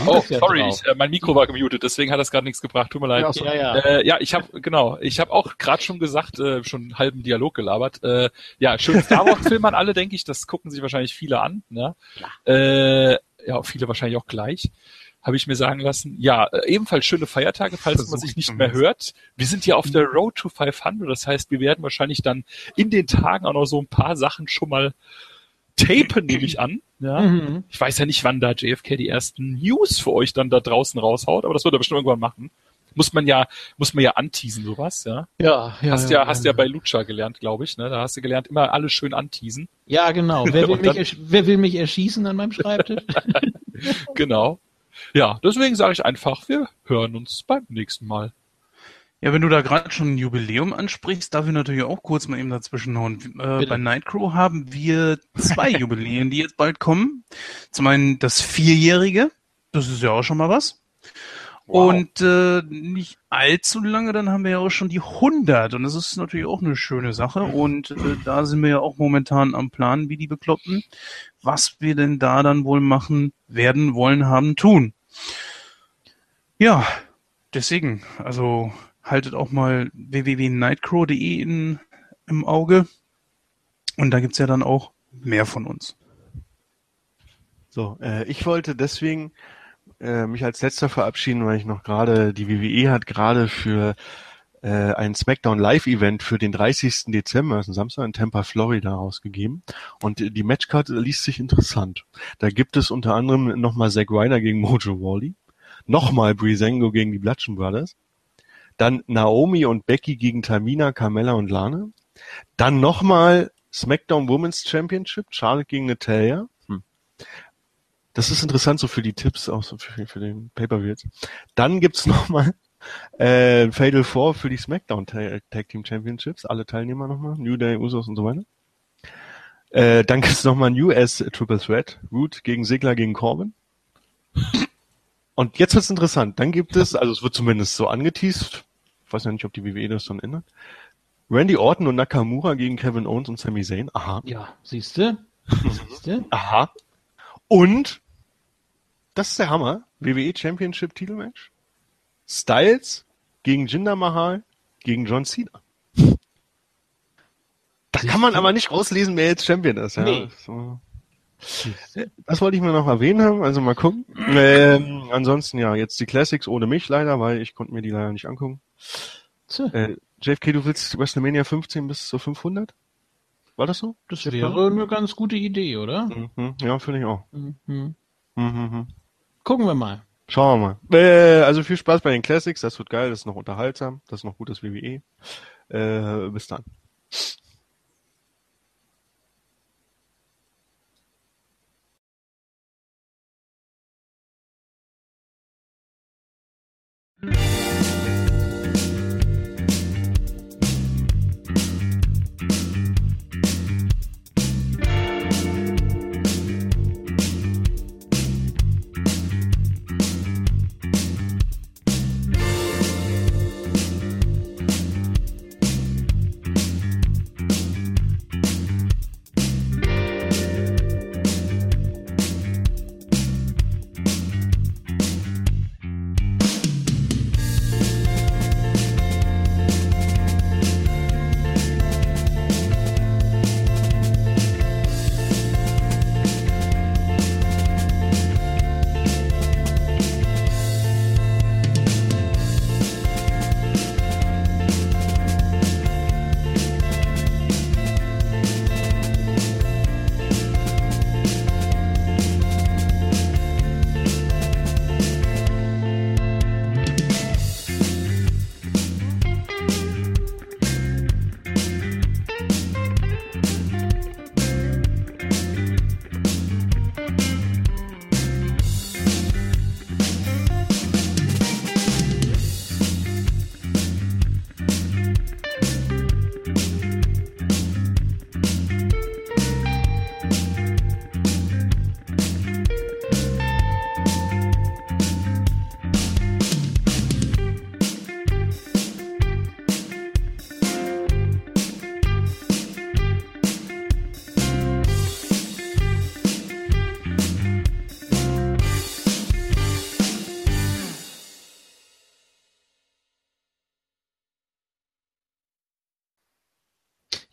S4: Oh, sorry, ich, äh, mein Mikro war gemutet, deswegen hat das gerade nichts gebracht. Tut mir leid. Ja, ja, ja. Äh, ja ich habe genau, ich habe auch gerade schon gesagt, äh, schon einen halben Dialog gelabert. Äh, ja, schön Star Wars Film an alle, denke ich. Das gucken sich wahrscheinlich viele an. Ne? Ja. Äh, ja, viele wahrscheinlich auch gleich. Habe ich mir sagen lassen. Ja, äh, ebenfalls schöne Feiertage, falls Versuch man sich nicht mehr hört. Wir sind ja auf der Road to 500, das heißt, wir werden wahrscheinlich dann in den Tagen auch noch so ein paar Sachen schon mal tapen, nehme ich an. Ja. Mhm. Ich weiß ja nicht, wann da JFK die ersten News für euch dann da draußen raushaut, aber das wird er bestimmt irgendwann machen. Muss man ja, muss man ja anteasen, sowas, ja.
S1: Ja,
S4: ja. Hast ja, ja hast ja, ja bei Lucha gelernt, glaube ich, ne? Da hast du gelernt, immer alles schön anteasen.
S1: Ja, genau. Wer will, dann, mich, wer will mich erschießen an meinem Schreibtisch?
S4: genau. Ja, deswegen sage ich einfach, wir hören uns beim nächsten Mal.
S2: Ja, wenn du da gerade schon ein Jubiläum ansprichst, darf ich natürlich auch kurz mal eben dazwischen hauen. Äh, bei Nightcrow haben wir zwei Jubiläen, die jetzt bald kommen. Zum einen das Vierjährige, das ist ja auch schon mal was. Wow. Und äh, nicht allzu lange, dann haben wir ja auch schon die 100 und das ist natürlich auch eine schöne Sache und äh, da sind wir ja auch momentan am Plan, wie die Bekloppten, was wir denn da dann wohl machen, werden, wollen, haben, tun. Ja, deswegen, also haltet auch mal www.nightcrow.de im Auge. Und da gibt's ja dann auch mehr von uns.
S3: So, äh, ich wollte deswegen äh, mich als letzter verabschieden, weil ich noch gerade, die WWE hat gerade für äh, ein SmackDown Live-Event für den 30. Dezember, das ist ein Samstag in Tampa, Florida, rausgegeben. Und die Matchcard liest sich interessant. Da gibt es unter anderem nochmal Zack Ryder gegen Mojo Wally, nochmal Breezango gegen die Bludgeon Brothers, dann Naomi und Becky gegen Tamina, Carmella und Lana. Dann nochmal SmackDown Women's Championship, Charlotte gegen Natalia. Hm. Das ist interessant so für die Tipps, auch so für, für den Pay-Per-View jetzt. Dann gibt's nochmal äh, Fatal Four für die SmackDown Tag Team Championships, alle Teilnehmer nochmal, New Day, Usos und so weiter. Äh, dann gibt es nochmal ein US Triple Threat. Root gegen Segler gegen Corbin. Und jetzt wird's interessant. Dann gibt es, also es wird zumindest so angeteased, weiß ja nicht, ob die WWE das schon ändert. Randy Orton und Nakamura gegen Kevin Owens und Sami Zayn. Aha.
S1: Ja, siehste.
S3: siehste. Aha. Und das ist der Hammer. WWE Championship Titelmatch. Styles gegen Jinder Mahal gegen John Cena. Da kann man aber nicht rauslesen, wer jetzt Champion ist. Ja. Nee. So. Das wollte ich mir noch erwähnen haben, also mal gucken. Ähm, ansonsten ja, jetzt die Classics ohne mich leider, weil ich konnte mir die leider nicht angucken. Äh, JFK, du willst WrestleMania 15 bis zu 500? War das so?
S1: Das wäre eine ganz gute Idee, oder?
S3: Mhm. Ja, finde ich auch. Mhm. Mhm.
S1: mhm. Gucken wir mal.
S3: Schauen wir mal. Äh, also viel Spaß bei den Classics, das wird geil, das ist noch unterhaltsam, das ist noch gutes WWE. Äh, bis dann.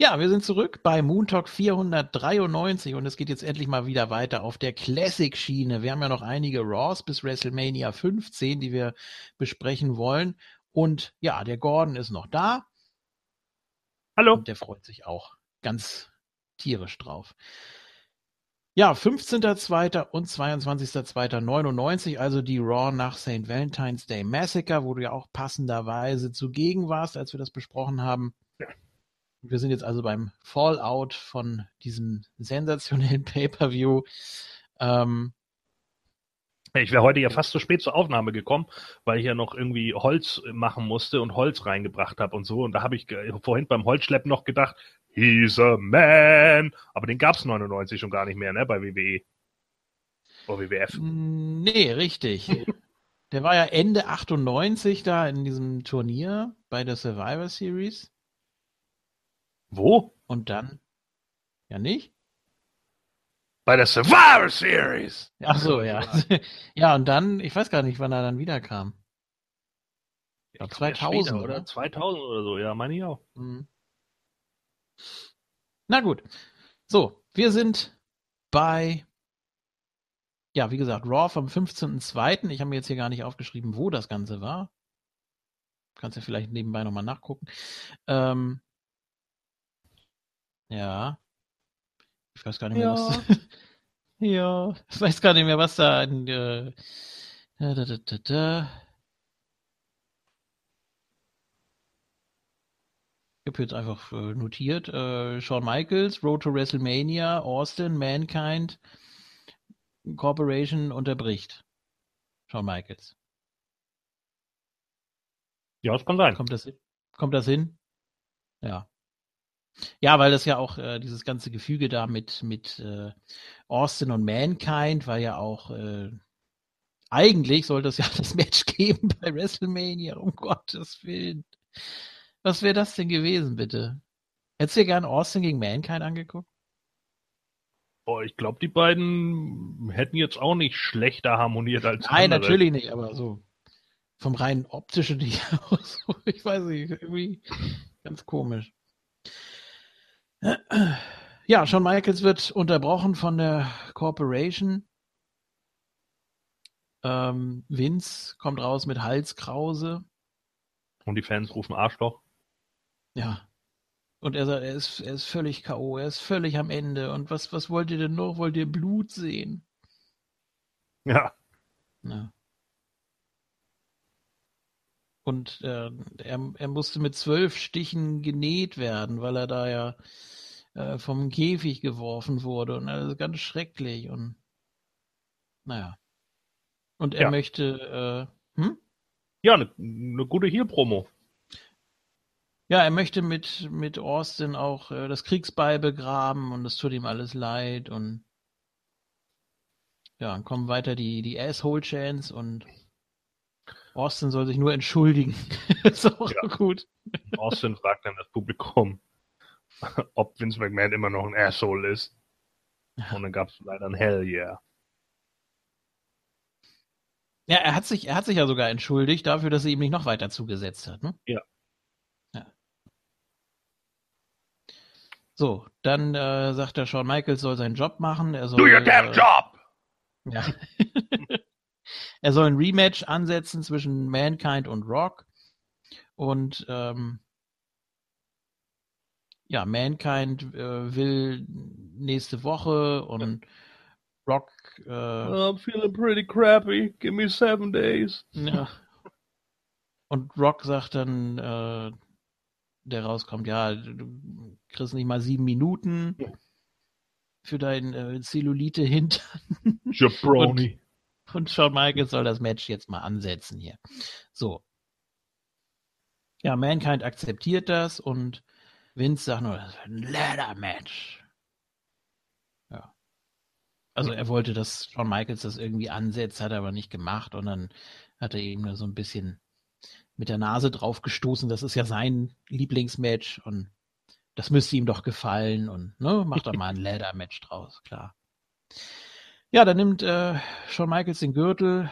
S1: Ja, wir sind zurück bei Moon Talk 493 und es geht jetzt endlich mal wieder weiter auf der Classic-Schiene. Wir haben ja noch einige Raws bis WrestleMania 15, die wir besprechen wollen. Und ja, der Gordon ist noch da.
S2: Hallo.
S1: Und der freut sich auch ganz tierisch drauf. Ja, 15.02. und 22.02.99, also die Raw nach St. Valentine's Day Massacre, wo du ja auch passenderweise zugegen warst, als wir das besprochen haben. Ja. Wir sind jetzt also beim Fallout von diesem sensationellen Pay-per-View. Ähm,
S2: ich wäre heute ja fast zu spät zur Aufnahme gekommen, weil ich ja noch irgendwie Holz machen musste und Holz reingebracht habe und so. Und da habe ich vorhin beim Holzschleppen noch gedacht, he's a man. Aber den gab es 99 schon gar nicht mehr, ne, bei WWE. Oder WWF.
S1: Nee, richtig. der war ja Ende 98 da in diesem Turnier bei der Survivor Series.
S2: Wo?
S1: Und dann? Ja, nicht?
S2: Bei der Survivor Series.
S1: Ach so, ja. ja, und dann, ich weiß gar nicht, wann er dann wiederkam.
S2: Ja, 2000 später, oder? 2000 oder so, ja, meine ich auch. Mhm.
S1: Na gut. So, wir sind bei, ja, wie gesagt, Raw vom 15.02. Ich habe mir jetzt hier gar nicht aufgeschrieben, wo das Ganze war. Kannst ja vielleicht nebenbei nochmal nachgucken. Ähm, ja. Ich weiß gar nicht mehr, ja. was. ja, ich weiß gar nicht mehr, was da in, äh, da, da, da, da. Ich habe jetzt einfach äh, notiert, äh, Shawn Michaels, Road to WrestleMania, Austin, Mankind, Corporation unterbricht. Shawn Michaels.
S2: Ja, das kann sein.
S1: Kommt das, kommt das hin? Ja. Ja, weil das ja auch äh, dieses ganze Gefüge da mit, mit äh, Austin und Mankind war ja auch äh, eigentlich sollte es ja das Match geben bei WrestleMania, um Gottes Willen. Was wäre das denn gewesen, bitte? Hättest du dir gern Austin gegen Mankind angeguckt?
S5: Boah, ich glaube, die beiden hätten jetzt auch nicht schlechter harmoniert als
S1: Nein, andere. natürlich nicht, aber so vom rein optischen nicht aus. ich weiß nicht, irgendwie ganz komisch. Ja, Shawn Michaels wird unterbrochen von der Corporation. Ähm, Vince kommt raus mit Halskrause.
S5: Und die Fans rufen Arschloch.
S1: Ja. Und er sagt, er ist, er ist völlig K.O., er ist völlig am Ende. Und was, was wollt ihr denn noch? Wollt ihr Blut sehen?
S5: Ja.
S1: ja. Und äh, er, er musste mit zwölf Stichen genäht werden, weil er da ja äh, vom Käfig geworfen wurde. Und das ist ganz schrecklich. Und naja. Und er ja. möchte. Äh, hm?
S5: Ja, eine ne gute Heel-Promo.
S1: Ja, er möchte mit, mit Austin auch äh, das Kriegsbeil begraben und es tut ihm alles leid und ja, dann kommen weiter die, die Asshole-Chants und Austin soll sich nur entschuldigen. ist auch ja. gut.
S5: Austin fragt dann das Publikum, ob Vince McMahon immer noch ein Asshole ist. Und dann gab es leider ein Hell yeah.
S1: Ja, er hat sich, er hat sich ja sogar entschuldigt dafür, dass er ihm nicht noch weiter zugesetzt hat. Ne?
S5: Ja.
S1: ja. So, dann äh, sagt der Shawn Michaels soll seinen Job machen. Er soll,
S5: Do your damn äh, job!
S1: Ja. Er soll ein Rematch ansetzen zwischen Mankind und Rock. Und ähm, ja, Mankind äh, will nächste Woche und Rock. Äh,
S5: I'm feeling pretty crappy. Give me seven days.
S1: Ja. Und Rock sagt dann, äh, der rauskommt, ja, du kriegst nicht mal sieben Minuten für dein äh, Zellulite-Hintern.
S5: Jabroni.
S1: Und Shawn Michaels soll das Match jetzt mal ansetzen hier. So. Ja, Mankind akzeptiert das und Vince sagt nur, das ist ein Ladder-Match. Ja. Also er wollte, dass Shawn Michaels das irgendwie ansetzt, hat er aber nicht gemacht und dann hat er eben nur so ein bisschen mit der Nase drauf gestoßen. Das ist ja sein Lieblingsmatch und das müsste ihm doch gefallen und ne, macht er mal ein Ladder-Match draus, klar. Ja, dann nimmt äh, Shawn Michaels den Gürtel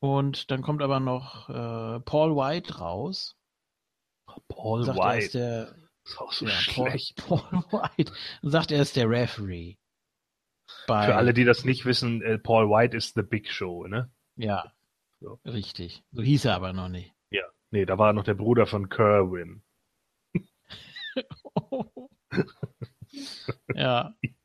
S1: und dann kommt aber noch äh, Paul White raus.
S5: Paul sagt, White. Er
S1: ist der,
S5: ist auch so ja, schlecht.
S1: Paul, Paul White. Und sagt, er ist der Referee.
S5: Bei, Für alle, die das nicht wissen, äh, Paul White ist The Big Show, ne?
S1: Ja, so. richtig. So hieß er aber noch nicht.
S5: Ja, nee, da war noch der Bruder von Kerwin.
S1: ja.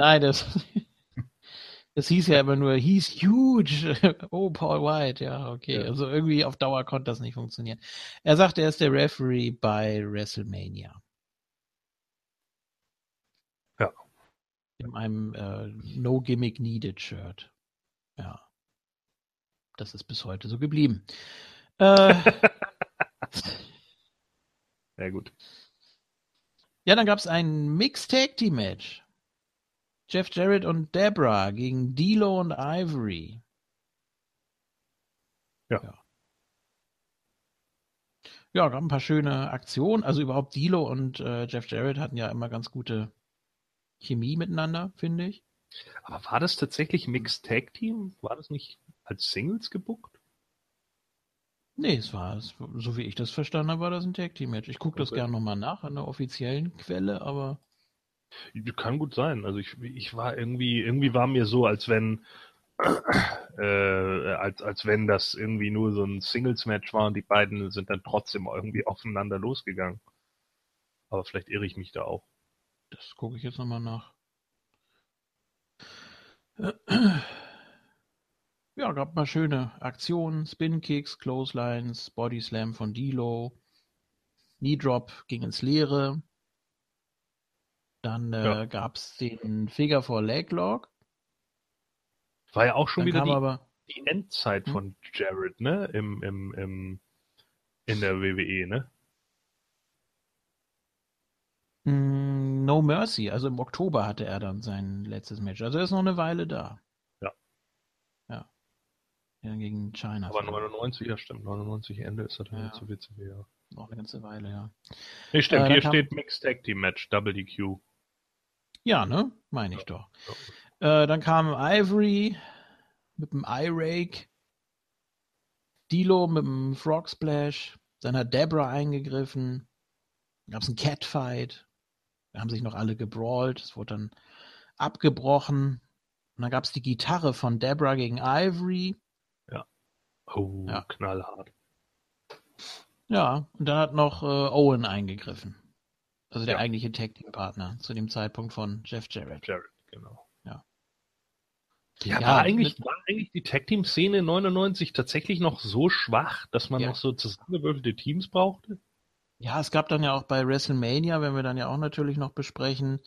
S1: Nein, das, das hieß ja immer nur, he's huge. Oh, Paul White, ja, okay. Ja. Also irgendwie auf Dauer konnte das nicht funktionieren. Er sagt, er ist der Referee bei WrestleMania.
S5: Ja.
S1: In einem äh, No Gimmick Needed Shirt. Ja. Das ist bis heute so geblieben. Äh,
S5: ja, gut.
S1: Ja, dann gab es ein Mixed Tag Team Match. Jeff Jarrett und Debra gegen D'Lo und Ivory.
S5: Ja. ja.
S1: Ja, gab ein paar schöne Aktionen. Also überhaupt D'Lo und äh, Jeff Jarrett hatten ja immer ganz gute Chemie miteinander, finde ich.
S5: Aber war das tatsächlich Mixed Tag Team? War das nicht als Singles gebuckt?
S1: Nee, es war, so wie ich das verstanden habe, war das ein Tag Team Match. Ich gucke das okay. gerne nochmal nach an der offiziellen Quelle, aber
S5: kann gut sein. Also ich, ich war irgendwie, irgendwie war mir so, als wenn, äh, als, als wenn das irgendwie nur so ein Singles-Match war und die beiden sind dann trotzdem irgendwie aufeinander losgegangen. Aber vielleicht irre ich mich da auch.
S1: Das gucke ich jetzt nochmal nach. Ja, gab mal schöne Aktionen. Spin-Kicks, Clotheslines, Body Slam von Dilo. Knee Drop ging ins Leere. Dann äh, ja. gab es den Figure for Leg Lock.
S5: War ja auch schon
S1: Dann
S5: wieder die,
S1: aber,
S5: die Endzeit hm? von Jared, ne? Im, im, im, in der WWE, ne?
S1: Mm, no Mercy, also im Oktober hatte er dann sein letztes Match. Also er ist noch eine Weile da.
S5: Ja.
S1: Ja. Ja, gegen China.
S5: Aber 99, ja stimmt, 99 Ende ist natürlich ja. zu WCW, ja.
S1: Noch eine ganze Weile, ja.
S5: Nee, stimmt, äh, hier steht Mixed Tag Team Match, WDQ.
S1: Ja, ne? Meine ich doch. Äh, dann kam Ivory mit dem Eye Rake. Dilo mit dem Frog Splash. Dann hat Debra eingegriffen. Dann gab es einen Catfight. Da haben sich noch alle gebrawlt. Es wurde dann abgebrochen. Und dann gab es die Gitarre von Debra gegen Ivory.
S5: Ja. Oh, ja. knallhart.
S1: Ja, und dann hat noch äh, Owen eingegriffen. Also der ja. eigentliche Tag Team Partner zu dem Zeitpunkt von Jeff Jarrett.
S5: Jarrett, genau.
S1: Ja.
S5: Ja, ja war, eigentlich, war eigentlich die Tag Team Szene 99 tatsächlich noch so schwach, dass man ja. noch so zusammengewürfelte Teams brauchte?
S1: Ja, es gab dann ja auch bei WrestleMania, wenn wir dann ja auch natürlich noch besprechen,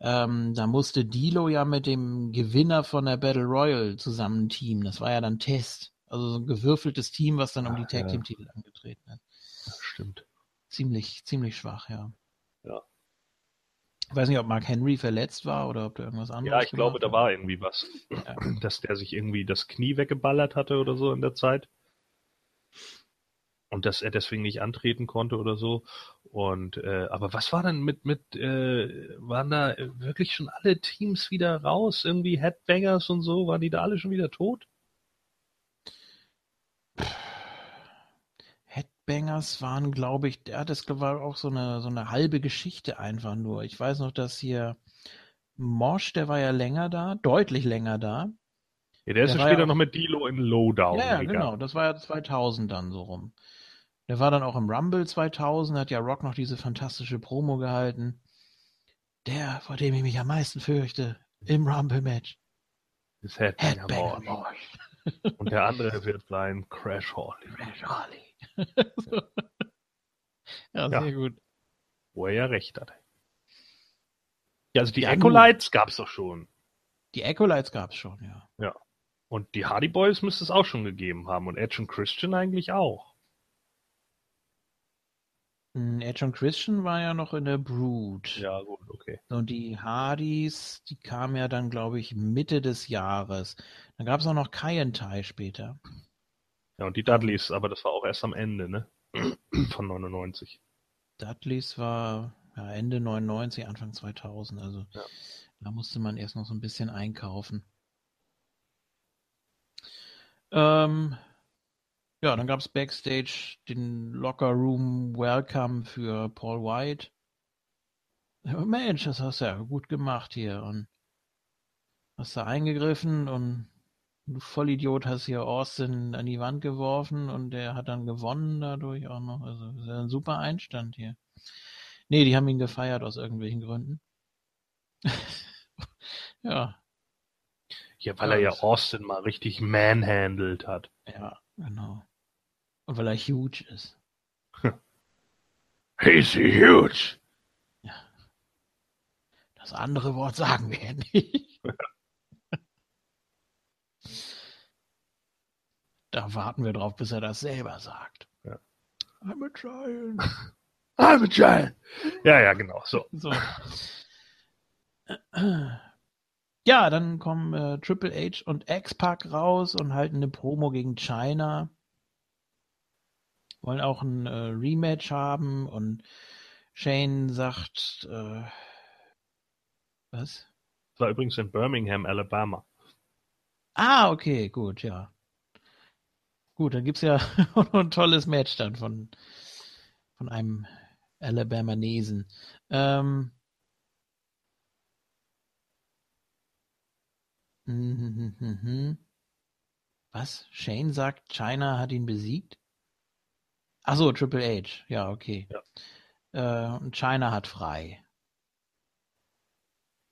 S1: ähm, da musste Dilo ja mit dem Gewinner von der Battle Royal zusammen teamen. Das war ja dann Test. Also so ein gewürfeltes Team, was dann um die ah, Tag Team Titel angetreten hat.
S5: Stimmt.
S1: Ziemlich, ziemlich schwach. Ja. Ich weiß nicht, ob Mark Henry verletzt war oder ob da irgendwas anderes
S5: Ja, ich glaube, da war irgendwie was. Ja. Dass der sich irgendwie das Knie weggeballert hatte oder so in der Zeit und dass er deswegen nicht antreten konnte oder so. Und äh, aber was war denn mit mit äh, waren da wirklich schon alle Teams wieder raus? Irgendwie Headbangers und so, waren die da alle schon wieder tot?
S1: Headbangers waren, glaube ich, ja, das war auch so eine so eine halbe Geschichte einfach nur. Ich weiß noch, dass hier Mosh, der war ja länger da, deutlich länger da.
S5: Ja, der, der ist ja später ja noch mit Dilo in Lowdown.
S1: Ja, ja genau, das war ja 2000 dann so rum. Der war dann auch im Rumble 2000, hat ja Rock noch diese fantastische Promo gehalten. Der, vor dem ich mich am meisten fürchte, im Rumble-Match.
S5: Ist Headbanger, Headbanger Boy. Und der andere wird bleiben Crash Hawley.
S1: Crash Ja, sehr ja. gut.
S5: Wo er ja recht hat. Ja, also die ja, Ecolites gab es doch schon.
S1: Die Ecolites gab es schon, ja.
S5: Ja. Und die Hardy Boys müsste es auch schon gegeben haben. Und Edge und Christian eigentlich auch.
S1: Hm, Edge und Christian war ja noch in der Brood.
S5: Ja, gut, okay.
S1: Und die Hardys, die kamen ja dann, glaube ich, Mitte des Jahres. Dann gab es auch noch Kaientai später.
S5: Ja, und die Dudleys, aber das war auch erst am Ende, ne? Von 99.
S1: Dudleys war ja, Ende 99, Anfang 2000. Also ja. da musste man erst noch so ein bisschen einkaufen. Ähm, ja, dann gab es Backstage den Locker Room Welcome für Paul White. Mensch, das hast du ja gut gemacht hier und hast da eingegriffen und du Vollidiot hast hier Austin an die Wand geworfen und der hat dann gewonnen dadurch auch noch. Also das ist ja ein super Einstand hier. Nee, die haben ihn gefeiert aus irgendwelchen Gründen. ja.
S5: Ja, weil er ja Austin mal richtig manhandelt hat.
S1: Ja, Genau. Und weil er huge ist.
S5: He's huge.
S1: Ja. Das andere Wort sagen wir ja nicht. da warten wir drauf, bis er das selber sagt.
S5: Ja.
S1: I'm a giant.
S5: I'm a giant. Ja, ja, genau. So.
S1: so. Ja, dann kommen äh, Triple H und X-Pac raus und halten eine Promo gegen China. Wollen auch ein äh, Rematch haben und Shane sagt, äh, was?
S5: Das war übrigens in Birmingham, Alabama.
S1: Ah, okay, gut, ja. Gut, dann gibt's ja noch ein tolles Match dann von, von einem Alabamanesen. Ähm. Was? Shane sagt, China hat ihn besiegt? Achso, Triple H. Ja, okay. Ja. Äh, China hat frei.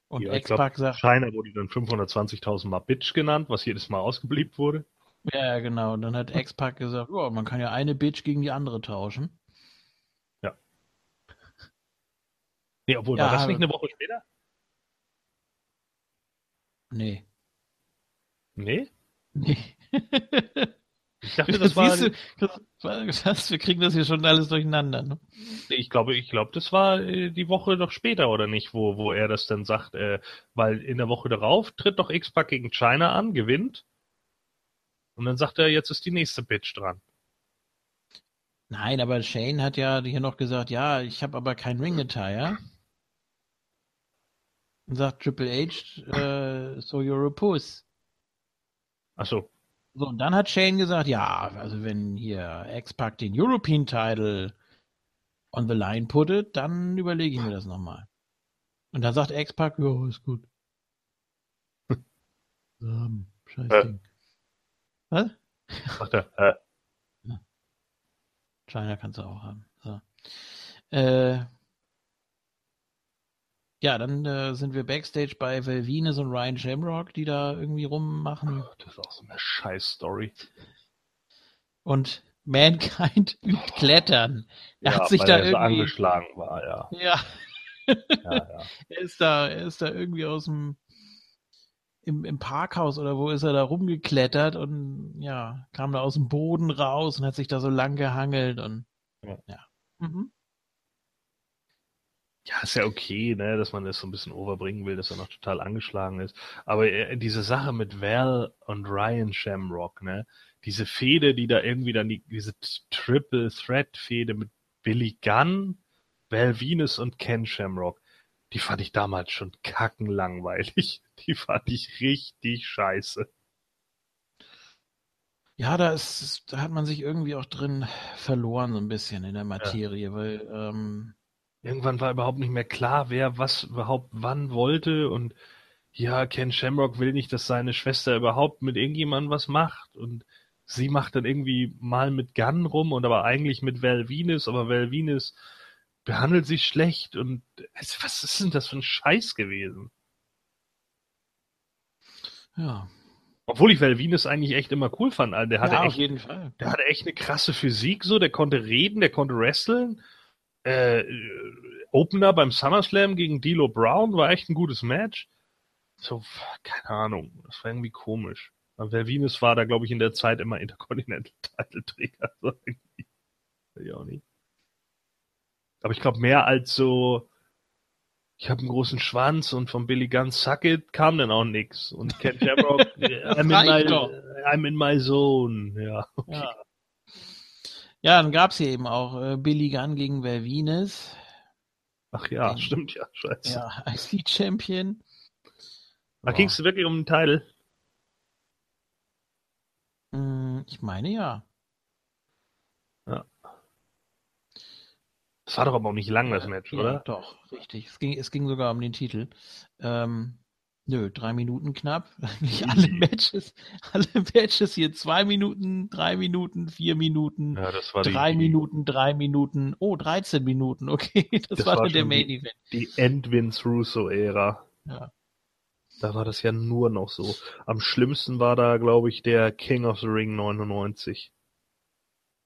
S5: Und ja, X-Pac sagt. China wurde dann 520.000 Mal Bitch genannt, was jedes Mal ausgeblieben wurde.
S1: Ja, genau. Und dann hat X-Pac gesagt, oh, man kann ja eine Bitch gegen die andere tauschen.
S5: Ja. Nee, obwohl, ja, war das nicht eine Woche später?
S1: Nee.
S5: Nee?
S1: Nee. Ich dachte, das war. Du, was, wir kriegen das hier schon alles durcheinander. Ne?
S5: Ich glaube, ich glaube, das war äh, die Woche doch später oder nicht, wo, wo er das dann sagt, äh, weil in der Woche darauf tritt doch X-Pac gegen China an, gewinnt. Und dann sagt er, jetzt ist die nächste Bitch dran.
S1: Nein, aber Shane hat ja hier noch gesagt, ja, ich habe aber kein Ring Attire. Und sagt Triple H, äh, so you're a puss.
S5: Ach so.
S1: So, und dann hat Shane gesagt, ja, also wenn hier X-Pac den European Title on the line puttet, dann überlege ich mir das nochmal. Und dann sagt X-Pac, ja, ist gut. ähm, scheiß äh. Ding. Was? Sagt er, äh. China kannst du auch haben. So. Äh, ja, dann äh, sind wir Backstage bei Velvines und Ryan Shamrock, die da irgendwie rummachen.
S5: Das ist auch so eine Scheiß-Story.
S1: Und Mankind übt Klettern. Er
S5: ja,
S1: hat sich da irgendwie so
S5: angeschlagen war, ja.
S1: Ja. ja, ja. er ist da, er ist da irgendwie aus dem im, im Parkhaus oder wo ist er da rumgeklettert und ja, kam da aus dem Boden raus und hat sich da so lang gehangelt und ja. ja. Mhm.
S5: Ja, ist ja okay, ne, dass man das so ein bisschen overbringen will, dass er noch total angeschlagen ist. Aber äh, diese Sache mit Val und Ryan Shamrock, ne, diese Fehde, die da irgendwie dann die, diese Triple Threat Fehde mit Billy Gunn, Val Venus und Ken Shamrock, die fand ich damals schon kackenlangweilig. Die fand ich richtig scheiße.
S1: Ja, da ist, da hat man sich irgendwie auch drin verloren, so ein bisschen in der Materie, ja. weil ähm,
S5: irgendwann war überhaupt nicht mehr klar, wer was überhaupt wann wollte und ja, Ken Shamrock will nicht, dass seine Schwester überhaupt mit irgendjemandem was macht und sie macht dann irgendwie mal mit Gunn rum und aber eigentlich mit Val Venus, aber Val Venus behandelt sich schlecht und was ist denn das für ein Scheiß gewesen?
S1: Ja.
S5: Obwohl ich Val Venus eigentlich echt immer cool fand. Der hatte
S1: ja,
S5: echt,
S1: auf jeden Fall.
S5: Der hatte echt eine krasse Physik so, der konnte reden, der konnte wresteln äh, Opener beim SummerSlam gegen D'Lo Brown war echt ein gutes Match. So, keine Ahnung, das war irgendwie komisch. Weil Venus war da, glaube ich, in der Zeit immer Intercontinental-Titelträger. So irgendwie. Ich auch nicht. Aber ich glaube, mehr als so, ich habe einen großen Schwanz und von Billy Gunn Suck It kam dann auch nix. Und Ken Shamrock, I'm, in my, I'm in my zone. Ja, okay. ja.
S1: Ja, dann gab es hier eben auch äh, Billy Gunn gegen Vervines.
S5: Ach ja, den, stimmt ja, scheiße.
S1: Ja, IC Champion.
S5: Da ging es wirklich um einen Teil?
S1: Mm, ich meine. Ja.
S5: Das war doch aber auch nicht lang, das Match,
S1: ja,
S5: oder?
S1: Doch, richtig. Es ging, es ging sogar um den Titel. Ähm, Nö, drei Minuten knapp. Nicht alle Matches, alle Matches hier zwei Minuten, drei Minuten, vier Minuten,
S5: ja, das war
S1: drei
S5: die,
S1: Minuten, drei Minuten, oh, 13 Minuten, okay, das, das war, war dann der Main Event.
S5: Die End-Vince Russo-Ära.
S1: Ja.
S5: Da war das ja nur noch so. Am schlimmsten war da, glaube ich, der King of the Ring 99.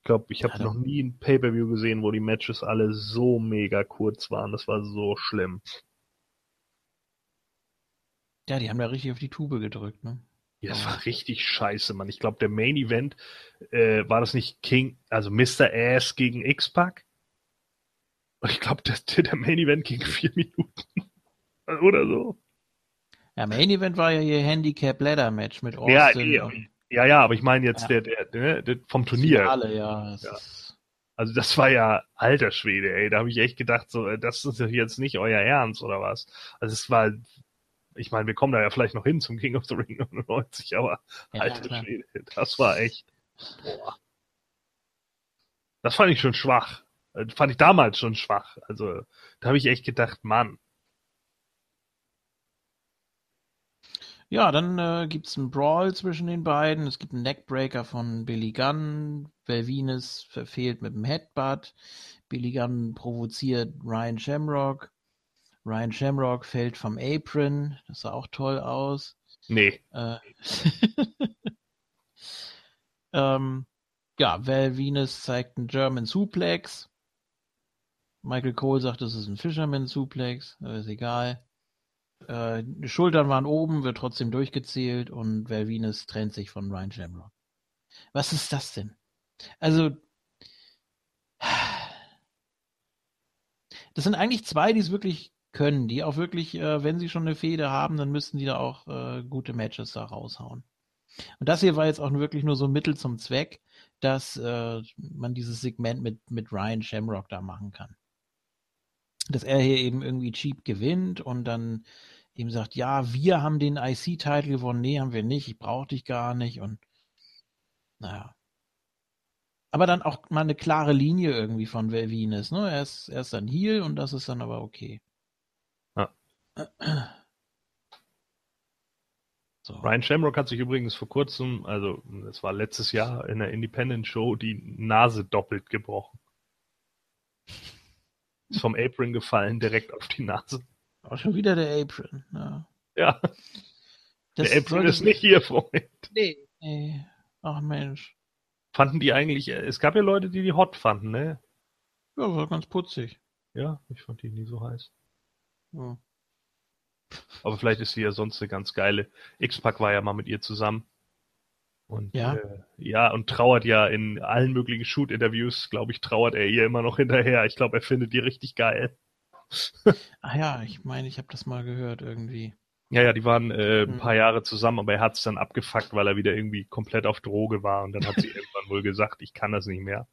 S5: Ich glaube, ich habe ja, noch nie ein Pay-Per-View gesehen, wo die Matches alle so mega kurz waren. Das war so schlimm.
S1: Ja, die haben da richtig auf die Tube gedrückt, ne?
S5: Ja, das war richtig scheiße, Mann. Ich glaube, der Main Event, äh, war das nicht King, also Mr. Ass gegen X-Pac? Ich glaube, der, der Main Event ging vier Minuten. Oder so.
S1: Ja, Main Event war ja hier Handicap Ladder Match mit Austin. Ja, ja,
S5: ja, ja aber ich meine jetzt ja. der, der, der, der, vom Turnier.
S1: Finale, ja.
S5: ja. Also das war ja alter Schwede, ey. Da habe ich echt gedacht, so, das ist jetzt nicht euer Ernst oder was. Also es war ich meine, wir kommen da ja vielleicht noch hin zum King of the Ring 99, aber ja, alte Schwede, das war echt. Boah. Das fand ich schon schwach. Das äh, fand ich damals schon schwach. Also, da habe ich echt gedacht, Mann.
S1: Ja, dann äh, gibt es einen Brawl zwischen den beiden. Es gibt einen Neckbreaker von Billy Gunn. Velvines verfehlt mit dem Headbutt. Billy Gunn provoziert Ryan Shamrock. Ryan Shamrock fällt vom Apron. Das sah auch toll aus.
S5: Nee.
S1: Äh, ähm, ja, Val Venus zeigt einen German Suplex. Michael Cole sagt, das ist ein Fisherman Suplex. Aber ist egal. Äh, die Schultern waren oben, wird trotzdem durchgezählt und Val Venus trennt sich von Ryan Shamrock. Was ist das denn? Also, das sind eigentlich zwei, die es wirklich können, die auch wirklich, äh, wenn sie schon eine Fehde haben, dann müssten die da auch äh, gute Matches da raushauen. Und das hier war jetzt auch wirklich nur so ein Mittel zum Zweck, dass äh, man dieses Segment mit, mit Ryan Shamrock da machen kann. Dass er hier eben irgendwie cheap gewinnt und dann eben sagt, ja, wir haben den IC-Titel gewonnen, nee, haben wir nicht, ich brauche dich gar nicht und naja. Aber dann auch mal eine klare Linie irgendwie von wer Venus, ne? Er ist, er ist dann Heal und das ist dann aber okay. Ja.
S5: So. Ryan Shamrock hat sich übrigens vor kurzem, also es war letztes Jahr in der Independent Show, die Nase doppelt gebrochen. Ist vom Apron gefallen, direkt auf die Nase.
S1: Auch schon wieder der Apron. Ja.
S5: ja. der Apron ist nicht hier, Freund. Nee,
S1: nee. Ach Mensch.
S5: Fanden die eigentlich, es gab ja Leute, die die hot fanden, ne?
S1: Ja, war ganz putzig.
S5: Ja, ich fand die nie so heiß. Ja. Aber vielleicht ist sie ja sonst eine ganz geile. X-Pac war ja mal mit ihr zusammen. Und ja, äh, ja und trauert ja in allen möglichen Shoot-Interviews, glaube ich, trauert er ihr immer noch hinterher. Ich glaube, er findet die richtig geil.
S1: Ach ja, ich meine, ich habe das mal gehört irgendwie.
S5: Ja, ja, die waren äh, ein hm. paar Jahre zusammen, aber er hat es dann abgefuckt, weil er wieder irgendwie komplett auf Droge war und dann hat sie irgendwann wohl gesagt, ich kann das nicht mehr.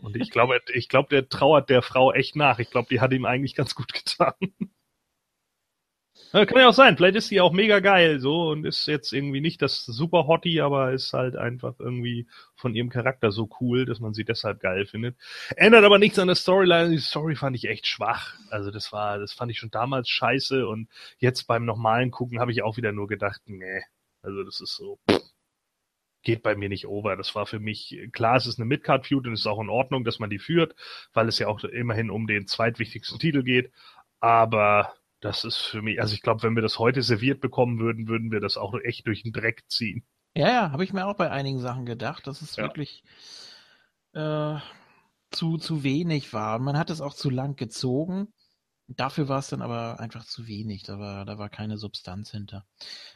S5: Und ich glaube, ich glaube, der trauert der Frau echt nach. Ich glaube, die hat ihm eigentlich ganz gut getan. Ja, kann ja auch sein. Vielleicht ist sie auch mega geil so und ist jetzt irgendwie nicht das super Hottie, aber ist halt einfach irgendwie von ihrem Charakter so cool, dass man sie deshalb geil findet. Ändert aber nichts an der Storyline. Die Story fand ich echt schwach. Also das war, das fand ich schon damals scheiße und jetzt beim normalen Gucken habe ich auch wieder nur gedacht, nee. Also das ist so, pff, geht bei mir nicht over. Das war für mich, klar, es ist eine Midcard-Feud und es ist auch in Ordnung, dass man die führt, weil es ja auch immerhin um den zweitwichtigsten Titel geht. Aber das ist für mich, also ich glaube, wenn wir das heute serviert bekommen würden, würden wir das auch echt durch den Dreck ziehen.
S1: Ja, ja, habe ich mir auch bei einigen Sachen gedacht, dass es ja. wirklich äh, zu, zu wenig war. Man hat es auch zu lang gezogen. Dafür war es dann aber einfach zu wenig. Da war, da war keine Substanz hinter.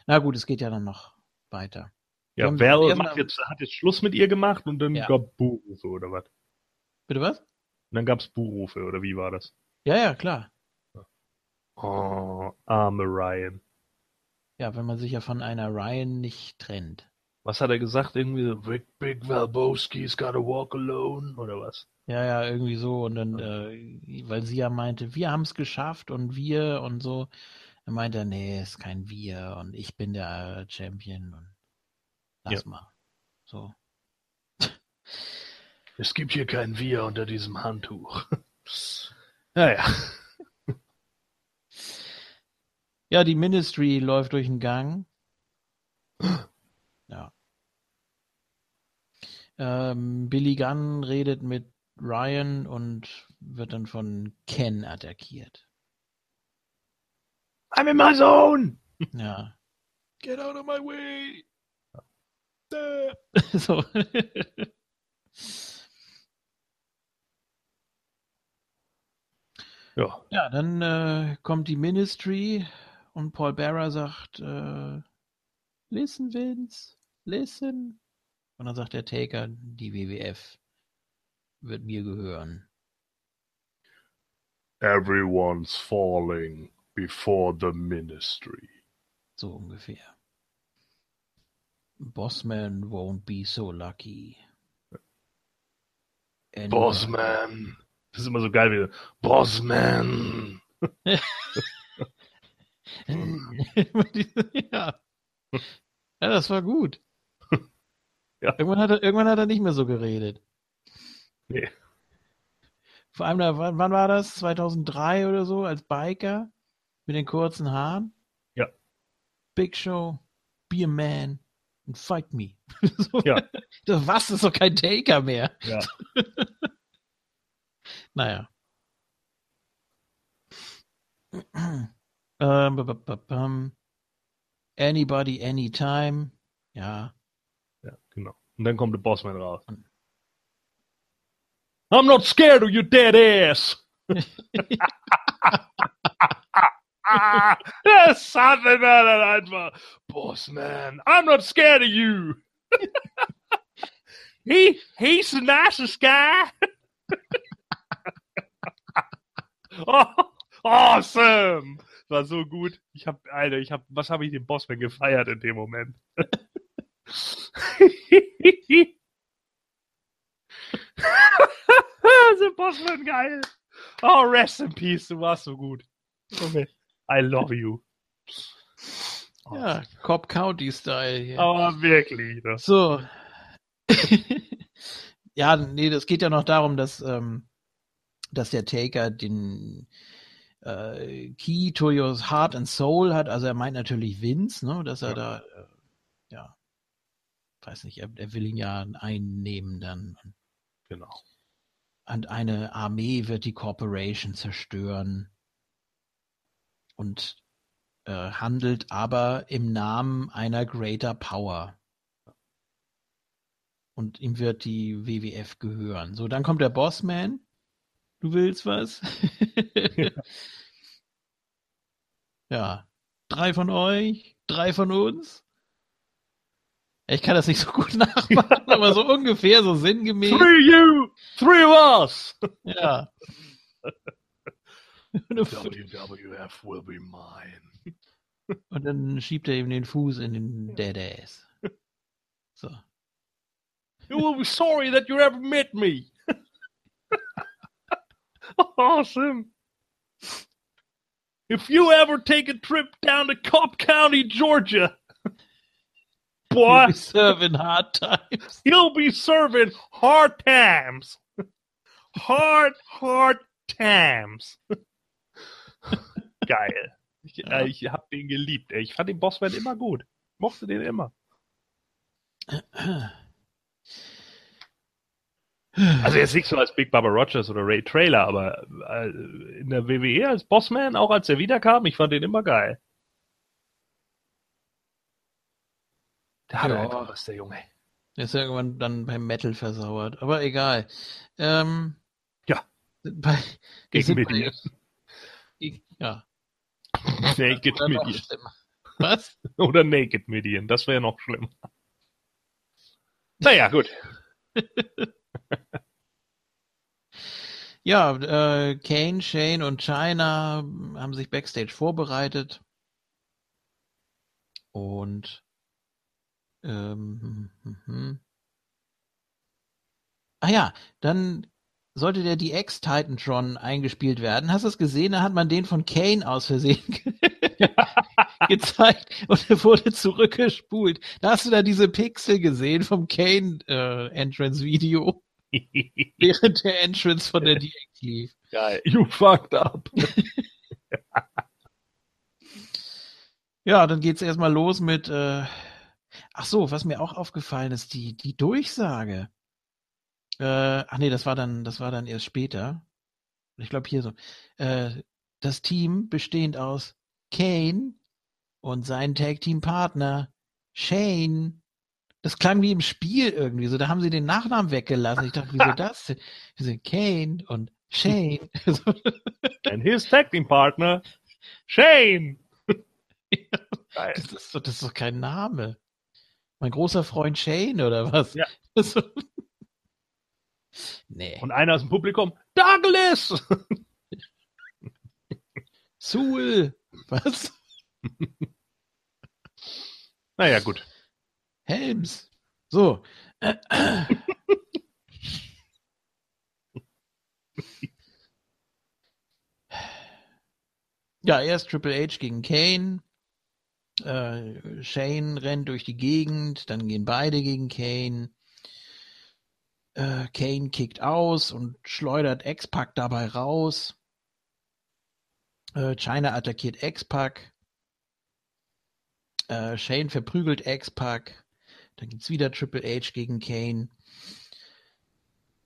S1: Na gut, es geht ja dann noch weiter.
S5: Ja, Val macht jetzt, hat jetzt Schluss mit ihr gemacht und dann ja. gab Buhrufe oder was?
S1: Bitte was? Und
S5: dann gab es Buhrufe oder wie war das?
S1: Ja, ja, klar.
S5: Oh, arme Ryan.
S1: Ja, wenn man sich ja von einer Ryan nicht trennt.
S5: Was hat er gesagt? Irgendwie so, Big, Big Valboski's gotta walk alone oder was?
S1: Ja, ja, irgendwie so. Und dann, äh, weil sie ja meinte, wir haben es geschafft und wir und so. Dann meinte er, nee, ist kein wir und ich bin der Champion und lass ja. mal. So.
S5: Es gibt hier kein Wir unter diesem Handtuch. naja.
S1: Ja, die Ministry läuft durch den Gang. Ja. Ähm, Billy Gunn redet mit Ryan und wird dann von Ken attackiert.
S5: I'm in my zone!
S1: Ja.
S5: Get out of my way!
S1: so. ja. Ja, dann äh, kommt die Ministry und Paul Bearer sagt, äh, listen Vince, listen. Und dann sagt der Taker, die WWF wird mir gehören.
S5: Everyone's falling before the ministry.
S1: So ungefähr. Bossman won't be so lucky.
S5: Bossman. Das ist immer so geil wie Bossman.
S1: ja. ja, das war gut. Ja. Irgendwann, hat er, irgendwann hat er nicht mehr so geredet.
S5: Nee.
S1: Vor allem, da, wann, war das? 2003 oder so, als Biker? Mit den kurzen Haaren?
S5: Ja.
S1: Big Show, be a man and fight me.
S5: so, ja.
S1: Das, was? Das ist doch kein Taker mehr.
S5: Ja.
S1: naja. Ähm, anybody, anytime. Ja.
S5: Ja, genau. Und dann kommt der Bossman raus. I'm mm. not scared of your dead ass. das hatte wir dann einfach. Bossman, I'm not scared of you. he, he's the nicest guy. oh, awesome! War so gut. Ich hab, Alter, ich hab, was habe ich den Bossman gefeiert in dem Moment? the Bossman geil. Oh, rest in peace, du warst so gut. Okay. I love you.
S1: Ja, Cobb County Style hier.
S5: Aber wirklich.
S1: Das. So. ja, nee, das geht ja noch darum, dass, ähm, dass der Taker den äh, Key to your Heart and Soul hat. Also er meint natürlich Vince, ne, dass er ja. da, äh, ja, weiß nicht, er, er, will ihn ja einnehmen dann.
S5: Genau.
S1: Und eine Armee wird die Corporation zerstören und äh, handelt aber im Namen einer Greater Power. Und ihm wird die WWF gehören. So, dann kommt der Bossman. Du willst was? ja. ja. Drei von euch, drei von uns. Ich kann das nicht so gut nachmachen, aber so ungefähr, so sinngemäß.
S5: Three you, three of us.
S1: Ja.
S5: WWF will be mine.
S1: Und dann schiebt er ihm den Fuß in den Dead Ass. So.
S5: You will be sorry that you ever met me. awesome. If you ever take a trip down to Cobb County, Georgia,
S1: boy, you'll be serving hard times.
S5: You'll be serving hard times. Hard, hard times. Geil. Ich, ja. äh, ich hab den geliebt. Ey. Ich fand den Bossman immer gut. Mochte den immer. Also jetzt nicht so als Big Baba Rogers oder Ray Trailer, aber äh, in der WWE als Bossman, auch als er wiederkam, ich fand den immer geil.
S1: Der hat ja. einfach was, der Junge. Der ist ja irgendwann dann beim Metal versauert, aber egal. Ähm,
S5: ja.
S1: Bei,
S5: Gegen Medien.
S1: Ja.
S5: Naked Medien.
S1: Was?
S5: Oder Naked Medien, das wäre noch schlimmer. Naja, gut.
S1: ja, äh, Kane, Shane und China haben sich backstage vorbereitet. Und ähm, hm, hm, hm. Ah ja, dann sollte der DX Titantron eingespielt werden. Hast du es gesehen? Da hat man den von Kane aus Versehen gezeigt und er wurde zurückgespult. Da hast du da diese Pixel gesehen vom Kane äh, Entrance Video. Während der Entrance von der DX lief.
S5: Geil. You fucked up.
S1: ja, dann geht's erstmal los mit äh, Ach so, was mir auch aufgefallen ist, die die Durchsage. Äh, ach nee, das war dann, das war dann erst später. Ich glaube hier so. Äh, das Team bestehend aus Kane und sein Tag Team Partner Shane. Das klang wie im Spiel irgendwie so. Da haben sie den Nachnamen weggelassen. Ich dachte, wieso das? Denn? Wir Kane und Shane.
S5: and his Tag Team Partner Shane.
S1: das, ist, das ist doch kein Name. Mein großer Freund Shane oder was?
S5: Ja.
S1: Nee.
S5: Und einer aus dem Publikum, Douglas!
S1: Sul! Was?
S5: naja, gut.
S1: Helms. So. ja, erst Triple H gegen Kane. Äh, Shane rennt durch die Gegend, dann gehen beide gegen Kane. Äh, Kane kickt aus und schleudert X-Pac dabei raus. Äh, China attackiert X-Pac. Äh, Shane verprügelt X-Pac. Dann gibt's wieder Triple H gegen Kane.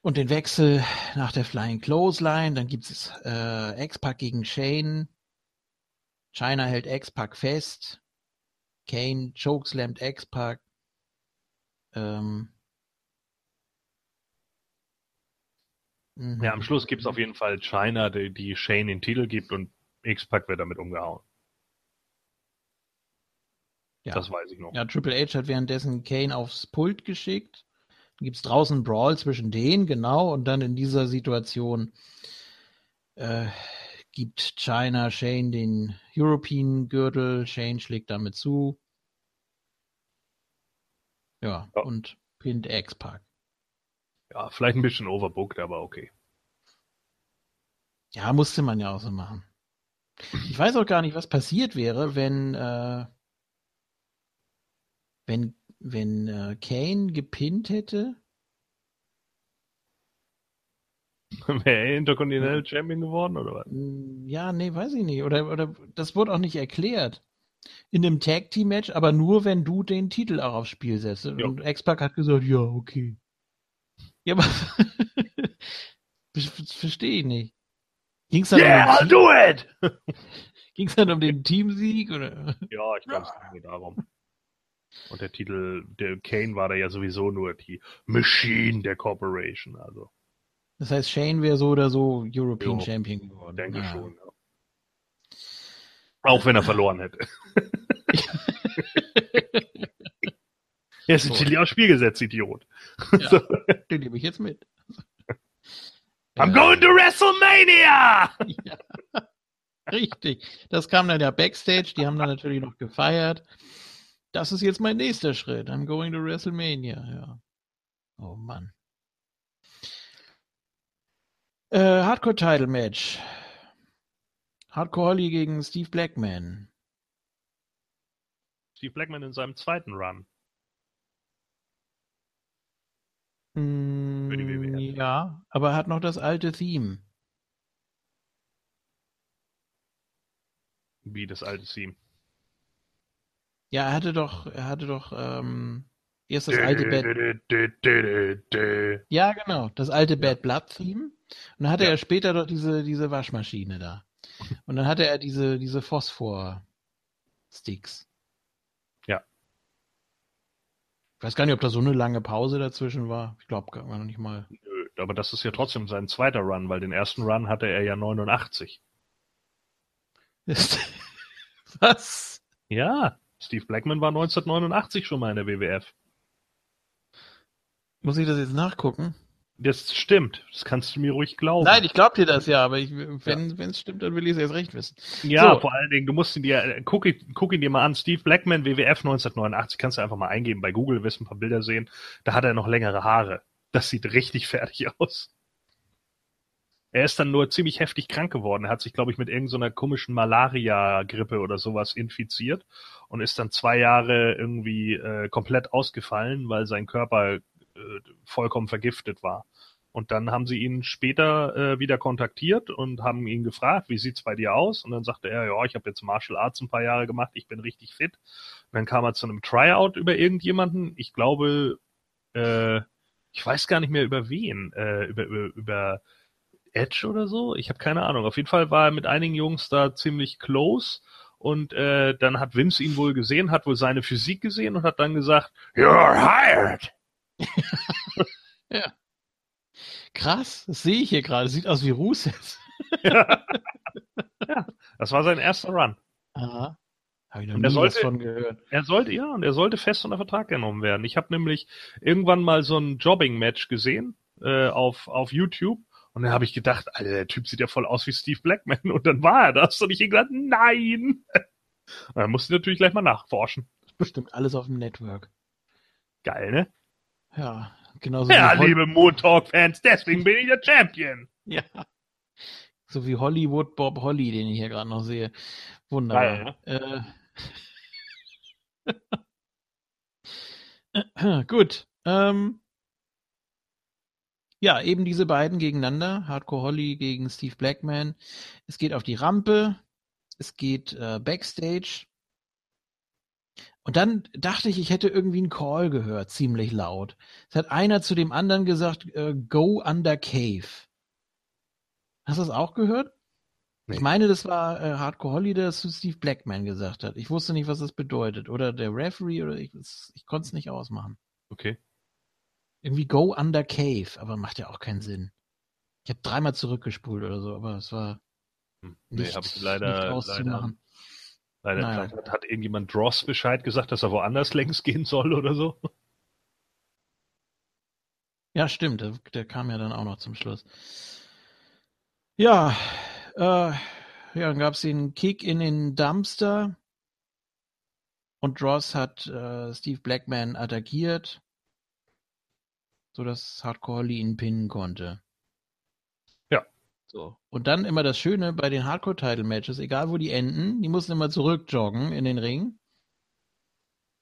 S1: Und den Wechsel nach der Flying Clothesline. Dann gibt's äh, X-Pac gegen Shane. China hält X-Pac fest. Kane chokeslammt X-Pac. Ähm,
S5: Mhm. Ja, am Schluss gibt es auf jeden Fall China, die, die Shane den Titel gibt und X-Pac wird damit umgehauen.
S1: Ja.
S5: Das weiß ich noch.
S1: Ja, Triple H hat währenddessen Kane aufs Pult geschickt. gibt es draußen einen Brawl zwischen denen, genau, und dann in dieser Situation äh, gibt China Shane den European Gürtel, Shane schlägt damit zu. Ja, ja. und pinnt X-Pack.
S5: Ja, vielleicht ein bisschen overbooked, aber okay.
S1: Ja, musste man ja auch so machen. Ich weiß auch gar nicht, was passiert wäre, wenn, äh, wenn, wenn äh, Kane gepinnt hätte.
S5: Wäre er Intercontinental Champion geworden oder was?
S1: Ja, nee, weiß ich nicht. Oder, oder das wurde auch nicht erklärt. In einem Tag Team Match, aber nur wenn du den Titel auch aufs Spiel setzt. Ja. Und X-Pac hat gesagt, ja, okay. Ja, aber verstehe ich nicht.
S5: Ging's dann yeah, um do it!
S1: Ging es dann um den Teamsieg? Oder?
S5: Ja, ich glaube, es ging nur darum. Und der Titel, der Kane war da ja sowieso nur die Machine der Corporation, also.
S1: Das heißt, Shane wäre so oder so European jo, Champion geworden.
S5: Denke ah. schon, ja. Auch wenn er verloren hätte. er ist in Chili aufs Spiel gesetzt, Idiot.
S1: Ja, so. Den nehme ich jetzt mit.
S5: I'm going to WrestleMania! Ja.
S1: Richtig. Das kam dann ja Backstage, die haben dann natürlich noch gefeiert. Das ist jetzt mein nächster Schritt. I'm going to WrestleMania, ja. Oh Mann. Äh, Hardcore Title Match. Hardcore Holly gegen Steve Blackman.
S5: Steve Blackman in seinem zweiten Run.
S1: Mm, ja, aber er hat noch das alte Theme.
S5: Wie das alte Theme.
S1: Ja, er hatte doch, er hatte doch ähm, erst das alte Bad. Ja, genau, das alte Bad Blood Theme. Und dann hatte ja. er später doch diese, diese Waschmaschine da. Und dann hatte er diese, diese Phosphor-Sticks.
S5: Ja.
S1: Ich weiß gar nicht, ob da so eine lange Pause dazwischen war. Ich glaube gar noch nicht mal.
S5: Nö, aber das ist ja trotzdem sein zweiter Run, weil den ersten Run hatte er ja 89.
S1: Was?
S5: Ja, Steve Blackman war 1989 schon mal in der WWF.
S1: Muss ich das jetzt nachgucken?
S5: Das stimmt. Das kannst du mir ruhig glauben.
S1: Nein, ich glaube dir das ja, aber ich, wenn ja. es stimmt, dann will ich es erst recht wissen.
S5: Ja, so. vor allen Dingen, du musst ihn dir, guck, guck ihn dir mal an. Steve Blackman, WWF 1989, kannst du einfach mal eingeben bei Google, wirst ein paar Bilder sehen. Da hat er noch längere Haare. Das sieht richtig fertig aus. Er ist dann nur ziemlich heftig krank geworden. Er hat sich, glaube ich, mit irgendeiner so komischen Malaria-Grippe oder sowas infiziert und ist dann zwei Jahre irgendwie äh, komplett ausgefallen, weil sein Körper äh, vollkommen vergiftet war. Und dann haben sie ihn später äh, wieder kontaktiert und haben ihn gefragt, wie sieht's bei dir aus? Und dann sagte er, ja, ich habe jetzt Martial Arts ein paar Jahre gemacht, ich bin richtig fit. Und dann kam er zu einem Tryout über irgendjemanden. Ich glaube, äh, ich weiß gar nicht mehr über wen, äh, über, über, über Edge oder so. Ich habe keine Ahnung. Auf jeden Fall war er mit einigen Jungs da ziemlich close. Und äh, dann hat Vince ihn wohl gesehen, hat wohl seine Physik gesehen und hat dann gesagt, You're hired.
S1: ja. Krass, das sehe ich hier gerade. Sieht aus wie Rusev.
S5: ja. ja, das war sein erster Run.
S1: Aha.
S5: Habe ich noch nie sollte, was von gehört. Er sollte, ja, und er sollte fest unter Vertrag genommen werden. Ich habe nämlich irgendwann mal so ein Jobbing-Match gesehen äh, auf, auf YouTube. Und dann habe ich gedacht, Alter, der Typ sieht ja voll aus wie Steve Blackman. Und dann war er das. Und ich gedacht, nein. Und dann musste ich natürlich gleich mal nachforschen.
S1: Bestimmt alles auf dem Network.
S5: Geil, ne?
S1: Ja, genauso.
S5: Ja, liebe Moon Talk-Fans, deswegen bin ich der Champion.
S1: Ja. So wie Hollywood Bob Holly, den ich hier gerade noch sehe. Wunderbar. Geil, äh, gut. Ähm, ja, eben diese beiden gegeneinander. Hardcore Holly gegen Steve Blackman. Es geht auf die Rampe. Es geht äh, Backstage. Und dann dachte ich, ich hätte irgendwie einen Call gehört, ziemlich laut. Es hat einer zu dem anderen gesagt, äh, go under cave. Hast du das auch gehört? Nee. Ich meine, das war äh, Hardcore Holly, der das zu Steve Blackman gesagt hat. Ich wusste nicht, was das bedeutet. Oder der Referee, oder ich, ich konnte es nicht ausmachen.
S5: Okay.
S1: Irgendwie go under cave, aber macht ja auch keinen Sinn. Ich habe dreimal zurückgespult oder so, aber es war
S5: hm. nee, nicht, ich leider, nicht auszumachen. Leider Leider naja. hat, hat irgendjemand Dross Bescheid gesagt, dass er woanders längs gehen soll oder so.
S1: Ja, stimmt. Der, der, kam ja dann auch noch zum Schluss. Ja, äh, ja, dann gab es den Kick in den Dumpster. Und Dross hat äh, Steve Blackman attackiert, sodass Hardcore Holly ihn pinnen konnte.
S5: Ja.
S1: So. Und dann immer das Schöne bei den Hardcore-Title-Matches, egal wo die enden, die mussten immer zurückjoggen in den Ring.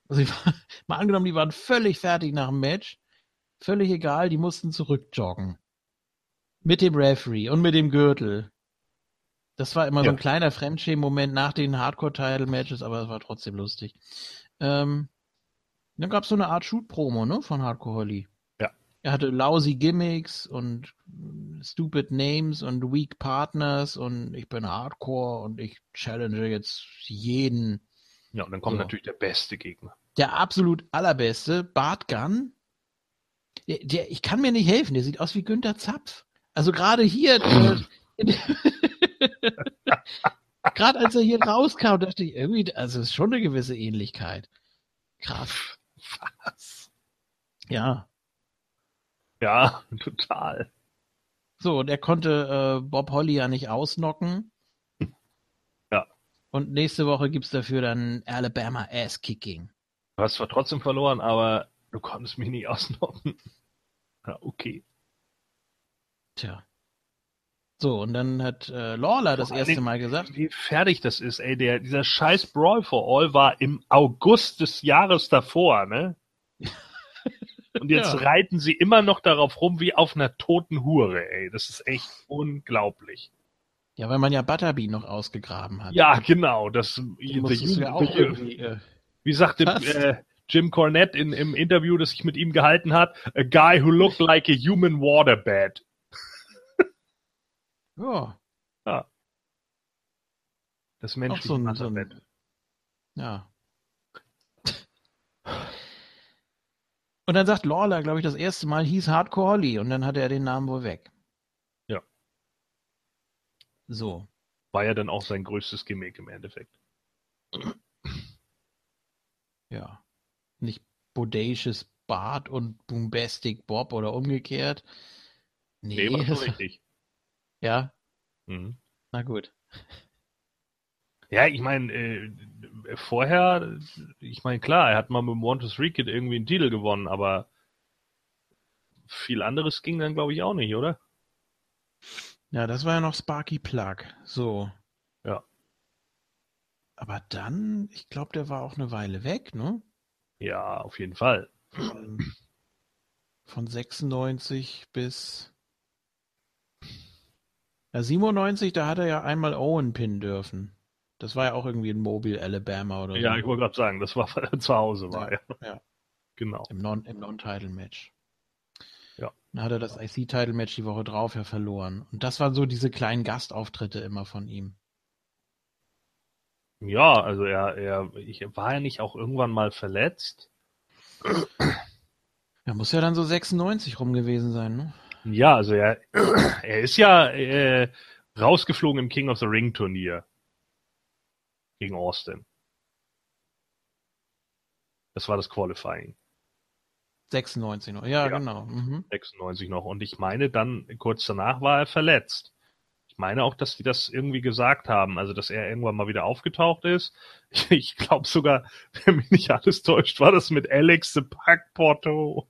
S1: Also mal angenommen, die waren völlig fertig nach dem Match Völlig egal, die mussten zurückjoggen. Mit dem Referee und mit dem Gürtel. Das war immer ja. so ein kleiner Fremdschämen-Moment nach den Hardcore-Title-Matches, aber es war trotzdem lustig. Ähm, dann gab es so eine Art Shoot-Promo, ne, von Hardcore Holly. Er hatte lousy Gimmicks und stupid Names und weak Partners und ich bin Hardcore und ich challenge jetzt jeden.
S5: Ja, und dann kommt so. natürlich der beste Gegner.
S1: Der absolut allerbeste, Bart Gunn, der, der, ich kann mir nicht helfen, der sieht aus wie Günther Zapf. Also gerade hier, gerade als er hier rauskam, dachte ich irgendwie, also es ist schon eine gewisse Ähnlichkeit. Krass. Was? Ja.
S5: Ja, total.
S1: So, und er konnte äh, Bob Holly ja nicht ausnocken.
S5: Ja.
S1: Und nächste Woche gibt es dafür dann Alabama Ass Kicking.
S5: Du hast zwar trotzdem verloren, aber Du konntest mich nicht ausnocken. Ja, okay.
S1: Tja. So, und dann hat äh, Lawler das erste Mal gesagt.
S5: Wie fertig das ist, ey. Der, dieser scheiß Brawl for All war im August des Jahres davor, ne? Und jetzt ja. reiten sie immer noch darauf rum wie auf einer toten Hure, ey. Das ist echt unglaublich.
S1: Ja, weil man ja Butterbean noch ausgegraben hat.
S5: Ja, genau. Das,
S1: ja auch irgendwie, äh,
S5: wie sagte äh, Jim Cornette in, im Interview, das sich mit ihm gehalten hat, a guy who looked like a human waterbed.
S1: ja.
S5: Ja. Das menschliche so ein, so ein,
S1: Ja. Und dann sagt Lawler, glaube ich, das erste Mal hieß Hardcore Holly und dann hatte er den Namen wohl weg.
S5: Ja.
S1: So.
S5: War ja dann auch sein größtes Gimmick im Endeffekt.
S1: Ja nicht Bodacious Bart und Boombastic Bob oder umgekehrt.
S5: Nee, nee war richtig.
S1: Ja.
S5: Mhm.
S1: Na gut.
S5: Ja, ich meine, äh, vorher, ich meine, klar, er hat mal mit Montes Ricket irgendwie einen Titel gewonnen, aber viel anderes ging dann, glaube ich, auch nicht, oder?
S1: Ja, das war ja noch Sparky Plug. So.
S5: Ja.
S1: Aber dann, ich glaube, der war auch eine Weile weg, ne?
S5: Ja, auf jeden Fall.
S1: Von 96 bis ja, 97, da hat er ja einmal Owen pinnen dürfen. Das war ja auch irgendwie in Mobile, Alabama oder
S5: ja, so. Ja, ich wollte gerade sagen, das war, weil er zu Hause war.
S1: Ja, ja. ja.
S5: genau.
S1: Im Non-Title-Match.
S5: ja.
S1: Dann hat er das IC-Title-Match die Woche drauf ja verloren. Und das waren so diese kleinen Gastauftritte immer von ihm.
S5: Ja, also er, er ich, war er nicht auch irgendwann mal verletzt?
S1: Er muss ja dann so 96 rum gewesen sein, ne?
S5: Ja, also er, er ist ja äh, rausgeflogen im King of the Ring Turnier gegen Austin. Das war das Qualifying.
S1: 96 noch, ja, ja genau.
S5: Mhm. 96 noch. Und ich meine, dann kurz danach war er verletzt. Ich meine auch, dass die das irgendwie gesagt haben, also dass er irgendwann mal wieder aufgetaucht ist. Ich, ich glaube sogar, wenn mich nicht alles täuscht, war das mit Alex the Pack Porto.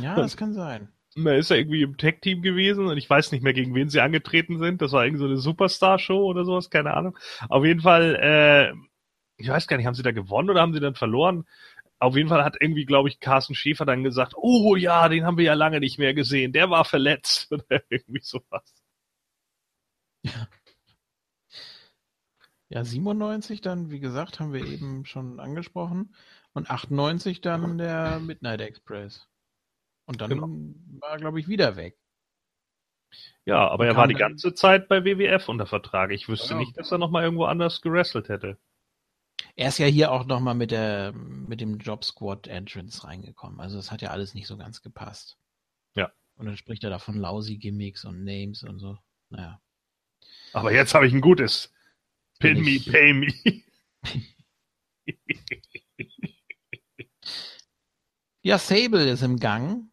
S1: Ja, das kann sein.
S5: Da ist er irgendwie im Tech-Team gewesen und ich weiß nicht mehr, gegen wen sie angetreten sind. Das war irgendwie so eine Superstar-Show oder sowas, keine Ahnung. Auf jeden Fall, äh, ich weiß gar nicht, haben sie da gewonnen oder haben sie dann verloren? Auf jeden Fall hat irgendwie, glaube ich, Carsten Schäfer dann gesagt, oh ja, den haben wir ja lange nicht mehr gesehen, der war verletzt oder irgendwie sowas.
S1: Ja. Ja, 97 dann, wie gesagt, haben wir eben schon angesprochen. Und 98 dann der Midnight Express. Und dann genau. war er, glaube ich, wieder weg.
S5: Ja, aber er war die ganze Zeit bei WWF unter Vertrag. Ich wüsste ja. nicht, dass er nochmal irgendwo anders gerestelt hätte.
S1: Er ist ja hier auch nochmal mit der, mit dem Job Squad Entrance reingekommen. Also das hat ja alles nicht so ganz gepasst.
S5: Ja.
S1: Und dann spricht er da von lousy Gimmicks und Names und so. Naja.
S5: Aber jetzt habe ich ein gutes. Pin me, pay me.
S1: ja, Sable ist im Gang.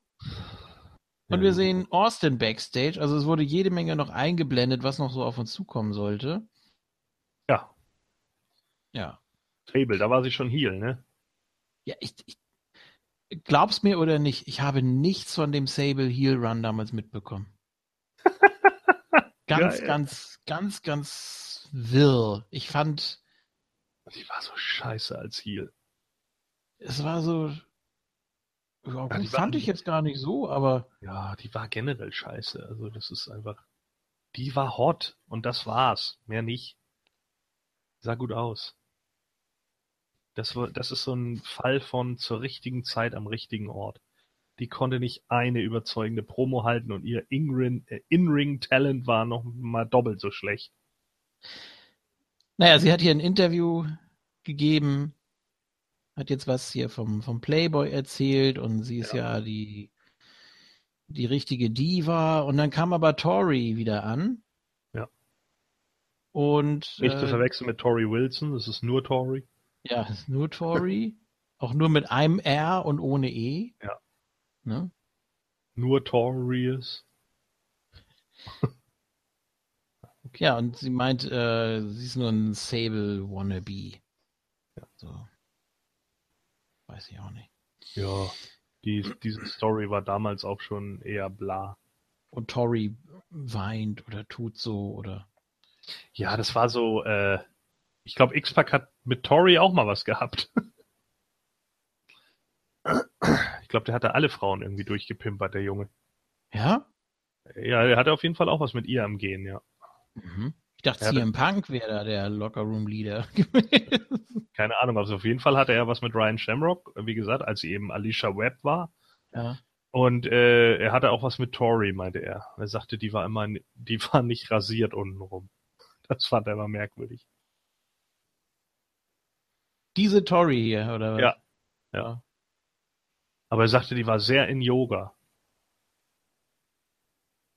S1: Und wir sehen Austin backstage. Also es wurde jede Menge noch eingeblendet, was noch so auf uns zukommen sollte.
S5: Ja.
S1: Ja.
S5: Fable, da war sie schon Heal, ne?
S1: Ja, ich, ich glaub's mir oder nicht, ich habe nichts von dem Sable Heal Run damals mitbekommen. ganz, ja, ganz, ganz, ganz wirr. Ich fand.
S5: Sie war so scheiße als Heal.
S1: Es war so, ja, gut, fand ich jetzt gar nicht so, aber.
S5: Ja, die war generell scheiße. Also das ist einfach. Die war hot und das war's. Mehr nicht. Sah gut aus. Das, war, das ist so ein Fall von zur richtigen Zeit am richtigen Ort. Die konnte nicht eine überzeugende Promo halten und ihr äh, In-Ring-Talent war noch mal doppelt so schlecht.
S1: Naja, sie hat hier ein Interview gegeben, hat jetzt was hier vom, vom Playboy erzählt und sie ist ja, ja die, die richtige Diva. Und dann kam aber Tori wieder an.
S5: Ja.
S1: Und.
S5: Nicht äh, zu verwechseln mit Tori Wilson, das ist nur Tori.
S1: Ja, das ist nur Tori. auch nur mit einem R und ohne E.
S5: Ja.
S1: Ne?
S5: Nur Torius.
S1: okay. Ja, und sie meint, äh, sie ist nur ein Sable Wannabe. Ja. So. Weiß ich auch nicht.
S5: Ja, die, diese Story war damals auch schon eher bla.
S1: Und Tori weint oder tut so oder.
S5: Ja, das war so, äh, ich glaube, X-Pac hat mit Tori auch mal was gehabt. ich glaube, der hatte alle Frauen irgendwie durchgepimpert, der Junge.
S1: Ja?
S5: Ja, der hatte auf jeden Fall auch was mit ihr am Gehen, ja.
S1: Mhm dachte, CM Punk wäre da der Lockerroom-Leader
S5: Keine Ahnung, also auf jeden Fall hatte er was mit Ryan Shamrock, wie gesagt, als sie eben Alicia Webb war.
S1: Ja.
S5: Und äh, er hatte auch was mit Tori, meinte er. Er sagte, die war immer, die war nicht rasiert untenrum. Das fand er immer merkwürdig.
S1: Diese Tori hier, oder was?
S5: Ja. Ja. Aber er sagte, die war sehr in Yoga.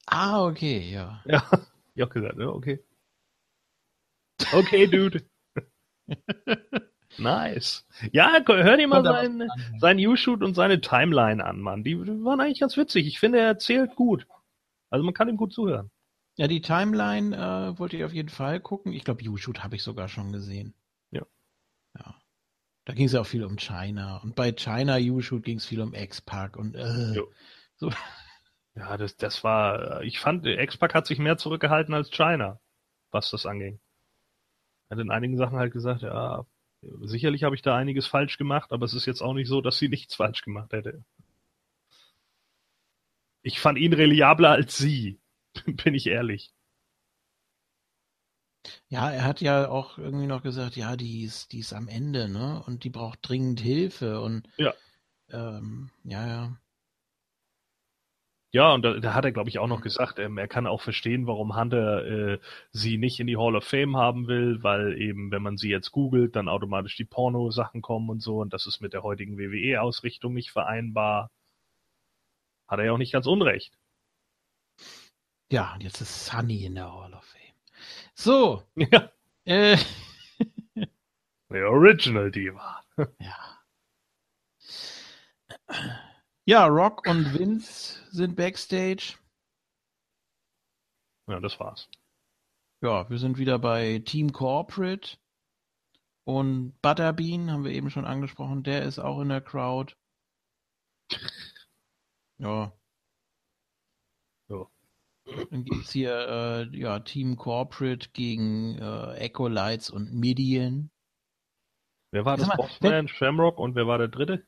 S1: Ah, okay, ja.
S5: Ja, ich auch gesagt, ja, okay. Okay, Dude. nice. Ja, hör dir mal sein, sein U-Shoot und seine Timeline an, Mann. Die waren eigentlich ganz witzig. Ich finde, er erzählt gut. Also man kann ihm gut zuhören.
S1: Ja, die Timeline äh, wollte ich auf jeden Fall gucken. Ich glaube, U-Shoot habe ich sogar schon gesehen.
S5: Ja.
S1: Ja. Da ging es ja auch viel um China. Und bei China U-Shoot ging es viel um X-Pac und äh, so.
S5: Ja, das, das war, ich fand, X-Pac hat sich mehr zurückgehalten als China, was das anging hat in einigen Sachen halt gesagt, ja, sicherlich habe ich da einiges falsch gemacht, aber es ist jetzt auch nicht so, dass sie nichts falsch gemacht hätte. Ich fand ihn reliabler als sie, bin ich ehrlich.
S1: Ja, er hat ja auch irgendwie noch gesagt, ja, die ist, die ist am Ende, ne? Und die braucht dringend Hilfe und
S5: ja,
S1: ähm, ja, ja.
S5: Ja, und da, da hat er, glaube ich, auch noch gesagt, ähm, er kann auch verstehen, warum Hunter äh, sie nicht in die Hall of Fame haben will, weil eben, wenn man sie jetzt googelt, dann automatisch die Porno-Sachen kommen und so, und das ist mit der heutigen WWE-Ausrichtung nicht vereinbar. Hat er ja auch nicht ganz unrecht.
S1: Ja, und jetzt ist Sunny in der Hall of Fame. So.
S5: Ja.
S1: Äh.
S5: The Original Diva.
S1: ja. Ja, Rock und Vince sind backstage.
S5: Ja, das war's.
S1: Ja, wir sind wieder bei Team Corporate. Und Butterbean haben wir eben schon angesprochen, der ist auch in der Crowd. Ja.
S5: Ja.
S1: Dann gibt's hier äh, ja, Team Corporate gegen äh, Echo Lights und Midian.
S5: Wer war das? Bossman, Shamrock und wer war der dritte?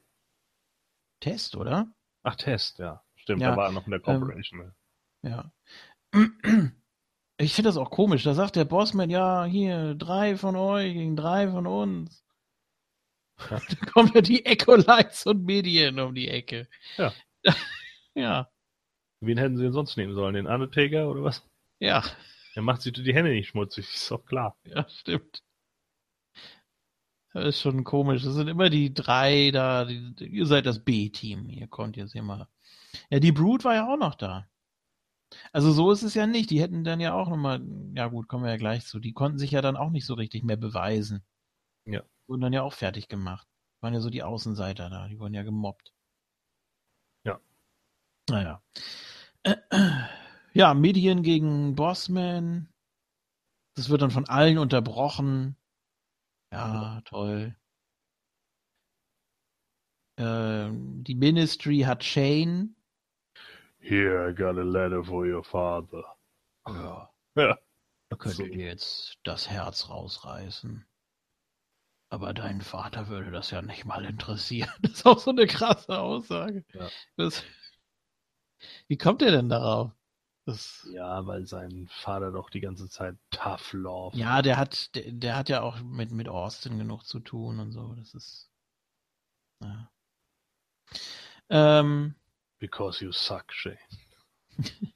S1: Test, oder?
S5: Ach, Test, ja. Stimmt, ja, da war er noch in der ähm, Corporation.
S1: Ähm, ja. Ich finde das auch komisch. Da sagt der Bossman, ja, hier, drei von euch gegen drei von uns. Ja. Da kommen ja die Echo Lights und Medien um die Ecke.
S5: Ja.
S1: ja.
S5: Wen hätten sie denn sonst nehmen sollen? Den Undertaker oder was?
S1: Ja.
S5: Er macht sich die Hände nicht schmutzig, ist doch klar.
S1: Ja, stimmt. Das ist schon komisch. Das sind immer die drei da. Die, ihr seid das B-Team. Ihr kommt jetzt immer. Ja, die Brood war ja auch noch da. Also so ist es ja nicht. Die hätten dann ja auch nochmal, ja gut, kommen wir ja gleich zu. Die konnten sich ja dann auch nicht so richtig mehr beweisen.
S5: Ja.
S1: Wurden dann ja auch fertig gemacht. Waren ja so die Außenseiter da. Die wurden ja gemobbt.
S5: Ja.
S1: Naja. Ja, Medien gegen Bossman. Das wird dann von allen unterbrochen. Ja, toll. Ähm, die Ministry hat Shane.
S5: Here, I got a letter for your father.
S1: Ja. ja. Er könnte dir jetzt das Herz rausreißen. Aber dein Vater würde das ja nicht mal interessieren. Das ist auch so eine krasse Aussage. Ja. Das, wie kommt er denn darauf?
S5: Das, ja, weil sein Vater doch die ganze Zeit tough love.
S1: Ja, der hat, der, der, hat ja auch mit, mit Austin genug zu tun und so. Das ist. Ja. Ähm,
S5: Because you suck, Shane.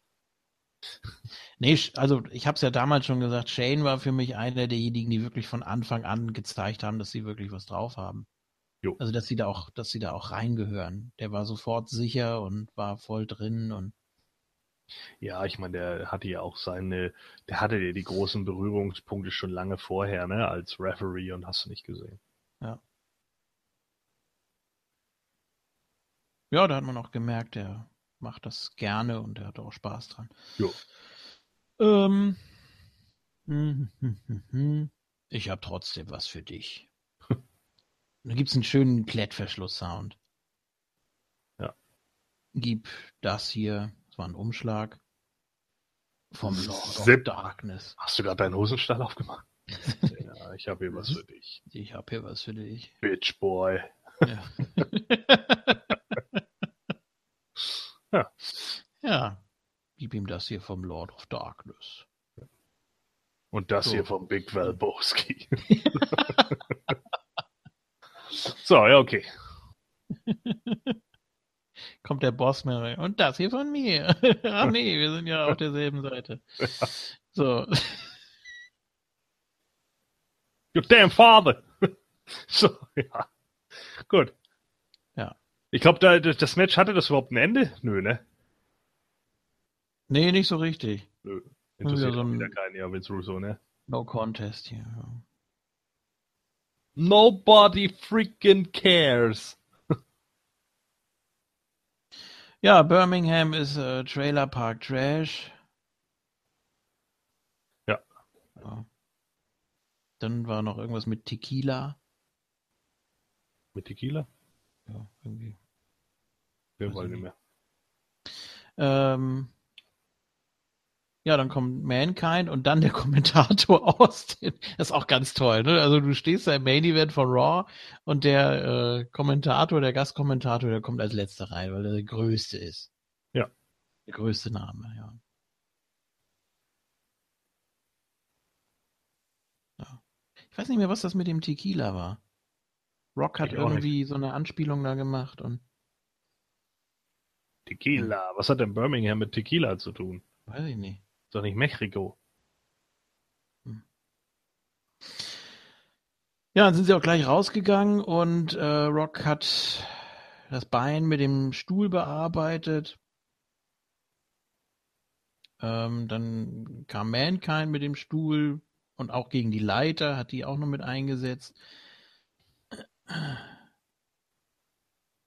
S1: nee, also ich habe es ja damals schon gesagt, Shane war für mich einer derjenigen, die wirklich von Anfang an gezeigt haben, dass sie wirklich was drauf haben. Jo. Also dass sie da auch, dass sie da auch reingehören. Der war sofort sicher und war voll drin und
S5: ja, ich meine, der hatte ja auch seine, der hatte ja die großen Berührungspunkte schon lange vorher, ne, als Referee und hast du nicht gesehen.
S1: Ja. Ja, da hat man auch gemerkt, der macht das gerne und er hat auch Spaß dran.
S5: Jo.
S1: Ähm, ich habe trotzdem was für dich. da gibt es einen schönen Klettverschluss-Sound.
S5: Ja.
S1: Gib das hier, das war ein Umschlag, vom
S5: Lord of Darkness. Hast du gerade deinen Hosenstall aufgemacht? ja, ich habe hier was für dich.
S1: Ich habe hier was für dich.
S5: Bitch Boy.
S1: Ja.
S5: ja.
S1: Ja. Gib ihm das hier vom Lord of Darkness.
S5: Und das so. hier vom Big Valboski. so, ja, okay.
S1: Kommt der Boss mehr rein. Und das hier von mir. Ach nee, wir sind ja auf derselben Seite. So.
S5: Your damn father. So, ja. Gut.
S1: Ja.
S5: Ich glaube, da, das Match hatte das überhaupt ein Ende? Nö, ne?
S1: Nee, nicht so richtig.
S5: Nö. Interessiert so ein wieder keinen, ja, Vince Russo, ne?
S1: No Contest hier. Ja.
S5: Nobody freaking cares.
S1: Ja, Birmingham ist äh, Trailer Park Trash.
S5: Ja.
S1: ja. Dann war noch irgendwas mit Tequila.
S5: Mit Tequila?
S1: Ja, irgendwie.
S5: Wir wollen nicht mehr.
S1: Ähm, ja, dann kommt Mankind und dann der Kommentator Austin. Das ist auch ganz toll, ne? Also du stehst da im Main Event von Raw und der äh, Kommentator, der Gastkommentator, der kommt als letzter rein, weil er der größte ist.
S5: Ja.
S1: Der größte Name, ja. ja. Ich weiß nicht mehr, was das mit dem Tequila war. Rock hat irgendwie so eine Anspielung da gemacht und.
S5: Tequila, was hat denn Birmingham mit Tequila zu tun?
S1: Weiß ich nicht.
S5: Doch nicht Mexiko.
S1: Hm. Ja, dann sind sie auch gleich rausgegangen und äh, Rock hat das Bein mit dem Stuhl bearbeitet. Ähm, dann kam Mankind mit dem Stuhl und auch gegen die Leiter hat die auch noch mit eingesetzt.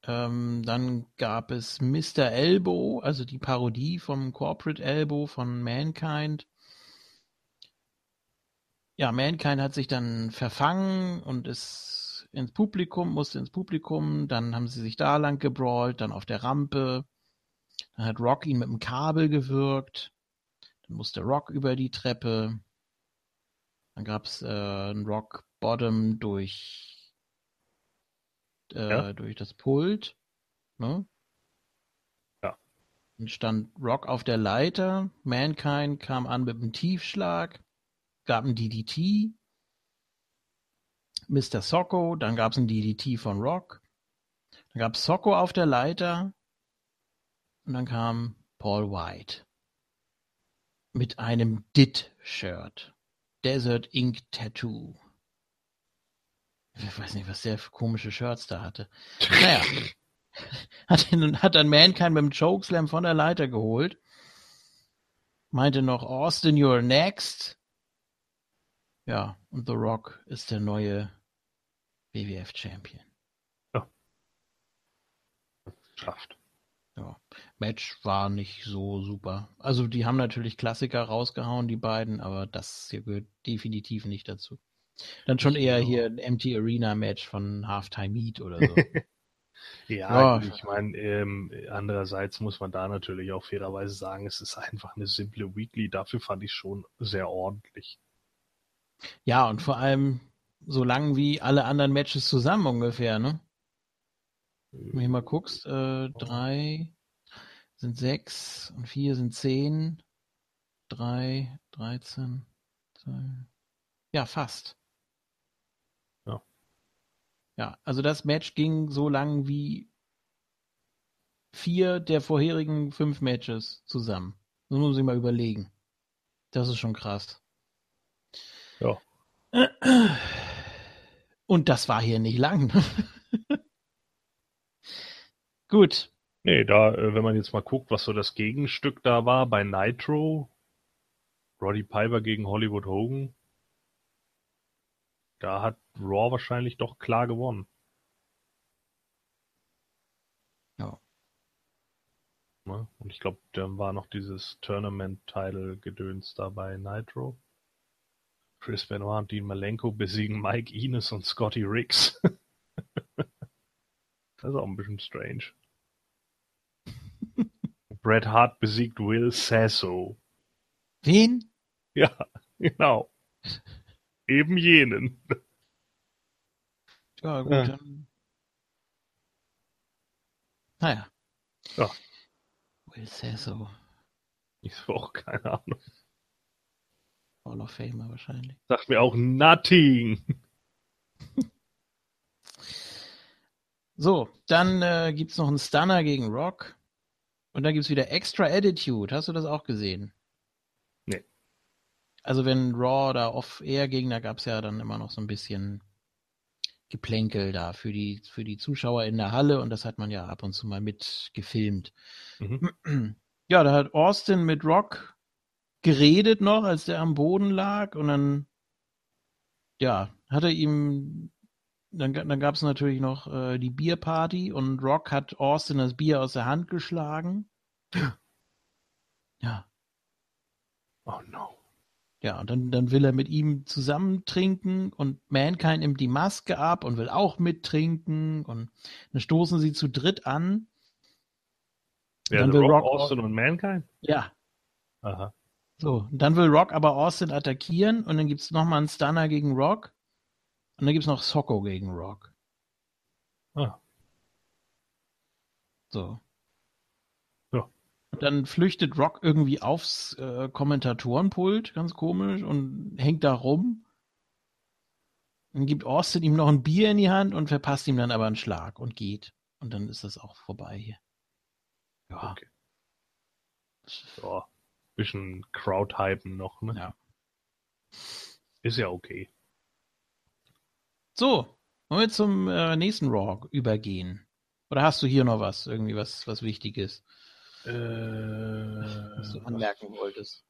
S1: Ähm, dann gab es Mr. Elbow, also die Parodie vom Corporate Elbow von Mankind. Ja, Mankind hat sich dann verfangen und ist ins Publikum, musste ins Publikum. Dann haben sie sich da lang gebrawlt, dann auf der Rampe. Dann hat Rock ihn mit dem Kabel gewürgt. Dann musste Rock über die Treppe. Dann gab es äh, einen Rock Bottom durch äh, ja. durch das Pult. Ne?
S5: Ja.
S1: Dann stand Rock auf der Leiter. Mankind kam an mit einem Tiefschlag. Gab ein DDT. Mr. Socko. Dann gab es ein DDT von Rock. Dann gab es Socko auf der Leiter. Und dann kam Paul White. Mit einem DIT-Shirt. Desert Ink Tattoo. Ich weiß nicht, was der für komische Shirts da hatte. Naja. hat, ihn, hat dann Mankind mit dem Chokeslam von der Leiter geholt. Meinte noch, Austin, you're next. Ja, und The Rock ist der neue WWF Champion.
S5: Ja. Schafft.
S1: Ja, Match war nicht so super. Also die haben natürlich Klassiker rausgehauen, die beiden, aber das hier gehört definitiv nicht dazu. Dann schon eher hier ein Empty Arena Match von Halftime Meet oder so.
S5: ja, ja, ich meine, ähm, andererseits muss man da natürlich auch fairerweise sagen, es ist einfach eine simple Weekly. Dafür fand ich schon sehr ordentlich.
S1: Ja, und vor allem so lang wie alle anderen Matches zusammen ungefähr, ne? Wenn du hier mal guckst, äh, drei sind sechs und vier sind zehn, drei, dreizehn, zwei, ja, fast.
S5: Ja.
S1: Also das Match ging so lang wie vier der vorherigen fünf Matches zusammen. Das muss sich mal überlegen. Das ist schon krass.
S5: Ja.
S1: Und das war hier nicht lang. Gut.
S5: Nee, da, äh, wenn man jetzt mal guckt, was so das Gegenstück da war bei Nitro, Roddy Piper gegen Hollywood Hogan, da hat Raw wahrscheinlich doch klar gewonnen.
S1: Ja.
S5: Ne? Und ich glaube, dann war noch dieses Tournament-Title-Gedöns da bei Nitro. Chris Benoit und Dean Malenko besiegen Mike Ines und Scotty Riggs. das ist auch ein bisschen strange. Bret Hart besiegt Will Sasso.
S1: Wen?
S5: Ja, genau. Eben jenen.
S1: Ja, gut, ja. dann. Naja.
S5: Ja.
S1: Will Sasso.
S5: Ich habe auch keine Ahnung.
S1: Hall of Famer wahrscheinlich.
S5: Sagt mir auch nothing.
S1: so, dann äh, gibt es noch einen Stunner gegen Rock. Und dann gibt es wieder Extra Attitude. Hast du das auch gesehen? Also wenn Raw da off-air ging, da gab es ja dann immer noch so ein bisschen Geplänkel da für die, für die Zuschauer in der Halle und das hat man ja ab und zu mal mit gefilmt. Mhm. Ja, da hat Austin mit Rock geredet noch, als der am Boden lag und dann, ja, hat er ihm, dann, dann gab es natürlich noch äh, die Bierparty und Rock hat Austin das Bier aus der Hand geschlagen. Ja.
S5: Oh no.
S1: Ja, und dann, dann will er mit ihm zusammen trinken und Mankind nimmt die Maske ab und will auch mittrinken und dann stoßen sie zu dritt an.
S5: Ja, dann will Rock, Rock Austin und Mankind?
S1: Ja.
S5: Aha.
S1: So, dann will Rock aber Austin attackieren und dann gibt es nochmal einen Stunner gegen Rock und dann gibt es noch Socko gegen Rock.
S5: Ah.
S1: So. Dann flüchtet Rock irgendwie aufs äh, Kommentatorenpult, ganz komisch, und hängt da rum. Dann gibt Austin ihm noch ein Bier in die Hand und verpasst ihm dann aber einen Schlag und geht. Und dann ist das auch vorbei hier.
S5: Ja. Okay. So bisschen Crowd-Hypen noch, ne?
S1: Ja.
S5: Ist ja okay.
S1: So, wollen wir zum äh, nächsten Raw übergehen? Oder hast du hier noch was, irgendwie was, was Wichtiges?
S5: Äh,
S1: was du anmerken wolltest?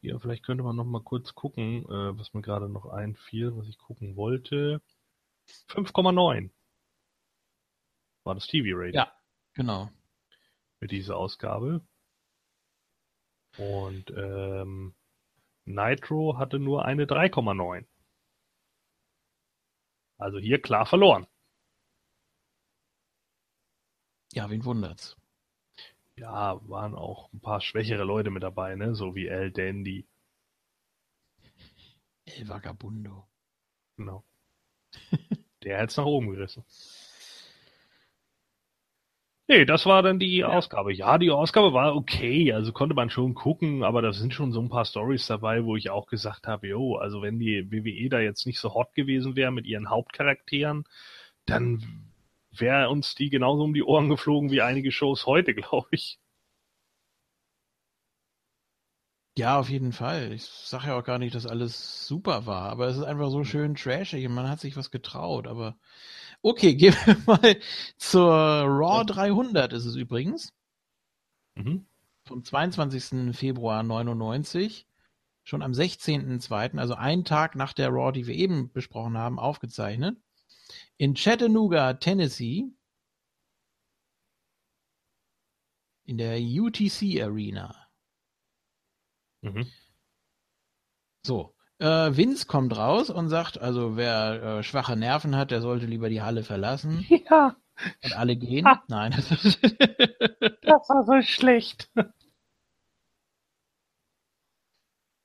S5: Ja, vielleicht könnte man noch mal kurz gucken, äh, was mir gerade noch einfiel, was ich gucken wollte. 5,9 war das TV-Rating.
S1: Ja, genau.
S5: Mit dieser Ausgabe. Und ähm, Nitro hatte nur eine 3,9. Also hier klar verloren.
S1: Ja, wen wundert's?
S5: Ja, waren auch ein paar schwächere Leute mit dabei, ne? So wie El Dandy.
S1: El Vagabundo.
S5: Genau. Der hat's nach oben gerissen. Nee, das war dann die ja. Ausgabe. Ja, die Ausgabe war okay, also konnte man schon gucken, aber da sind schon so ein paar Stories dabei, wo ich auch gesagt habe, jo, also wenn die WWE da jetzt nicht so hot gewesen wäre mit ihren Hauptcharakteren, dann wäre uns die genauso um die Ohren geflogen wie einige Shows heute, glaube ich.
S1: Ja, auf jeden Fall. Ich sage ja auch gar nicht, dass alles super war, aber es ist einfach so schön trashig und man hat sich was getraut, aber Okay, gehen wir mal zur Raw 300 ist es übrigens.
S5: Mhm.
S1: Vom 22. Februar 99. Schon am 16.02., also einen Tag nach der Raw, die wir eben besprochen haben, aufgezeichnet. In Chattanooga, Tennessee. In der UTC Arena. Mhm. So. Äh, Vince kommt raus und sagt, also wer äh, schwache Nerven hat, der sollte lieber die Halle verlassen.
S6: Ja.
S1: Und alle gehen? Ha. Nein.
S6: das war so schlecht.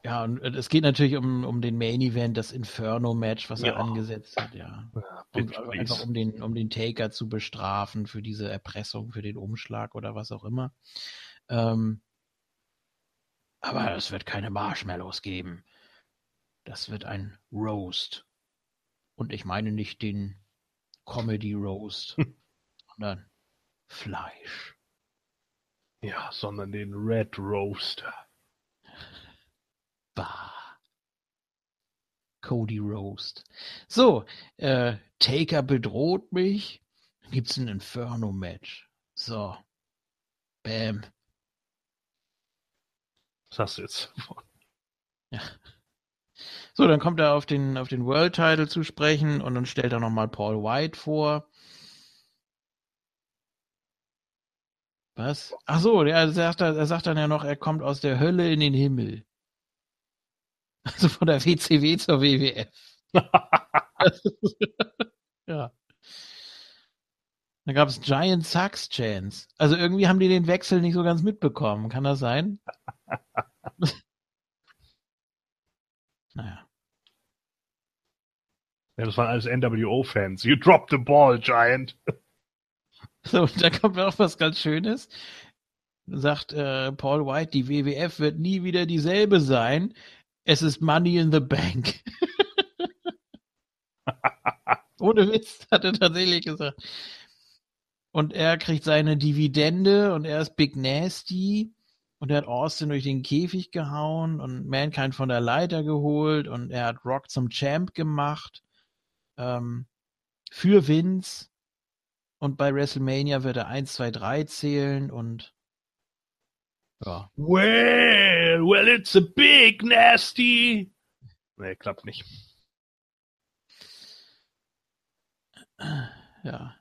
S1: Ja, und es geht natürlich um, um den Main Event, das Inferno-Match, was ja. er angesetzt hat, ja. ja und einfach um den, um den Taker zu bestrafen für diese Erpressung, für den Umschlag oder was auch immer. Ähm, aber es wird keine Marshmallows geben. Das wird ein Roast. Und ich meine nicht den Comedy Roast, sondern Fleisch.
S5: Ja, sondern den Red Roaster.
S1: Bah. Cody Roast. So, äh, Taker bedroht mich. Dann gibt's ein Inferno-Match. So. Bam.
S5: Was hast du jetzt?
S1: Ja. So, dann kommt er auf den, auf den World Title zu sprechen und dann stellt er nochmal Paul White vor. Was? Ach so, er sagt, er sagt dann ja noch, er kommt aus der Hölle in den Himmel. Also von der WCW zur WWF. ja. Da gab es Giant Sucks Chance. Also irgendwie haben die den Wechsel nicht so ganz mitbekommen. Kann das sein? naja.
S5: Ja, das waren alles NWO-Fans. You dropped the ball, Giant.
S1: So, da kommt auch was ganz Schönes. Sagt äh, Paul White, die WWF wird nie wieder dieselbe sein. Es ist Money in the Bank. Ohne Witz, hat er tatsächlich gesagt. Und er kriegt seine Dividende und er ist Big Nasty. Und er hat Austin durch den Käfig gehauen und Mankind von der Leiter geholt und er hat Rock zum Champ gemacht. Ähm, für Vince. Und bei WrestleMania wird er 1, 2, 3 zählen und
S5: ja. Well, well, it's a big nasty. Nee, klappt nicht.
S1: Ja.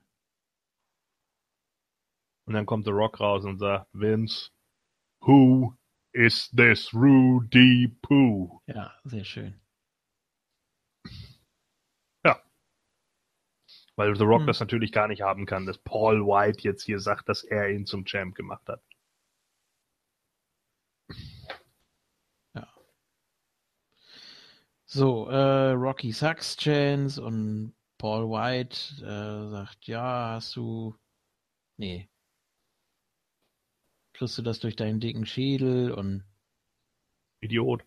S5: Und dann kommt The Rock raus und sagt, Vince, who is this Rudy Poo?
S1: Ja, sehr schön.
S5: Ja. Weil The Rock hm. das natürlich gar nicht haben kann, dass Paul White jetzt hier sagt, dass er ihn zum Champ gemacht hat.
S1: So, äh, Rocky Sucks Chance und Paul White äh, sagt, ja, hast du. Nee. Kriegst du das durch deinen dicken Schädel und.
S5: Idiot.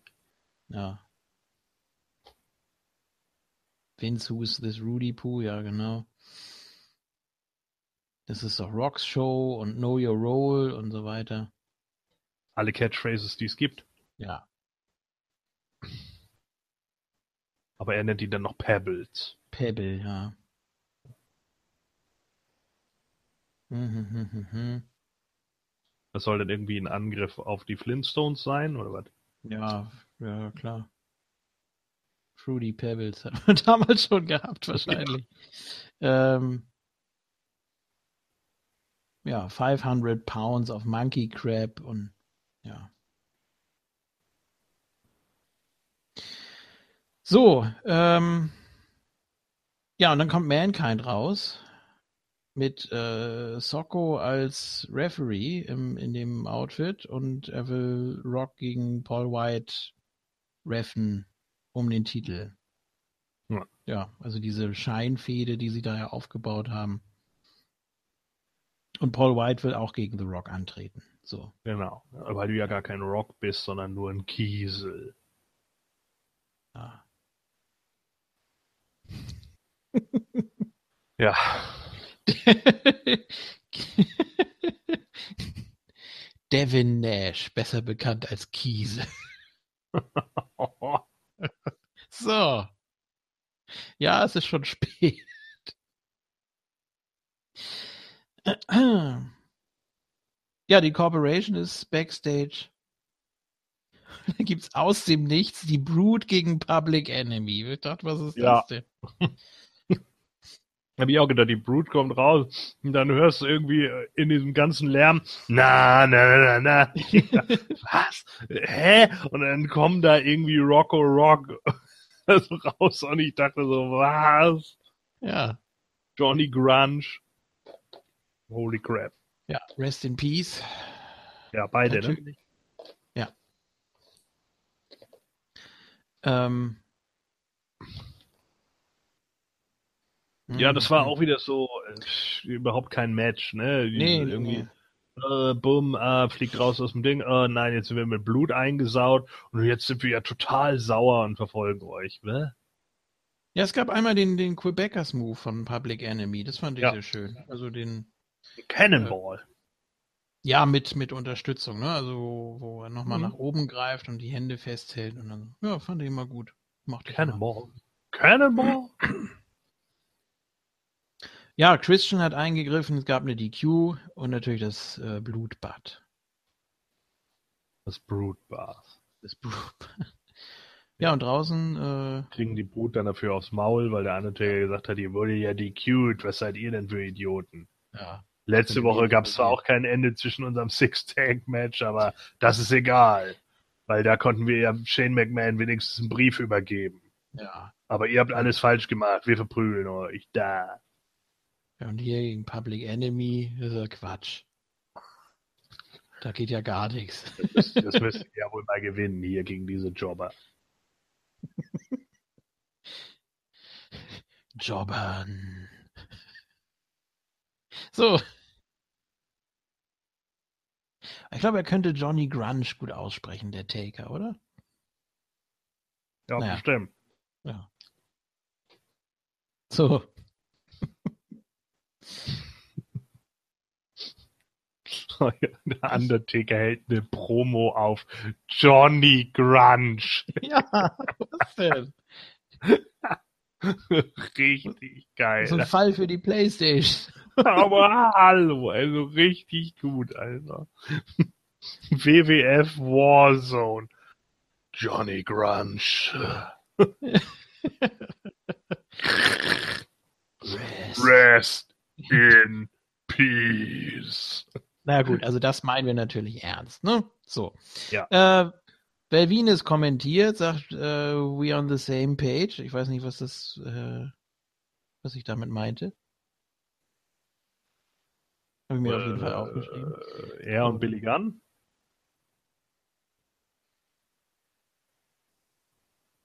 S1: Ja. Vince, who is this Rudy Poo? Ja, genau. Das ist doch Rocks Show und Know Your Role und so weiter.
S5: Alle Catchphrases, die es gibt.
S1: Ja.
S5: Aber er nennt ihn dann noch Pebbles.
S1: Pebble, ja. Mhm, mhm, mhm.
S5: Das soll dann irgendwie ein Angriff auf die Flintstones sein, oder was?
S1: Ja, ja, klar. Fruity Pebbles hat man damals schon gehabt, wahrscheinlich. Ja. Ähm, ja, 500 Pounds of Monkey Crab und ja. So, ähm, ja, und dann kommt Mankind raus mit äh, Socko als Referee im, in dem Outfit und er will Rock gegen Paul White reffen um den Titel. Ja. ja, also diese Scheinfehde, die sie da ja aufgebaut haben. Und Paul White will auch gegen The Rock antreten. So.
S5: Genau, weil du ja gar kein Rock bist, sondern nur ein Kiesel.
S1: Ja.
S5: Ja.
S1: Devin Nash, besser bekannt als Kiese. so. Ja, es ist schon spät. Ja, die Corporation ist backstage. Da gibt's aus dem Nichts die Brood gegen Public Enemy. Ich dachte, was ist ja. das denn?
S5: Hab ich auch gedacht, die Brute kommt raus und dann hörst du irgendwie in diesem ganzen Lärm, na, na, na, na. Was? Hä? Und dann kommen da irgendwie Rocco Rock raus und ich dachte so, was?
S1: Ja.
S5: Johnny Grunge. Holy crap.
S1: Ja, rest in peace.
S5: Ja, beide, ne? Natürlich.
S1: ne? Ähm,
S5: Ja, das war mhm. auch wieder so äh, überhaupt kein Match, ne?
S1: Nee, irgendwie.
S5: Nee. Äh, bumm, äh, fliegt raus aus dem Ding. Äh, nein, jetzt sind wir mit Blut eingesaut und jetzt sind wir ja total sauer und verfolgen euch, ne?
S1: Ja, es gab einmal den, den Quebecers Move von Public Enemy, das fand ich ja. sehr schön. Also den
S5: Cannonball.
S1: Ja, mit, mit Unterstützung, ne? Also wo er nochmal mhm. nach oben greift und die Hände festhält und dann, ja, fand ich immer gut.
S5: Mochte Cannonball. Cannonball?
S1: Ja, Christian hat eingegriffen, es gab eine DQ und natürlich das äh, Blutbad.
S5: Das Blutbad.
S1: Das Blutbad. Ja, und draußen äh,
S5: kriegen die Brut dann dafür aufs Maul, weil der Undertaker gesagt hat, ihr wurde ja DQ'd, was seid ihr denn für Idioten?
S1: Ja.
S5: Letzte Woche gab es zwar auch kein Ende zwischen unserem Six-Tank-Match, aber das ist egal. Weil da konnten wir ja Shane McMahon wenigstens einen Brief übergeben.
S1: Ja.
S5: Aber ihr habt alles falsch gemacht, wir verprügeln euch. Da.
S1: Ja, und hier gegen Public Enemy ist ja Quatsch. Da geht ja gar nichts.
S5: Das, das müsst ihr ja wohl mal gewinnen hier gegen diese Jobber.
S1: Jobbern. So. Ich glaube, er könnte Johnny Grunge gut aussprechen, der Taker, oder?
S5: Ja, naja. bestimmt.
S1: Ja. So.
S5: Der Undertaker hält eine Promo auf Johnny Grunge.
S1: Ja, was denn?
S5: richtig geil.
S1: So ein Fall für die Playstation.
S5: Aber hallo, also richtig gut, Alter. WWF Warzone. Johnny Grunge. Rest. Rest in peace.
S1: Na gut, also das meinen wir natürlich ernst, ne? So.
S5: Ja.
S1: Äh, Belvines kommentiert, sagt, uh, we on the same page. Ich weiß nicht, was das, äh, was ich damit meinte. Habe ich mir äh, auf jeden Fall aufgeschrieben.
S5: Äh, er und Billy Gunn?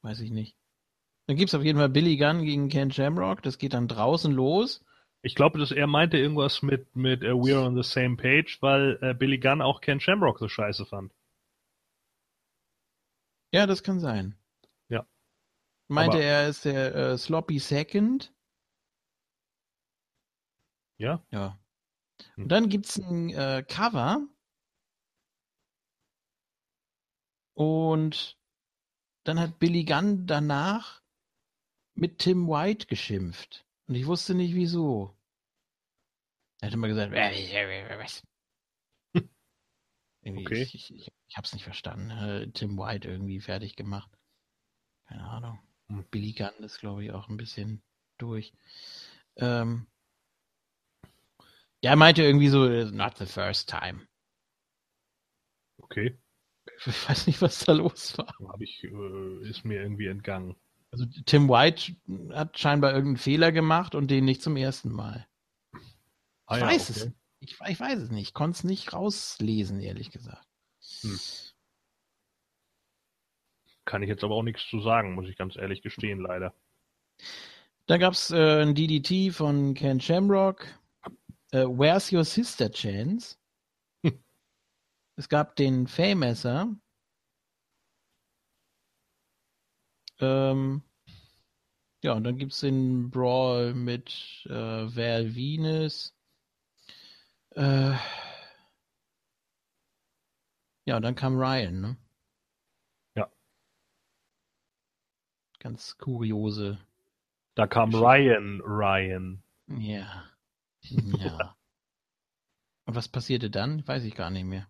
S1: Weiß ich nicht. Dann gibt es auf jeden Fall Billy Gunn gegen Ken Shamrock. Das geht dann draußen los.
S5: Ich glaube, dass er meinte irgendwas mit, mit uh, We're on the same page, weil uh, Billy Gunn auch Ken Shamrock so scheiße fand.
S1: Ja, das kann sein.
S5: Ja.
S1: Meinte Aber, er ist der äh, Sloppy Second.
S5: Ja.
S1: Ja. Hm. Und dann gibt es ein äh, Cover. Und dann hat Billy Gunn danach mit Tim White geschimpft. Und ich wusste nicht wieso. Er hat immer gesagt, was? irgendwie, okay. ich, ich, ich hab's nicht verstanden. Äh, Tim White irgendwie fertig gemacht. Keine Ahnung. Hm. Billy Gunn ist, glaube ich, auch ein bisschen durch. Ähm, ja, er meinte irgendwie so, not the first time.
S5: Okay.
S1: Ich weiß nicht, was da los war.
S5: Hab ich, äh, ist mir irgendwie entgangen.
S1: Also Tim White hat scheinbar irgendeinen Fehler gemacht und den nicht zum ersten Mal. Ah, ich ja, weiß okay. es. Ich, ich, weiß es nicht. Ich konnte es nicht rauslesen, ehrlich gesagt. Hm.
S5: Kann ich jetzt aber auch nichts zu sagen, muss ich ganz ehrlich gestehen, leider.
S1: Da gab es äh, ein DDT von Ken Shamrock. Äh, Where's Your Sister Chance? Hm. Es gab den Faymesser. Ähm, ja, und dann gibt es den Brawl mit äh, Val Venus. Äh, ja, und dann kam Ryan, ne?
S5: Ja.
S1: Ganz kuriose.
S5: Da kam Ryan, Ryan.
S1: Ja. Ja. und was passierte dann? Weiß ich gar nicht mehr.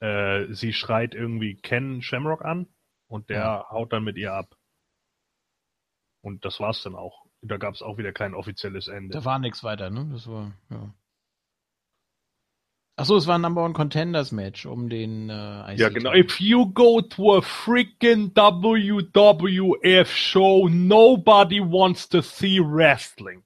S5: Äh, sie schreit irgendwie Ken Shamrock an und der ja. haut dann mit ihr ab. Und das war's dann auch. Da gab es auch wieder kein offizielles Ende.
S1: Da war nichts weiter, ne? Das war, ja. Achso, es war ein Number One Contenders Match um den
S5: äh, IC Ja, genau. If you go to a freaking WWF show, nobody wants to see wrestling.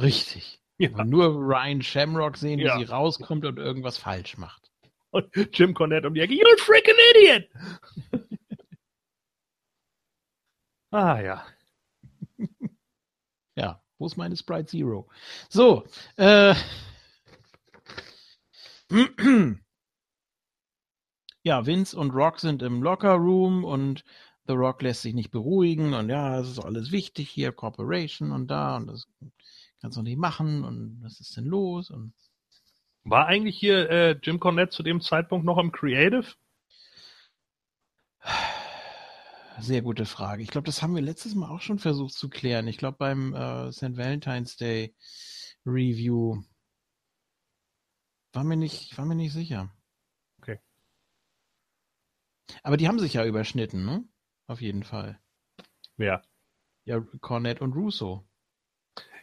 S1: Richtig. Ja. nur Ryan Shamrock sehen, wie ja. sie rauskommt und irgendwas falsch macht.
S5: Und Jim Cornette um die Ecke, you're a freaking idiot! ah, ja.
S1: ja, wo ist meine Sprite Zero? So, äh. ja, Vince und Rock sind im Locker Room und The Rock lässt sich nicht beruhigen und ja, es ist alles wichtig hier, Corporation und da und das kannst du nicht machen und was ist denn los? Und
S5: War eigentlich hier äh, Jim Cornette zu dem Zeitpunkt noch im Creative?
S1: Sehr gute Frage. Ich glaube, das haben wir letztes Mal auch schon versucht zu klären. Ich glaube, beim äh, St. Valentine's Day Review war mir nicht, war mir nicht sicher.
S5: Okay.
S1: Aber die haben sich ja überschnitten, ne? Auf jeden Fall.
S5: Wer?
S1: Ja, Cornette und Russo.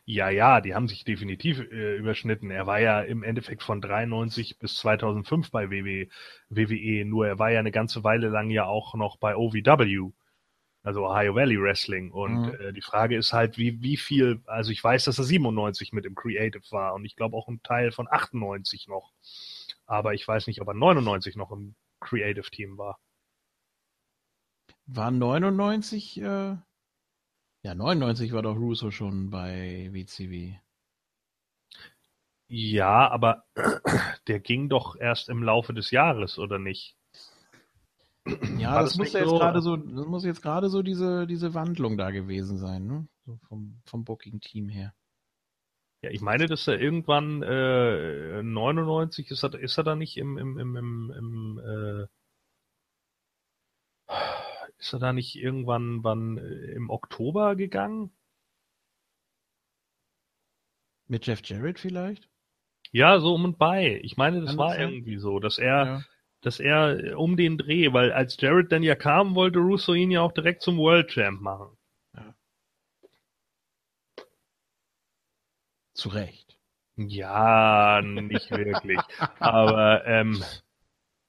S5: Ja, ja, die haben sich definitiv äh, überschnitten. Er war ja im Endeffekt von 93 bis 2005 bei WWE, WWE, nur er war ja eine ganze Weile lang ja auch noch bei OVW, also Ohio Valley Wrestling. Und mhm. äh, die Frage ist halt, wie, wie viel, also ich weiß, dass er 97 mit im Creative war und ich glaube auch ein Teil von 98 noch. Aber ich weiß nicht, ob er 99 noch im Creative Team war.
S1: War 99 äh, ja, 99 war doch Russo schon bei WCW.
S5: Ja, aber der ging doch erst im Laufe des Jahres, oder nicht?
S1: Ja, das, das muss ja jetzt gerade so, das muss jetzt gerade so diese, diese Wandlung da gewesen sein, ne? So vom, vom Booking-Team her.
S5: Ja, ich meine, dass er irgendwann äh, 99 ist er, ist er da nicht im, im, im, im, im äh, ist er da nicht irgendwann wann, äh, im Oktober gegangen?
S1: Mit Jeff Jarrett vielleicht?
S5: Ja, so um und bei. Ich meine, das Kann war das irgendwie so, dass er, ja. Dass er äh, um den Dreh, weil als Jarrett dann ja kam, wollte Russo ihn ja auch direkt zum World Champ machen. Ja.
S1: Zu Recht.
S5: Ja, nicht wirklich. Aber ähm,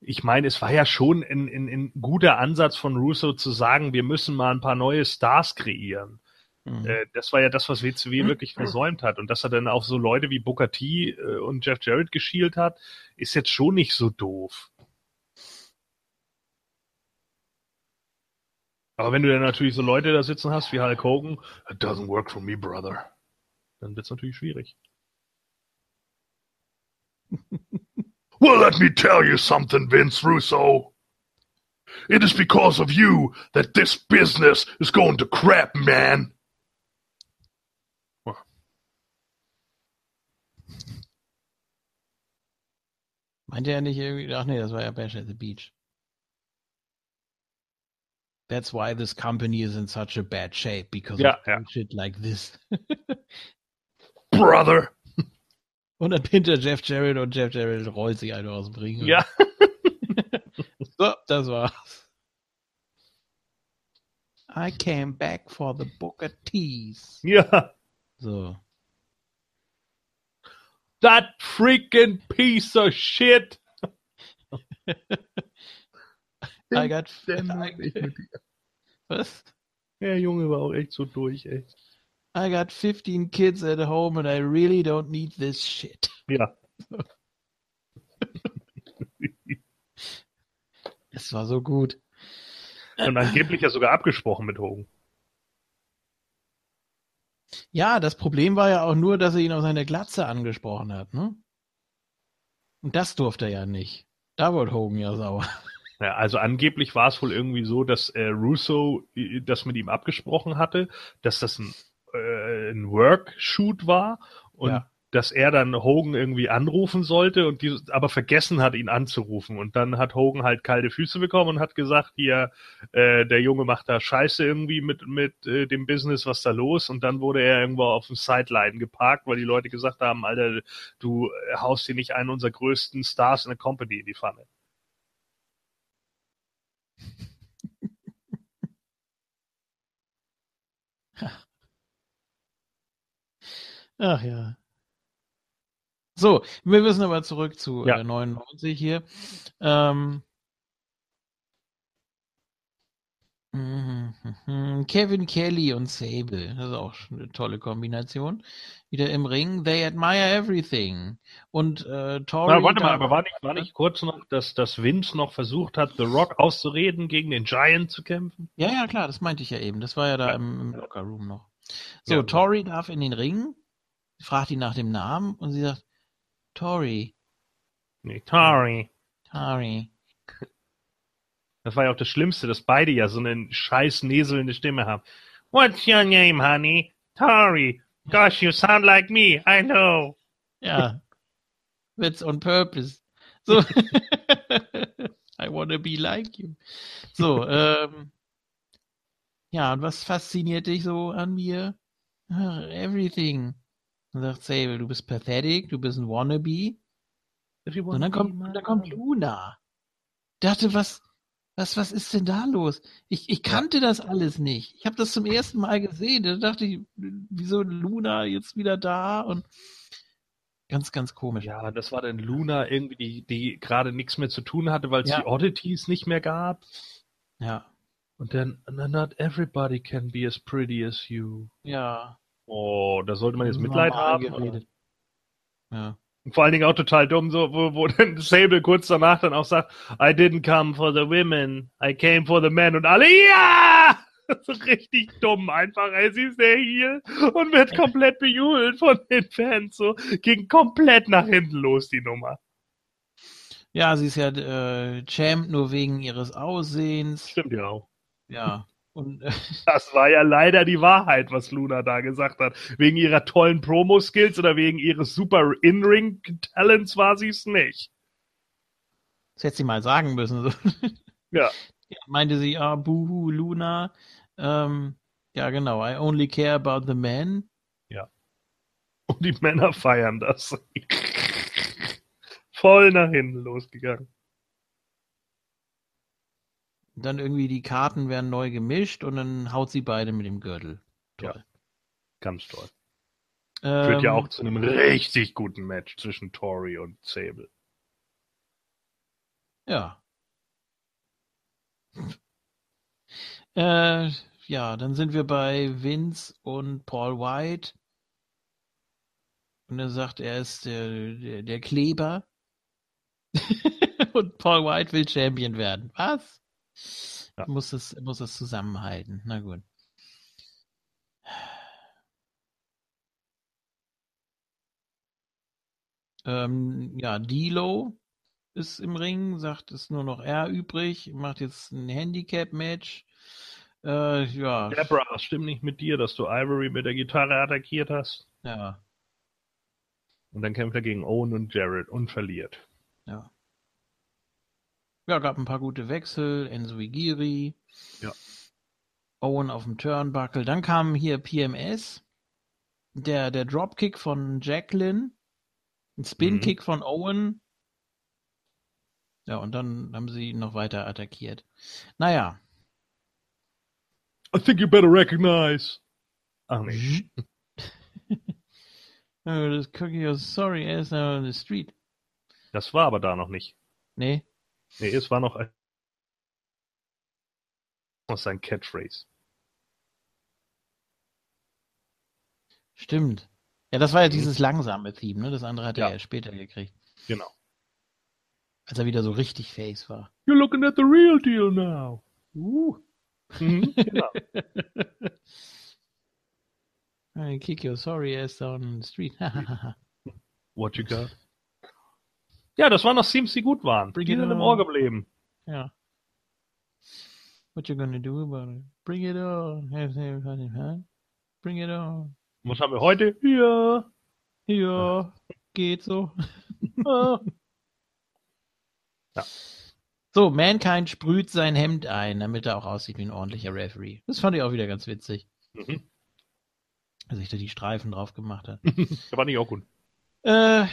S5: ich meine, es war ja schon ein, ein, ein guter Ansatz von Russo zu sagen, wir müssen mal ein paar neue Stars kreieren. Mhm. Äh, das war ja das, was WCW wirklich versäumt hat. Und dass er dann auf so Leute wie Booker T äh, und Jeff Jarrett geschielt hat, ist jetzt schon nicht so doof. Aber wenn du dann natürlich so Leute da sitzen hast wie Hulk Hogan, it doesn't work for me, brother, dann wird's natürlich schwierig. Well, let me tell you something, Vince Russo. It is because of you that this business is going to crap, man.
S1: Meinte er nicht irgendwie, ach nee, das war ja Bash at the Beach. That's why this company is in such a bad shape, because
S5: ja,
S1: of ja. shit like this.
S5: Brother.
S1: Und dann pinnt er Jeff Jarrett und Jeff Jarrett rollt sich einfach aus dem Ring.
S5: Ja.
S1: so, das war's. I came back for the Booker Tees.
S5: Ja.
S1: So.
S5: That freaking piece of shit.
S1: I got. I, was?
S5: Der Junge war auch echt so durch, ey.
S1: I got 15 kids at home and I really don't need this shit.
S5: Ja.
S1: Es war so gut.
S5: Und angeblich ja sogar abgesprochen mit Hogan.
S1: Ja, das Problem war ja auch nur, dass er ihn auf seine Glatze angesprochen hat, ne? Und das durfte er ja nicht. Da wurde Hogan ja sauer.
S5: Ja, also angeblich war es wohl irgendwie so, dass äh, Russo äh, das mit ihm abgesprochen hatte, dass das ein äh, ein Workshoot war und ja. dass er dann Hogan irgendwie anrufen sollte und die aber vergessen hat, ihn anzurufen. Und dann hat Hogan halt kalte Füße bekommen und hat gesagt, hier, äh, der Junge macht da Scheiße irgendwie mit, mit äh, dem Business, was da los? Und dann wurde er irgendwo auf dem Sideline geparkt, weil die Leute gesagt haben, Alter, du haust hier nicht einen unserer größten Stars in der Company in die Pfanne.
S1: Ach ja. So, wir müssen aber zurück zu
S2: ja.
S1: 99 hier. Ähm, Kevin Kelly und Sable, das ist auch eine tolle Kombination. Wieder im Ring, they admire everything. Und äh, Tori.
S5: Na, warte mal, aber war nicht, war nicht kurz noch, dass, dass Vince noch versucht hat, The Rock auszureden, gegen den Giant zu kämpfen?
S1: Ja, ja, klar, das meinte ich ja eben. Das war ja da
S5: Ja.
S1: im, im Locker Room noch. So,
S5: Ja.
S1: Tori darf in den Ring, fragt ihn nach dem Namen und sie sagt, Tori,
S5: Nee, Tori.
S1: Tori.
S5: Das war ja auch das Schlimmste, dass beide ja so eine scheiß näselnde Stimme haben. What's your name, honey? Tori. Gosh, you sound like me. I know.
S1: Ja. That's on purpose. So. I wanna be like you. So, ähm. Ja, und was fasziniert dich so an mir? Everything. Dann sagt Sable, du bist pathetic, du bist ein Wannabe. Und dann kommt, und dann kommt Luna. Dachte, was, was, was ist denn da los? Ich, ich kannte das alles nicht. Ich habe das zum ersten Mal gesehen. Da dachte ich, wieso Luna jetzt wieder da? Und ganz, ganz komisch.
S5: Ja, das war dann Luna irgendwie, die, die gerade nichts mehr zu tun hatte, weil es
S1: Ja.
S5: die Oddities nicht mehr gab.
S1: Ja,
S5: Und dann, not everybody can be as pretty as you.
S1: ja.
S5: Oh, da sollte man jetzt Mitleid haben.
S1: Ja.
S5: Vor allen Dingen auch total dumm, so, wo, wo dann Sable kurz danach dann auch sagt, I didn't come for the women, I came for the men und alle, ja! So richtig dumm einfach, ey, sie ist der Heel und wird komplett bejubelt von den Fans, so, ging komplett nach hinten los, die Nummer.
S1: ja, sie ist ja äh, Champ nur wegen ihres Aussehens.
S5: Stimmt ja auch.
S1: Ja. Und äh,
S5: Das war ja leider die Wahrheit, was Luna da gesagt hat. Wegen ihrer tollen Promo-Skills oder wegen ihres super In-Ring-Talents war sie es nicht.
S1: das hätte sie mal sagen müssen.
S5: Ja.
S1: Ja, meinte sie, ah, buhu, Luna. Ähm, ja, genau. I only care about the men.
S5: Und die Männer feiern das. Voll nach hinten losgegangen.
S1: Dann irgendwie die Karten werden neu gemischt und dann haut sie beide mit dem Gürtel. Toll.
S5: Ganz toll.
S1: Ähm,
S5: Führt ja auch zu einem richtig guten Match zwischen Tori und Sable.
S1: Ja. Äh, ja, dann sind wir bei Vince und Paul White. Und er sagt, er ist der, der, der Kleber. und Paul White will Champion werden. Was?
S5: Ja.
S1: Muss es, muss es zusammenhalten. Na gut. Ähm, ja, D'Lo ist im Ring, sagt, es ist nur noch er übrig, macht jetzt ein Handicap-Match. Äh, ja,
S5: Deborah, das stimmt nicht mit dir, dass du Ivory mit der Gitarre attackiert hast.
S1: ja,
S5: Und dann kämpft er gegen Owen und Jared und verliert.
S1: ja. Ja, gab ein paar gute Wechsel, Enzo Igiri.
S5: Ja.
S1: Owen auf dem Turnbuckle. Dann kam hier PMS. Der, der Dropkick von Jacqueline. Ein Spin-Kick von Owen. Ja, und dann haben sie ihn noch weiter attackiert. Naja.
S5: I think you better recognize. Ach nee.
S1: Oh, this cookie is sorry ass out on the street.
S5: Das war aber da noch nicht.
S1: Nee.
S5: Nee, es war noch ein noch sein Catchphrase.
S1: Stimmt. Ja, das war ja dieses langsame Theme, ne? Das andere hat er
S5: Ja.
S1: ja später gekriegt.
S5: Genau.
S1: Als er wieder so richtig face war.
S5: You're looking at the real deal now. Uh. Mhm, genau.
S1: I kick your sorry ass down on the street.
S5: What you got? Ja, das waren noch Themes, die gut waren.
S1: Bring
S5: die
S1: it
S5: sind im. Ohr geblieben.
S1: ja. What you gonna do about it? Bring it on. Have have have. Bring it on.
S5: Was haben wir heute? Ja.
S1: Ja, geht so.
S5: Ja.
S1: So, Mankind sprüht sein Hemd ein, damit er auch aussieht wie ein ordentlicher Referee. Das fand ich auch wieder ganz witzig,
S5: Mhm.
S1: dass sich da die Streifen drauf gemacht hat.
S5: Das war nicht auch gut.
S1: Äh,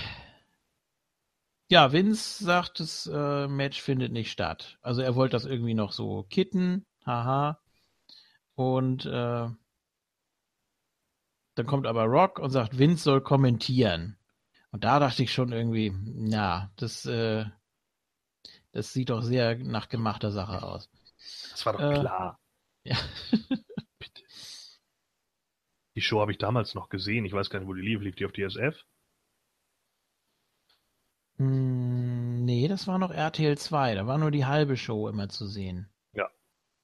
S1: ja, Vince sagt, das äh, Match findet nicht statt. Also er wollte das irgendwie noch so kitten, haha. Und äh, dann kommt aber Rock und sagt, Vince soll kommentieren. Und da dachte ich schon irgendwie, na, das, äh, das sieht doch sehr nach gemachter Sache aus.
S5: Das war doch äh, klar.
S1: Ja.
S5: Die Show habe ich damals noch gesehen. Ich weiß gar nicht, wo die lief. Lief die auf DSF?
S1: Hm, nee, das war noch RTL 2. Da war nur die halbe Show immer zu sehen.
S5: Ja.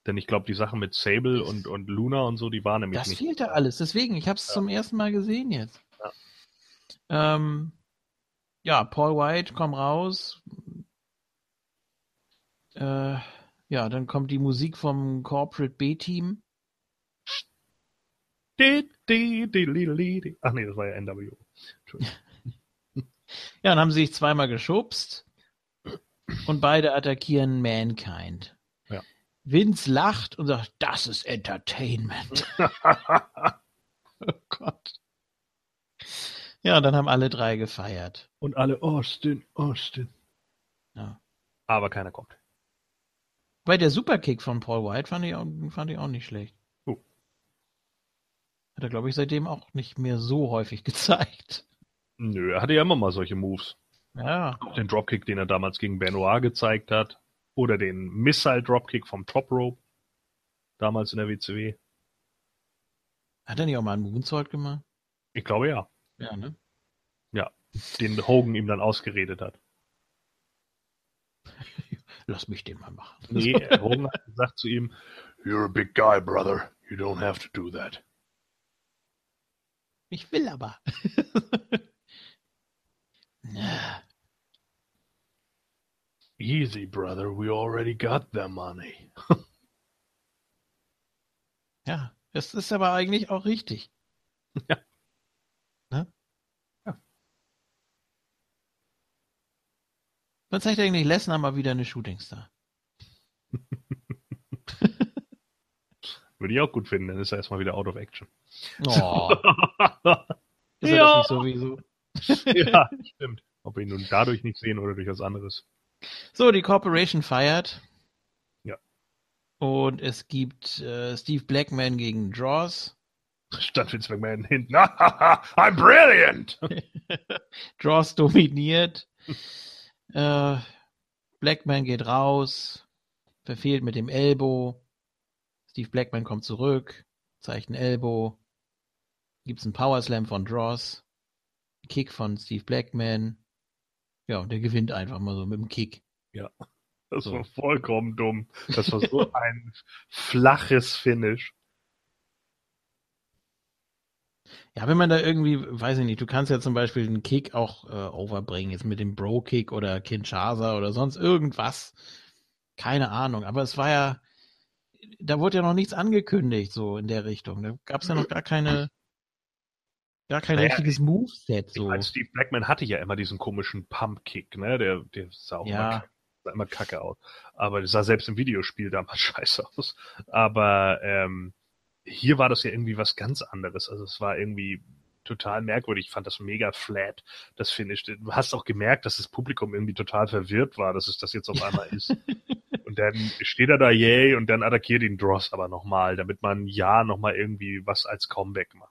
S5: Denn ich glaube, die Sachen mit Sable und, und Luna und so, die waren nämlich
S1: das
S5: nicht.
S1: Das fehlte alles. Deswegen, ich habe es ja. zum ersten Mal gesehen jetzt. Ja. Ähm, ja, Paul White, komm raus. Äh, ja, dann kommt die Musik vom Corporate B-Team.
S5: Ach nee, das war ja NWO.
S1: ja, dann haben sie sich zweimal geschubst und beide attackieren Mankind.
S5: Ja.
S1: Vince lacht und sagt, das ist Entertainment. oh Gott. Ja, dann haben alle drei gefeiert.
S5: Und alle Austin, Austin.
S1: Ja.
S5: Aber keiner kommt.
S1: Bei der Superkick von Paul White fand ich auch, fand ich auch nicht schlecht.
S5: Oh.
S1: Hat er, glaube ich, seitdem auch nicht mehr so häufig gezeigt.
S5: Nö, er hatte ja immer mal solche Moves.
S1: Ja.
S5: Auch den Dropkick, den er damals gegen Benoit gezeigt hat. Oder den Missile Dropkick vom Top Rope. Damals in der WCW.
S1: Hat er nicht auch mal einen Moonsault gemacht?
S5: Ich glaube ja.
S1: Ja, ne?
S5: Ja. Den Hogan ihm dann ausgeredet hat.
S1: Lass mich den mal machen.
S5: Nee, Hogan hat gesagt zu ihm, You're a big guy, brother. You don't have to do that.
S1: Ich will aber.
S5: Easy, brother. We already got the money.
S1: ja, das ist aber eigentlich auch richtig.
S5: Ja.
S1: Ne? Ja. Wann zeigt eigentlich Lesnar mal wieder eine Shootingstar?
S5: Würde ich auch gut finden, dann ist er erstmal wieder out of action.
S1: Oh. ist er
S5: ja.
S1: das nicht sowieso?
S5: ja, stimmt. Ob wir ihn nun dadurch nicht sehen oder durch was anderes.
S1: So, die Corporation feiert.
S5: Ja.
S1: Und es gibt äh, Steve Blackman gegen Draws.
S5: Statt Vince McMahon hinten. I'm brilliant!
S1: Draws dominiert. äh, Blackman geht raus. Verfehlt mit dem Elbow. Steve Blackman kommt zurück. Zeigt ein Elbow. Gibt's einen Power Slam von Draws. Kick von Steve Blackman. Ja, und der gewinnt einfach mal so mit dem Kick.
S5: Ja. Das so. war vollkommen dumm. Das war so ein flaches Finish.
S1: Ja, wenn man da irgendwie, weiß ich nicht, du kannst ja zum Beispiel den Kick auch äh, overbringen, jetzt mit dem Bro-Kick oder Kinshasa oder sonst irgendwas. Keine Ahnung, aber es war ja, da wurde ja noch nichts angekündigt, so in der Richtung. Da gab es ja noch gar keine, gar kein naja, richtiges Moveset. So.
S5: Als Steve Blackman hatte ja immer diesen komischen Pump-Kick, ne? Der, der sah auch
S1: ja.
S5: immer, sah immer kacke aus. Aber das sah selbst im Videospiel damals scheiße aus. Aber ähm, hier war das ja irgendwie was ganz anderes. Also es war irgendwie total merkwürdig. Ich fand das mega flat, das Finish. Du hast auch gemerkt, dass das Publikum irgendwie total verwirrt war, dass es das jetzt auf einmal ist. Und dann steht er da, yay, und dann attackiert ihn Dross aber nochmal, damit man ja nochmal irgendwie was als Comeback kann.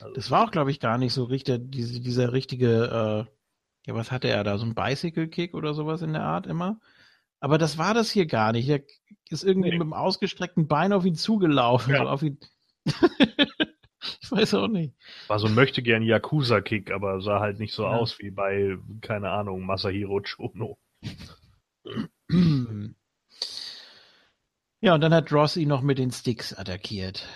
S1: Also das war auch, glaube ich, gar nicht so richtig, diese, dieser richtige, äh, ja, was hatte er da? So ein Bicycle-Kick oder sowas in der Art immer? Aber das war das hier gar nicht. Er ist irgendwie nee. mit dem ausgestreckten Bein auf ihn zugelaufen. Ja. Auf ihn ich weiß auch nicht.
S5: War so ein möchte gern Yakuza-Kick, aber sah halt nicht so ja. aus wie bei, keine Ahnung, Masahiro Chono.
S1: Ja, und dann hat Ross ihn noch mit den Sticks attackiert.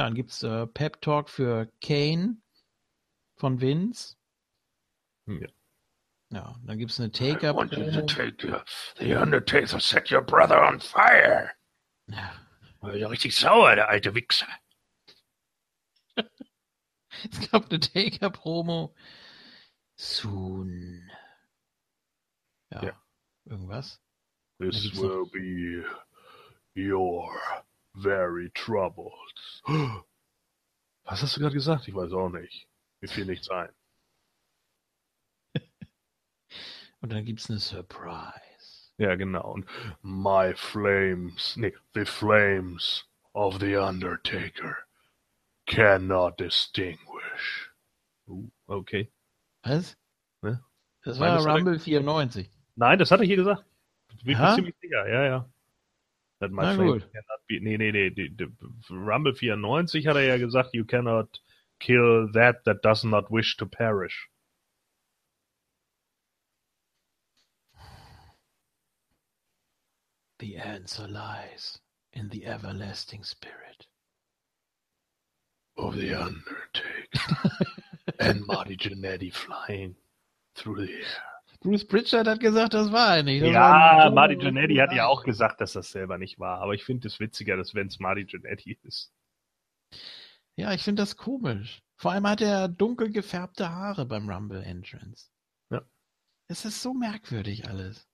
S1: Ja, dann gibt's äh, Pep Talk für Kane von Vince.
S5: Ja.
S1: Ja, dann gibt's eine Take-Up.
S5: I want you to take your, the Undertaker set your brother on fire.
S1: Ja.
S5: War ja richtig sauer, der alte Wichser.
S1: es gab eine Take-Up-Promo. Soon. Ja. ja. Irgendwas?
S5: This will be your very troubled. Was hast du gerade gesagt? Ich weiß auch nicht. Mir fiel nichts ein.
S1: Und dann gibt's eine Surprise.
S5: Ja, genau. Und my flames, nee, the flames of the Undertaker cannot distinguish.
S1: Uh, okay. Was? Ne? Das war Rumble 94.
S5: Nein, das hat er hier gesagt. Bin ich ziemlich sicher, ja, ja. That my Na gut. Be, nee, nee, nee, die, die, Rumble 94 hat er ja gesagt, you cannot kill that that does not wish to perish.
S1: The answer lies in the everlasting spirit
S5: of the Undertaker and Marty Jannetty flying through the air.
S1: Bruce Pritchard hat gesagt, das war er nicht. Das
S5: ja, war Marty Jannetty hat ja auch gesagt, dass das selber nicht war. Aber ich finde es witziger, dass wenn es Marty Jannetty ist.
S1: Ja, ich finde das komisch. Vor allem hat er dunkel gefärbte Haare beim Rumble Entrance. Ja. Es ist so merkwürdig alles.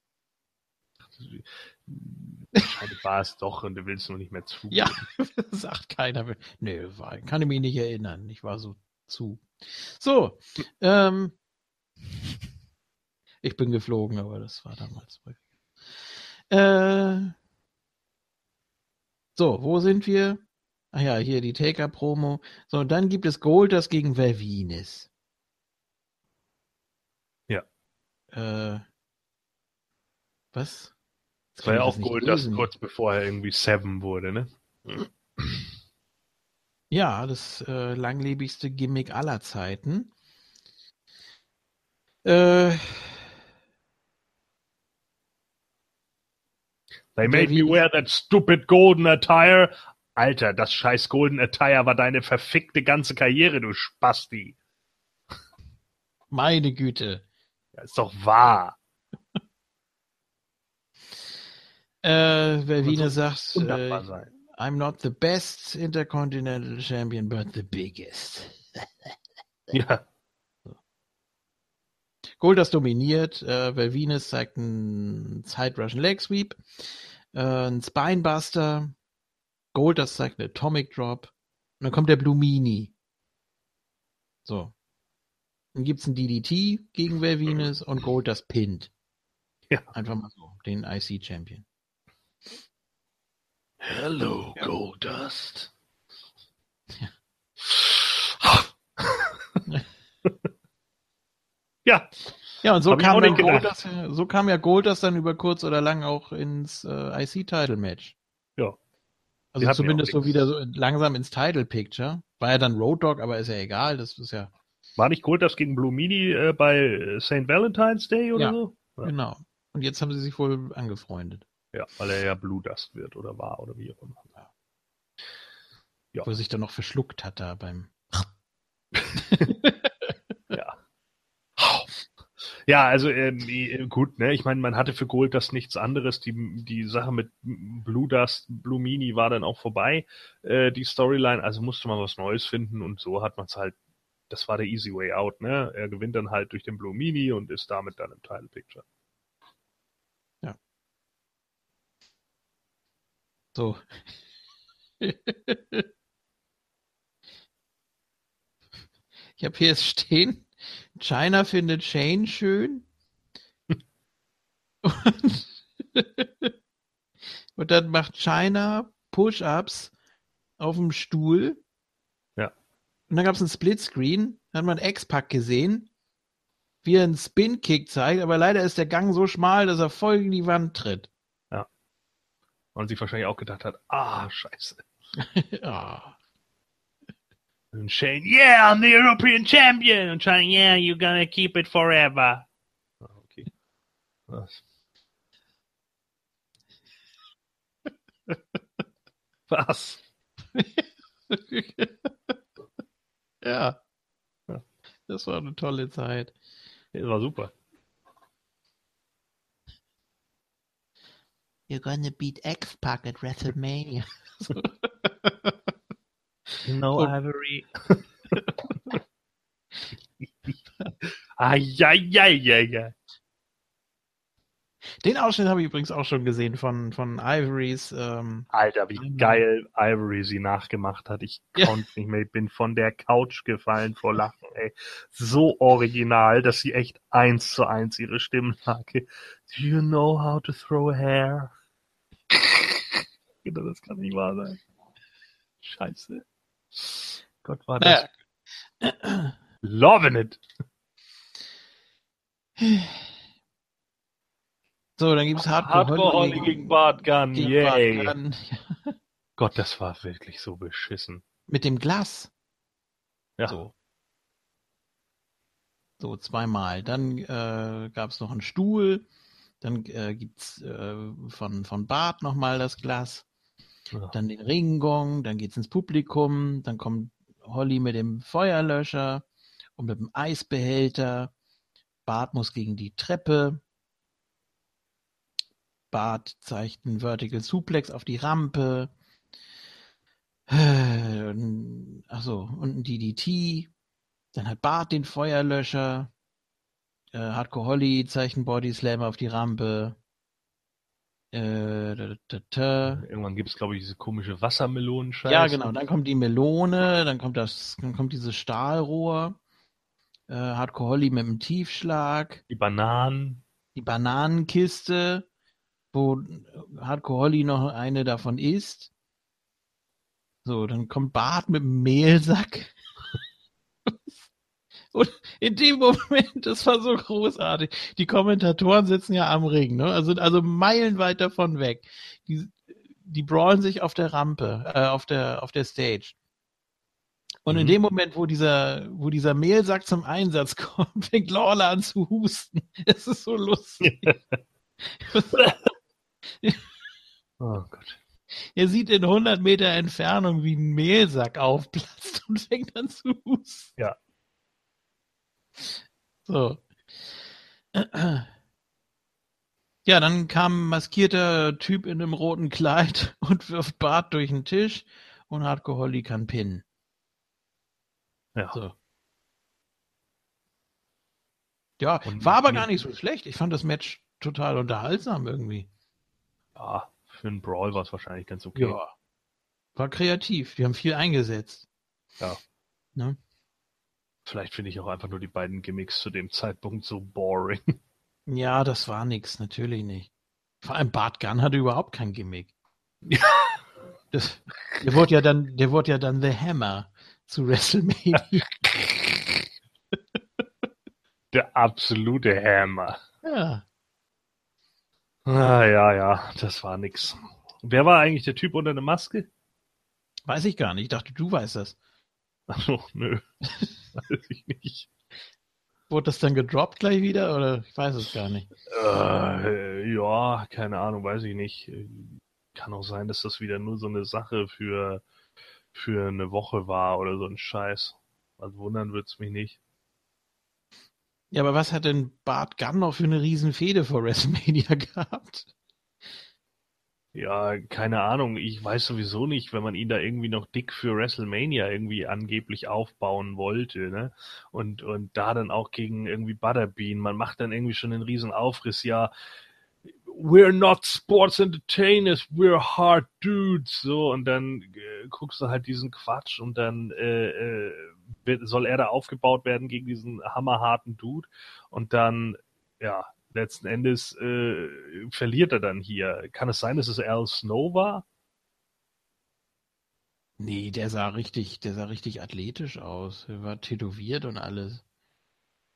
S5: Wahrscheinlich war es doch und du willst nur nicht mehr zu.
S1: Ja, sagt keiner. Nee, war, kann ich mich nicht erinnern. Ich war so zu. So, ähm, ich bin geflogen, aber das war damals. Äh, so, wo sind wir? Ach ja, hier die Taker-Promo. So, und dann gibt es Golders gegen Vervines.
S5: Ja.
S1: Äh, was?
S5: Das war ja auch Goldust kurz bevor er irgendwie Seven wurde, ne?
S1: Ja, das äh, langlebigste Gimmick aller Zeiten. Äh,
S5: They made me wear that stupid golden attire. Alter, das scheiß golden attire war deine verfickte ganze Karriere, du Spasti.
S1: Meine Güte.
S5: Ja, ist doch wahr.
S1: Äh, Vervine sagt, äh, I'm not the best Intercontinental Champion, but the biggest.
S5: ja.
S1: Goldust dominiert, äh, Vervines zeigt einen Side Russian Leg Sweep, äh, einen Spinebuster, Goldust zeigt einen Atomic Drop, und dann kommt der Blue Mini. So. Dann gibt's einen DDT gegen Vervines und Goldust pinnt. Ja. Einfach mal so, den IC Champion.
S5: Hello, ja. Goldust.
S1: Ja. ja. Ja, und so kam, dann Goldust, so kam ja Goldust dann über kurz oder lang auch ins äh, IC-Title-Match.
S5: Ja.
S1: Also zumindest so wieder so langsam ins Title-Picture. War ja dann Road Dog, aber ist ja egal, das ist ja.
S5: War nicht Goldust gegen Blue Mini äh, bei St. Valentine's Day oder
S1: ja,
S5: so?
S1: Ja, genau. Und jetzt haben sie sich wohl angefreundet.
S5: Ja, weil er ja Blue Dust wird oder war oder wie auch immer.
S1: Ja. Wo er sich dann noch verschluckt hat da beim.
S5: ja. Ja, also äh, gut, ne? Ich meine, man hatte für Gold das nichts anderes. Die, die Sache mit Blue Dust, Blue Mini war dann auch vorbei, äh, die Storyline. Also musste man was Neues finden und so hat man es halt. Das war der easy way out, ne? Er gewinnt dann halt durch den Blue Mini und ist damit dann im Title Picture.
S1: So. ich habe hier stehen, China findet Shane schön. Und, und dann macht China Push-Ups auf dem Stuhl.
S5: Ja.
S1: Und dann gab es einen Splitscreen, dann hat man X-Pack gesehen, wie er einen Spin-Kick zeigt, aber leider ist der Gang so schmal, dass er voll in die Wand tritt.
S5: Und sich wahrscheinlich auch gedacht hat, ah, scheiße.
S1: ja.
S5: Und Shane, yeah, I'm the European Champion. Und Shane, yeah, you're gonna keep it forever. Okay. Was? Was?
S1: ja. Das war eine tolle Zeit.
S5: Das war super.
S1: You're gonna beat X-Pac at WrestleMania.
S5: no oh. Ivory. Eieieiei.
S1: Den Ausschnitt habe ich übrigens auch schon gesehen von, von Ivorys. Ähm,
S5: Alter, wie ähm, geil Ivory sie nachgemacht hat. Ich ja. konnte nicht mehr. Ich bin von der Couch gefallen vor Lachen, ey. So original, dass sie echt eins zu eins ihre Stimmlage. Do you know how to throw hair? genau, das kann nicht wahr sein. Scheiße. Gott war das. Naja. Loving it.
S1: So, dann gibt's Hardcore,
S5: Hardcore Holly gegen, Bart Gunn. Gegen Yay. Bart Gunn. Gott, das war wirklich so beschissen.
S1: Mit dem Glas.
S5: Ja. So.
S1: So, zweimal. Dann äh, gab es noch einen Stuhl. Dann äh, gibt's äh, von, von Bart nochmal das Glas. Ja. Dann den Ringgong. Dann geht's ins Publikum. Dann kommt Holly mit dem Feuerlöscher und mit dem Eisbehälter. Bart muss gegen die Treppe. Bart zeigt einen Vertical Suplex auf die Rampe. Achso, und ein DDT. Dann hat Bart den Feuerlöscher. Äh, Hardcore Holly zeigt einen Body Slam auf die Rampe.
S5: Äh, da, da, da. Irgendwann gibt es, glaube ich, diese komische Wassermelonen-Scheiße.
S1: Ja, genau. Dann kommt die Melone, dann kommt das, dann kommt dieses Stahlrohr. Äh, Hardcore Holly mit dem Tiefschlag.
S5: Die Bananen.
S1: Die Bananenkiste, wo Hardcore Holly noch eine davon isst. So, dann kommt Bart mit dem Mehlsack. Und in dem Moment, das war so großartig. Die Kommentatoren sitzen ja am Ring, ne? Also, also meilenweit davon weg. Die, die brawlen sich auf der Rampe, äh, auf der, auf der Stage. Und mhm. in dem Moment, wo dieser, wo dieser Mehlsack zum Einsatz kommt, fängt Lawler an zu husten. Es ist so lustig. oh Gott. Er sieht in 100 Meter Entfernung, wie ein Mehlsack aufplatzt und fängt an zu husten.
S5: Ja.
S1: So. Ja, dann kam ein maskierter Typ in einem roten Kleid und wirft Bart durch den Tisch und Hardcore Holly kann pinnen.
S5: Ja. So.
S1: Ja, und war aber gar nicht so schlecht. Ich fand das Match total unterhaltsam irgendwie.
S5: Ja, für einen Brawl war es wahrscheinlich ganz okay. Ja.
S1: War kreativ. Die haben viel eingesetzt.
S5: Ja. Ne? Vielleicht finde ich auch einfach nur die beiden Gimmicks zu dem Zeitpunkt so boring.
S1: Ja, das war nix, natürlich nicht. Vor allem Bart Gunn hatte überhaupt kein Gimmick. Ja. Das, der wurde ja dann, der wurde ja dann The Hammer zu WrestleMania.
S5: Der absolute Hammer.
S1: Ja.
S5: Ah, ja, ja, das war nix. Wer war eigentlich der Typ unter der Maske?
S1: Weiß ich gar nicht. Ich dachte, du weißt das.
S5: Achso, nö. Weiß ich nicht.
S1: Wurde das dann gedroppt gleich wieder oder ich weiß es gar nicht?
S5: Äh, ja, keine Ahnung, weiß ich nicht. Kann auch sein, dass das wieder nur so eine Sache für, für eine Woche war oder so ein Scheiß. Also wundern wird's mich nicht.
S1: Ja, aber was hat denn Bart Gunn noch für eine Riesenfehde vor WrestleMania gehabt?
S5: Ja, keine Ahnung. Ich weiß sowieso nicht, wenn man ihn da irgendwie noch dick für WrestleMania irgendwie angeblich aufbauen wollte, ne? Und, und da dann auch gegen irgendwie Butterbean. Man macht dann irgendwie schon einen riesen Aufriss. Ja, we're not sports entertainers, we're hard dudes. So, und dann äh, guckst du halt diesen Quatsch und dann äh, äh, soll er da aufgebaut werden gegen diesen hammerharten Dude. Und dann, ja, letzten Endes äh, verliert er dann hier. Kann es sein, dass es Al Snow war?
S1: Nee, der sah richtig, der sah richtig athletisch aus. Er war tätowiert und alles.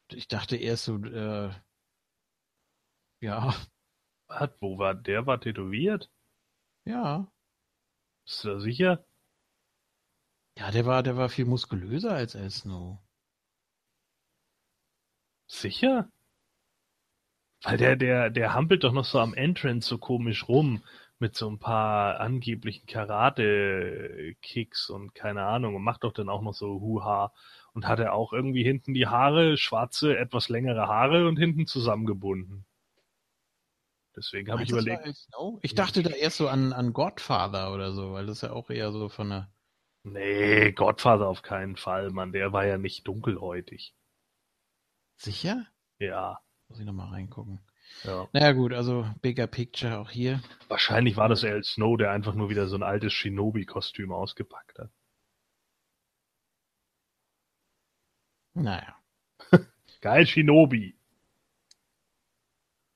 S1: Ich dachte erst so, äh, ja.
S5: Was, wo war der? War tätowiert?
S1: Ja.
S5: Bist du da sicher?
S1: Ja, der war, der war viel muskulöser als Al Snow.
S5: Sicher? Weil der, der, der hampelt doch noch so am Entrance so komisch rum mit so ein paar angeblichen Karate-Kicks und keine Ahnung und macht doch dann auch noch so Huha und hat er auch irgendwie hinten die Haare, schwarze, etwas längere Haare und hinten zusammengebunden. Deswegen habe ich überlegt.
S1: Ich dachte da erst so an, an Godfather oder so, weil das ja auch eher so von der.
S5: Nee, Godfather auf keinen Fall, Mann. Der war ja nicht dunkelhäutig.
S1: Sicher?
S5: Ja.
S1: Muss ich nochmal reingucken.
S5: Ja.
S1: Naja gut, also Bigger Picture auch hier.
S5: Wahrscheinlich war das El Snow, der einfach nur wieder so ein altes Shinobi-Kostüm ausgepackt hat.
S1: Naja.
S5: Geil, Shinobi.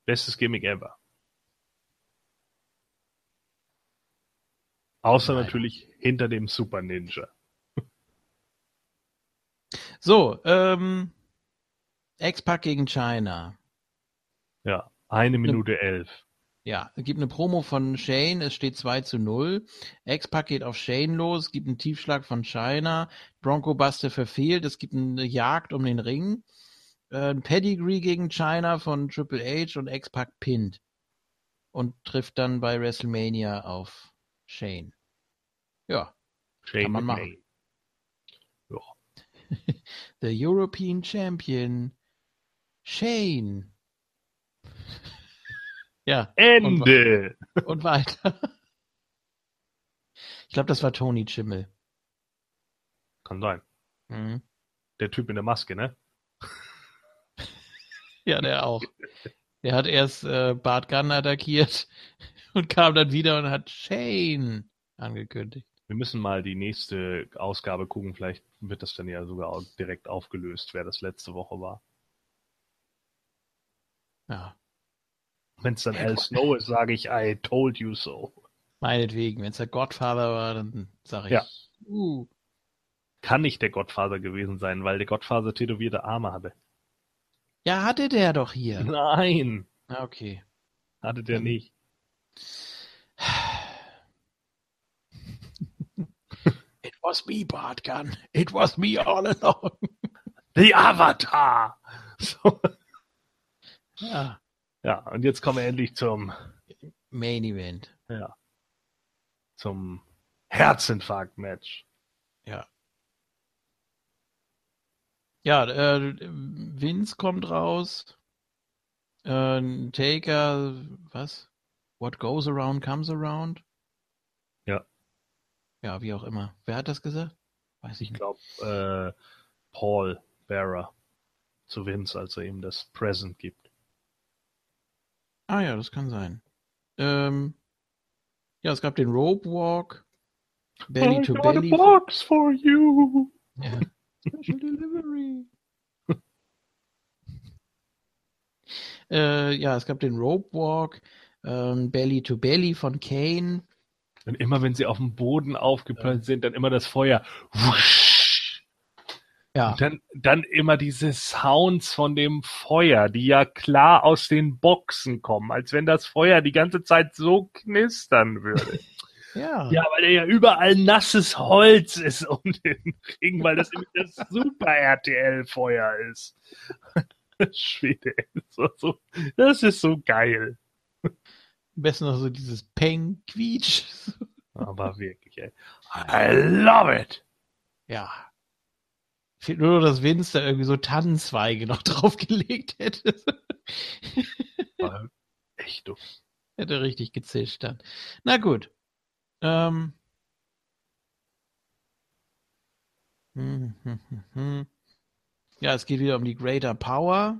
S5: Bestes Gimmick ever. Außer Nein. natürlich hinter dem Super Ninja.
S1: So, ähm, X-Pack gegen China.
S5: Ja, eine Minute ne, elf.
S1: Ja, es gibt eine Promo von Shane, es steht 2 zu 0. X-Pac geht auf Shane los, gibt einen Tiefschlag von China, Bronco Buster verfehlt, es gibt eine Jagd um den Ring, äh, ein Pedigree gegen China von Triple H und X-Pac pinnt und trifft dann bei WrestleMania auf Shane. Ja, Shane kann man machen. Ja. The European Champion Shane ja.
S5: Ende.
S1: Und, und weiter. Ich glaube, das war Tony Chimmel.
S5: Kann sein. Mhm. Der Typ in der Maske, ne?
S1: ja, der auch. Der hat erst äh, Bart Gunn attackiert und kam dann wieder und hat Shane angekündigt.
S5: Wir müssen mal die nächste Ausgabe gucken. Vielleicht wird das dann ja sogar direkt aufgelöst, wer das letzte Woche war.
S1: Ja.
S5: Wenn es dann Al Snow ist, sage ich, I told you so.
S1: Meinetwegen, wenn es der Godfather war, dann sage ich, ja. uh.
S5: Kann nicht der Godfather gewesen sein, weil der Godfather tätowierte Arme hatte.
S1: Ja, hatte der doch hier.
S5: Nein.
S1: Ah, okay.
S5: Hatte der nicht.
S1: It was me, Bart Gunn. It was me all along.
S5: The Avatar. So.
S1: Ja.
S5: Ja, und jetzt kommen wir endlich zum
S1: Main Event.
S5: Ja. Zum Herzinfarkt-Match.
S1: Ja. Ja, äh, Vince kommt raus. Äh, Taker, was? What goes around comes around?
S5: Ja.
S1: Ja, wie auch immer. Wer hat das gesagt?
S5: Weiß ich, ich glaube, äh, Paul Bearer zu Vince, als er ihm das Present gibt.
S1: Ah ja, das kann sein. Ähm, ja, es gab den Rope Walk.
S5: Belly I to got Belly. A box for you.
S1: Ja. Special Delivery. äh, ja, es gab den Rope Walk, ähm, Belly to Belly von Kane.
S5: Und immer wenn sie auf dem Boden aufgeplönt sind, dann immer das Feuer. Wusch. Ja. Und dann, dann immer diese Sounds von dem Feuer, die ja klar aus den Boxen kommen, als wenn das Feuer die ganze Zeit so knistern würde.
S1: ja.
S5: Ja, weil er ja überall nasses Holz ist um den Ring, weil das das Super RTL-Feuer ist. Schwede, so, das ist so geil.
S1: Am besten noch so dieses Peng-Quietsch.
S5: Aber wirklich, ey. I love it.
S1: Ja. Fehlt nur noch, dass Vince da irgendwie so Tannenzweige noch draufgelegt hätte.
S5: War echt dumm.
S1: Hätte richtig gezischt dann. Na gut. Ähm. Ja, es geht wieder um die Greater Power.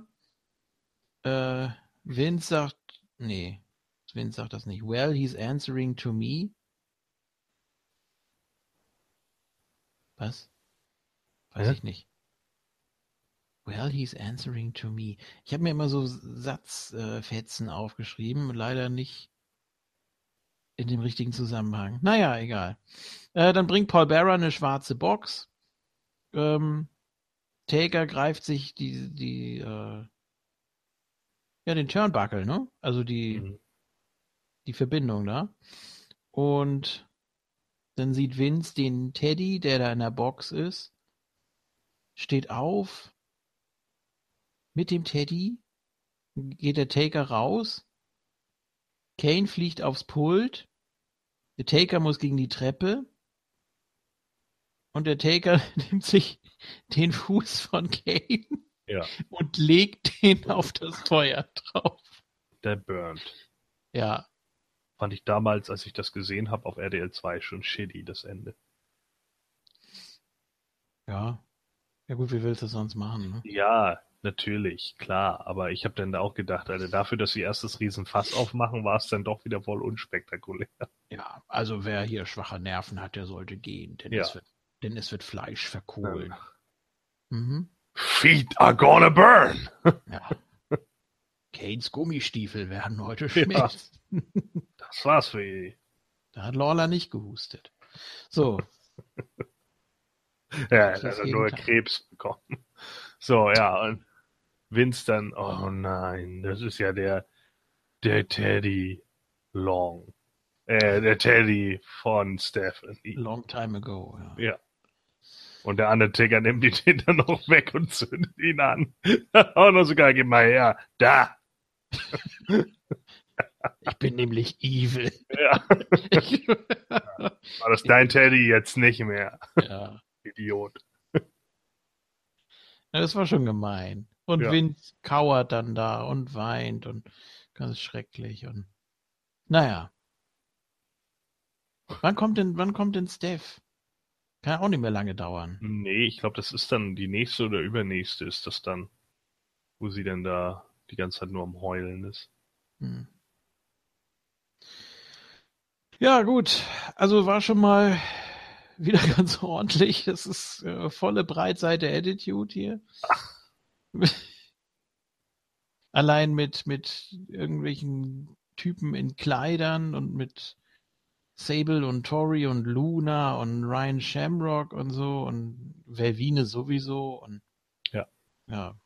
S1: Äh, Vince sagt, nee, Vince sagt das nicht. Well, he's answering to me. Was? Weiß ich nicht. Well, he's answering to me. Ich habe mir immer so Satzfetzen äh, aufgeschrieben, leider nicht in dem richtigen Zusammenhang. Naja, egal. Äh, dann bringt Paul Bearer eine schwarze Box. Ähm, Taker greift sich die, die, äh, ja, den Turnbuckle, ne? Also die, mhm. die Verbindung da. Und dann sieht Vince den Teddy, der da in der Box ist, steht auf mit dem Teddy, geht der Taker raus, Kane fliegt aufs Pult, der Taker muss gegen die Treppe und der Taker nimmt sich den Fuß von Kane
S5: ja.
S1: und legt den auf das Feuer drauf.
S5: Der burnt.
S1: Ja.
S5: Fand ich damals, als ich das gesehen habe auf RDL 2 schon shitty, das Ende.
S1: Ja, ja gut, wie willst du das sonst machen? Ne?
S5: Ja, natürlich, klar. Aber ich habe dann da auch gedacht, Alter, dafür, dass sie erst das Riesenfass aufmachen, war es dann doch wieder voll unspektakulär.
S1: Ja, also wer hier schwache Nerven hat, der sollte gehen, denn, ja. es, wird, denn es wird Fleisch verkohlen. Ja.
S5: Mhm. Feet are gonna burn!
S1: Ja. Kanes Gummistiefel werden heute schmelzen.
S5: Ja. Das war's für die.
S1: Da hat Lawler nicht gehustet. So.
S5: ja, er hat nur Tag. Krebs bekommen. So, ja, und Vince dann, oh nein, das ist ja der, der Teddy Long. Äh, der Teddy von Stephanie.
S1: Long time ago,
S5: ja. Ja. Und der Undertaker nimmt ihn dann noch weg und zündet ihn an. Auch noch sogar, gib mal her. Da.
S1: Ich bin nämlich evil.
S5: Ja. War das dein Teddy jetzt nicht mehr?
S1: Ja.
S5: Idiot.
S1: Ja, das war schon gemein. Und ja. Vince kauert dann da und weint und ganz schrecklich und naja. Wann kommt denn, wann kommt denn Steph? Kann auch nicht mehr lange dauern.
S5: Nee, ich glaube, das ist dann die nächste oder übernächste ist das dann, wo sie denn da die ganze Zeit nur am Heulen ist. Hm.
S1: Ja, gut. Also war schon mal wieder ganz ordentlich. Das ist äh, volle Breitseite Attitude hier. Allein mit, mit irgendwelchen Typen in Kleidern und mit Sable und Tori und Luna und Ryan Shamrock und so und Velvine sowieso und
S5: ja.
S1: ja.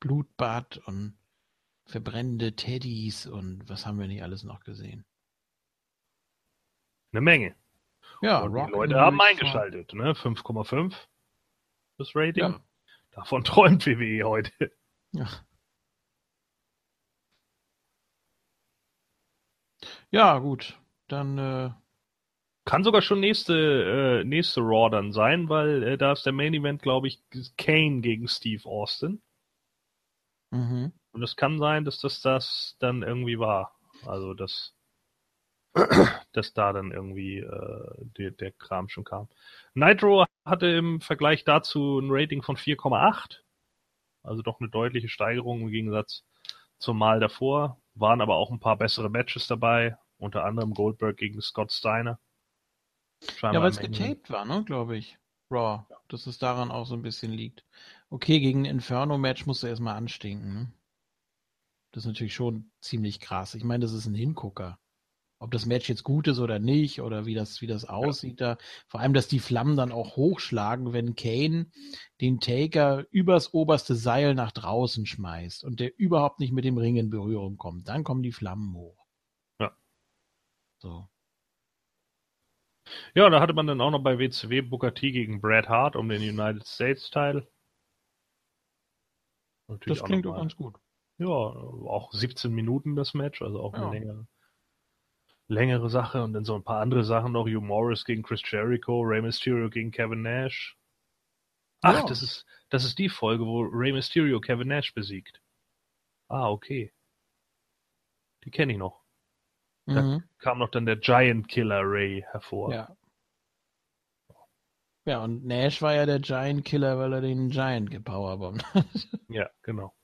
S1: Blutbad und verbrennende Teddys und was haben wir nicht alles noch gesehen?
S5: Eine Menge.
S1: Ja,
S5: und die Leute haben eingeschaltet, ne? 5,5 das Rating. Ja. Davon träumt WWE heute.
S1: Ja. Ja, gut dann äh,
S5: kann sogar schon nächste, äh, nächste Raw dann sein, weil äh, da ist der Main Event, glaube ich, Kane gegen Steve Austin.
S1: Mhm.
S5: Und es kann sein, dass das das dann irgendwie war. Also, dass, dass da dann irgendwie äh, der, der Kram schon kam. Nitro hatte im Vergleich dazu ein Rating von 4,8. Also doch eine deutliche Steigerung im Gegensatz zum Mal davor. Waren aber auch ein paar bessere Matches dabei. Unter anderem Goldberg gegen Scott Steiner.
S1: Scheinbar ja, weil es getaped war, ne, glaube ich. Raw. Ja. Dass es daran auch so ein bisschen liegt. Okay, gegen ein Inferno-Match musst du erstmal anstinken, ne? Das ist natürlich schon ziemlich krass. Ich meine, das ist ein Hingucker. Ob das Match jetzt gut ist oder nicht, oder wie das, wie das aussieht ja. da. Vor allem, dass die Flammen dann auch hochschlagen, wenn Kane den Taker übers oberste Seil nach draußen schmeißt und der überhaupt nicht mit dem Ring in Berührung kommt. Dann kommen die Flammen hoch. So.
S5: Ja, da hatte man dann auch noch bei WCW Booker T gegen Brad Hart um den United States Teil.
S1: das klingt auch ganz gut.
S5: Ja, auch 17 Minuten das Match, also auch ja. eine längere, längere Sache und dann so ein paar andere Sachen noch. Hugh Morris gegen Chris Jericho, Rey Mysterio gegen Kevin Nash. Ach, ja. das ist, das ist die Folge, wo Rey Mysterio Kevin Nash besiegt. Ah, okay. Die kenne ich noch. Da mhm. kam noch dann der Giant Killer Ray hervor.
S1: Ja. Ja, und Nash war ja der Giant Killer, weil er den Giant gepowerbombt hat.
S5: Ja, genau.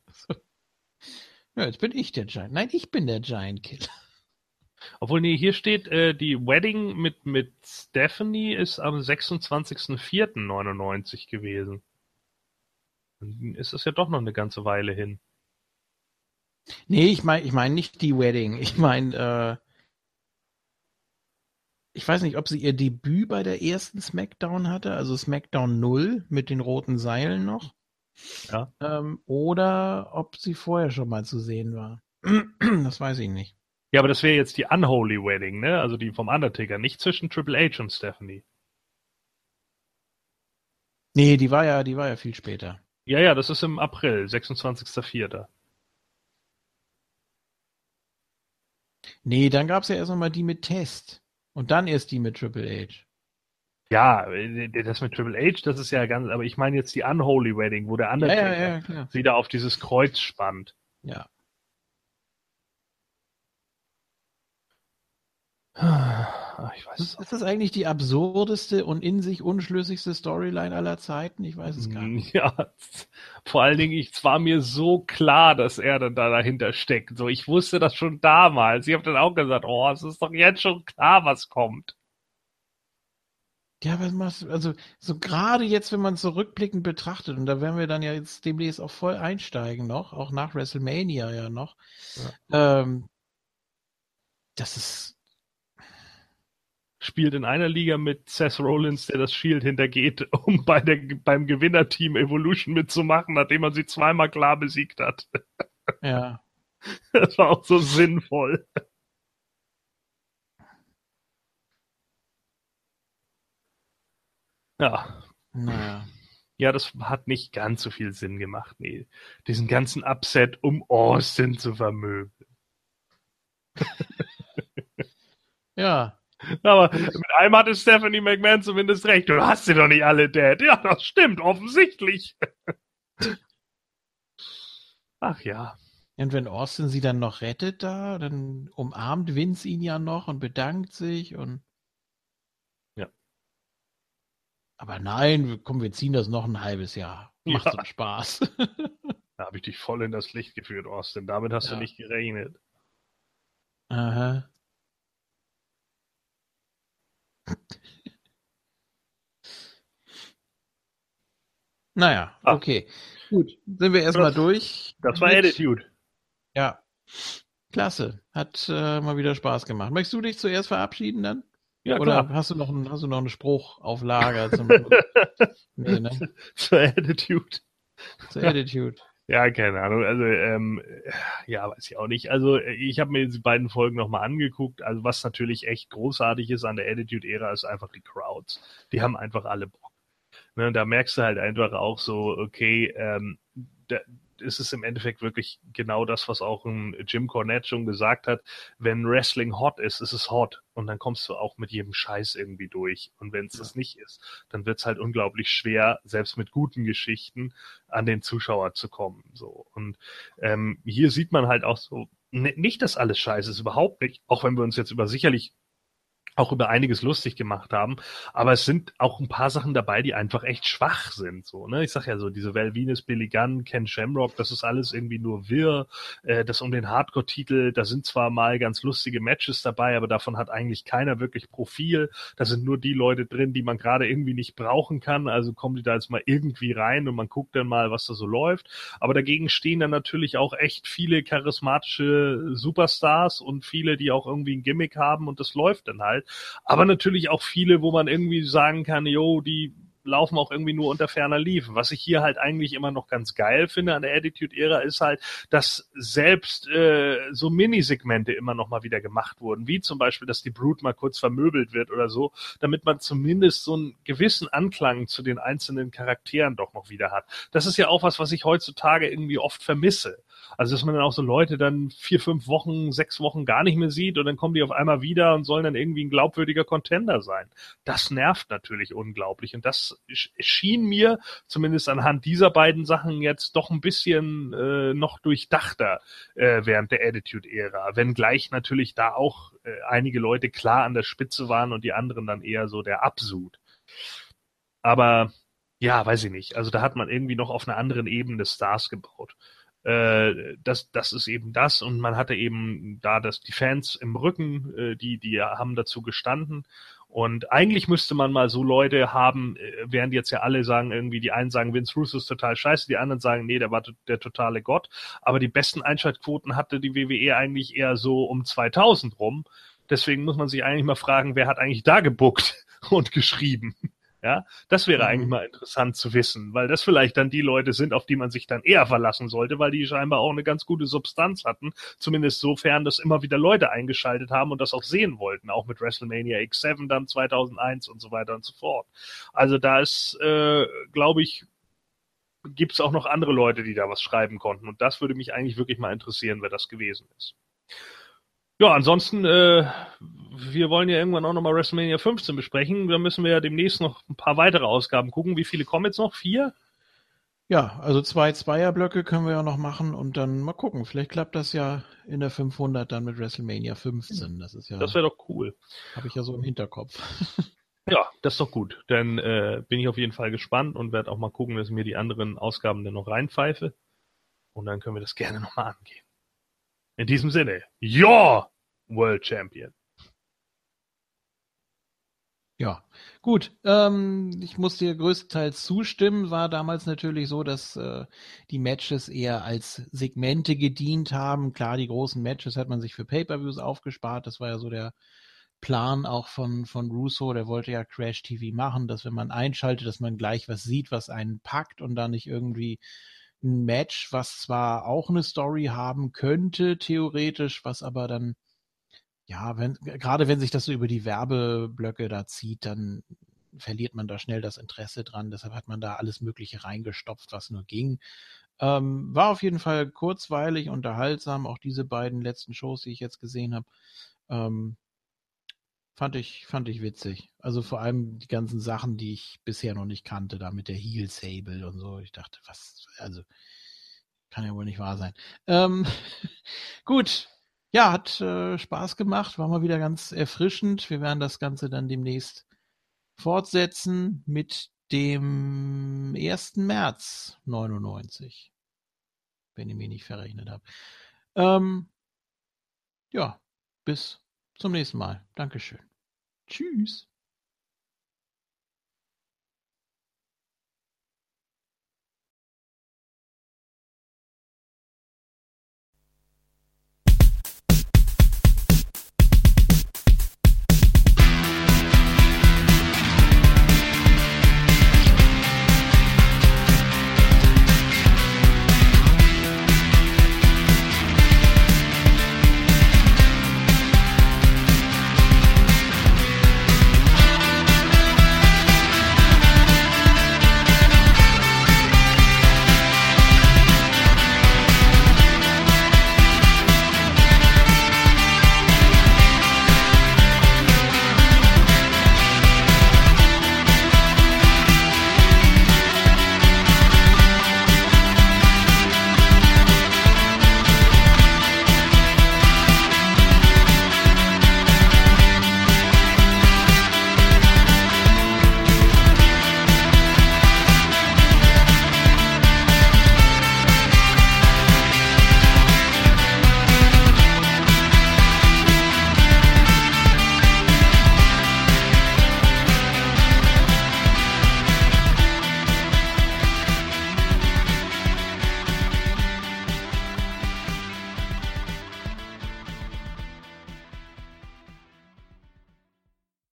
S1: Ja, jetzt bin ich der Giant. Nein, ich bin der Giant Killer.
S5: Obwohl, nee, hier steht, äh, die Wedding mit, mit Stephanie ist am 26.04.99 gewesen. Dann ist das ja doch noch eine ganze Weile hin.
S1: Nee, ich meine ich mein nicht die Wedding. Ich meine, äh, ich weiß nicht, ob sie ihr Debüt bei der ersten SmackDown hatte, also SmackDown 0 mit den roten Seilen noch.
S5: Ja.
S1: Ähm, oder ob sie vorher schon mal zu sehen war. das weiß ich nicht.
S5: Ja, aber das wäre jetzt die Unholy Wedding, ne? Also die vom Undertaker, nicht zwischen Triple H und Stephanie.
S1: Nee, die war ja, die war ja viel später.
S5: Ja, ja, das ist im April, 26.04.
S1: Nee, dann gab es ja erst noch mal die mit Test. Und dann erst die mit Triple H.
S5: Ja, das mit Triple H, das ist ja ganz, aber ich meine jetzt die Unholy Wedding, wo der Undertaker ja, ja, ja, sie da auf dieses Kreuz spannt.
S1: Ja. Ich weiß ist, ist das eigentlich die absurdeste und in sich unschlüssigste Storyline aller Zeiten? Ich weiß es gar nicht.
S5: Ja, vor allen Dingen, es war mir so klar, dass er dann da dahinter steckt. So, ich wusste das schon damals. Ich habe dann auch gesagt, oh, es ist doch jetzt schon klar, was kommt.
S1: Ja, was machst du, also so gerade jetzt, wenn man zurückblickend betrachtet, und da werden wir dann ja jetzt demnächst auch voll einsteigen noch, auch nach WrestleMania ja noch, ja. Ähm, das ist
S5: spielt in einer Liga mit Seth Rollins, der das Shield hintergeht, um bei der, beim Gewinnerteam Evolution mitzumachen, nachdem man sie zweimal klar besiegt hat.
S1: Ja.
S5: Das war auch so sinnvoll. Ja.
S1: Naja.
S5: Ja, das hat nicht ganz so viel Sinn gemacht. Nee, diesen ganzen Upset, um Austin zu vermögen.
S1: ja.
S5: Aber mit einem hatte Stephanie McMahon zumindest recht. Du hast sie doch nicht alle dead. Ja, das stimmt, offensichtlich. Ach ja.
S1: Und wenn Austin sie dann noch rettet da, dann umarmt Vince ihn ja noch und bedankt sich und.
S5: Ja.
S1: Aber nein, komm, wir ziehen das noch ein halbes Jahr. Macht ja. so Spaß.
S5: da habe ich dich voll in das Licht geführt, Austin. Damit hast ja. du nicht gerechnet.
S1: Aha. Naja, ah. okay. Gut, sind wir erstmal durch.
S5: Das war Attitude.
S1: Ja. Klasse. Hat äh, mal wieder Spaß gemacht. Möchtest du dich zuerst verabschieden dann?
S5: Ja,
S1: Oder
S5: klar.
S1: hast du noch einen, hast du noch einen Spruch auf Lager zum
S5: nee, ne? Zur Attitude.
S1: Zur Attitude.
S5: Ja, keine Ahnung. Also, ähm, ja, weiß ich auch nicht. Also, ich habe mir die beiden Folgen nochmal angeguckt. Also, was natürlich echt großartig ist an der Attitude-Ära, ist einfach die Crowds. Die haben einfach alle Bock. Ne, da merkst du halt einfach auch so, okay, ähm, da, ist es im Endeffekt wirklich genau das, was auch ein Jim Cornette schon gesagt hat. Wenn Wrestling hot ist, ist es hot. Und dann kommst du auch mit jedem Scheiß irgendwie durch. Und wenn es ja. das nicht ist, dann wird es halt unglaublich schwer, selbst mit guten Geschichten an den Zuschauer zu kommen. So. Und ähm, hier sieht man halt auch so, nicht, dass alles scheiße ist, überhaupt nicht. Auch wenn wir uns jetzt über sicherlich auch über einiges lustig gemacht haben. Aber es sind auch ein paar Sachen dabei, die einfach echt schwach sind. So, ne? Ich sag ja so, diese Val Venus, Billy Gunn, Ken Shamrock, das ist alles irgendwie nur wirr. Äh, das um den Hardcore-Titel, da sind zwar mal ganz lustige Matches dabei, aber davon hat eigentlich keiner wirklich Profil. Da sind nur die Leute drin, die man gerade irgendwie nicht brauchen kann. Also kommen die da jetzt mal irgendwie rein und man guckt dann mal, was da so läuft. Aber dagegen stehen dann natürlich auch echt viele charismatische Superstars und viele, die auch irgendwie ein Gimmick haben und das läuft dann halt aber natürlich auch viele, wo man irgendwie sagen kann, jo, die laufen auch irgendwie nur unter ferner Liefen. Was ich hier halt eigentlich immer noch ganz geil finde an der Attitude-Ära ist halt, dass selbst äh, so Minisegmente immer noch mal wieder gemacht wurden, wie zum Beispiel, dass die Brute mal kurz vermöbelt wird oder so, damit man zumindest so einen gewissen Anklang zu den einzelnen Charakteren doch noch wieder hat. Das ist ja auch was, was ich heutzutage irgendwie oft vermisse. Also, dass man dann auch so Leute dann vier, fünf Wochen, sechs Wochen gar nicht mehr sieht und dann kommen die auf einmal wieder und sollen dann irgendwie ein glaubwürdiger Contender sein. Das nervt natürlich unglaublich und das schien mir zumindest anhand dieser beiden Sachen jetzt doch ein bisschen äh, noch durchdachter äh, während der Attitude-Ära, wenngleich natürlich da auch äh, einige Leute klar an der Spitze waren und die anderen dann eher so der Absud. Aber ja, weiß ich nicht. Also da hat man irgendwie noch auf einer anderen Ebene Stars gebaut. Äh, das, das ist eben das und man hatte eben da das die Fans im Rücken, äh, die die haben dazu gestanden und eigentlich müsste man mal so Leute haben, äh, während jetzt ja alle sagen, irgendwie die einen sagen, Vince Russo ist total scheiße, die anderen sagen, nee, der war der totale Gott. Aber die besten Einschaltquoten hatte die WWE eigentlich eher so um 2000 rum. Deswegen muss man sich eigentlich mal fragen, wer hat eigentlich da gebuckt und geschrieben. Ja, das wäre mhm. eigentlich mal interessant zu wissen, weil das vielleicht dann die Leute sind, auf die man sich dann eher verlassen sollte, weil die scheinbar auch eine ganz gute Substanz hatten. Zumindest sofern, dass immer wieder Leute eingeschaltet haben und das auch sehen wollten, auch mit WrestleMania X7 dann 2001 und so weiter und so fort. Also da ist, äh, glaube ich, gibt es auch noch andere Leute, die da was schreiben konnten. Und das würde mich eigentlich wirklich mal interessieren, wer das gewesen ist. Ja, ansonsten, äh, wir wollen ja irgendwann auch nochmal WrestleMania 15 besprechen. Da müssen wir ja demnächst noch ein paar weitere Ausgaben gucken. Wie viele kommen jetzt noch? Vier?
S1: Ja, also zwei Zweierblöcke können wir ja noch machen und dann mal gucken. Vielleicht klappt das ja in der 500 dann mit WrestleMania 15. Das ist ja.
S5: Das wäre doch cool.
S1: Habe ich ja so im Hinterkopf.
S5: ja, das ist doch gut. Dann äh, bin ich auf jeden Fall gespannt und werde auch mal gucken, dass ich mir die anderen Ausgaben dann noch reinpfeife. Und dann können wir das gerne nochmal angehen. In diesem Sinne, your World Champion.
S1: Ja, gut. Ähm, ich muss dir größtenteils zustimmen. War damals natürlich so, dass äh, die Matches eher als Segmente gedient haben. Klar, die großen Matches hat man sich für Pay-per-Views aufgespart. Das war ja so der Plan auch von, von Russo, der wollte ja Crash TV machen, dass wenn man einschaltet, dass man gleich was sieht, was einen packt und da nicht irgendwie ein Match, was zwar auch eine Story haben könnte, theoretisch, was aber dann, ja, wenn, gerade wenn sich das so über die Werbeblöcke da zieht, dann verliert man da schnell das Interesse dran. Deshalb hat man da alles Mögliche reingestopft, was nur ging. Ähm, war auf jeden Fall kurzweilig, unterhaltsam. Auch diese beiden letzten Shows, die ich jetzt gesehen habe, ähm, fand ich fand ich witzig. Also vor allem die ganzen Sachen, die ich bisher noch nicht kannte, da mit der Heel Sable und so. Ich dachte, was, also kann ja wohl nicht wahr sein. Ähm, gut, ja, hat äh, Spaß gemacht, war mal wieder ganz erfrischend. Wir werden das Ganze dann demnächst fortsetzen mit dem 1. März 99. Wenn ich mich nicht verrechnet habe. Ähm, ja, bis zum nächsten Mal. Dankeschön. Tschüss.